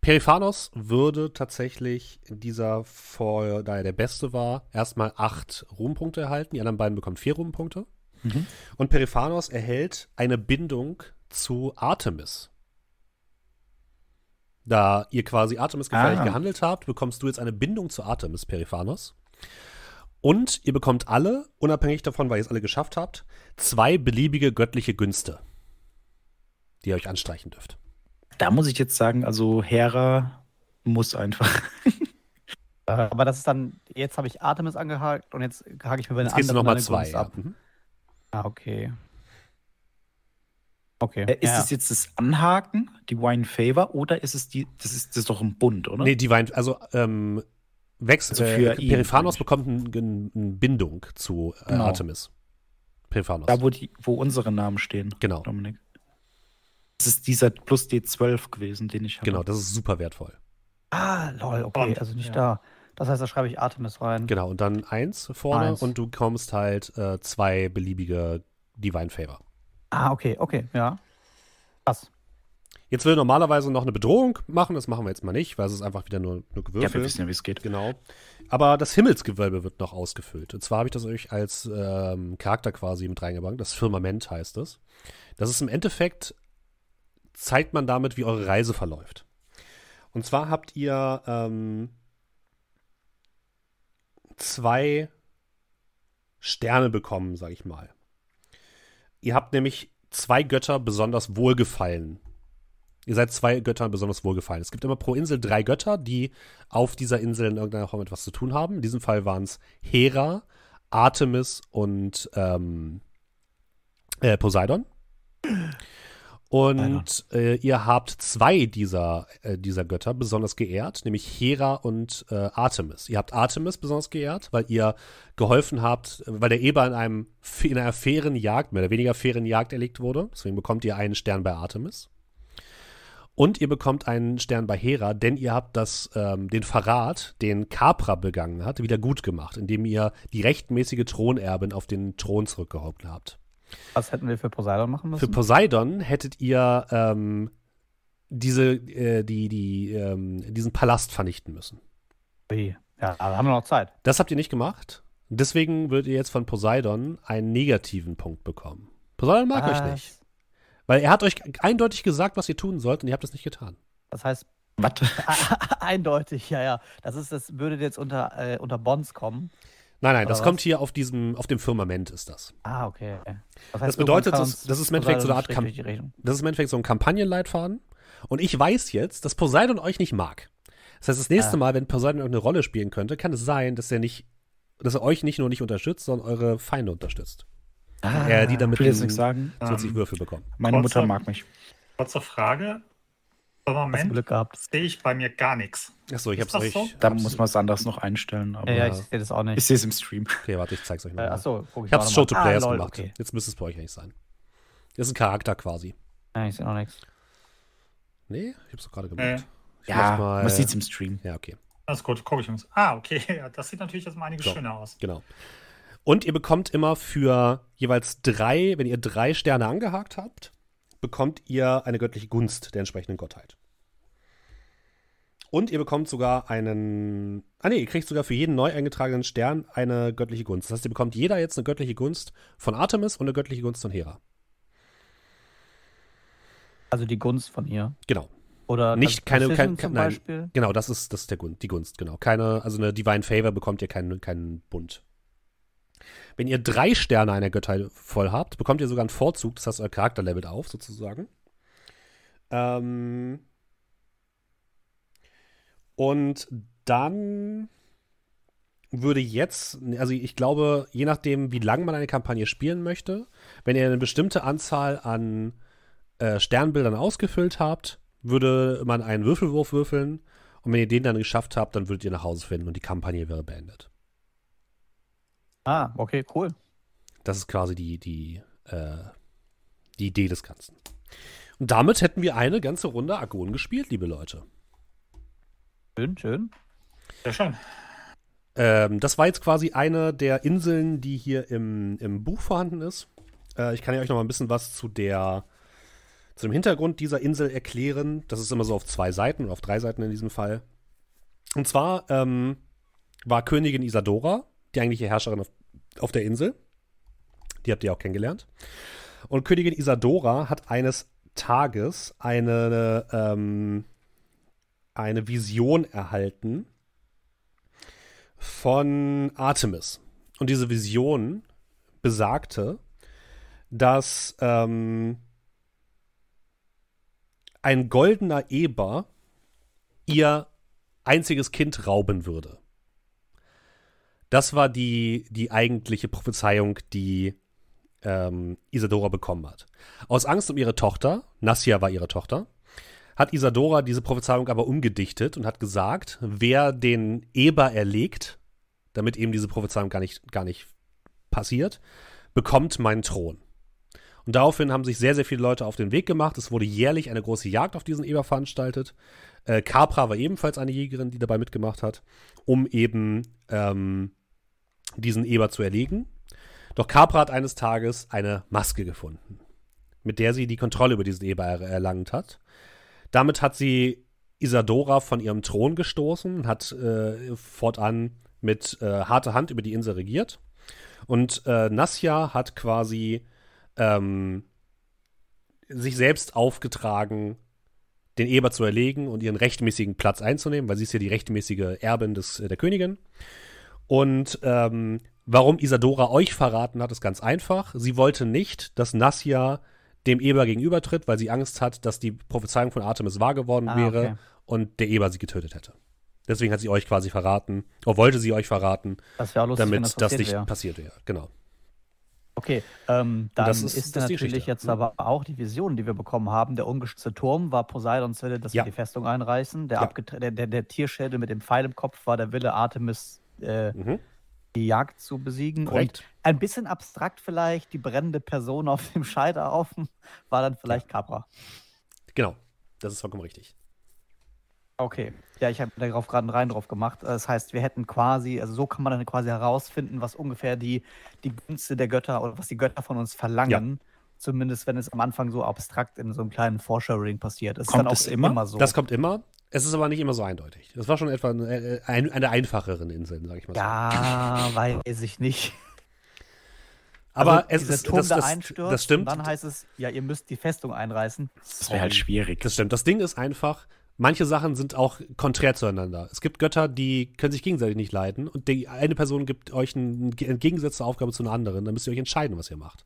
Periphanos würde tatsächlich in dieser vor, da er der Beste war, erstmal acht Ruhmpunkte erhalten. Die anderen beiden bekommen vier Ruhmpunkte. Mhm. Und Periphanos erhält eine Bindung zu Artemis. Da ihr quasi Artemis gefährlich Ah. gehandelt habt, bekommst du jetzt eine Bindung zu Artemis, Periphanos. Und ihr bekommt alle, unabhängig davon, weil ihr es alle geschafft habt, zwei beliebige göttliche Günste, die ihr euch anstreichen dürft. Da muss ich jetzt sagen, also Hera muss einfach. (laughs) Aber das ist dann, jetzt habe ich Artemis angehakt und jetzt hake ich mir bei den Jetzt anderen nochmal eine zwei. Ja. ab. Mhm. Ah, okay. Okay. Äh, ist ja. es jetzt das Anhaken, die Wine Favor, oder ist es die, das ist, das ist doch ein Bund, oder? Nee, die Wein, also ähm, Wex, Also äh, Periphanos bekommt eine ein Bindung zu äh, Genau. Artemis. Periphanos. Da, wo, die, wo unsere Namen stehen, genau, Dominik. Das ist dieser plus D12 gewesen, den ich habe. genau, das ist super wertvoll. Ah, lol, okay, Und, also nicht ja. da. Das heißt, da schreibe ich Artemis rein. Genau, und dann eins vorne Eins. und du bekommst halt äh, zwei beliebige Divine Favor. Ah, okay, okay, ja. Krass. Jetzt will normalerweise noch eine Bedrohung machen, das machen wir jetzt mal nicht, weil es ist einfach wieder nur, nur Ja, wir Gewürfel. wissen ja, wie es geht. Genau. Aber das Himmelsgewölbe wird noch ausgefüllt. Und zwar habe ich das euch als ähm, Charakter quasi mit reingebracht. Das Firmament heißt es. Das ist im Endeffekt, zeigt man damit, wie eure Reise verläuft. Und zwar habt ihr ähm, zwei Sterne bekommen, sag ich mal. Ihr habt nämlich zwei Götter besonders wohlgefallen. Ihr seid zwei Göttern besonders wohlgefallen. Es gibt immer pro Insel drei Götter, die auf dieser Insel in irgendeiner Form etwas zu tun haben. In diesem Fall waren es Hera, Artemis und ähm, äh, Poseidon. Und äh, ihr habt zwei dieser, äh, dieser Götter besonders geehrt, nämlich Hera und äh, Artemis. Ihr habt Artemis besonders geehrt, weil ihr geholfen habt, weil der Eber in, einem, in einer fairen Jagd, mehr oder weniger fairen Jagd erlegt wurde. Deswegen bekommt ihr einen Stern bei Artemis. Und ihr bekommt einen Stern bei Hera, denn ihr habt das, ähm, den Verrat, den Capra begangen hat, wieder gut gemacht, indem ihr die rechtmäßige Thronerbin auf den Thron zurückgehoben habt. Was hätten wir für Poseidon machen müssen? Für Poseidon hättet ihr ähm, diese, äh, die, die, ähm, diesen Palast vernichten müssen. Wie? Ja, aber haben wir noch Zeit. Das habt ihr nicht gemacht. Deswegen würdet ihr jetzt von Poseidon einen negativen Punkt bekommen. Poseidon mag euch Was? nicht. Weil er hat euch eindeutig gesagt, was ihr tun sollt, und ihr habt es nicht getan. Das heißt, Was? (laughs) eindeutig, ja, ja. Das ist, das würde jetzt unter, äh, unter Bonds kommen. Nein, nein, das Oder kommt was? hier auf diesem, auf dem Firmament ist das. Ah, okay. Das, Das bedeutet, das- das ist im Endeffekt so eine Art Kamp-. Das ist im Endeffekt so ein Kampagnenleitfaden. Und ich weiß jetzt, dass Poseidon euch nicht mag. Das heißt, das nächste Ah. Mal, wenn Poseidon irgendeine Rolle spielen könnte, kann es sein, dass er nicht, dass er euch nicht nur nicht unterstützt, sondern eure Feinde unterstützt. Ah, Er die damit ich will jetzt nichts sagen. Zusätzlich Ähm, Würfel bekommen. Meine Mutter mag mich. Kurze Frage. Im Moment Glück gehabt. sehe ich bei mir gar nichts. Achso, ich hab's das euch. so? Da muss man es anders noch einstellen. Aber Ja, ja, ich sehe das auch nicht. ich sehe es im Stream. Okay, warte, ich zeig's euch Äh, mal. achso, guck ich hab's auch Show to. Players ah, lol, gemacht. Okay. Jetzt müsste es bei euch eigentlich sein. Das ist ein Charakter quasi. Ja, ich sehe noch nichts. Nee, ich hab's doch gerade gemacht. Ich Ja, mal, man sieht es im Stream. Ja, okay. Alles gut, gucke ich uns. Ah, okay. (laughs) Ja, das sieht natürlich jetzt mal einiges So. schöner aus. Genau. Und ihr bekommt immer für jeweils drei, wenn ihr drei Sterne angehakt habt, bekommt ihr eine göttliche Gunst der entsprechenden Gottheit. Und ihr bekommt sogar einen. Ah nee, ihr kriegt sogar für jeden neu eingetragenen Stern eine göttliche Gunst. Das heißt, ihr bekommt jeder jetzt eine göttliche Gunst von Artemis und eine göttliche Gunst von Hera. Also die Gunst von ihr. Genau. Oder Nicht das keine- kein- zum nein. Beispiel. Genau, das ist, das ist der Gun die Gunst, genau. Keine, also eine Divine Favor bekommt ihr keinen, keinen Bund. Wenn ihr drei Sterne einer Göttheit voll habt, bekommt ihr sogar einen Vorzug, das heißt, euer Charakter levelt auf, sozusagen. Ähm und dann würde jetzt, also ich glaube, je nachdem, wie lange man eine Kampagne spielen möchte, wenn ihr eine bestimmte Anzahl an äh, Sternbildern ausgefüllt habt, würde man einen Würfelwurf würfeln und wenn ihr den dann geschafft habt, dann würdet ihr nach Hause finden und die Kampagne wäre beendet. Ah, okay, cool. Das ist quasi die, die, äh, die Idee des Ganzen. Und damit hätten wir eine ganze Runde Argon gespielt, liebe Leute. Schön, schön. Sehr schön. Ähm, das war jetzt quasi eine der Inseln, die hier im, im Buch vorhanden ist. Äh, ich kann ja euch noch mal ein bisschen was zu der zu dem Hintergrund dieser Insel erklären. Das ist immer so auf zwei Seiten oder auf drei Seiten in diesem Fall. Und zwar ähm, war Königin Isadora die eigentliche Herrscherin auf, auf der Insel. Die habt ihr auch kennengelernt. Und Königin Isadora hat eines Tages eine, ähm, eine Vision erhalten von Artemis. Und diese Vision besagte, dass ähm, ein goldener Eber ihr einziges Kind rauben würde. Das war die, die eigentliche Prophezeiung, die ähm, Isadora bekommen hat. Aus Angst um ihre Tochter, Nassia war ihre Tochter, hat Isadora diese Prophezeiung aber umgedichtet und hat gesagt, wer den Eber erlegt, damit eben diese Prophezeiung gar nicht, gar nicht passiert, bekommt meinen Thron. Und daraufhin haben sich sehr, sehr viele Leute auf den Weg gemacht. Es wurde jährlich eine große Jagd auf diesen Eber veranstaltet. Äh, Capra war ebenfalls eine Jägerin, die dabei mitgemacht hat, um eben ähm, diesen Eber zu erlegen. Doch Capra hat eines Tages eine Maske gefunden, mit der sie die Kontrolle über diesen Eber er erlangt hat. Damit hat sie Isadora von ihrem Thron gestoßen, hat äh, fortan mit äh, harter Hand über die Insel regiert. Und äh, Nasja hat quasi ähm, sich selbst aufgetragen, den Eber zu erlegen und ihren rechtmäßigen Platz einzunehmen, weil sie ist ja die rechtmäßige Erbin des, äh, der Königin. Und ähm, warum Isadora euch verraten hat, ist ganz einfach. Sie wollte nicht, dass Nasja dem Eber gegenübertritt, weil sie Angst hat, dass die Prophezeiung von Artemis wahr geworden Ah, wäre okay. und der Eber sie getötet hätte. Deswegen hat sie euch quasi verraten, oder wollte sie euch verraten, Das lustig, damit das, das, nicht wäre. passiert wäre. Genau. Okay, ähm, dann das ist, ist- das natürlich Geschichte. jetzt aber auch die Vision, die wir bekommen haben. Der ungeschützte Turm war Poseidons Wille, dass Ja. wir die Festung einreißen. Der, Ja. der, der, der Tierschädel mit dem Pfeil im Kopf war der Wille, Artemis äh, Mhm. die Jagd zu besiegen. Korrekt. Und ein bisschen abstrakt vielleicht, die brennende Person auf dem Scheiterhaufen war dann vielleicht Capra. Genau. Das ist vollkommen richtig. Okay. Ja, ich habe darauf gerade einen Rein drauf gemacht. Das heißt, wir hätten quasi, also so kann man dann quasi herausfinden, was ungefähr die, die Gunste der Götter oder was die Götter von uns verlangen. Zumindest wenn es am Anfang so abstrakt in so einem kleinen Vorschau-Ring passiert. Ist Kommt dann auch es immer? so. Das kommt immer. Es ist aber nicht immer so eindeutig. Das war schon etwa eine, äh, eine, einfacheren Insel, sag ich mal so. ja, (laughs) weiß ich nicht. aber also, es ist, Turm das, da das, einstürzt das stimmt. Und dann heißt es, ja, ihr müsst die Festung einreißen. Das wäre halt schwierig. Das stimmt. Das Ding ist einfach, manche Sachen sind auch konträr zueinander. Es gibt Götter, die können sich gegenseitig nicht leiden und die eine Person gibt euch eine entgegengesetzte Aufgabe zu einer anderen. Dann müsst ihr euch entscheiden, was ihr macht.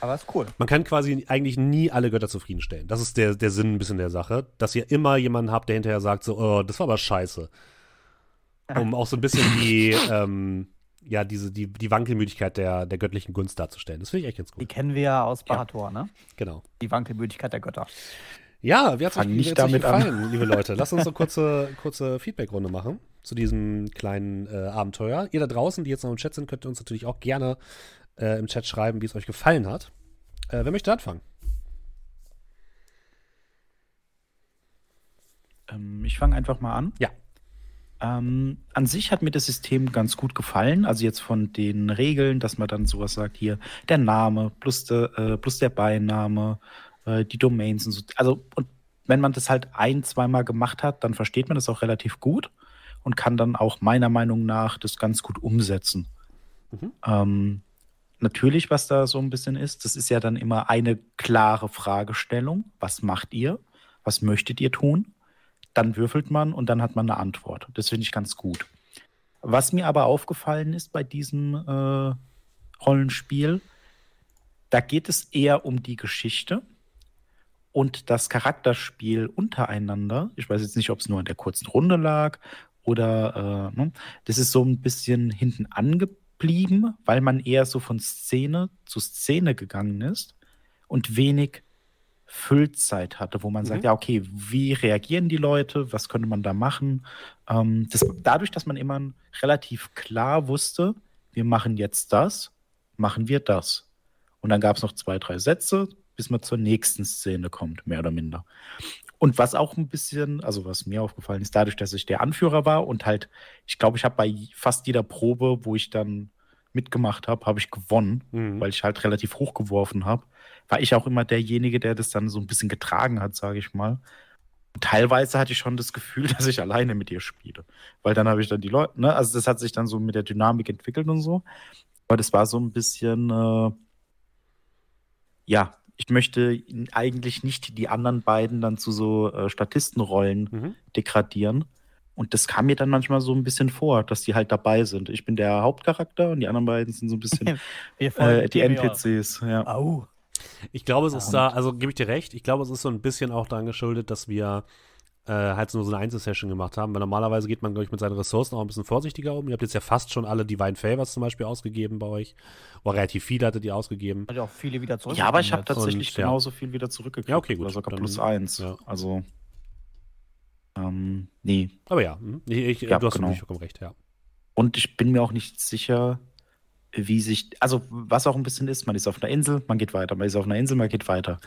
Aber ist cool. Man kann quasi eigentlich nie alle Götter zufriedenstellen. Das ist der, der Sinn ein bisschen der Sache, dass ihr immer jemanden habt, der hinterher sagt so, oh, das war aber scheiße. Um auch so ein bisschen die, (clears throat) ähm, ja, diese, die, die Wankelmütigkeit der, der göttlichen Gunst darzustellen. Das finde ich echt ganz Die gut. kennen wir ja aus Bahator, ne? Genau. Die Wankelmütigkeit der Götter. Ja, wie hat es euch, damit an. gefallen, liebe Leute? Lasst uns eine kurze, kurze Feedback-Runde machen zu diesem kleinen äh, Abenteuer. Ihr da draußen, die jetzt noch im Chat sind, könnt ihr uns natürlich auch gerne äh, im Chat schreiben, wie es euch gefallen hat. Äh, wer möchte anfangen? Ähm, ich fange einfach mal an. Ja. Ähm, an sich hat mir das System ganz gut gefallen. Also jetzt von den Regeln, dass man dann sowas sagt, hier der Name plus, der, äh, plus der Beiname, äh, die Domains und so. Also, und wenn man das halt ein, zweimal gemacht hat, dann versteht man das auch relativ gut und kann dann auch meiner Meinung nach das ganz gut umsetzen. Mhm. Ähm, natürlich, was da so ein bisschen ist, das ist ja dann immer eine klare Fragestellung. Was macht ihr? Was möchtet ihr tun? Dann würfelt man und dann hat man eine Antwort. Das finde ich ganz gut. Was mir aber aufgefallen ist bei diesem äh, Rollenspiel, da geht es eher um die Geschichte und das Charakterspiel untereinander. Ich weiß jetzt nicht, ob es nur in der kurzen Runde lag oder äh, ne, das ist so ein bisschen hinten angeblieben, weil man eher so von Szene zu Szene gegangen ist und wenig Füllzeit hatte, wo man Mhm. sagt, ja, okay, wie reagieren die Leute, was könnte man da machen? Ähm, das, dadurch, dass man immer relativ klar wusste, wir machen jetzt das, machen wir das. Und dann gab es noch zwei, drei Sätze, bis man zur nächsten Szene kommt, mehr oder minder. Und was auch ein bisschen, also was mir aufgefallen ist, dadurch, dass ich der Anführer war und halt, ich glaube, ich habe bei fast jeder Probe, wo ich dann mitgemacht habe, habe ich gewonnen, Mhm. weil ich halt relativ hoch geworfen habe. War ich auch immer derjenige, der das dann so ein bisschen getragen hat, sage ich mal. Und teilweise hatte ich schon das Gefühl, (laughs) dass ich alleine mit ihr spiele. Weil dann habe ich dann die Leute, ne, also das hat sich dann so mit der Dynamik entwickelt und so. Aber das war so ein bisschen, äh, ja, ich möchte eigentlich nicht die anderen beiden dann zu so äh, Statistenrollen Mhm. degradieren. Und das kam mir dann manchmal so ein bisschen vor, dass die halt dabei sind. Ich bin der Hauptcharakter und die anderen beiden sind so ein bisschen (laughs) äh, die. NPCs. Ja. Au. Ich glaube, es ist Ja. da, also gebe ich dir recht, ich glaube, es ist so ein bisschen auch daran geschuldet, dass wir äh, halt nur so eine Einzelsession gemacht haben, weil normalerweise geht man, glaube ich, mit seinen Ressourcen auch ein bisschen vorsichtiger um. Ihr habt jetzt ja fast schon alle Divine Favors zum Beispiel ausgegeben bei euch. Oder relativ viele hattet ihr ausgegeben. Hat ja auch viele wieder zurück. Ja, aber ich habe tatsächlich Und, ja. genauso viel wieder zurückgekriegt. Ja, okay, gut. Oder sogar Dann- plus eins. ja. Also, ähm, nee. Aber ja, mhm. ich, ich, Ja, du hast genau. natürlich vollkommen recht, ja. Und ich bin mir auch nicht sicher, wie sich, also was auch ein bisschen ist, man ist auf einer Insel, man geht weiter, man ist auf einer Insel, man geht weiter.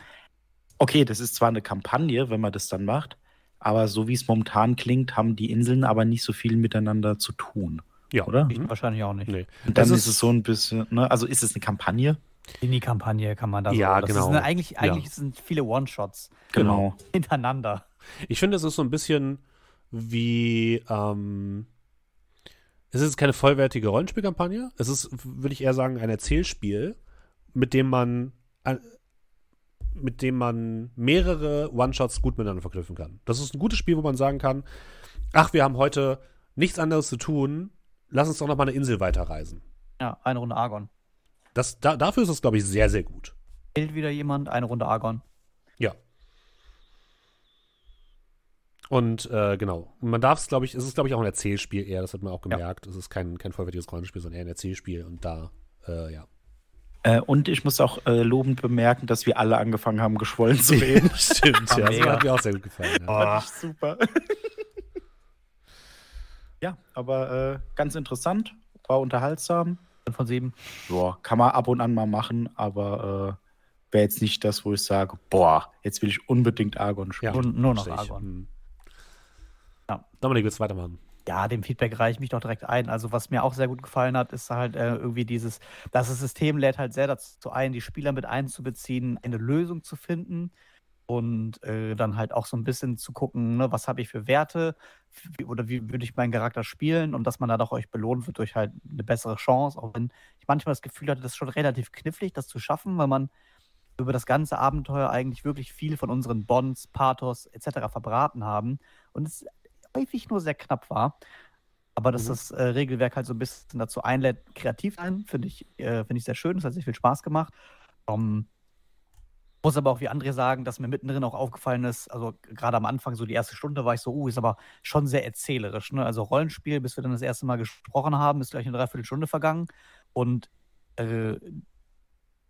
Okay, das ist zwar eine Kampagne, wenn man das dann macht, aber so wie es momentan klingt, haben die Inseln aber nicht so viel miteinander zu tun. Ja. Oder? Ich wahrscheinlich auch nicht. Nee. Und dann ist, ist- es so ein bisschen, ne? also ist es eine Kampagne? Mini-Kampagne kann man da Ja, so. Das genau. Ist eine, eigentlich Ja. eigentlich sind viele One-Shots Genau. (laughs) hintereinander. Ich finde, es ist so ein bisschen wie, ähm, es ist keine vollwertige Rollenspielkampagne. Es ist, würde ich eher sagen, ein Erzählspiel, mit dem man, äh, mit dem man mehrere One-Shots gut miteinander verknüpfen kann. Das ist ein gutes Spiel, wo man sagen kann, ach, wir haben heute nichts anderes zu tun, lass uns doch noch mal eine Insel weiterreisen. Ja, eine Runde Argon. Das, da, dafür ist es, glaube ich, sehr, sehr gut. Fehlt wieder jemand, eine Runde Argon. Ja. Und äh, genau. Man darf es, glaube ich, es ist, glaube ich, auch ein Erzählspiel eher, das hat man auch gemerkt. Es ist kein, kein vollwertiges Rollenspiel, sondern eher ein Erzählspiel. Und da, äh, ja. Äh, und ich muss auch äh, lobend bemerken, dass wir alle angefangen haben, geschwollen zu reden. (laughs) Stimmt, ja. Das Mega. hat mir auch sehr gut gefallen. Ja. Oh, Fand ich super. ja, aber äh, ganz interessant, war unterhaltsam. Von sieben. Boah, kann man ab und an mal machen, aber äh, wäre jetzt nicht das, wo ich sage, boah, jetzt will ich unbedingt Argon spielen. Ja, Nur- nur noch. Argon. Hm. Ja. Dominik, willst du weitermachen? Ja, dem Feedback reiche ich mich doch direkt ein. Also, was mir auch sehr gut gefallen hat, ist halt äh, irgendwie dieses, dass das System lädt halt sehr dazu ein, die Spieler mit einzubeziehen, eine Lösung zu finden und äh, dann halt auch so ein bisschen zu gucken, ne, was habe ich für Werte wie, oder wie würde ich meinen Charakter spielen und dass man dann auch euch belohnt wird durch halt eine bessere Chance, auch wenn ich manchmal das Gefühl hatte, das ist schon relativ knifflig, das zu schaffen, weil man über das ganze Abenteuer eigentlich wirklich viel von unseren Bonds, Pathos etc. verbraten haben und es häufig nur sehr knapp war. Aber dass Mhm. das äh, Regelwerk halt so ein bisschen dazu einlädt, kreativ sein, finde ich, äh, finde ich sehr schön. Das hat sehr viel Spaß gemacht. Ähm, muss aber auch wie André sagen, dass mir mittendrin auch aufgefallen ist, also gerade am Anfang, so die erste Stunde, war ich so, uh, ist aber schon sehr erzählerisch. Ne? Also Rollenspiel, bis wir dann das erste Mal gesprochen haben, ist gleich eine Dreiviertelstunde vergangen. Und äh,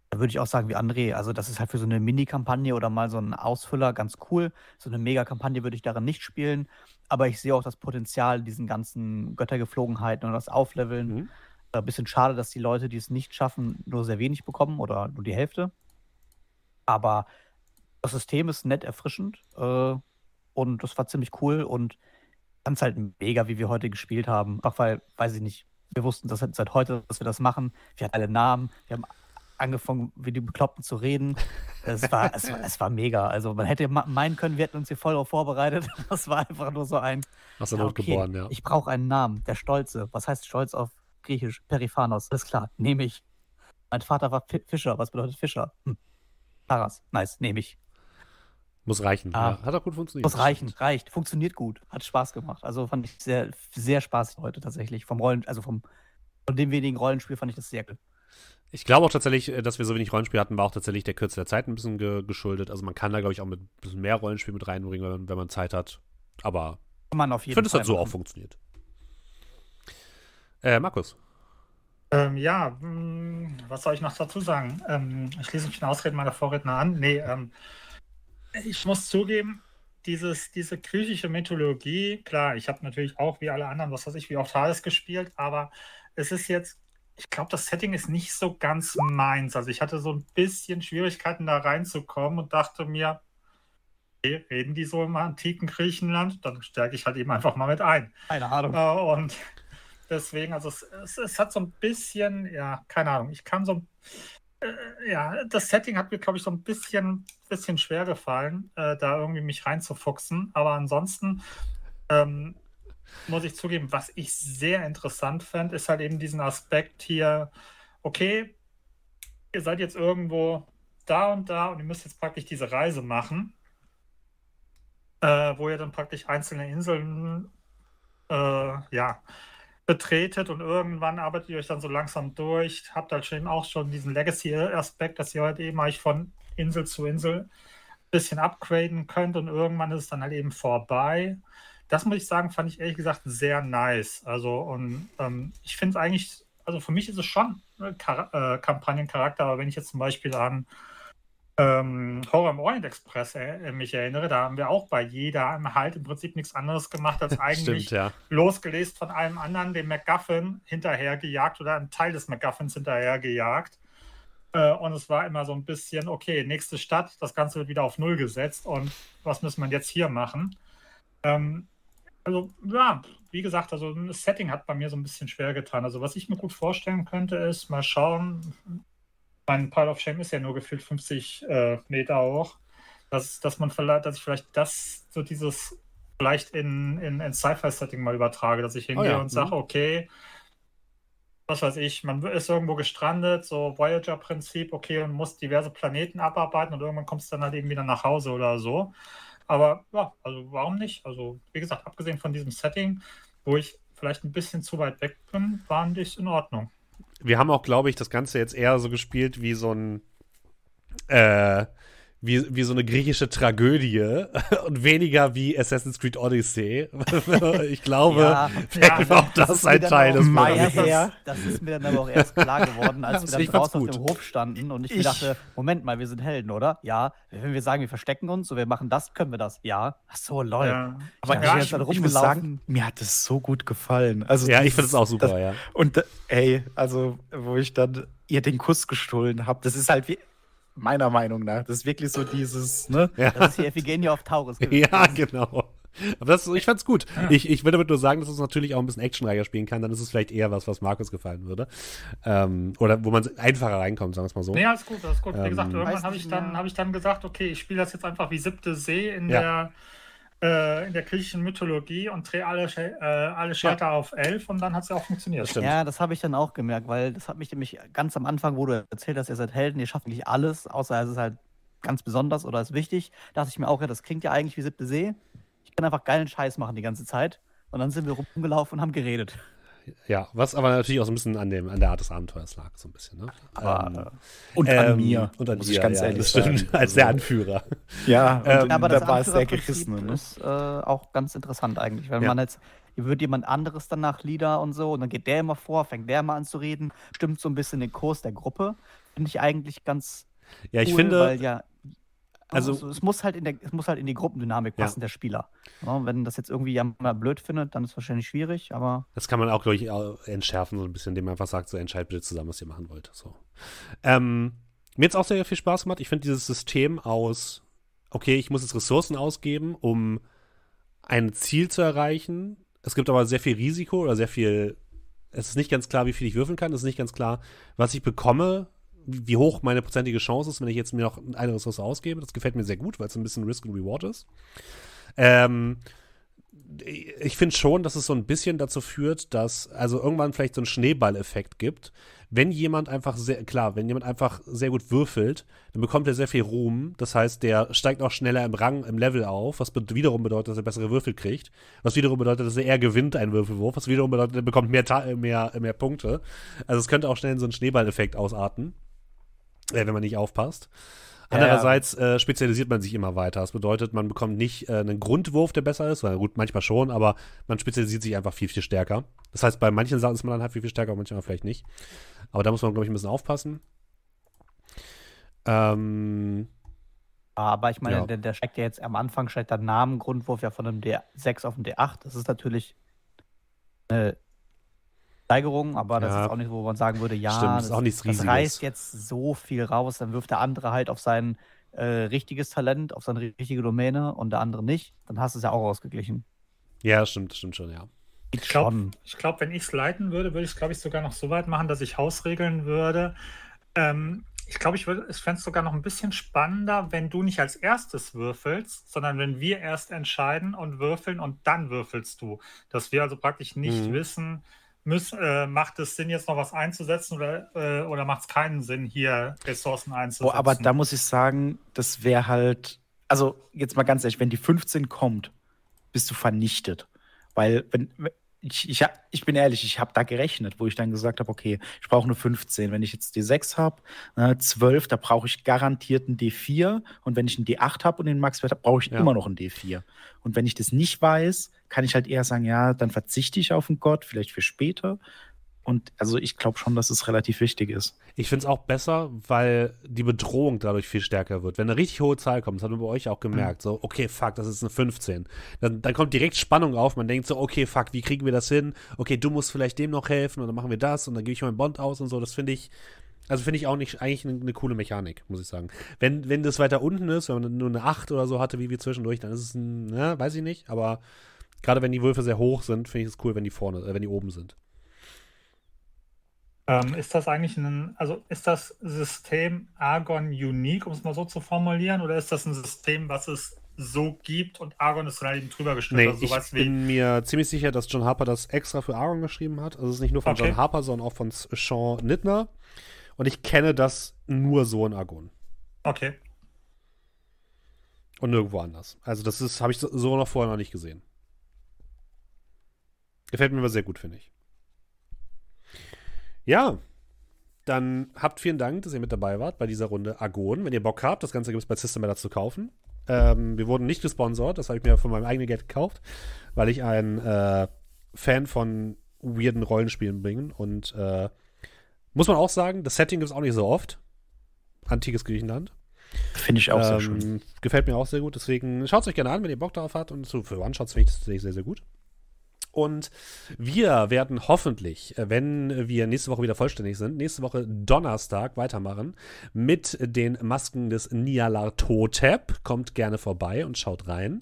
da würde ich auch sagen, wie André, also das ist halt für so eine Mini-Kampagne oder mal so ein Ausfüller ganz cool. So eine Mega-Kampagne würde ich darin nicht spielen, aber ich sehe auch das Potenzial, diesen ganzen Göttergeflogenheiten und das Aufleveln. Mhm. Ein bisschen schade, dass die Leute, die es nicht schaffen, nur sehr wenig bekommen oder nur die Hälfte. Aber das System ist nett erfrischend äh, und das war ziemlich cool und ganz halt mega, wie wir heute gespielt haben. Einfach weil, weiß ich nicht, wir wussten das seit heute, dass wir das machen. Wir hatten alle Namen, wir haben angefangen, wie die Bekloppten zu reden. Es war, es war, es war mega. Also man hätte meinen können, wir hätten uns hier voll darauf vorbereitet. (laughs) Das war einfach nur so ein, Aus der ja, Not okay, geboren, ja. ich brauche einen Namen, der Stolze. Was heißt Stolz auf Griechisch? Periphanos. Alles klar, nehme ich. Mein Vater war Fi- Fischer. Was bedeutet Fischer? Hm. Taras. Nice, nehme ich. Muss reichen. Ah. Ja, hat auch gut funktioniert. Muss reichen, reicht. Funktioniert gut. Hat Spaß gemacht. Also fand ich sehr, sehr spaßig heute tatsächlich. Vom Rollen, also vom, von dem wenigen Rollenspiel fand ich das sehr gut. Ich glaube auch tatsächlich, äh, dass wir so wenig Rollenspiel hatten, war auch tatsächlich der Kürze der Zeit ein bisschen ge geschuldet. Also man kann da, glaube ich, auch mit ein bisschen mehr Rollenspiel mit reinbringen, wenn man, wenn man Zeit hat. Aber Kann man auf ich finde, es hat so auch funktioniert. Äh, Markus. Ähm, ja, hm, was soll ich noch dazu sagen? Ähm, ich schließe mich den Ausreden meiner Vorredner an. Nee, ähm, ich muss zugeben, dieses, diese griechische Mythologie, klar, ich habe natürlich auch wie alle anderen, was weiß ich, wie oft Hades gespielt, aber es ist jetzt, ich glaube, das Setting ist nicht so ganz meins. Also ich hatte so ein bisschen Schwierigkeiten da reinzukommen und dachte mir, okay, reden die so im antiken Griechenland? Dann steige ich halt eben einfach mal mit ein. Keine Ahnung. Äh, und (laughs) deswegen, also es, es, es hat so ein bisschen, ja, keine Ahnung, ich kann so, äh, ja, das Setting hat mir, glaube ich, so ein bisschen, bisschen schwer gefallen, äh, da irgendwie mich reinzufuchsen. Aber ansonsten ähm, muss ich zugeben, was ich sehr interessant fand, ist halt eben diesen Aspekt hier, okay, ihr seid jetzt irgendwo da und da und ihr müsst jetzt praktisch diese Reise machen, äh, wo ihr dann praktisch einzelne Inseln äh, ja, betretet und irgendwann arbeitet ihr euch dann so langsam durch. Habt halt schon auch schon diesen Legacy-Aspekt, dass ihr halt eben euch von Insel zu Insel ein bisschen upgraden könnt und irgendwann ist es dann halt eben vorbei. Das muss ich sagen, fand ich ehrlich gesagt sehr nice. Also, und ähm, ich finde es eigentlich, also für mich ist es schon Char äh, Kampagnencharakter, aber wenn ich jetzt zum Beispiel an ähm, Horror im Orient Express äh, mich erinnere, da haben wir auch bei jeder halt im Prinzip nichts anderes gemacht, als (laughs) eigentlich Stimmt, ja. losgelöst von einem anderen, dem MacGuffin, hinterhergejagt oder einen Teil des MacGuffins hinterhergejagt. Äh, und es war immer so ein bisschen, okay, nächste Stadt, das Ganze wird wieder auf Null gesetzt und was müssen wir jetzt hier machen? Ähm, also, ja, wie gesagt, also das Setting hat bei mir so ein bisschen schwer getan. Also, was ich mir gut vorstellen könnte, ist mal schauen. Mein Pile of Shame ist ja nur gefühlt 50 äh, Meter hoch. Dass, dass man vielleicht, dass ich vielleicht das, so dieses, vielleicht in, in, in Sci-Fi-Setting mal übertrage, dass ich hingehe Oh ja, und sage, mhm. okay, was weiß ich, man ist irgendwo gestrandet, so Voyager-Prinzip, okay, und muss diverse Planeten abarbeiten und irgendwann kommst du dann halt eben wieder nach Hause oder so. Aber ja, also warum nicht? Also, wie gesagt, abgesehen von diesem Setting, wo ich vielleicht ein bisschen zu weit weg bin, waren die in Ordnung. Wir haben auch, glaube ich, das Ganze jetzt eher so gespielt wie so ein äh, wie, wie so eine griechische Tragödie (laughs) und weniger wie Assassin's Creed Odyssey. (laughs) ich glaube, Ja, vielleicht (laughs) ja, auch das, ist ein Teil des Mai das, Problems. her. das, das ist mir dann aber auch erst klar geworden, als wir Ich dann draußen auf gut. dem Hof standen und ich, mir Ich- dachte, Moment mal, wir sind Helden, oder? Ja. Wenn wir sagen, wir verstecken uns und wir machen das, können wir das. Ja. Ach so, lol. Ja. Aber dachte, ja, ich, ich muss sagen, mir hat es so gut gefallen. Also Ja, ich finde es auch super, das, ja. Und äh, ey, also wo ich dann ihr den Kuss gestohlen habe, das ist halt wie meiner Meinung nach, das ist wirklich so dieses, ne? (laughs) Das ist die Iphigenie auf Taurus. gewesen. Ja, genau. Aber das, ich fand's gut. Ich, ich will damit nur sagen, dass es natürlich auch ein bisschen actionreicher spielen kann. Dann ist es vielleicht eher was, was Markus gefallen würde. Ähm, oder wo man einfacher reinkommt, sagen wir es mal so. Nee, alles gut, alles gut. Wie Ähm, gesagt, Weiß irgendwann habe ich, dann- hab ich dann gesagt, okay, ich spiele das jetzt einfach wie siebte See in Ja. der äh, in der griechischen Mythologie und drehe alle, äh, alle Schalter auf elf und dann hat es ja auch funktioniert. Das stimmt. Ja, das habe ich dann auch gemerkt, weil das hat mich nämlich ganz am Anfang, wo du erzählt hast, ihr seid Helden, ihr schafft nicht alles, außer es ist halt ganz besonders oder ist wichtig. Dachte ich mir auch, ja, das klingt ja eigentlich wie siebte See. Ich kann einfach geilen Scheiß machen die ganze Zeit. Und dann sind wir rumgelaufen und haben geredet. Ja, was aber natürlich auch so ein bisschen an, dem, an der Art des Abenteuers lag, so ein bisschen. Ne? Aber, Und an ähm, mir, Und an muss dir, ich ganz ja, ehrlich das stimmt, sagen. als der Also, Anführer. Ja, und Ähm, aber das da war es der Gerissene. Ne? ist äh, auch ganz interessant eigentlich. Wenn Ja. man jetzt, hier wird jemand anderes danach Lieder und so, und dann geht der immer vor, fängt der mal an zu reden, stimmt so ein bisschen den Kurs der Gruppe. Finde ich eigentlich ganz Ja, ich cool, finde, weil ja, also- also es muss halt in der, es muss halt in die Gruppendynamik Ja. passen der Spieler. Ja, wenn das jetzt irgendwie jemand blöd findet, dann ist es wahrscheinlich schwierig, aber Das kann man auch, glaube ich, entschärfen, so ein bisschen, indem man einfach sagt, so entscheidet bitte zusammen, was ihr machen wollt. So. Ähm, mir hat es auch sehr viel Spaß gemacht. Ich finde dieses System aus, okay, ich muss jetzt Ressourcen ausgeben, um ein Ziel zu erreichen. Es gibt aber sehr viel Risiko oder sehr viel, es ist nicht ganz klar, wie viel ich würfeln kann. Es ist nicht ganz klar, was ich bekomme, wie hoch meine prozentige Chance ist, wenn ich jetzt mir noch eine Ressource ausgebe. Das gefällt mir sehr gut, weil es ein bisschen Risk and Reward ist. Ähm, ich finde schon, dass es so ein bisschen dazu führt, dass also irgendwann vielleicht so ein Schneeballeffekt gibt. Wenn jemand einfach sehr, klar, wenn jemand einfach sehr gut würfelt, dann bekommt er sehr viel Ruhm. Das heißt, der steigt auch schneller im Rang, im Level auf, was wiederum bedeutet, dass er bessere Würfel kriegt. Was wiederum bedeutet, dass er eher gewinnt einen Würfelwurf, was wiederum bedeutet, er bekommt mehr, mehr, mehr Punkte. Also es könnte auch schnell in so einen Schneeballeffekt ausarten, äh, wenn man nicht aufpasst. Andererseits äh, spezialisiert man sich immer weiter. Das bedeutet, man bekommt nicht äh, einen Grundwurf, der besser ist, weil gut, manchmal schon, aber man spezialisiert sich einfach viel, viel stärker. Das heißt, bei manchen Sachen ist man dann halt viel, viel stärker, manchmal vielleicht nicht. Aber da muss man, glaube ich, ein bisschen aufpassen. Ähm, Aber ich meine, Ja. der, der steigt ja jetzt am Anfang, steigt der Namen, Grundwurf ja von einem D6 auf einen D8. Das ist natürlich eine Steigerung, aber das Ja. ist auch nicht, wo man sagen würde, ja, Stimmt, ist das, auch nichts das Riesiges. reißt jetzt so viel raus. Dann wirft der andere halt auf sein äh, richtiges Talent, auf seine richtige Domäne und der andere nicht. Dann hast du es ja auch ausgeglichen. ja, stimmt, das stimmt schon, ja. Ich glaube, ich glaub, wenn ich es leiten würde, würde ich es, glaube ich, sogar noch so weit machen, dass ich Hausregeln würde. Ähm, ich glaube, ich, ich fände es sogar noch ein bisschen spannender, wenn du nicht als erstes würfelst, sondern wenn wir erst entscheiden und würfeln und dann würfelst du. Dass wir also praktisch nicht Mhm. wissen, müssen, äh, macht es Sinn, jetzt noch was einzusetzen oder, äh, oder macht es keinen Sinn, hier Ressourcen einzusetzen? Oh, aber da muss ich sagen, das wäre halt, also jetzt mal ganz ehrlich, wenn die 15 kommt, bist du vernichtet. Weil, wenn, ich, ich, ich bin ehrlich, ich habe da gerechnet, wo ich dann gesagt habe, okay, ich brauche eine 15. Wenn ich jetzt D6 habe, äh, 12, da brauche ich garantiert einen D4. Und wenn ich einen D8 habe und den Maxwert habe, brauche ich Ja. immer noch einen D4. Und wenn ich das nicht weiß, kann ich halt eher sagen, ja, dann verzichte ich auf einen Gott, vielleicht für später. Und also ich glaube schon, dass es relativ wichtig ist. Ich finde es auch besser, weil die Bedrohung dadurch viel stärker wird. Wenn eine richtig hohe Zahl kommt, das hat man bei euch auch gemerkt, so, okay, fuck, das ist eine 15. Dann, dann kommt direkt Spannung auf, man denkt so, okay, fuck, wie kriegen wir das hin? Okay, du musst vielleicht dem noch helfen und dann machen wir das und dann gebe ich meinen Bond aus und so. Das finde ich, Also finde ich auch nicht eigentlich eine, eine, coole Mechanik, muss ich sagen. Wenn, wenn das weiter unten ist, wenn man nur eine 8 oder so hatte, wie wir zwischendurch, dann ist es ein, ne, weiß ich nicht, aber gerade wenn die Würfe sehr hoch sind, finde ich es cool, wenn die vorne, äh, wenn die oben sind. Ähm, ist das eigentlich ein, also ist das System Argon unique, um es mal so zu formulieren, oder ist das ein System, was es so gibt und Argon ist dann eben drüber gestellt? Nee, also ich bin mir ziemlich sicher, dass John Harper das extra für Argon geschrieben hat. Also es ist nicht nur von okay. John Harper, sondern auch von Sean Nittner. Und ich kenne das nur so in Argon. Okay. Und nirgendwo anders. Also das ist, habe ich so noch vorher noch nicht gesehen. Gefällt mir aber sehr gut, finde ich. Ja, dann habt vielen Dank, dass ihr mit dabei wart bei dieser Runde Argon. Wenn ihr Bock habt, das Ganze gibt es bei Systematter zu kaufen. Ähm, wir wurden nicht gesponsert, das habe ich mir von meinem eigenen Geld gekauft, weil ich ein äh, Fan von weirden Rollenspielen bin. Und äh, muss man auch sagen, das Setting gibt es auch nicht so oft. Antikes Griechenland. Finde ich auch ähm, sehr schön. Gefällt mir auch sehr gut. Deswegen schaut es euch gerne an, wenn ihr Bock darauf habt. Und so für One-Shots finde ich das sehr, sehr gut. Und wir werden hoffentlich, äh, wenn wir nächste Woche wieder vollständig sind, nächste Woche Donnerstag weitermachen mit den Masken des Nialartotep. Kommt gerne vorbei und schaut rein.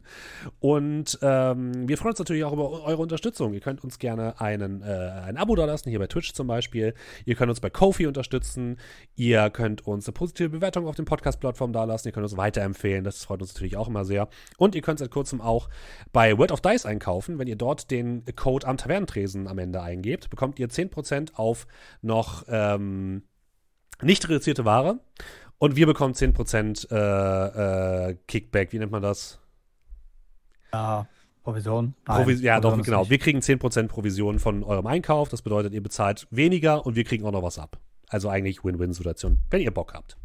Und ähm, wir freuen uns natürlich auch über eure Unterstützung. Ihr könnt uns gerne einen, äh, ein Abo da lassen, hier bei Twitch zum Beispiel. Ihr könnt uns bei Kofi unterstützen. Ihr könnt uns eine positive Bewertung auf den Podcast-Plattformen da lassen. Ihr könnt uns weiterempfehlen. Das freut uns natürlich auch immer sehr. Und ihr könnt seit kurzem auch bei World of Dice einkaufen. Wenn ihr dort den Code am Tavernentresen am Ende eingebt, bekommt ihr 10% auf noch ähm, nicht reduzierte Ware. Und wir bekommen 10% äh, äh, Kickback. Wie nennt man das? Ja, Provision. Provis ja, Provision doch, genau. Wir kriegen 10% Provision von eurem Einkauf. Das bedeutet, ihr bezahlt weniger und wir kriegen auch noch was ab. Also eigentlich Win-Win-Situation, wenn ihr Bock habt.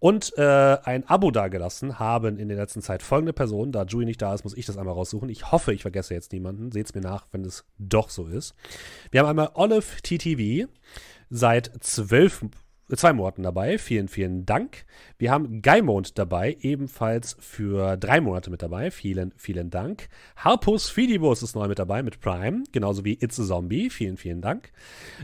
Und äh, ein Abo dagelassen haben in der letzten Zeit folgende Personen. Da Julie nicht da ist, muss ich das einmal raussuchen. Ich hoffe, ich vergesse jetzt niemanden. Seht es mir nach, wenn es doch so ist. Wir haben einmal Olive TTV seit zwölf zwei Monaten dabei. Vielen, vielen Dank. Wir haben Geimond dabei, ebenfalls für drei Monate mit dabei. Vielen, vielen Dank. Harpus Fidibus ist neu mit dabei mit Prime, genauso wie It's a Zombie. Vielen, vielen Dank.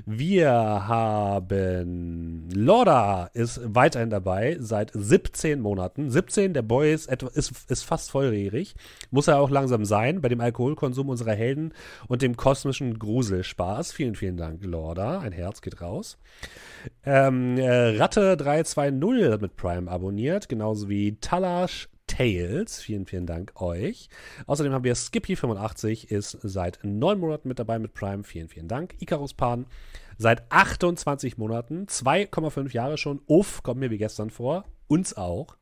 Wir haben Lorda ist weiterhin dabei seit 17 Monaten. 17, der Boy ist, etwa, ist, ist fast volljährig. Muss er auch langsam sein bei dem Alkoholkonsum unserer Helden und dem kosmischen Gruselspaß. Vielen, vielen Dank, Lorda. Ein Herz geht raus. Ähm, äh, Ratte320 hat mit Prime abonniert, genauso wie Talash Tales. Vielen, vielen Dank euch. Außerdem haben wir Skippy85, ist seit neun Monaten mit dabei mit Prime. Vielen, vielen Dank. Icarus Pan seit 28 Monaten, 2,5 Jahre schon. Uff, kommt mir wie gestern vor. Uns auch.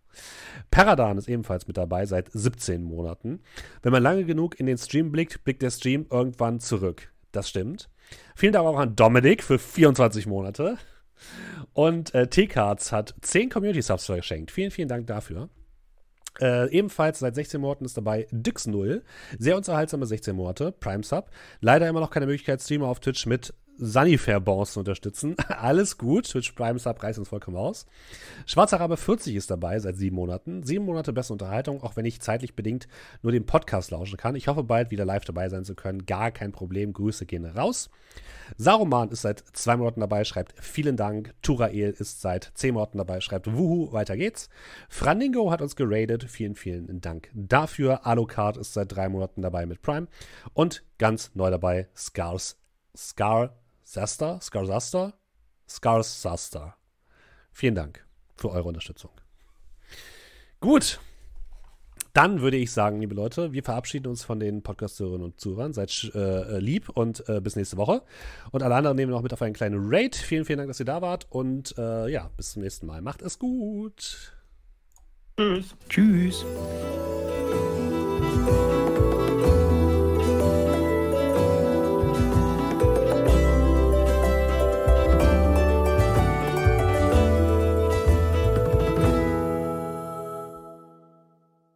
Paradan ist ebenfalls mit dabei seit 17 Monaten. Wenn man lange genug in den Stream blickt, blickt der Stream irgendwann zurück. Das stimmt. Vielen Dank auch an Dominik für 24 Monate. Und äh, T-Cards hat 10 Community-Subs verschenkt. Vielen, vielen Dank dafür. Äh, ebenfalls seit 16 Monaten ist dabei Dix0. Sehr unterhaltsame 16 Monate, Prime Sub. Leider immer noch keine Möglichkeit, Streamer auf Twitch mit Sunnyfair Bonds zu unterstützen. (laughs) Alles gut. Twitch Prime Sub reißt uns vollkommen aus. Schwarzer Rabe 40 ist dabei seit sieben Monaten. Sieben Monate beste Unterhaltung, auch wenn ich zeitlich bedingt nur den Podcast lauschen kann. Ich hoffe bald wieder live dabei sein zu können. Gar kein Problem. Grüße gehen raus. Saruman ist seit zwei Monaten dabei, schreibt vielen Dank. Turael ist seit zehn Monaten dabei, schreibt Wuhu, weiter geht's. Frandingo hat uns geradet, vielen, vielen Dank dafür. Alucard ist seit drei Monaten dabei mit Prime. Und ganz neu dabei, Scars, Scar, Saster, Scar Saster, Scars Saster. Vielen Dank für eure Unterstützung. Gut, dann würde ich sagen, liebe Leute, wir verabschieden uns von den Podcasterinnen und Zuhörern. Seid äh, lieb und äh, bis nächste Woche. Und alle anderen nehmen noch mit auf einen kleinen Raid. Vielen, vielen Dank, dass ihr da wart. Und äh, ja, bis zum nächsten Mal. Macht es gut. Tschüss. Tschüss.